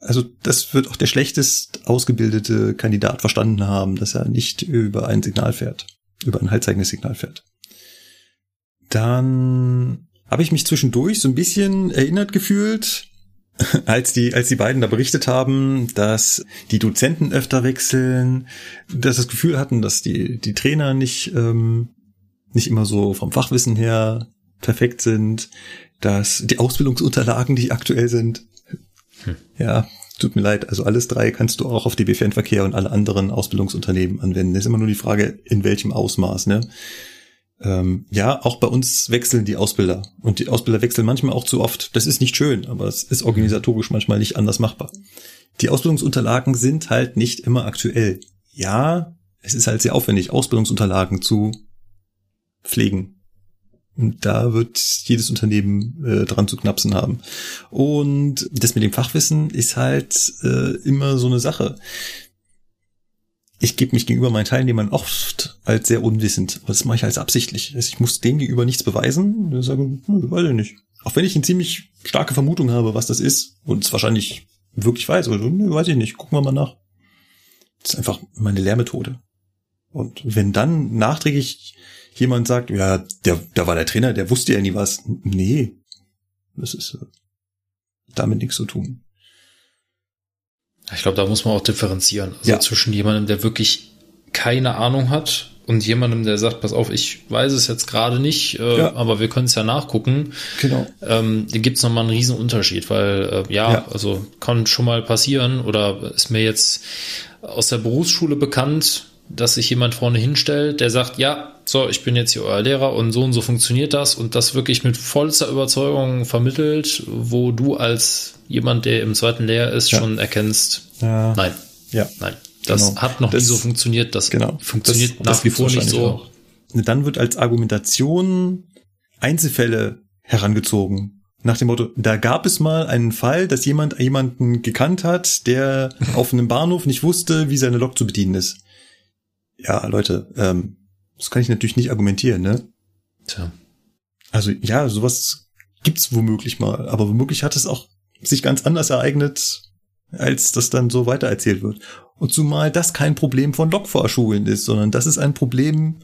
[SPEAKER 1] Also das wird auch der schlechtest ausgebildete Kandidat verstanden haben, dass er nicht über ein Signal fährt, über ein halbzeigendes Signal fährt. Dann habe ich mich zwischendurch so ein bisschen erinnert gefühlt, als die, als die beiden da berichtet haben, dass die Dozenten öfter wechseln, dass das Gefühl hatten, dass die, die Trainer nicht, ähm, nicht immer so vom Fachwissen her perfekt sind, dass die Ausbildungsunterlagen, die aktuell sind, hm. ja, tut mir leid, also alles drei kannst du auch auf DB Fernverkehr und alle anderen Ausbildungsunternehmen anwenden. Das ist immer nur die Frage, in welchem Ausmaß, ne? Ähm, ja, auch bei uns wechseln die Ausbilder. Und die Ausbilder wechseln manchmal auch zu oft. Das ist nicht schön, aber es ist organisatorisch manchmal nicht anders machbar. Die Ausbildungsunterlagen sind halt nicht immer aktuell. Ja, es ist halt sehr aufwendig, Ausbildungsunterlagen zu pflegen. Und da wird jedes Unternehmen äh, dran zu knapsen haben. Und das mit dem Fachwissen ist halt äh, immer so eine Sache ich gebe mich gegenüber meinen Teilnehmern oft als sehr unwissend. Aber das mache ich als absichtlich. Also ich muss denen gegenüber nichts beweisen. Die sagen, hm, weiß ich nicht. Auch wenn ich eine ziemlich starke Vermutung habe, was das ist und es wahrscheinlich wirklich weiß, oder hm, weiß ich nicht, gucken wir mal nach. Das ist einfach meine Lehrmethode. Und wenn dann nachträglich jemand sagt, ja, der, da war der Trainer, der wusste ja nie was. Nee, das ist äh, damit nichts zu tun.
[SPEAKER 2] Ich glaube, da muss man auch differenzieren. Also ja. zwischen jemandem, der wirklich keine Ahnung hat und jemandem, der sagt, pass auf, ich weiß es jetzt gerade nicht, äh, ja. aber wir können es ja nachgucken.
[SPEAKER 1] Genau.
[SPEAKER 2] Ähm, da gibt es nochmal einen riesen Unterschied, weil äh, ja, ja, also kann schon mal passieren oder ist mir jetzt aus der Berufsschule bekannt, dass sich jemand vorne hinstellt, der sagt, ja, so, ich bin jetzt hier euer Lehrer und so und so funktioniert das und das wirklich mit vollster Überzeugung vermittelt, wo du als jemand, der im zweiten Lehr ist, ja. schon erkennst, ja. nein,
[SPEAKER 1] ja.
[SPEAKER 2] nein, das genau. hat noch das, nie so funktioniert, das
[SPEAKER 1] genau.
[SPEAKER 2] funktioniert
[SPEAKER 1] das, nach wie vor nicht so. Auch. Dann wird als Argumentation Einzelfälle herangezogen. Nach dem Motto, da gab es mal einen Fall, dass jemand jemanden gekannt hat, der auf einem Bahnhof nicht wusste, wie seine Lok zu bedienen ist. Ja, Leute, ähm, das kann ich natürlich nicht argumentieren, ne?
[SPEAKER 2] Tja.
[SPEAKER 1] Also ja, sowas gibt's womöglich mal, aber womöglich hat es auch sich ganz anders ereignet, als das dann so weitererzählt wird. Und zumal das kein Problem von Lokfahrschulen ist, sondern das ist ein Problem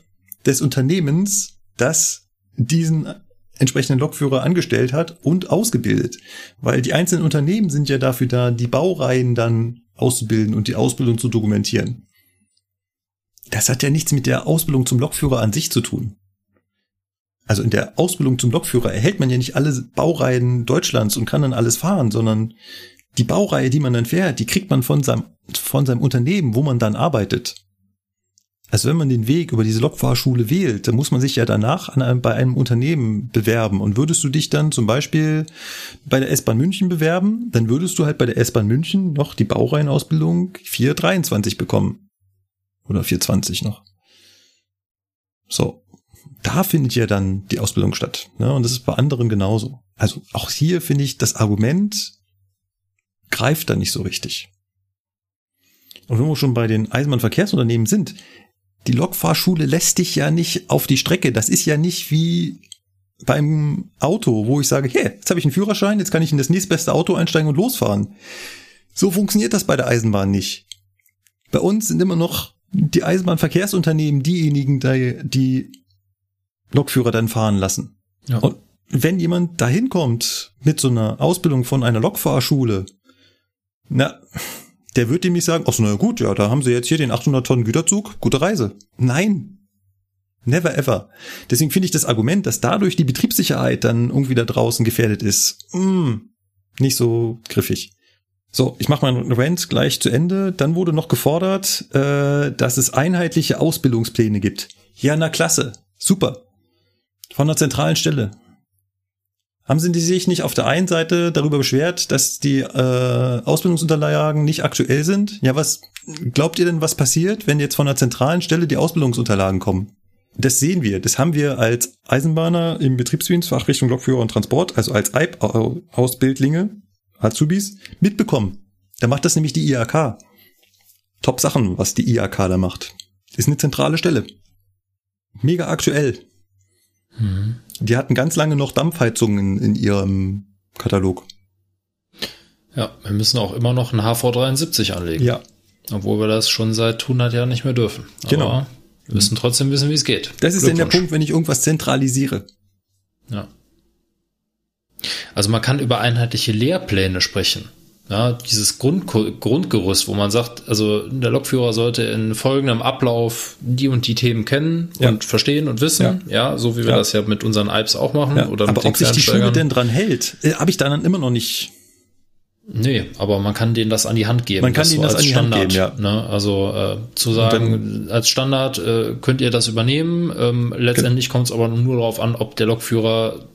[SPEAKER 1] des Unternehmens, das diesen entsprechenden Lokführer angestellt hat und ausgebildet. Weil die einzelnen Unternehmen sind ja dafür da, die Baureihen dann auszubilden und die Ausbildung zu dokumentieren. Das hat ja nichts mit der Ausbildung zum Lokführer an sich zu tun. Also in der Ausbildung zum Lokführer erhält man ja nicht alle Baureihen Deutschlands und kann dann alles fahren, sondern die Baureihe, die man dann fährt, die kriegt man von seinem, von seinem Unternehmen, wo man dann arbeitet. Also wenn man den Weg über diese Lokfahrschule wählt, dann muss man sich ja danach an einem, bei einem Unternehmen bewerben. Und würdest du dich dann zum Beispiel bei der S-Bahn München bewerben, dann würdest du halt bei der S-Bahn München noch die Baureihenausbildung 423 bekommen. Oder 420 noch. So. Da findet ja dann die Ausbildung statt. Ne? Und das ist bei anderen genauso. Also auch hier finde ich, das Argument greift da nicht so richtig. Und wenn wir schon bei den Eisenbahnverkehrsunternehmen sind, die Lokfahrschule lässt dich ja nicht auf die Strecke. Das ist ja nicht wie beim Auto, wo ich sage, hey, jetzt habe ich einen Führerschein, jetzt kann ich in das nächstbeste Auto einsteigen und losfahren. So funktioniert das bei der Eisenbahn nicht. Bei uns sind immer noch die Eisenbahnverkehrsunternehmen diejenigen, die, die Lokführer dann fahren lassen. Ja. Und wenn jemand dahin kommt mit so einer Ausbildung von einer Lokfahrschule, na, der wird ihm nicht sagen, ach so, na gut, ja, da haben sie jetzt hier den 800 Tonnen Güterzug, gute Reise. Nein. Never ever. Deswegen finde ich das Argument, dass dadurch die Betriebssicherheit dann irgendwie da draußen gefährdet ist, mh, nicht so griffig. So, ich mache meinen Rant gleich zu Ende. Dann wurde noch gefordert, äh, dass es einheitliche Ausbildungspläne gibt. Ja, na klasse. Super. Von der zentralen Stelle. Haben Sie sich nicht auf der einen Seite darüber beschwert, dass die äh, Ausbildungsunterlagen nicht aktuell sind? Ja, was glaubt ihr denn, was passiert, wenn jetzt von der zentralen Stelle die Ausbildungsunterlagen kommen? Das sehen wir. Das haben wir als Eisenbahner im Betriebsdienst Fachrichtung Lokführer und Transport, also als EIB-Ausbildlinge, Azubis, mitbekommen. Da macht das nämlich die IAK. Top Sachen, was die IAK da macht. Ist eine zentrale Stelle. Mega aktuell. Mhm. Die hatten ganz lange noch Dampfheizungen in ihrem Katalog.
[SPEAKER 2] Ja, wir müssen auch immer noch ein HV73 anlegen.
[SPEAKER 1] Ja.
[SPEAKER 2] Obwohl wir das schon seit 100 Jahren nicht mehr dürfen.
[SPEAKER 1] Aber genau.
[SPEAKER 2] Wir müssen trotzdem wissen, wie es geht.
[SPEAKER 1] Das ist denn der Punkt, wenn ich irgendwas zentralisiere.
[SPEAKER 2] Ja. Also man kann über einheitliche Lehrpläne sprechen. Ja, dieses Grund, Grundgerüst, wo man sagt, also der Lokführer sollte in folgendem Ablauf die und die Themen kennen ja. und verstehen und wissen, ja, ja so wie wir das ja mit unseren Alps auch machen. Oder
[SPEAKER 1] Aber ob sich die Schule denn dran hält, äh, habe ich dann immer noch nicht.
[SPEAKER 2] Nee, aber man kann denen das an die Hand geben.
[SPEAKER 1] Man kann das denen so das an die Standard, Hand geben,
[SPEAKER 2] ja. Ne? Also äh, zu sagen, als Standard äh, könnt ihr das übernehmen. Ähm, letztendlich kommt es aber nur darauf an, ob der Lokführer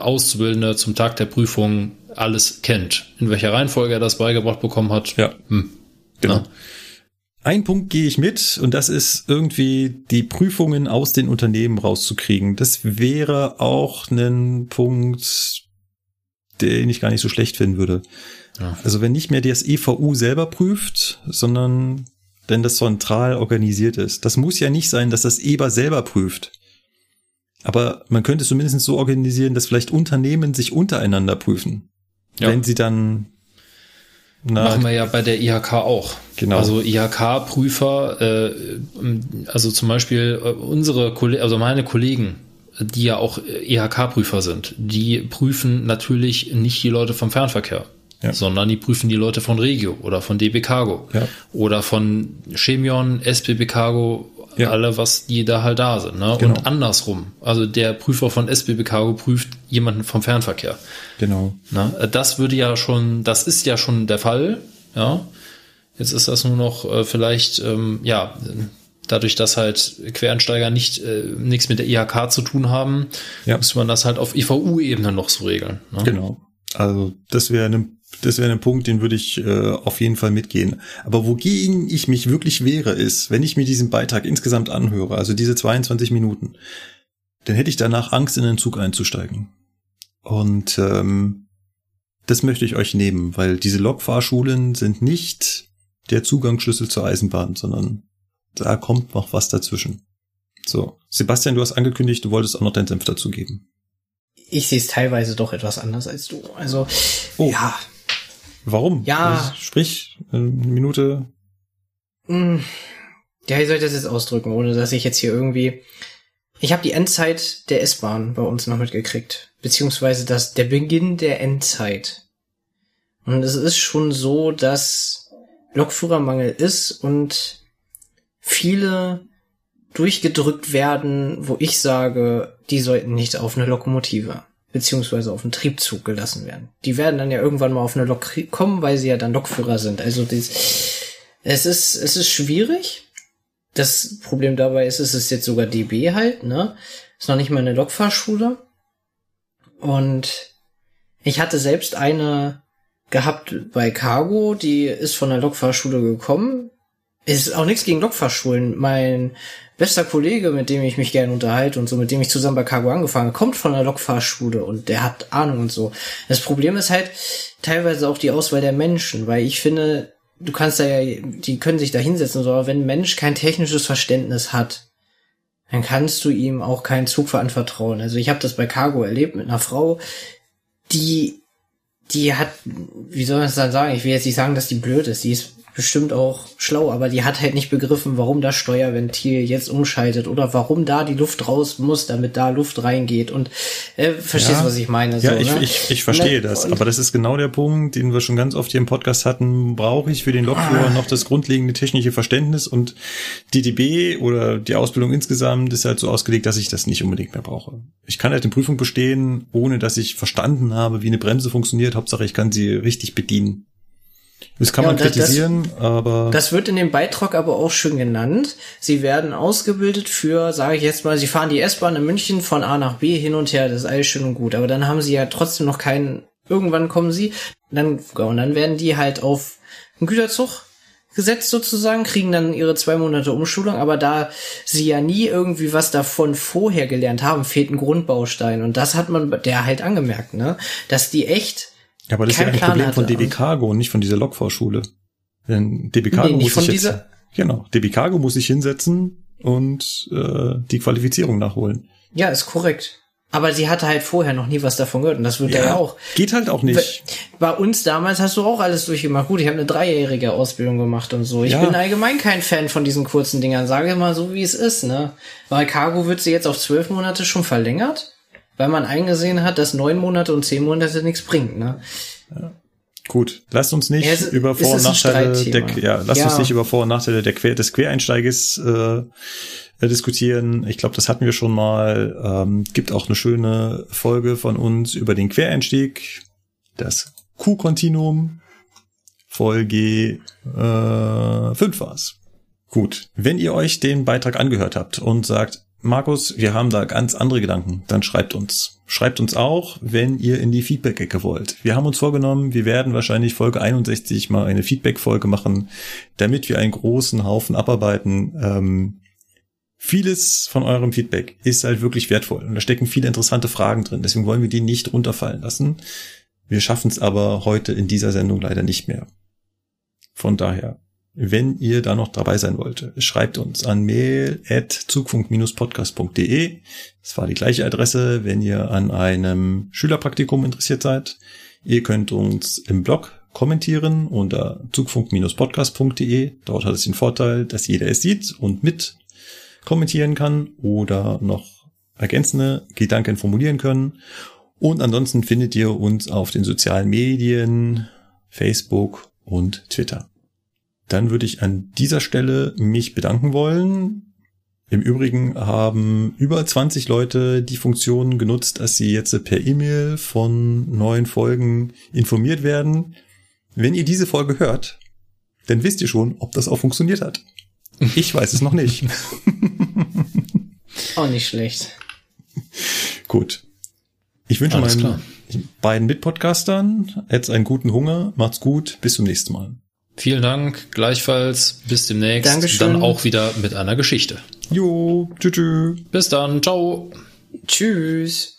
[SPEAKER 2] Auszubildende zum Tag der Prüfung alles kennt. In welcher Reihenfolge er das beigebracht bekommen hat.
[SPEAKER 1] Ja. Hm. Genau. Ja. Ein Punkt gehe ich mit und das ist irgendwie die Prüfungen aus den Unternehmen rauszukriegen. Das wäre auch ein Punkt, den ich gar nicht so schlecht finden würde. Ja. Also wenn nicht mehr das EVU selber prüft, sondern wenn das zentral organisiert ist. Das muss ja nicht sein, dass das EBA selber prüft. Aber man könnte es zumindest so organisieren, dass vielleicht Unternehmen sich untereinander prüfen. Ja. Wenn sie dann
[SPEAKER 2] na, Machen wir ja bei der IHK auch.
[SPEAKER 1] Genau.
[SPEAKER 2] Also IHK-Prüfer, äh, also zum Beispiel äh, unsere Kollegen, also meine Kollegen, die ja auch IHK-Prüfer sind, die prüfen natürlich nicht die Leute vom Fernverkehr ja. sondern die prüfen die Leute von Regio oder von DB Cargo
[SPEAKER 1] ja.
[SPEAKER 2] oder von Chemion, SBB Cargo, ja. alle, was die da halt da sind. Ne? Genau. Und andersrum. Also der Prüfer von SBB Cargo prüft jemanden vom Fernverkehr.
[SPEAKER 1] Genau.
[SPEAKER 2] Ne? Das würde ja schon, das ist ja schon der Fall. Ja. Jetzt ist das nur noch äh, vielleicht, ähm, ja, dadurch, dass halt Quereinsteiger nicht äh, nichts mit der IHK zu tun haben, ja. müsste man das halt auf IVU-Ebene noch so regeln.
[SPEAKER 1] Ne? Genau. Also das wäre eine das wäre ein Punkt, den würde ich äh, auf jeden Fall mitgehen. Aber wogegen ich mich wirklich wehre, ist, wenn ich mir diesen Beitrag insgesamt anhöre, also diese 22 Minuten, dann hätte ich danach Angst, in den Zug einzusteigen. Und ähm, das möchte ich euch nehmen, weil diese Lokfahrschulen sind nicht der Zugangsschlüssel zur Eisenbahn, sondern da kommt noch was dazwischen. So, Sebastian, du hast angekündigt, du wolltest auch noch deinen Senf dazugeben.
[SPEAKER 3] Ich sehe es teilweise doch etwas anders als du. Also,
[SPEAKER 1] Oh.
[SPEAKER 3] ja.
[SPEAKER 1] Warum?
[SPEAKER 3] Ja.
[SPEAKER 1] Also, Sprich, eine Minute.
[SPEAKER 3] Hm. Ja, wie soll ich das jetzt ausdrücken, ohne dass ich jetzt hier irgendwie. Ich habe die Endzeit der S-Bahn bei uns noch mitgekriegt. Beziehungsweise das, der Beginn der Endzeit. Und es ist schon so, dass Lokführermangel ist und viele durchgedrückt werden, wo ich sage, die sollten nicht auf eine Lokomotive beziehungsweise auf einen Triebzug gelassen werden. Die werden dann ja irgendwann mal auf eine Lok kommen, weil sie ja dann Lokführer sind. Also dies, es ist es ist schwierig. Das Problem dabei ist, es ist jetzt sogar DB halt, ne? Ist noch nicht mal eine Lokfahrschule. Und ich hatte selbst eine gehabt bei Cargo, die ist von der Lokfahrschule gekommen. Ist auch nichts gegen Lokfahrschulen. Mein bester Kollege, mit dem ich mich gerne unterhalte und so, mit dem ich zusammen bei Cargo angefangen habe, kommt von der Lokfahrschule und der hat Ahnung und so. Das Problem ist halt teilweise auch die Auswahl der Menschen, weil ich finde, du kannst da ja, die können sich da hinsetzen und so, aber wenn ein Mensch kein technisches Verständnis hat, dann kannst du ihm auch keinen Zug anvertrauen. Also ich habe das bei Cargo erlebt mit einer Frau, die die hat, wie soll man es dann sagen? Ich will jetzt nicht sagen, dass die blöd ist. Die ist bestimmt auch schlau, aber die hat halt nicht begriffen, warum das Steuerventil jetzt umschaltet oder warum da die Luft raus muss, damit da Luft reingeht. Und äh, verstehst
[SPEAKER 1] Ja.
[SPEAKER 3] du, was ich meine?
[SPEAKER 1] Ja,
[SPEAKER 3] so,
[SPEAKER 1] ich,
[SPEAKER 3] ne?
[SPEAKER 1] ich, ich verstehe
[SPEAKER 3] Und-
[SPEAKER 1] das.
[SPEAKER 3] und-
[SPEAKER 1] Aber das ist genau der Punkt, den wir schon ganz oft hier im Podcast hatten. Brauche ich für den Lokführer
[SPEAKER 3] Ah.
[SPEAKER 1] noch das grundlegende technische Verständnis und die DB oder die Ausbildung insgesamt ist halt so ausgelegt, dass ich das nicht unbedingt mehr brauche. Ich kann halt eine Prüfung bestehen, ohne dass ich verstanden habe, wie eine Bremse funktioniert. Hauptsache, ich kann sie richtig bedienen. Das kann
[SPEAKER 3] Ja,
[SPEAKER 1] man
[SPEAKER 3] und das-
[SPEAKER 1] kritisieren, aber
[SPEAKER 3] Das wird in dem Beitrag aber auch schön genannt. Sie werden ausgebildet für, sage ich jetzt mal, sie fahren die S-Bahn in München von A nach B hin und her, das ist alles schön und gut. Aber dann haben sie ja trotzdem noch keinen, irgendwann kommen sie, dann, und dann werden die halt auf einen Güterzug gesetzt sozusagen, kriegen dann ihre zwei Monate Umschulung, aber da sie ja nie irgendwie was davon vorher gelernt haben, fehlt ein Grundbaustein. Und das hat man der halt angemerkt, ne? Dass die echt
[SPEAKER 1] Ja, aber das ist ja ein
[SPEAKER 3] Plan
[SPEAKER 1] Problem von. DB Cargo und nicht von dieser Lokfahrschule. Denn DB Cargo
[SPEAKER 3] Nee,
[SPEAKER 1] muss sich jetzt,
[SPEAKER 3] dieser-
[SPEAKER 1] genau, DB Cargo muss sich hinsetzen und äh, die Qualifizierung nachholen.
[SPEAKER 3] Ja, ist korrekt. Aber sie hatte halt vorher noch nie was davon gehört und das wird ja, ja auch.
[SPEAKER 1] Geht halt auch nicht.
[SPEAKER 3] Bei uns damals hast du auch alles durchgemacht. Gut, ich habe eine dreijährige Ausbildung gemacht und so. Ich
[SPEAKER 1] Ja.
[SPEAKER 3] bin allgemein kein Fan von diesen kurzen Dingern. Sage mal so, wie es ist, ne? Weil Cargo wird sie jetzt auf zwölf Monate schon verlängert, weil man eingesehen hat, dass neun Monate und zehn Monate nichts bringt, ne?
[SPEAKER 1] Gut, lasst uns nicht
[SPEAKER 3] Ja, es-
[SPEAKER 1] über Vor- und Nachteile der, ja, lasst
[SPEAKER 3] Ja.
[SPEAKER 1] uns nicht über Vor- und Nachteile der Quer, des Quereinsteiges äh, diskutieren. Ich glaube, das hatten wir schon mal. Ähm, gibt auch eine schöne Folge von uns über den Quereinstieg, das Q-Kontinuum. Folge äh, 5 war's. Gut, wenn ihr euch den Beitrag angehört habt und sagt, Markus, wir haben da ganz andere Gedanken, dann schreibt uns. Schreibt uns auch, wenn ihr in die Feedback-Ecke wollt. Wir haben uns vorgenommen, wir werden wahrscheinlich Folge 61 mal eine Feedback-Folge machen, damit wir einen großen Haufen abarbeiten. Ähm, vieles von eurem Feedback ist halt wirklich wertvoll und da stecken viele interessante Fragen drin. Deswegen wollen wir die nicht runterfallen lassen. Wir schaffen es aber heute in dieser Sendung leider nicht mehr. Von daher, wenn ihr da noch dabei sein wollt, schreibt uns an mail.zugfunk-podcast.de. Das war die gleiche Adresse, wenn ihr an einem Schülerpraktikum interessiert seid. Ihr könnt uns im Blog kommentieren unter zugfunk-podcast.de. Dort hat es den Vorteil, dass jeder es sieht und mit kommentieren kann oder noch ergänzende Gedanken formulieren können. Und ansonsten findet ihr uns auf den sozialen Medien, Facebook und Twitter. Dann würde ich an dieser Stelle mich bedanken wollen. Im Übrigen haben über 20 Leute die Funktion genutzt, dass sie jetzt per E-Mail von neuen Folgen informiert werden. Wenn ihr diese Folge hört, dann wisst ihr schon, ob das auch funktioniert hat. Ich weiß es noch nicht.
[SPEAKER 3] Auch nicht schlecht.
[SPEAKER 1] Gut. Ich wünsche
[SPEAKER 2] Alles
[SPEAKER 1] meinen
[SPEAKER 2] klar.
[SPEAKER 1] beiden Mitpodcastern jetzt einen guten Hunger. Macht's gut. Bis zum nächsten Mal.
[SPEAKER 2] Vielen Dank, gleichfalls. Bis demnächst.
[SPEAKER 3] Dankeschön.
[SPEAKER 2] Dann auch wieder mit einer Geschichte.
[SPEAKER 1] Jo, tschüss. tschüss.
[SPEAKER 2] Bis dann, ciao.
[SPEAKER 3] Tschüss.